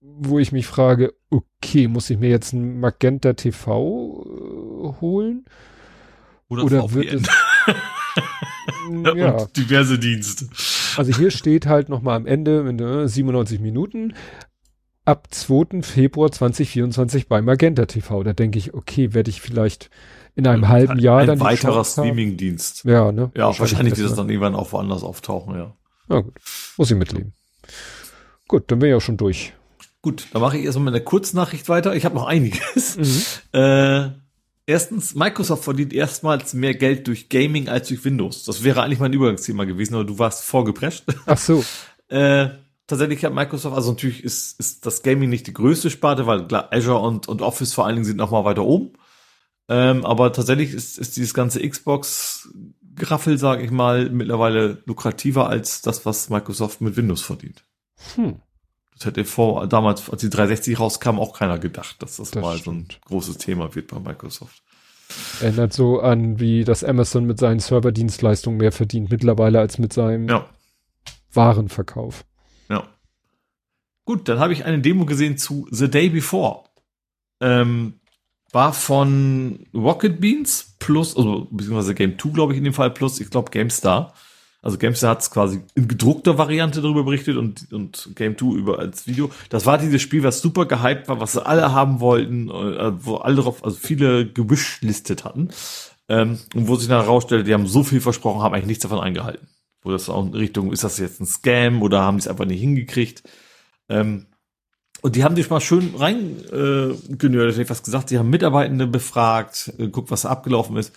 S2: Wo ich mich frage, okay, muss ich mir jetzt ein Magenta TV äh, holen?
S3: Oder, Oder wird es [laughs] ja. Und diverse Dienste.
S2: Also hier steht halt nochmal am Ende 97 Minuten ab 2. Februar 2024 bei Magenta TV. Da denke ich, okay, werde ich vielleicht in einem halben Jahr
S3: ein dann. Ein weiterer Streaming-Dienst.
S2: Ja, ne?
S3: Ja, wahrscheinlich, wahrscheinlich wird es dann irgendwann auch woanders auftauchen, ja.
S2: Ja, gut. Muss ich mitleben. Gut, dann bin ich auch schon durch.
S3: Gut, dann mache ich erstmal mit einer Kurznachricht weiter. Ich habe noch einiges. Mhm. [laughs] Äh, erstens, Microsoft verdient erstmals mehr Geld durch Gaming als durch Windows. Das wäre eigentlich mein Übergangsthema gewesen, aber du warst vorgeprescht. [laughs]
S2: Ach so.
S3: äh, tatsächlich hat Microsoft, also natürlich ist, ist das Gaming nicht die größte Sparte, weil klar, Azure und, und Office vor allen Dingen sind noch mal weiter oben. Ähm, aber tatsächlich ist, ist dieses ganze Xbox-Graffel, sage ich mal, mittlerweile lukrativer als das, was Microsoft mit Windows verdient. Hm. Das hätte vor, damals, als die 360 rauskam, auch keiner gedacht, dass das, das mal stimmt. so ein großes Thema wird bei Microsoft.
S2: Erinnert so an, wie das Amazon mit seinen Serverdienstleistungen mehr verdient mittlerweile als mit seinem ja. Warenverkauf.
S3: Ja. Gut, dann habe ich eine Demo gesehen zu The Day Before. Ähm, war von Rocket Beans plus, also beziehungsweise Game 2, glaube ich, in dem Fall plus, ich glaube GameStar. Also GameStar hat es quasi in gedruckter Variante darüber berichtet und, und Game 2 über als Video. Das war dieses Spiel, was super gehypt war, was alle haben wollten, äh, wo alle drauf, also viele gewischlistet hatten. Ähm, und wo sich dann herausstellte, die haben so viel versprochen, haben eigentlich nichts davon eingehalten. Wo das auch in Richtung, ist das jetzt ein Scam oder haben die es einfach nicht hingekriegt? Ähm, und die haben sich mal schön reingenördet, äh, hätte ich gesagt. Die haben Mitarbeitende befragt, äh, guckt, was abgelaufen ist.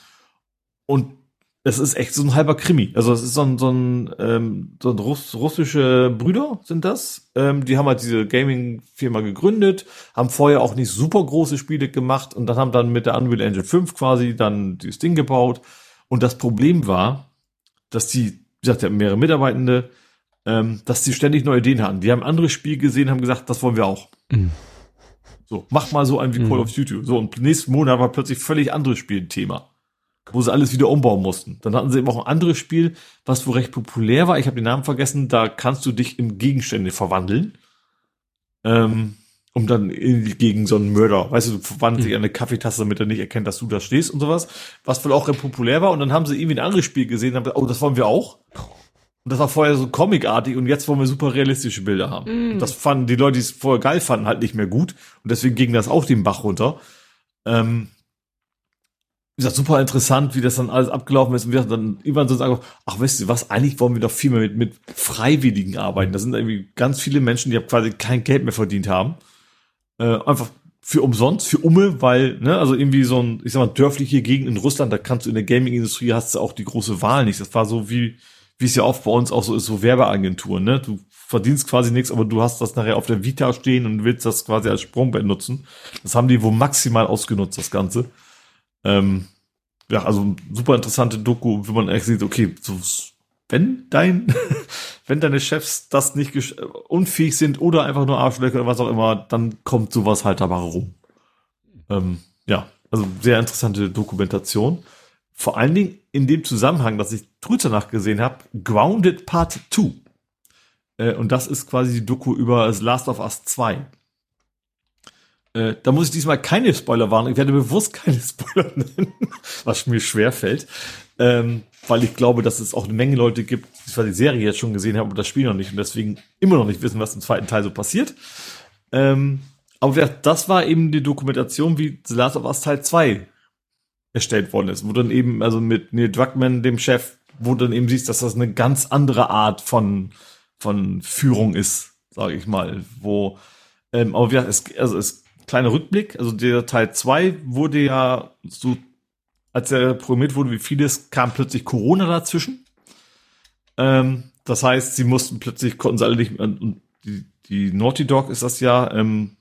S3: Und es ist echt so ein halber Krimi. Also es ist so ein, so ein, ähm, so ein Russ, russische Brüder sind das. Ähm, die haben halt diese Gaming-Firma gegründet, haben vorher auch nicht super große Spiele gemacht und dann haben dann mit der Unreal Engine 5 quasi dann dieses Ding gebaut. Und das Problem war, dass die, wie gesagt, die haben mehrere Mitarbeitende, ähm, dass die ständig neue Ideen hatten. Die haben andere Spiele gesehen, haben gesagt, das wollen wir auch. Mhm. So, mach mal so ein wie mhm. Call of Duty. So, und nächsten Monat war plötzlich völlig anderes Spiel ein Thema, wo sie alles wieder umbauen mussten. Dann hatten sie eben auch ein anderes Spiel, was wohl recht populär war. Ich habe den Namen vergessen. Da kannst du dich in Gegenstände verwandeln. Ähm, um dann gegen so einen Mörder, weißt du, du verwandelst dich mhm. eine Kaffeetasse, damit er nicht erkennt, dass du da stehst und sowas, was wohl auch recht populär war. Und dann haben sie irgendwie ein anderes Spiel gesehen und haben gesagt, oh, das wollen wir auch. Und das war vorher so comicartig und jetzt wollen wir super realistische Bilder haben. Mm. das fanden die Leute, die es vorher geil fanden, halt nicht mehr gut. Und deswegen ging das auch den Bach runter. Ähm, wie gesagt, super interessant, wie das dann alles abgelaufen ist. Und wir dann irgendwann so sagen, ach, weißt du was, eigentlich wollen wir doch viel mehr mit, mit Freiwilligen arbeiten. Das sind irgendwie ganz viele Menschen, die quasi kein Geld mehr verdient haben. Äh, einfach für umsonst, für Umme, weil, ne, also irgendwie so ein, ich sag mal, dörfliche Gegend in Russland, da kannst du in der Gaming-Industrie hast du auch die große Wahl nicht. Das war so wie, wie es ja oft bei uns auch so ist, so Werbeagenturen, ne? Du verdienst quasi nichts, aber du hast das nachher auf der Vita stehen und willst das quasi als Sprungbrett nutzen. Das haben die wohl maximal ausgenutzt, das Ganze. Ähm, ja, also super interessante Doku, wenn man echt sieht, okay, so, wenn dein, [laughs] wenn deine Chefs das nicht unfähig sind oder einfach nur Arschlöcher oder was auch immer, dann kommt sowas halt dabei rum. Ähm, ja, also sehr interessante Dokumentation. Vor allen Dingen in dem Zusammenhang, dass ich Twitter nachgesehen habe, Grounded Part 2. Äh, und das ist quasi die Doku über das Last of Us 2. Äh, da muss ich diesmal keine Spoiler warnen. Ich werde bewusst keine [laughs] Spoiler nennen, was mir schwer fällt. Ähm, weil ich glaube, dass es auch eine Menge Leute gibt, die zwar die Serie jetzt schon gesehen haben und das Spiel noch nicht und deswegen immer noch nicht wissen, was im zweiten Teil so passiert. Ähm, aber das war eben die Dokumentation, wie The Last of Us Teil 2 erstellt worden ist, wo dann eben, also mit Neil Druckmann, dem Chef, wo dann eben siehst, dass das eine ganz andere Art von, von Führung ist, sage ich mal, wo, ähm, aber ja, es, also es, kleiner Rückblick, also der Teil 2 wurde ja so als er programmiert wurde, wie vieles, kam plötzlich Corona dazwischen. Ähm, das heißt, sie mussten plötzlich, konnten sie alle nicht, und die, die Naughty Dog ist das ja, ähm,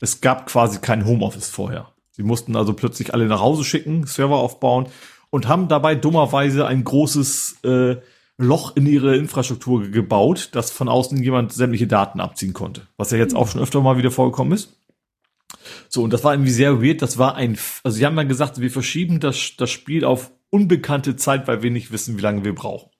S3: es gab quasi kein Homeoffice vorher. Sie mussten also plötzlich alle nach Hause schicken, Server aufbauen und haben dabei dummerweise ein großes äh, Loch in ihre Infrastruktur gebaut, dass von außen jemand sämtliche Daten abziehen konnte. Was ja jetzt auch schon öfter mal wieder vorgekommen ist. So, und das war irgendwie sehr weird. Das war ein, also sie haben dann gesagt, wir verschieben das, das Spiel auf unbekannte Zeit, weil wir nicht wissen, wie lange wir brauchen.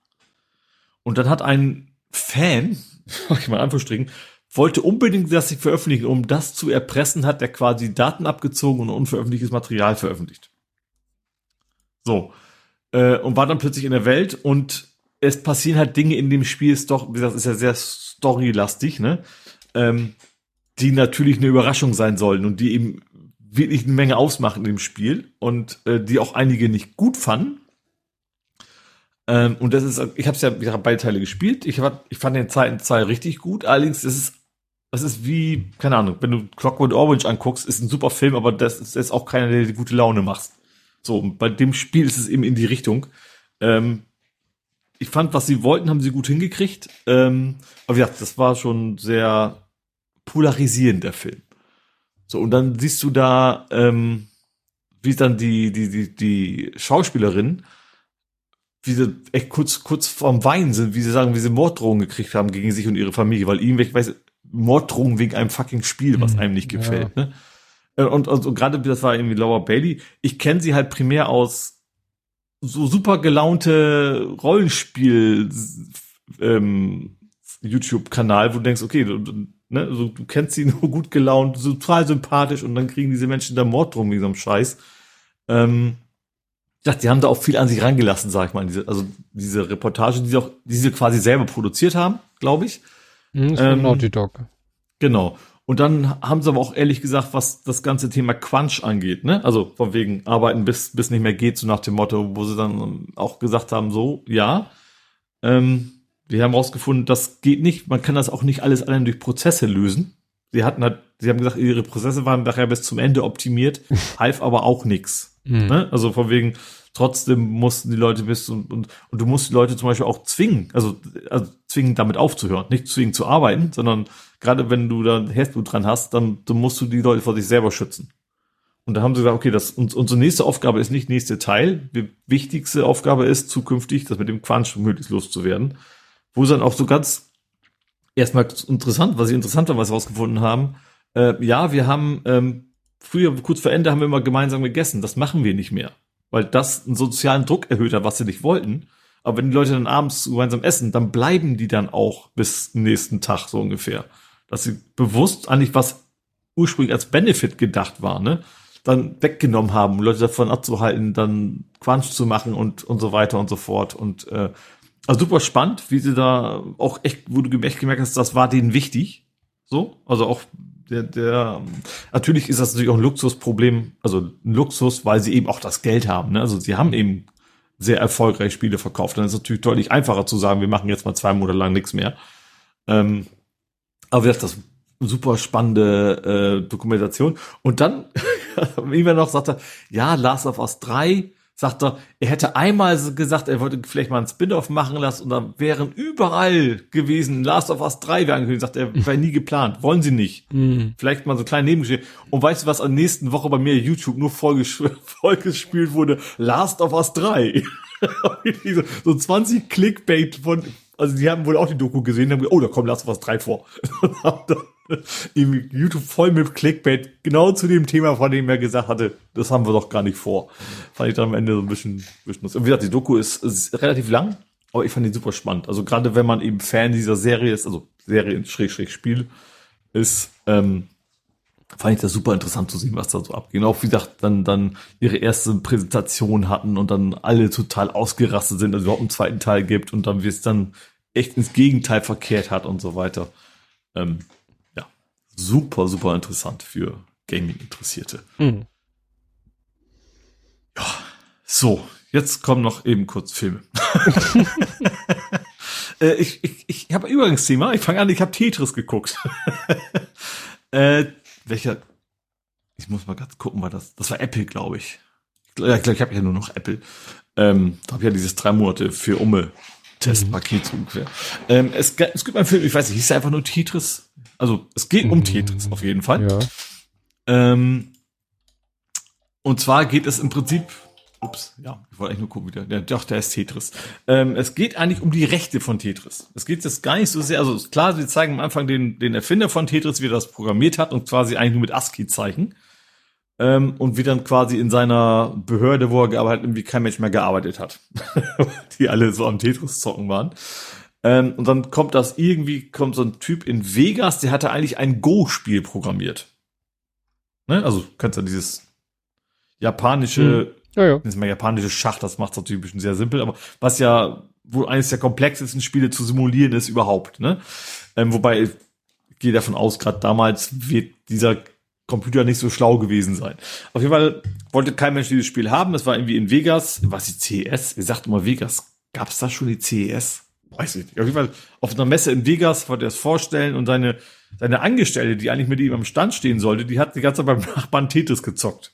S3: Und dann hat ein Fan, [laughs] ich mal Anführungsstrichen, wollte unbedingt das sich veröffentlichen, um das zu erpressen, hat er quasi Daten abgezogen und unveröffentlichtes Material veröffentlicht. So. Äh, und war dann plötzlich in der Welt und es passieren halt Dinge in dem Spiel, ist doch, wie gesagt, ist ja sehr storylastig, ne? Ähm, die natürlich eine Überraschung sein sollen und die eben wirklich eine Menge ausmachen in dem Spiel und äh, die auch einige nicht gut fanden. Ähm, und das ist, ich habe es ja, wieder beide Teile gespielt. Ich, hab, ich fand den zweiten Teil richtig gut. Allerdings ist es, das ist wie, keine Ahnung, wenn du Clockwork Orange anguckst, ist ein super Film, aber das ist, ist auch keiner, der die gute Laune macht. So, bei dem Spiel ist es eben in die Richtung. Ähm, ich fand, was sie wollten, haben sie gut hingekriegt. Ähm, aber ja, das war schon sehr polarisierend, der Film. So, und dann siehst du da, ähm, wie dann die, die, die, die Schauspielerin, wie sie echt kurz, kurz vorm Weinen sind, wie sie sagen, wie sie Morddrohungen gekriegt haben gegen sich und ihre Familie, weil ich weiß, Morddrohungen wegen einem fucking Spiel, was mhm. einem nicht gefällt, ja. ne? Äh, und, und, und gerade das war irgendwie Laura Bailey. Ich kenne sie halt primär aus so super gelaunte Rollenspiel ähm, YouTube-Kanal, wo du denkst, okay, du, ne, also du kennst sie [laughs] nur gut gelaunt, total sympathisch und dann kriegen diese Menschen da Mord drum wie so einem Scheiß. Ähm, ich dachte, die haben da auch viel an sich reingelassen, sag ich mal. Diese, also diese Reportage, die sie auch, die sie quasi selber produziert haben, glaube ich.
S2: Mhm, ähm, Naughty Dog.
S3: Genau. Und dann haben sie aber auch ehrlich gesagt, was das ganze Thema Quatsch angeht, ne? Also von wegen arbeiten bis bis nicht mehr geht, so nach dem Motto, wo sie dann auch gesagt haben, so ja, ähm, wir haben herausgefunden, das geht nicht. Man kann das auch nicht alles allein durch Prozesse lösen. Sie hatten halt, sie haben gesagt, ihre Prozesse waren nachher bis zum Ende optimiert, [laughs] half aber auch nix. Mhm. Ne? Also von wegen, trotzdem mussten die Leute bis und, und, und du musst die Leute zum Beispiel auch zwingen, also, also zwingen damit aufzuhören, nicht zwingen zu arbeiten, sondern gerade wenn du da Herzblut dran hast, dann, dann musst du die Leute vor sich selber schützen. Und da haben sie gesagt, okay, das, unsere nächste Aufgabe ist nicht nächste Teil. Die wichtigste Aufgabe ist zukünftig, das mit dem Quatsch möglichst loszuwerden. Wo sie dann auch so ganz erstmal interessant, was ich interessant war, was sie rausgefunden haben. Äh, ja, wir haben ähm, früher, kurz vor Ende, haben wir immer gemeinsam gegessen. Das machen wir nicht mehr weil das einen sozialen Druck erhöht hat, was sie nicht wollten. Aber wenn die Leute dann abends gemeinsam essen, dann bleiben die dann auch bis nächsten Tag so ungefähr. Dass sie bewusst eigentlich was ursprünglich als Benefit gedacht war, ne? Dann weggenommen haben, Leute davon abzuhalten, dann Quatsch zu machen und, und so weiter und so fort. Und äh, also super spannend, wie sie da auch echt, wo du echt gemerkt hast, das war denen wichtig. So, also auch der, der, natürlich ist das natürlich auch ein Luxusproblem, also ein Luxus, weil sie eben auch das Geld haben. Ne? Also sie haben eben sehr erfolgreich Spiele verkauft. Dann ist es natürlich deutlich einfacher zu sagen, wir machen jetzt mal zwei Monate lang nichts mehr. Ähm, aber das ist super spannende äh, Dokumentation. Und dann, [laughs] wie man noch sagte, ja, Last of Us 3 sagt er, er hätte einmal gesagt, er wollte vielleicht mal einen Spin-off machen lassen und dann wären überall gewesen, Last of Us 3 wäre angekündigt, sagt er, [laughs] wäre nie geplant, wollen sie nicht. Mhm. Vielleicht mal so kleine Nebengeschichte. Und weißt du, was an nächsten Woche bei mir YouTube nur vollgespielt [laughs] wurde? Last of Us 3. [laughs] so 20 Clickbait von, also die haben wohl auch die Doku gesehen, haben gesagt, oh, da kommt Last of Us 3 vor. [laughs] YouTube voll mit Clickbait, genau zu dem Thema, von dem er gesagt hatte, das haben wir doch gar nicht vor. Fand ich dann am Ende so ein bisschen, bisschen Und wie gesagt, die Doku ist, ist relativ lang, aber ich fand die super spannend. Also gerade wenn man eben Fan dieser Serie ist, also Serie Schräg Schräg Spiel ist, ähm, fand ich das super interessant zu sehen, was da so abgeht. Und auch wie gesagt, dann, dann ihre erste Präsentation hatten und dann alle total ausgerastet sind, also überhaupt einen zweiten Teil gibt und dann wie es dann echt ins Gegenteil verkehrt hat und so weiter. Ähm, super, super interessant für Gaming-Interessierte. Mhm. Ja, so, jetzt kommen noch eben kurz Filme. [laughs] äh, ich ich, ich habe Übergangsthema. Ich fange an, ich habe Tetris geguckt. [laughs] äh, welcher? Ich muss mal ganz gucken, war das? Das war Apple, glaube ich. ja, ich, ich habe ja nur noch Apple. Ähm, da habe ich ja dieses drei Monate für Umme Testpaket so ungefähr. Ähm, es, es gibt einen Film, ich weiß nicht, hieß einfach nur Tetris. Also es geht um Tetris auf jeden Fall.
S2: Ja.
S3: Ähm, und zwar geht es im Prinzip, ups, ja, ich wollte eigentlich nur gucken, wie der, der doch, der ist Tetris. Ähm, es geht eigentlich um die Rechte von Tetris. Es geht jetzt gar nicht so sehr, also klar, sie zeigen am Anfang den, den Erfinder von Tetris, wie er das programmiert hat und quasi eigentlich nur mit ASCII-Zeichen. Ähm, und wie dann quasi in seiner Behörde, wo er gearbeitet hat, irgendwie kein Mensch mehr gearbeitet hat. [laughs] die alle so am Tetris zocken waren. Ähm, und dann kommt das irgendwie, kommt so ein Typ in Vegas, der hatte eigentlich ein Go-Spiel programmiert. Ne? Also, kannst du dieses japanische, hm.
S2: Ja, ja.
S3: das ist mal japanische Schach, das macht es natürlich ein bisschen sehr simpel, aber was ja wohl eines der komplexesten Spiele zu simulieren ist überhaupt, ne? Ähm, wobei ich gehe davon aus, gerade damals wird dieser Computer nicht so schlau gewesen sein. Auf jeden Fall wollte kein Mensch dieses Spiel haben. Es war irgendwie in Vegas. Was die CES? Ihr sagt immer Vegas. Gab es da schon die CES? Weiß ich nicht. Auf jeden Fall auf einer Messe in Vegas wollte er es vorstellen und seine, seine Angestellte, die eigentlich mit ihm am Stand stehen sollte, die hat die ganze Zeit beim [laughs] Nachbarn Tetris gezockt.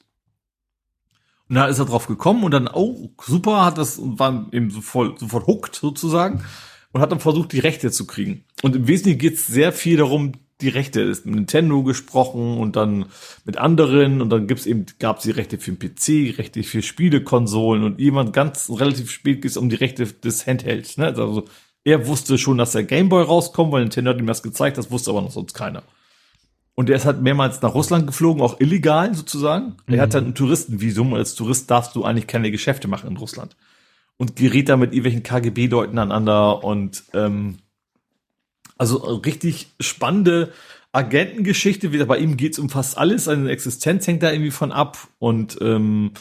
S3: Und da ist er drauf gekommen und dann, oh, super, hat das und war eben sofort, sofort hooked sozusagen und hat dann versucht, die Rechte zu kriegen. Und im Wesentlichen geht es sehr viel darum, die Rechte ist mit Nintendo gesprochen und dann mit anderen und dann gibt's eben gab's die Rechte für den PC, Rechte für Spielekonsolen und jemand ganz relativ spät geht's um die Rechte des Handhelds. Ne? Also er wusste schon, dass der Gameboy rauskommt, weil Nintendo hat ihm das gezeigt, das wusste aber noch sonst keiner. Und er ist halt mehrmals nach Russland geflogen, auch illegal sozusagen. Mhm. Er hat halt ein Touristenvisum und als Tourist darfst du eigentlich keine Geschäfte machen in Russland. Und geriet da mit irgendwelchen KGB-Leuten aneinander und ähm, also richtig spannende Agentengeschichte. Bei ihm geht's um fast alles. Seine Existenz hängt da irgendwie von ab und ähm,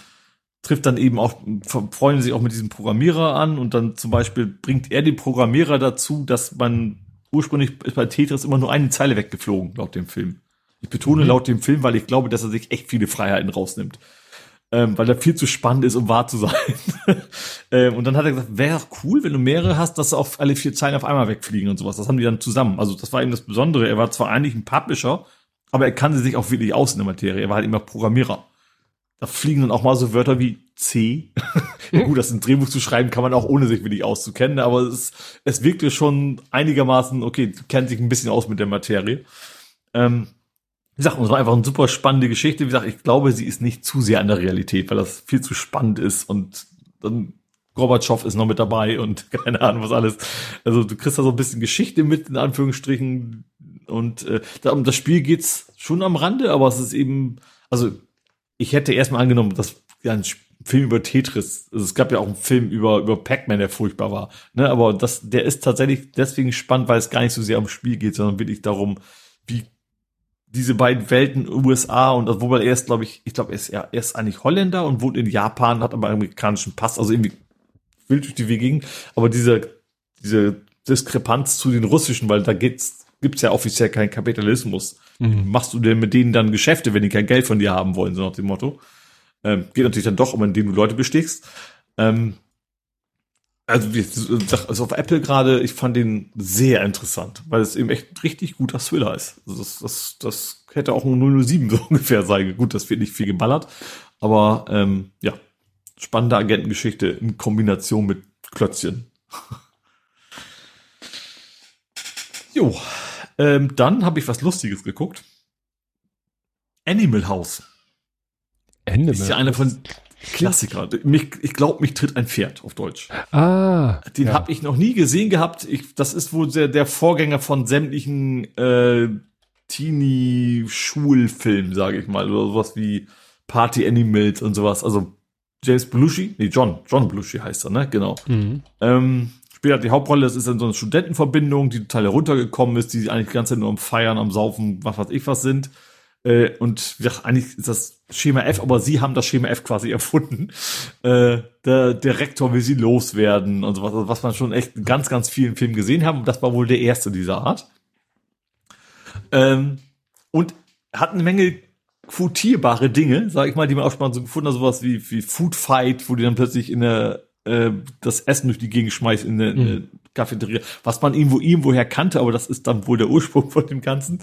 S3: trifft dann eben auch, freuen sich auch mit diesem Programmierer an und dann zum Beispiel bringt er den Programmierer dazu, dass man ursprünglich ist bei Tetris immer nur eine Zeile weggeflogen, laut dem Film. Ich betone mhm. laut dem Film, weil ich glaube, dass er sich echt viele Freiheiten rausnimmt ähm, weil er viel zu spannend ist, um wahr zu sein. [laughs] ähm, und dann hat er gesagt, wäre cool, wenn du mehrere hast, dass auf alle vier Zeilen auf einmal wegfliegen und sowas. Das haben die dann zusammen. Also das war eben das Besondere. Er war zwar eigentlich ein Publisher, aber er kannte sich auch wirklich aus in der Materie. Er war halt immer Programmierer. Da fliegen dann auch mal so Wörter wie C. [laughs] ja, gut, das in Drehbuch zu schreiben kann man auch ohne sich wirklich auszukennen, aber es, es wirkte schon einigermaßen, okay, kennt sich ein bisschen aus mit der Materie. Ähm, wie gesagt, es war einfach eine super spannende Geschichte. Wie gesagt, ich glaube, sie ist nicht zu sehr an der Realität, weil das viel zu spannend ist und dann Gorbatschow ist noch mit dabei und [laughs] keine Ahnung was alles. Also du kriegst da so ein bisschen Geschichte mit, in Anführungsstrichen. Und äh, da, um das Spiel geht's schon am Rande, aber es ist eben, also ich hätte erstmal angenommen, dass ja, ein Film über Tetris, also es gab ja auch einen Film über, über Pac-Man, der furchtbar war. Ne? Aber das, der ist tatsächlich deswegen spannend, weil es gar nicht so sehr ums Spiel geht, sondern wirklich darum, wie diese beiden Welten USA und wobei er ist, glaube ich, ich glaube, er ist, er ist eigentlich Holländer und wohnt in Japan, hat aber einen amerikanischen Pass, also irgendwie wild durch die Gegend. Aber diese, diese Diskrepanz zu den russischen, weil da gibt's, gibt's ja offiziell keinen Kapitalismus. Mhm. Machst du denn mit denen dann Geschäfte, wenn die kein Geld von dir haben wollen, so nach dem Motto? Ähm, geht natürlich dann doch um, indem du Leute bestichst. Ähm, also, wie also auf Apple gerade, ich fand den sehr interessant, weil es eben echt richtig guter Thriller ist. Also das, das, das hätte auch ein 007 [laughs] so ungefähr sein. Gut, das wird nicht viel geballert, aber ähm, ja, spannende Agentengeschichte in Kombination mit Klötzchen. [laughs] jo, ähm, dann habe ich was Lustiges geguckt. Animal House.
S2: Animal
S3: ist ja einer von Klassiker. Mich, ich glaube, mich tritt ein Pferd auf Deutsch.
S2: Ah.
S3: Den ja. habe ich noch nie gesehen gehabt. Ich, das ist wohl der, der Vorgänger von sämtlichen äh, Teenie-Schulfilmen, sage ich mal. Oder sowas wie Party Animals und sowas. Also James Belushi, nee, John, John Belushi heißt er, ne? Genau. Mhm. Ähm, spielt halt die Hauptrolle, das ist dann so eine Studentenverbindung, die total heruntergekommen ist, die eigentlich die ganze Zeit nur am Feiern, am Saufen, was weiß ich was sind. Äh, und ja, eigentlich ist das Schema F, aber sie haben das Schema F quasi [laughs] erfunden. Äh, der, der Rektor will sie loswerden und sowas, was man schon echt in ganz, ganz vielen Filmen gesehen haben. Und das war wohl der erste dieser Art. Ähm, und hat eine Menge quotierbare Dinge, sag ich mal, die man auch schon mal so gefunden hat, sowas wie, wie Food Fight, wo die dann plötzlich in der äh, das Essen durch die Gegend schmeißt in der, mhm. Cafeteria, was man irgendwo irgendwoher kannte, aber das ist dann wohl der Ursprung von dem Ganzen.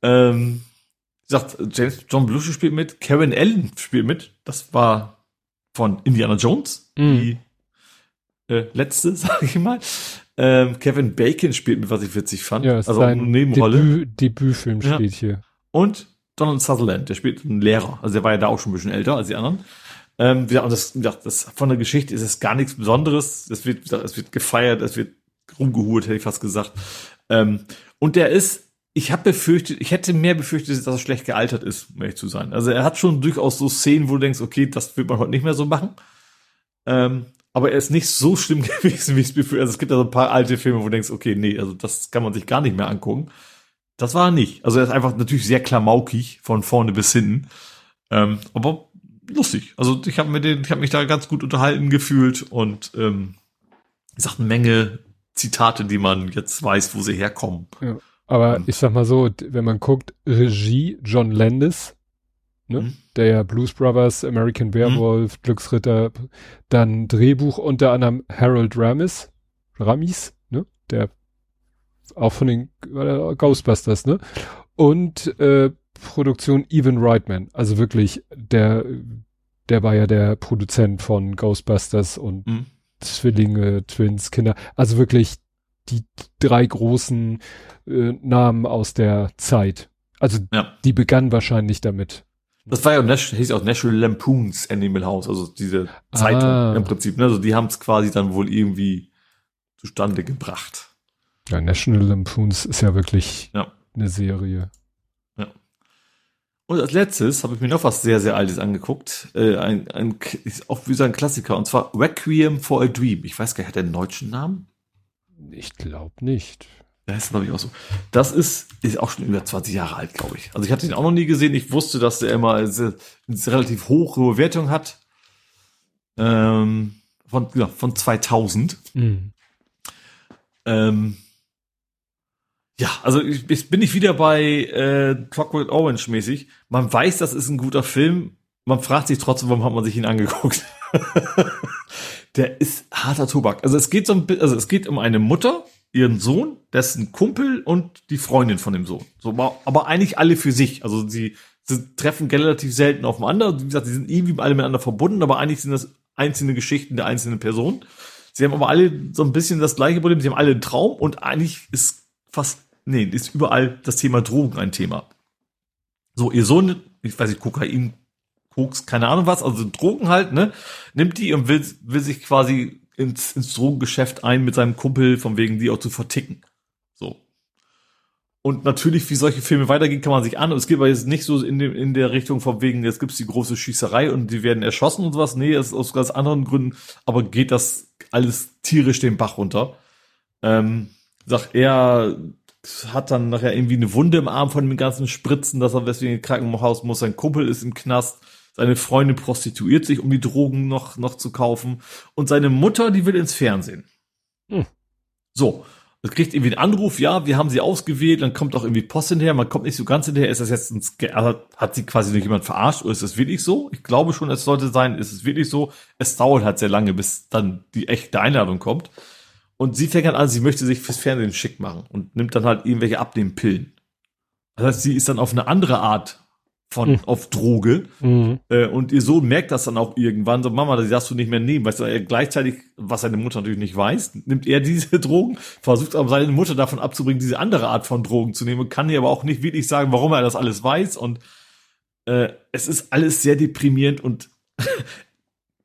S3: Ähm, sagt, James John Belushi spielt mit, Karen Allen spielt mit. Das war von Indiana Jones,
S2: Mhm.
S3: die äh, letzte, [laughs] sage ich mal. Ähm, Kevin Bacon spielt mit, was ich witzig fand.
S2: Ja,
S3: also auch eine Nebenrolle.
S2: Debüt, Debütfilm
S3: Ja.
S2: steht hier.
S3: Und Donald Sutherland, der spielt einen Lehrer. Also der war ja da auch schon ein bisschen älter als die anderen. Ähm, ja, und das, ja, das von der Geschichte ist es gar nichts Besonderes. Es wird, es wird gefeiert, es wird rumgehurt, hätte ich fast gesagt. Ähm, und der ist, ich habe befürchtet, ich hätte mehr befürchtet, dass er schlecht gealtert ist, um ehrlich zu sein. Also er hat schon durchaus so Szenen, wo du denkst, okay, das wird man heute nicht mehr so machen. Ähm, aber er ist nicht so schlimm [laughs] gewesen, wie ich es befürchtet. Also es gibt ja so ein paar alte Filme, wo du denkst, okay, nee, also das kann man sich gar nicht mehr angucken. Das war er nicht. Also er ist einfach natürlich sehr klamaukig von vorne bis hinten. Ähm, aber lustig. Also ich habe mir den, ich habe mich da ganz gut unterhalten gefühlt und ähm, ich eine Menge Zitate, die man jetzt weiß, wo sie herkommen.
S2: Aber
S3: Ähm.
S2: ich sag mal so, wenn man guckt, Regie John Landis, ne?
S3: Mhm.
S2: der ja Blues Brothers, American Werewolf, Glücksritter, dann Drehbuch unter anderem Harold Ramis, Ramis, ne? der auch von den äh, Ghostbusters, ne? Und äh, Produktion Evan Reitman, also wirklich der, der war ja der Produzent von Ghostbusters und
S3: Mhm.
S2: Zwillinge, Twins, Kinder, also wirklich die drei großen äh, Namen aus der Zeit. Also
S3: Ja.
S2: die begann wahrscheinlich damit.
S3: Das war ja Nash, hieß auch National Lampoons Animal House, also diese Zeitung
S2: Ah.
S3: im Prinzip. Ne? Also die haben es quasi dann wohl irgendwie zustande gebracht.
S2: Ja, National Lampoons ist ja wirklich
S3: Ja.
S2: eine Serie.
S3: Und als letztes habe ich mir noch was sehr, sehr Altes angeguckt. Äh, ein, ein, ist auch wie so ein Klassiker. Und zwar Requiem for a Dream. Ich weiß gar nicht, hat der einen deutschen Namen?
S2: Ich glaube nicht.
S3: Ja, ist glaube ich auch so. Das ist, ist auch schon über 20 Jahre alt, glaube ich. Also ich hatte ihn auch noch nie gesehen. Ich wusste, dass der immer eine relativ hohe Bewertung hat. Ähm, von, ja, von 2000.
S2: Mhm.
S3: Ähm, ja, also ich, ich bin nicht wieder bei äh, Clockwork Orange mäßig. Man weiß, das ist ein guter Film. Man fragt sich trotzdem, warum hat man sich ihn angeguckt? [laughs] Der ist harter Tobak. Also es geht so ein also es geht um eine Mutter, ihren Sohn, dessen Kumpel und die Freundin von dem Sohn. So, aber- eigentlich alle für sich. Also sie, sie treffen relativ selten aufeinander. Wie gesagt, sie sind irgendwie alle miteinander verbunden, aber eigentlich sind das einzelne Geschichten der einzelnen Person. Sie haben aber alle so ein bisschen das gleiche Problem. Sie haben alle einen Traum und eigentlich ist fast, nee, ist überall das Thema Drogen ein Thema. So, ihr Sohn, ich weiß nicht, Kokain, Koks, keine Ahnung was, also Drogen halt, ne, nimmt die und will, will sich quasi ins, ins Drogengeschäft ein mit seinem Kumpel, von wegen die auch zu verticken. So. Und natürlich, wie solche Filme weitergehen, kann man sich an. Es geht aber jetzt nicht so in, dem, in der Richtung von wegen, jetzt gibt's die große Schießerei und die werden erschossen und sowas. Nee, es ist aus ganz anderen Gründen. Aber geht das alles tierisch den Bach runter. Ähm, sagt er, hat dann nachher irgendwie eine Wunde im Arm von den ganzen Spritzen, dass er deswegen ins Krankenhaus muss. Sein Kumpel ist im Knast. Seine Freundin prostituiert sich, um die Drogen noch, noch zu kaufen. Und seine Mutter, die will ins Fernsehen.
S2: Hm.
S3: So. Es kriegt irgendwie einen Anruf, ja, wir haben sie ausgewählt, dann kommt auch irgendwie Post hinterher, man kommt nicht so ganz hinterher, ist das jetzt ein Sca- also hat sie quasi nur jemand verarscht oder ist das wirklich so? Ich glaube schon, es sollte sein, ist es wirklich so. Es dauert halt sehr lange, bis dann die echte Einladung kommt. Und sie fängt dann an, sie möchte sich fürs Fernsehen schick machen und nimmt dann halt irgendwelche Abnehmpillen. Das heißt, sie ist dann auf eine andere Art von,
S2: Hm.
S3: auf Droge.
S2: Mhm.
S3: Äh, und ihr Sohn merkt das dann auch irgendwann, so Mama, das darfst du nicht mehr nehmen. Weißt du, er gleichzeitig, was seine Mutter natürlich nicht weiß, nimmt er [laughs] diese Drogen, versucht aber seine Mutter davon abzubringen, diese andere Art von Drogen zu nehmen, kann ihr aber auch nicht wirklich sagen, warum er das alles weiß. Und äh, es ist alles sehr deprimierend und [laughs]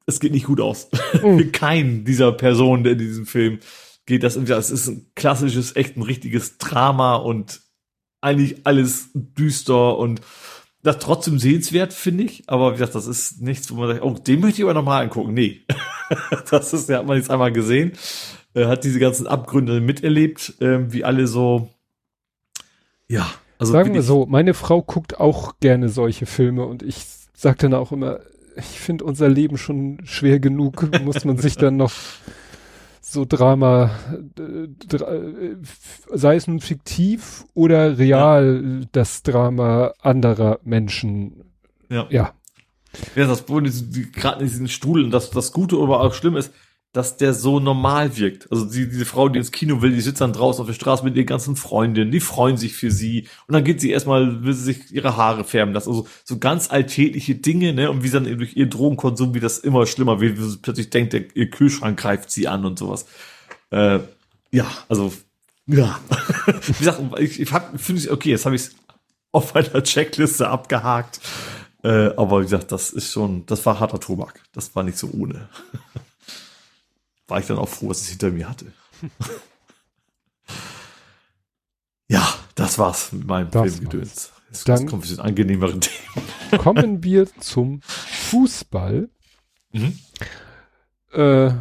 S3: es geht nicht gut aus. [laughs] Für keinen dieser Personen in diesem Film geht das irgendwie. Es ist ein klassisches, echt ein richtiges Drama und eigentlich alles düster und das trotzdem sehenswert, finde ich. Aber wie gesagt, das ist nichts, wo man sagt, oh, den möchte ich aber nochmal angucken. Nee. [laughs] das ist, der hat man jetzt einmal gesehen. Äh, hat diese ganzen Abgründe miterlebt, ähm, wie alle so, ja. Also
S2: Sagen wir so, meine Frau guckt auch gerne solche Filme und ich sag dann auch immer, ich finde unser Leben schon schwer genug, muss man sich dann noch so Drama, äh, äh, sei es nun fiktiv oder real, das Drama anderer Menschen.
S3: Ja.
S2: Ja,
S3: Ja, das Problem ist, die- gerade in diesen Strudeln, das, das Gute oder auch schlimm ist, dass der so normal wirkt. Also die, diese Frau, die ins Kino will, die sitzt dann draußen auf der Straße mit ihren ganzen Freundinnen, die freuen sich für sie und dann geht sie erstmal, will sie sich ihre Haare färben lassen. Also so ganz alltägliche Dinge, ne? Und wie dann durch ihr Drogenkonsum, wie das immer schlimmer wird, wie sie plötzlich denkt, der, ihr Kühlschrank greift sie an und sowas. Äh, ja, also ja. [laughs] wie gesagt, ich, ich finde ich, okay, jetzt habe ich es auf meiner Checkliste abgehakt. Äh, aber wie gesagt, das ist schon, das war harter Tobak. Das war nicht so ohne [laughs] war ich dann auch froh, dass ich es hinter mir hatte. [laughs] ja, das war's mit meinem das Filmgedöns. Jetzt
S2: dann
S3: kommt ein angenehmeren Thema. [laughs]
S2: Kommen wir zum Fußball. Mhm. Äh,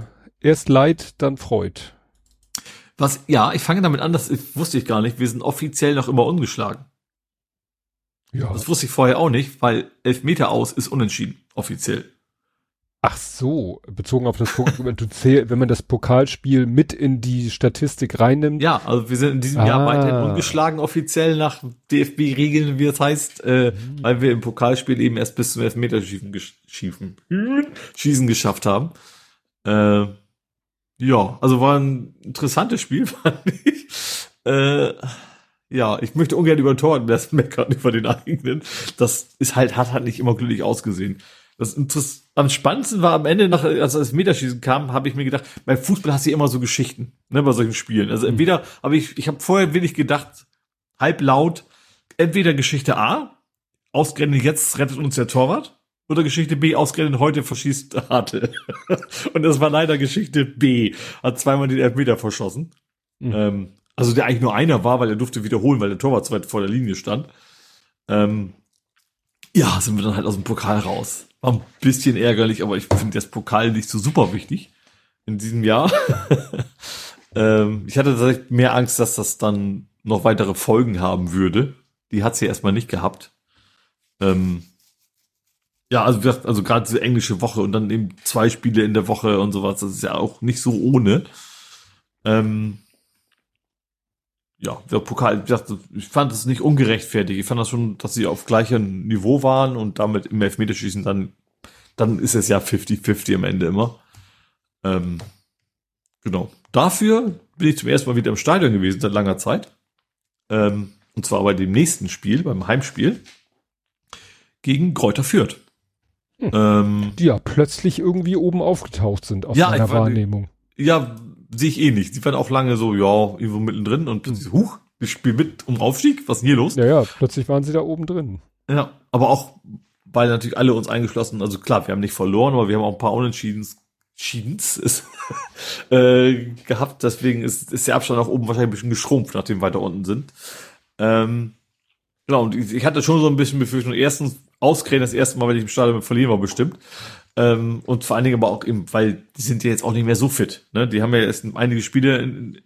S2: erst Leid, dann Freud.
S3: Was, ja, ich fange damit an, das wusste ich gar nicht. Wir sind offiziell noch immer ungeschlagen. Ja. Das wusste ich vorher auch nicht, weil Elfmeter aus ist unentschieden, offiziell.
S2: Ach so, bezogen auf das Pokal, [laughs] du zähl, wenn man das Pokalspiel mit in die Statistik reinnimmt.
S3: Ja, also wir sind in diesem ah. Jahr weiterhin ungeschlagen offiziell nach DFB-Regeln, wie es heißt, äh, mhm. weil wir im Pokalspiel eben erst bis zum Elfmeterschießen schiefen, Schießen geschafft haben. Äh, ja, also war ein interessantes Spiel, [laughs] fand ich. Äh, ja, ich möchte ungern über Tor meckern [laughs] über den eigenen. Das ist halt, hat halt nicht immer glücklich ausgesehen. Das Interess am spannendsten war am Ende, nach, als das Meterschießen kam, habe ich mir gedacht, beim Fußball hast du immer so Geschichten, ne, bei solchen Spielen. Also entweder habe ich, ich habe vorher wenig gedacht, halb laut, entweder Geschichte A, ausgerechnet jetzt rettet uns der Torwart, oder Geschichte B, ausgerechnet heute verschießt [laughs] Harte. Und das war leider Geschichte B, hat zweimal den Elfmeter verschossen. Mhm. Ähm, also der eigentlich nur einer war, weil er durfte wiederholen, weil der Torwart zu weit vor der Linie stand. Ähm, ja, sind wir dann halt aus dem Pokal raus. War ein bisschen ärgerlich, aber ich finde das Pokal nicht so super wichtig in diesem Jahr. [laughs] ähm, ich hatte tatsächlich mehr Angst, dass das dann noch weitere Folgen haben würde. Die hat sie erstmal nicht gehabt. Ähm, ja, also, also gerade diese englische Woche und dann eben zwei Spiele in der Woche und sowas, das ist ja auch nicht so ohne. Ähm, ja, der Pokal, ich fand es nicht ungerechtfertigt. Ich fand das schon, dass sie auf gleichem Niveau waren und damit im Elfmeterschießen dann, dann ist es ja 50-50 am Ende immer. Ähm, genau. Dafür bin ich zum ersten Mal wieder im Stadion gewesen seit langer Zeit. Ähm, und zwar bei dem nächsten Spiel, beim Heimspiel gegen Kräuter Fürth.
S2: Hm. Ähm, die ja plötzlich irgendwie oben aufgetaucht sind aus
S3: ja,
S2: meiner Wahrnehmung.
S3: Ja, sehe ich eh nicht. Die waren auch lange so, ja, irgendwo mittendrin und plötzlich, huch, ich spiele mit um Aufstieg. Was ist denn hier los?
S2: Ja, ja, plötzlich waren sie da oben drin.
S3: Ja, aber auch, weil natürlich alle uns eingeschlossen, also klar, wir haben nicht verloren, aber wir haben auch ein paar Unentschiedens Schiedens ist, [laughs] äh, gehabt. Deswegen ist, ist der Abstand nach oben wahrscheinlich ein bisschen geschrumpft, nachdem wir weiter unten sind. Ähm, genau, und ich, ich hatte schon so ein bisschen Befürchtung. Erstens, ausgerechnet das erste Mal, wenn ich im Stadion verlieren war, bestimmt. Ähm, und vor allen Dingen aber auch eben, weil die sind ja jetzt auch nicht mehr so fit. Ne? Die haben ja erst einige Spiele in,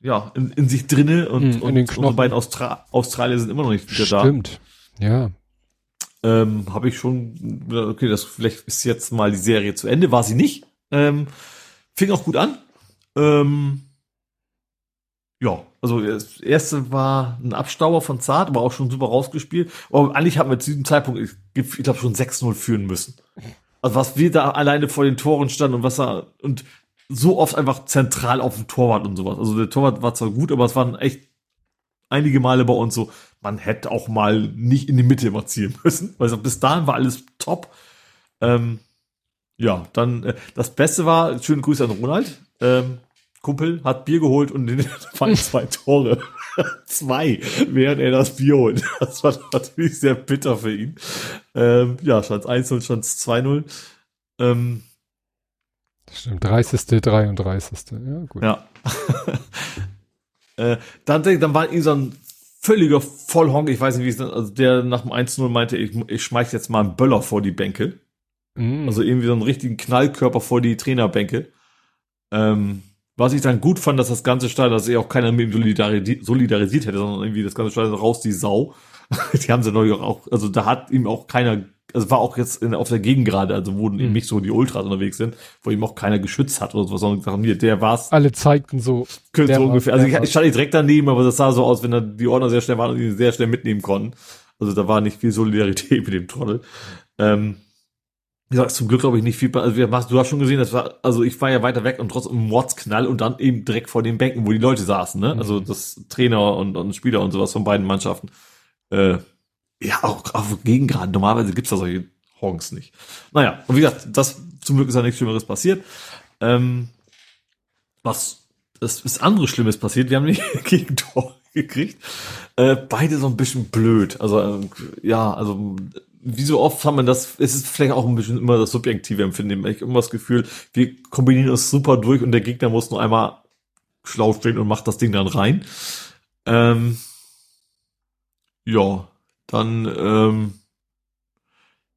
S3: ja, in, in sich drinne und,
S2: hm, und
S3: unsere beiden Austra Australier sind immer noch nicht wieder
S2: da. Stimmt, ja.
S3: Ähm, habe ich schon, okay, das vielleicht ist jetzt mal die Serie zu Ende, war sie nicht. Ähm, fing auch gut an. Ähm, ja, also das erste war ein Abstauber von Zart, aber auch schon super rausgespielt. Aber eigentlich haben wir zu diesem Zeitpunkt, ich, ich glaube, schon 6-0 führen müssen. Also was wir da alleine vor den Toren standen und was da und so oft einfach zentral auf dem Torwart und sowas. Also der Torwart war zwar gut, aber es waren echt einige Male bei uns so, man hätte auch mal nicht in die Mitte immer zielen [laughs] müssen. Also bis dahin war alles top. Ähm, ja, dann äh, das Beste war, schöne Grüße an Ronald. Ähm, Kumpel hat Bier geholt und in fallen [laughs] zwei Tore. [laughs] zwei, während er das Bier holt. [laughs] Das war natürlich sehr bitter für ihn. Ähm, ja, stand 1-0, stand 2-0. Ähm,
S2: Stimmt, 30. 33. Ja, gut.
S3: Ja. [laughs] äh, dann, dann war ihn so ein völliger Vollhonk, ich weiß nicht, wie es also der nach dem 1-0 meinte, ich, ich schmeiß jetzt mal einen Böller vor die Bänke. Mm. Also irgendwie so einen richtigen Knallkörper vor die Trainerbänke. Ähm, was ich dann gut fand, dass das ganze Stadion, dass sich auch keiner mit ihm solidarisiert, solidarisiert hätte, sondern irgendwie das ganze Stadion raus die Sau. [laughs] die haben sie natürlich auch, also da hat ihm auch keiner, also war auch jetzt in, auf der Gegend gerade, also wo eben mhm. nicht so die Ultras unterwegs sind, wo ihm auch keiner geschützt hat oder so, sondern gesagt haben, hier, der war's.
S2: Alle zeigten so.
S3: so ungefähr. Also ich, ich stand nicht direkt daneben, aber das sah so aus, wenn da die Ordner sehr schnell waren und ihn sehr schnell mitnehmen konnten. Also da war nicht viel Solidarität [laughs] mit dem Trottel. Ähm, gesagt, zum Glück glaube ich nicht viel, also du hast schon gesehen, das war, also ich war ja weiter weg und trotzdem ein Mordsknall und dann eben direkt vor den Bänken, wo die Leute saßen, ne? Also mhm. das Trainer und, und Spieler und sowas von beiden Mannschaften. Äh, ja, auch, auch gegen gerade. Normalerweise gibt's da solche Honks nicht. Naja, und wie gesagt, das zum Glück ist da nichts Schlimmeres passiert. Ähm, was das ist anderes Schlimmes passiert. Wir haben nicht [laughs] gegen Tor gekriegt. Äh, beide so ein bisschen blöd. Also äh, ja, also wie so oft haben wir das, es ist vielleicht auch ein bisschen immer das subjektive Empfinden. Ich habe immer das Gefühl, wir kombinieren uns super durch und der Gegner muss nur einmal schlau stehen und macht das Ding dann rein. Ähm, ja, dann ähm,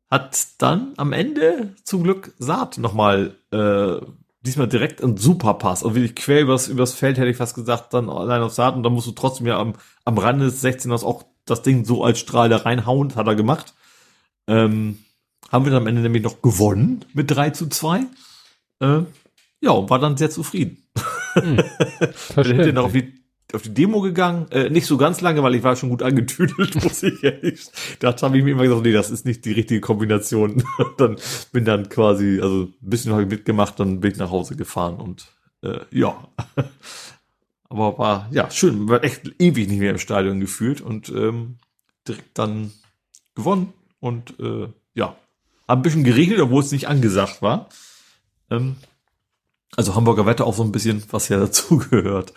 S3: hat dann am Ende zum Glück Saat nochmal äh, diesmal direkt ein Superpass. Und wirklich quer übers, übers Feld hätte ich fast gesagt, dann allein auf Saat und dann musst du trotzdem ja am, am Rande des 16ers auch das Ding so als Strahl da reinhauen, hat er gemacht. Ähm, haben wir dann am Ende nämlich noch gewonnen mit 3 zu 2. Äh, ja, und war dann sehr zufrieden. Hm, [laughs] dann hätte noch auf die, auf die Demo gegangen, äh, nicht so ganz lange, weil ich war schon gut angetüdelt, [laughs] muss ich ehrlich. Da habe ich mir immer gesagt, nee, das ist nicht die richtige Kombination. [laughs] dann bin dann quasi, also ein bisschen habe ich mitgemacht, dann bin ich nach Hause gefahren und äh, ja. Aber war ja schön, war echt ewig nicht mehr im Stadion gefühlt und ähm, direkt dann gewonnen und äh, ja, hat ein bisschen geregelt, obwohl es nicht angesagt war. Ähm, also Hamburger Wetter auch so ein bisschen, was ja [laughs] dazugehört.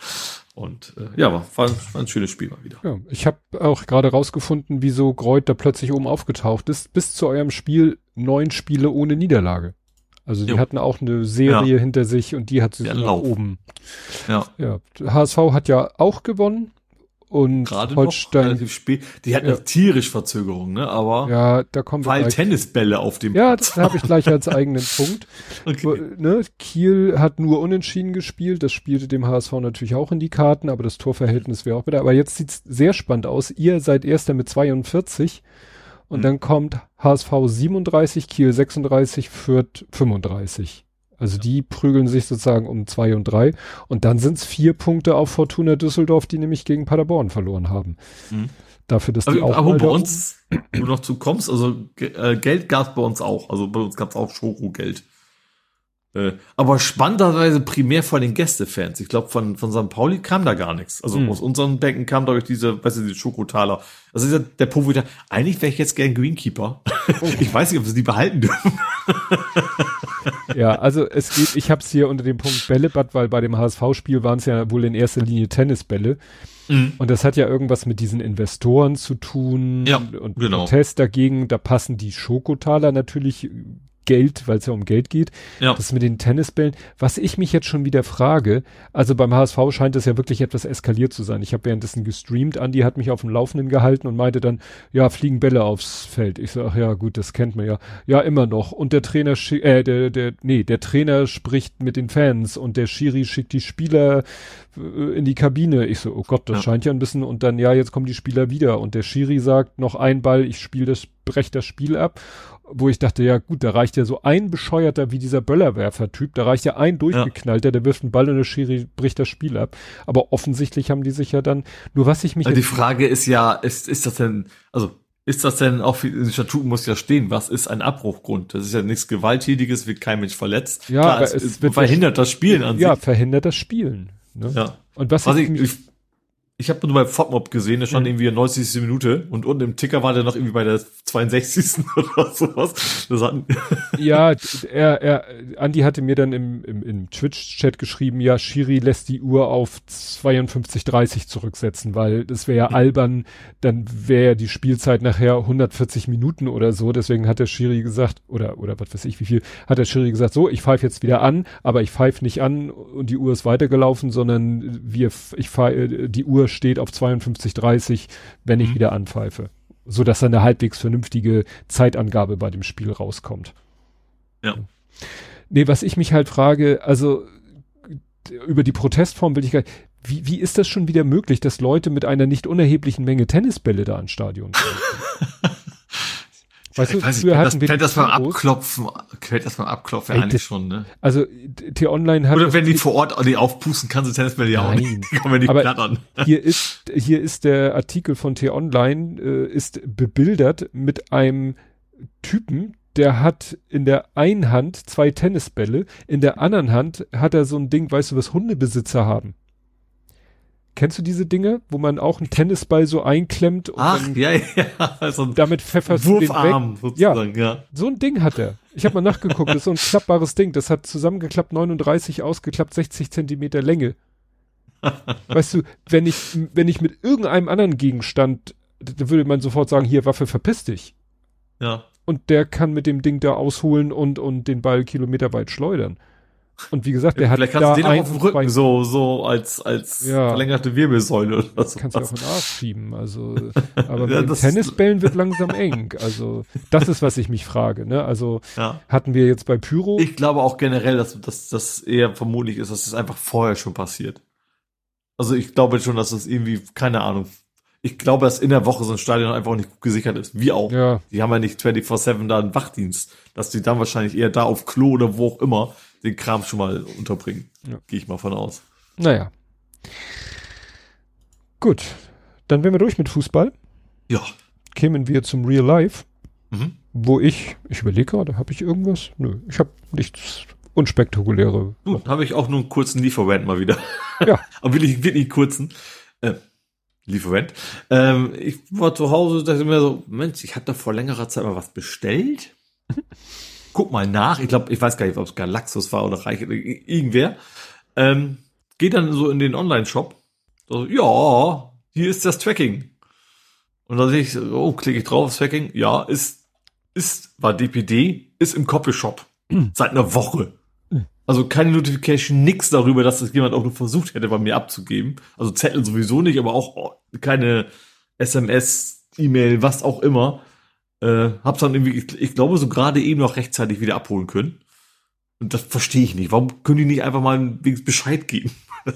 S3: Und äh, ja, war, war, ein schönes Spiel mal wieder.
S2: Ja, ich habe auch gerade rausgefunden, wieso Greuth da plötzlich oben aufgetaucht ist. Bis zu eurem Spiel neun Spiele ohne Niederlage. Also die jo. hatten auch eine Serie ja. hinter sich und die hat sie nach oben. Ja. ja. HSV hat ja auch gewonnen und
S3: Gerade Holstein. Noch relativ spät. Die hatten ja. tierisch Verzögerung, ne? Aber
S2: ja, da kommt
S3: weil Tennisbälle auf dem
S2: Ja, Platz. das habe ich gleich als eigenen [laughs] Punkt. Okay. Ne? Kiel hat nur unentschieden gespielt. Das spielte dem HSV natürlich auch in die Karten, aber das Torverhältnis wäre auch wieder. Aber jetzt sieht's sehr spannend aus. Ihr seid erster mit 42 und hm. dann kommt HSV 37, Kiel 36, Fürth 35. Also ja. die prügeln sich sozusagen um zwei und drei. Und dann sind es vier Punkte auf Fortuna Düsseldorf, die nämlich gegen Paderborn verloren haben. Mhm. Dafür, dass die
S3: aber, auch. Aber bei uns, du noch zu kommst, also äh, Geld gab es bei uns auch. Also bei uns gab es auch Schoko-Geld. Äh, aber spannenderweise primär von den Gästefans. Ich glaube, von, von St. Pauli kam da gar nichts. Also mhm. aus unseren Bänken kam dadurch diese, weißt du, diese Schokotaler. Also dieser, der Punkt, eigentlich wäre ich jetzt gern Greenkeeper. Oh. [laughs] ich weiß nicht, ob sie die behalten dürfen.
S2: ja, also es geht, ich habe es hier unter dem Punkt Bällebad, weil bei dem HSV-Spiel waren es ja wohl in erster Linie Tennisbälle. Mhm. Und das hat ja irgendwas mit diesen Investoren zu tun
S3: ja,
S2: und
S3: genau.
S2: Protest dagegen. Da passen die Schokotaler natürlich Geld, weil es ja um Geld geht. Ja. Das mit den Tennisbällen. Was ich mich jetzt schon wieder frage, also beim HSV scheint es ja wirklich etwas eskaliert zu sein. Ich habe währenddessen gestreamt, Andi hat mich auf dem Laufenden gehalten und meinte dann, ja, fliegen Bälle aufs Feld. Ich sage, ach ja, gut, das kennt man ja. Ja, immer noch. Und der Trainer, äh, der, der, nee, der Trainer spricht mit den Fans und der Schiri schickt die Spieler äh, in die Kabine. Ich so, oh Gott, das ja. scheint ja ein bisschen. Und dann, ja, jetzt kommen die Spieler wieder. Und der Schiri sagt, noch ein Ball, ich spiele das, brech das Spiel ab wo ich dachte, ja gut, da reicht ja so ein bescheuerter wie dieser Böllerwerfer-Typ, da reicht ja ein durchgeknallter, ja. der wirft einen Ball und der Schiri bricht das Spiel ab. Aber offensichtlich haben die sich ja dann, nur was ich mich.
S3: Also die Frage ist ja, ist, ist das denn, also ist das denn auch, in den Statuten muss ja stehen, was ist ein Abbruchgrund? Das ist ja nichts Gewalttätiges, wird kein Mensch verletzt.
S2: Ja, Klar, es, es
S3: verhindert das Spielen an
S2: sich. Ja, verhindert das Spielen. Ne?
S3: Ja.
S2: Und was,
S3: was ich, ich, ich habe nur bei FODMOB gesehen, der stand mhm. irgendwie in 90. Minute und unten im Ticker war der noch irgendwie bei der 62. [laughs] oder sowas. Das hatten [laughs]
S2: ja, er, er, Andi hatte mir dann im, im, im Twitch-Chat geschrieben, ja, Shiri lässt die Uhr auf 52,30 zurücksetzen, weil das wäre ja mhm. albern, dann wäre ja die Spielzeit nachher 140 Minuten oder so. Deswegen hat der Shiri gesagt, oder, oder was weiß ich wie viel, hat der Shiri gesagt, so, ich pfeife jetzt wieder an, aber ich pfeife nicht an und die Uhr ist weitergelaufen, sondern wir, ich pfeife, die Uhr steht auf 52,30, wenn ich mhm. wieder anpfeife. So dass eine halbwegs vernünftige Zeitangabe bei dem Spiel rauskommt.
S3: Ja.
S2: Nee, was ich mich halt frage, also über die Protestform will ich gar wie, wie ist das schon wieder möglich, dass Leute mit einer nicht unerheblichen Menge Tennisbälle da ans Stadion kommen? [laughs]
S3: Weißt du, weiß, früher hatten das, wir das beim Abklopfen, fällt das beim Abklopfen Ey, eigentlich das, schon, ne?
S2: Also T-Online hat
S3: Oder wenn die vor Ort die aufpusten, kannst du Tennisbälle ja auch nicht. [laughs] Die kommen nicht
S2: aber plattern. Hier ist hier ist der Artikel von T-Online äh, ist bebildert mit einem Typen, der hat in der einen Hand zwei Tennisbälle, in der anderen Hand hat er so ein Ding, weißt du, was Hundebesitzer haben? Kennst du diese Dinge, wo man auch einen Tennisball so einklemmt
S3: und Ach, ja, ja. Also
S2: damit pfefferst
S3: du den sozusagen, ja,
S2: ja. So ein Ding hat er. Ich habe mal nachgeguckt, das ist so ein klappbares Ding. Das hat zusammengeklappt 39, ausgeklappt 60 Zentimeter Länge. weißt du, wenn ich, wenn ich mit irgendeinem anderen Gegenstand, da würde man sofort sagen, hier Waffe, verpiss dich.
S3: Ja.
S2: Und der kann mit dem Ding da ausholen und, und den Ball kilometerweit schleudern. Und wie gesagt, der ja, hat
S3: Vielleicht kannst du den auch auf dem Rücken, so, so als, als
S2: ja.
S3: verlängerte Wirbelsäule oder
S2: so. Kannst du auch in den Arsch schieben, also, [laughs] aber ja, mit Tennisbällen wird langsam eng. Also, das ist, was ich mich frage, ne? Also, ja. hatten wir jetzt bei Pyro.
S3: Ich glaube auch generell, dass, dass das eher vermutlich ist, dass es das einfach vorher schon passiert. Also, ich glaube schon, dass das irgendwie, keine Ahnung, ich glaube, dass in der Woche so ein Stadion einfach nicht gut gesichert ist. Wie auch.
S2: Ja.
S3: Die haben ja nicht 24-7 da einen Wachdienst. Dass die dann wahrscheinlich eher da auf Klo oder wo auch immer den Kram schon mal unterbringen. Ja. Gehe ich mal von aus.
S2: Naja. Gut. Dann wären wir durch mit Fußball.
S3: Ja.
S2: Kämen wir zum Real Life. Mhm. Wo ich, ich überlege gerade, habe ich irgendwas? Nö, ich habe nichts unspektakuläre.
S3: Gut, habe ich auch nur einen kurzen Lieferant mal wieder. [laughs]
S2: Ja. [laughs]
S3: Aber wirklich, wirklich kurzen. Äh, Lieferant. Ähm, ich war zu Hause, dachte mir so, Mensch, ich da vor längerer Zeit mal was bestellt [laughs] guck mal nach. Ich glaube, ich weiß gar nicht, ob es Galaxus war oder Reich oder irgendwer. Ähm, geht dann so in den Online-Shop. So, ja, hier ist das Tracking. Und dann sehe ich, oh, klicke ich drauf, Tracking. Ja, ist, ist, war DPD, ist im Copyshop. Seit einer Woche. Also keine Notification, nix darüber, dass das jemand auch nur versucht hätte, bei mir abzugeben. Also Zettel sowieso nicht, aber auch keine SMS, E-Mail, was auch immer. Äh, hab's dann irgendwie, ich, ich glaube, so gerade eben noch rechtzeitig wieder abholen können. Und das verstehe ich nicht. Warum können die nicht einfach mal Bescheid geben? [laughs]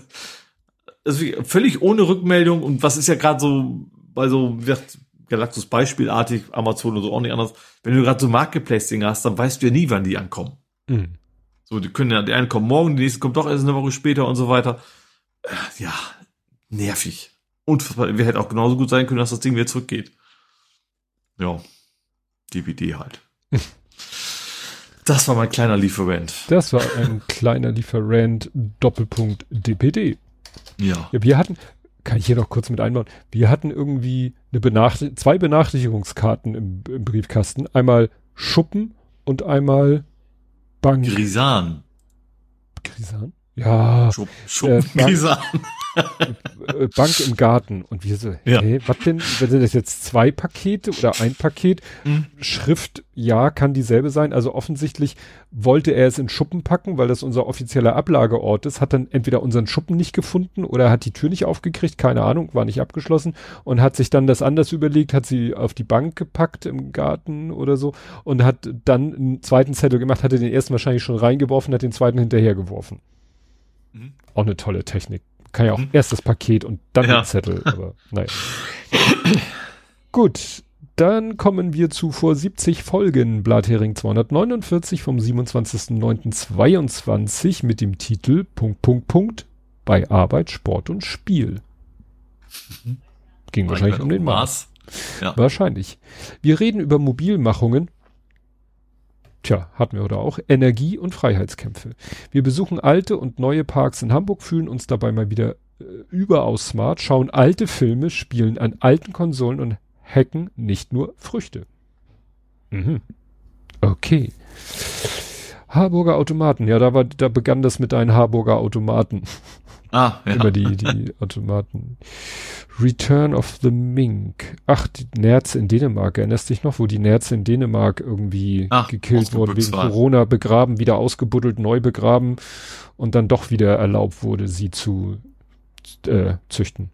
S3: also völlig ohne Rückmeldung und was ist ja gerade so bei so wie gesagt, Galactus beispielartig, Amazon oder so auch nicht anders. Wenn du gerade so Marketplace-Dinge hast, dann weißt du ja nie, wann die ankommen. Mhm. So, die können ja, die einen kommen morgen, die nächste kommt doch erst eine Woche später und so weiter. Äh, ja, nervig. Und wir hätte auch genauso gut sein können, dass das Ding wieder zurückgeht. Ja. DVD halt. Das war mein kleiner Lieferant.
S2: Das war ein [laughs] kleiner Lieferant Doppelpunkt DPD.
S3: Ja.
S2: ja. Wir hatten, kann ich hier noch kurz mit einbauen, wir hatten irgendwie eine Benacht zwei Benachrichtigungskarten im, im, Briefkasten. Einmal Schuppen und einmal Bank.
S3: Grisan.
S2: Grisan? Ja.
S3: Schuppen, Schuppen äh, [laughs] Grisan.
S2: Äh, Bank im Garten. Und wir so, ja. hey, was denn, sind das jetzt zwei Pakete oder ein Paket? Mhm. Schrift, ja, kann dieselbe sein. Also offensichtlich wollte er es in Schuppen packen, weil das unser offizieller Ablageort ist, hat dann entweder unseren Schuppen nicht gefunden oder hat die Tür nicht aufgekriegt, keine Ahnung, war nicht abgeschlossen und hat sich dann das anders überlegt, hat sie auf die Bank gepackt im Garten oder so und hat dann einen zweiten Zettel gemacht, hatte den ersten wahrscheinlich schon reingeworfen, hat den zweiten hinterhergeworfen. Mhm. Auch eine tolle Technik. Kann ja auch mhm. erst das Paket und dann ja. den Zettel, aber naja. [laughs] Gut, dann kommen wir zu vor 70 Folgen Blathering 249 vom 27.09.22 mit dem Titel Punkt, Punkt, Punkt bei Arbeit, Sport und Spiel. Mhm. Ging wahrscheinlich um den Mars. Ja. Wahrscheinlich. Wir reden über Mobilmachungen, Tja, hatten wir oder auch Energie- und Freiheitskämpfe. Wir besuchen alte und neue Parks in Hamburg, fühlen uns dabei mal wieder äh, überaus smart, schauen alte Filme, spielen an alten Konsolen und hacken nicht nur Früchte. Mhm. Okay. Harburger Automaten, ja, da war, da begann das mit deinen Harburger Automaten.
S3: Ah, ja.
S2: Über die, die Automaten. Return of the Mink. Ach, die Nerze in Dänemark. Erinnerst dich noch, wo die Nerze in Dänemark irgendwie Ach, gekillt wurden, wegen war. Corona begraben, wieder ausgebuddelt, neu begraben und dann doch wieder erlaubt wurde, sie zu äh, züchten.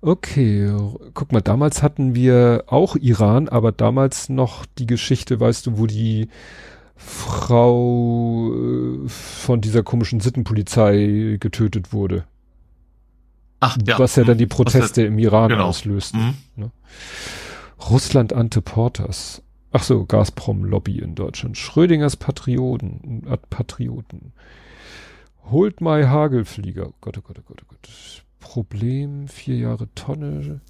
S2: Okay, guck mal, damals hatten wir auch Iran, aber damals noch die Geschichte, weißt du, wo die Frau äh, von dieser komischen Sittenpolizei getötet wurde.
S3: Ach, ja.
S2: Was ja dann die Proteste im Iran
S3: genau.
S2: auslöst. Mhm. Ne? Russland Ante Porters. Ach so, Gazprom-Lobby in Deutschland. Schrödingers Patrioten, äh, Patrioten. Holt my Hagelflieger. Oh Gott, oh Gott, oh Gott, oh Gott. Problem, vier Jahre Tonne.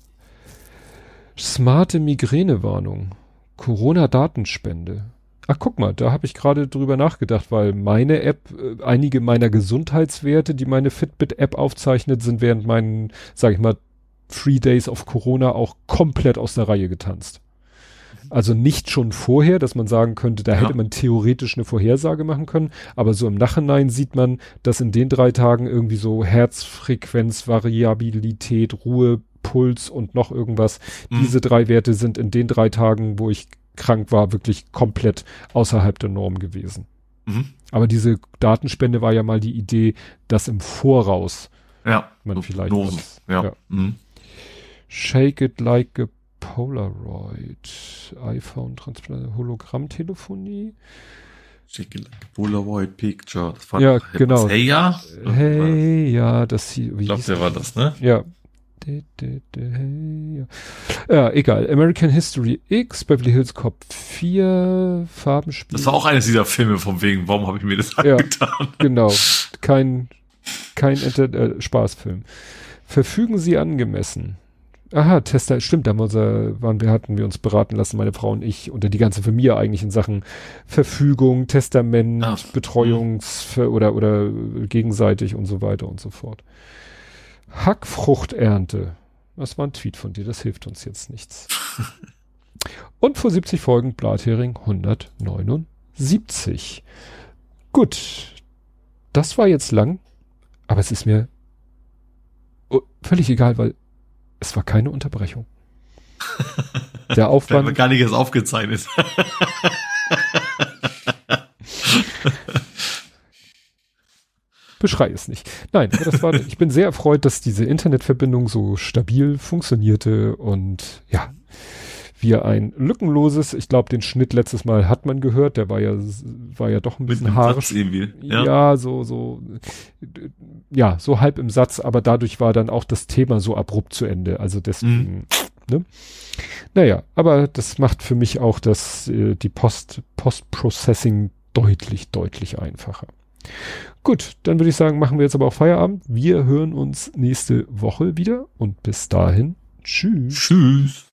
S2: Smarte Migränewarnung. Corona-Datenspende. Ach, guck mal, da habe ich gerade drüber nachgedacht, weil meine App, äh, einige meiner Gesundheitswerte, die meine Fitbit-App aufzeichnet, sind während meinen, sag ich mal, Three Days of Corona auch komplett aus der Reihe getanzt. Also nicht schon vorher, dass man sagen könnte, da ja. hätte man theoretisch eine Vorhersage machen können, aber so im Nachhinein sieht man, dass in den drei Tagen irgendwie so Herzfrequenz, Variabilität, Ruhe, Puls und noch irgendwas, mhm. diese drei Werte sind in den drei Tagen, wo ich krank war, wirklich komplett außerhalb der Norm gewesen. Mhm. Aber diese Datenspende war ja mal die Idee, dass im Voraus
S3: ja,
S2: man vielleicht
S3: was, ja. ja. Mhm.
S2: Shake it like a Polaroid, iPhone, Transplant, Hologrammtelefonie.
S3: Shake it like a Polaroid Picture.
S2: Das war ja, genau.
S3: Hey, ja?
S2: Hey, ja, das hier.
S3: Ich glaube, der war das, ne?
S2: Ja, ja, egal. American History X, Beverly Hills Cop 4, Farbenspiel.
S3: Das war auch eines dieser Filme, von wegen, warum habe ich mir das
S2: ja, angetan? Genau. Kein, kein Enter äh, Spaßfilm. Verfügen Sie angemessen? Aha, Tester, stimmt, da waren wir, hatten wir uns beraten lassen, meine Frau und ich, und die ganze Familie eigentlich in Sachen Verfügung, Testament, Ach, Betreuungs- oder, oder gegenseitig und so weiter und so fort. Hackfruchternte. Das war ein Tweet von dir, das hilft uns jetzt nichts. [laughs] Und vor 70 Folgen Blathering 179. Gut. Das war jetzt lang, aber es ist mir oh, völlig egal, weil es war keine Unterbrechung. [laughs] Der Aufwand.
S3: gar nicht erst aufgezeichnet. [laughs]
S2: beschrei es nicht. Nein, das war, [laughs] ich bin sehr erfreut, dass diese Internetverbindung so stabil funktionierte und ja, wir ein lückenloses, ich glaube, den Schnitt letztes Mal hat man gehört, der war ja, war ja doch ein bisschen haarisch. Ja. ja, so, so, ja, so halb im Satz, aber dadurch war dann auch das Thema so abrupt zu Ende. Also deswegen, mhm. ne? Naja, aber das macht für mich auch das, äh, die Post, Post-Processing deutlich, deutlich einfacher. Gut, dann würde ich sagen, machen wir jetzt aber auch Feierabend. Wir hören uns nächste Woche wieder und bis dahin, tschüss.
S3: Tschüss.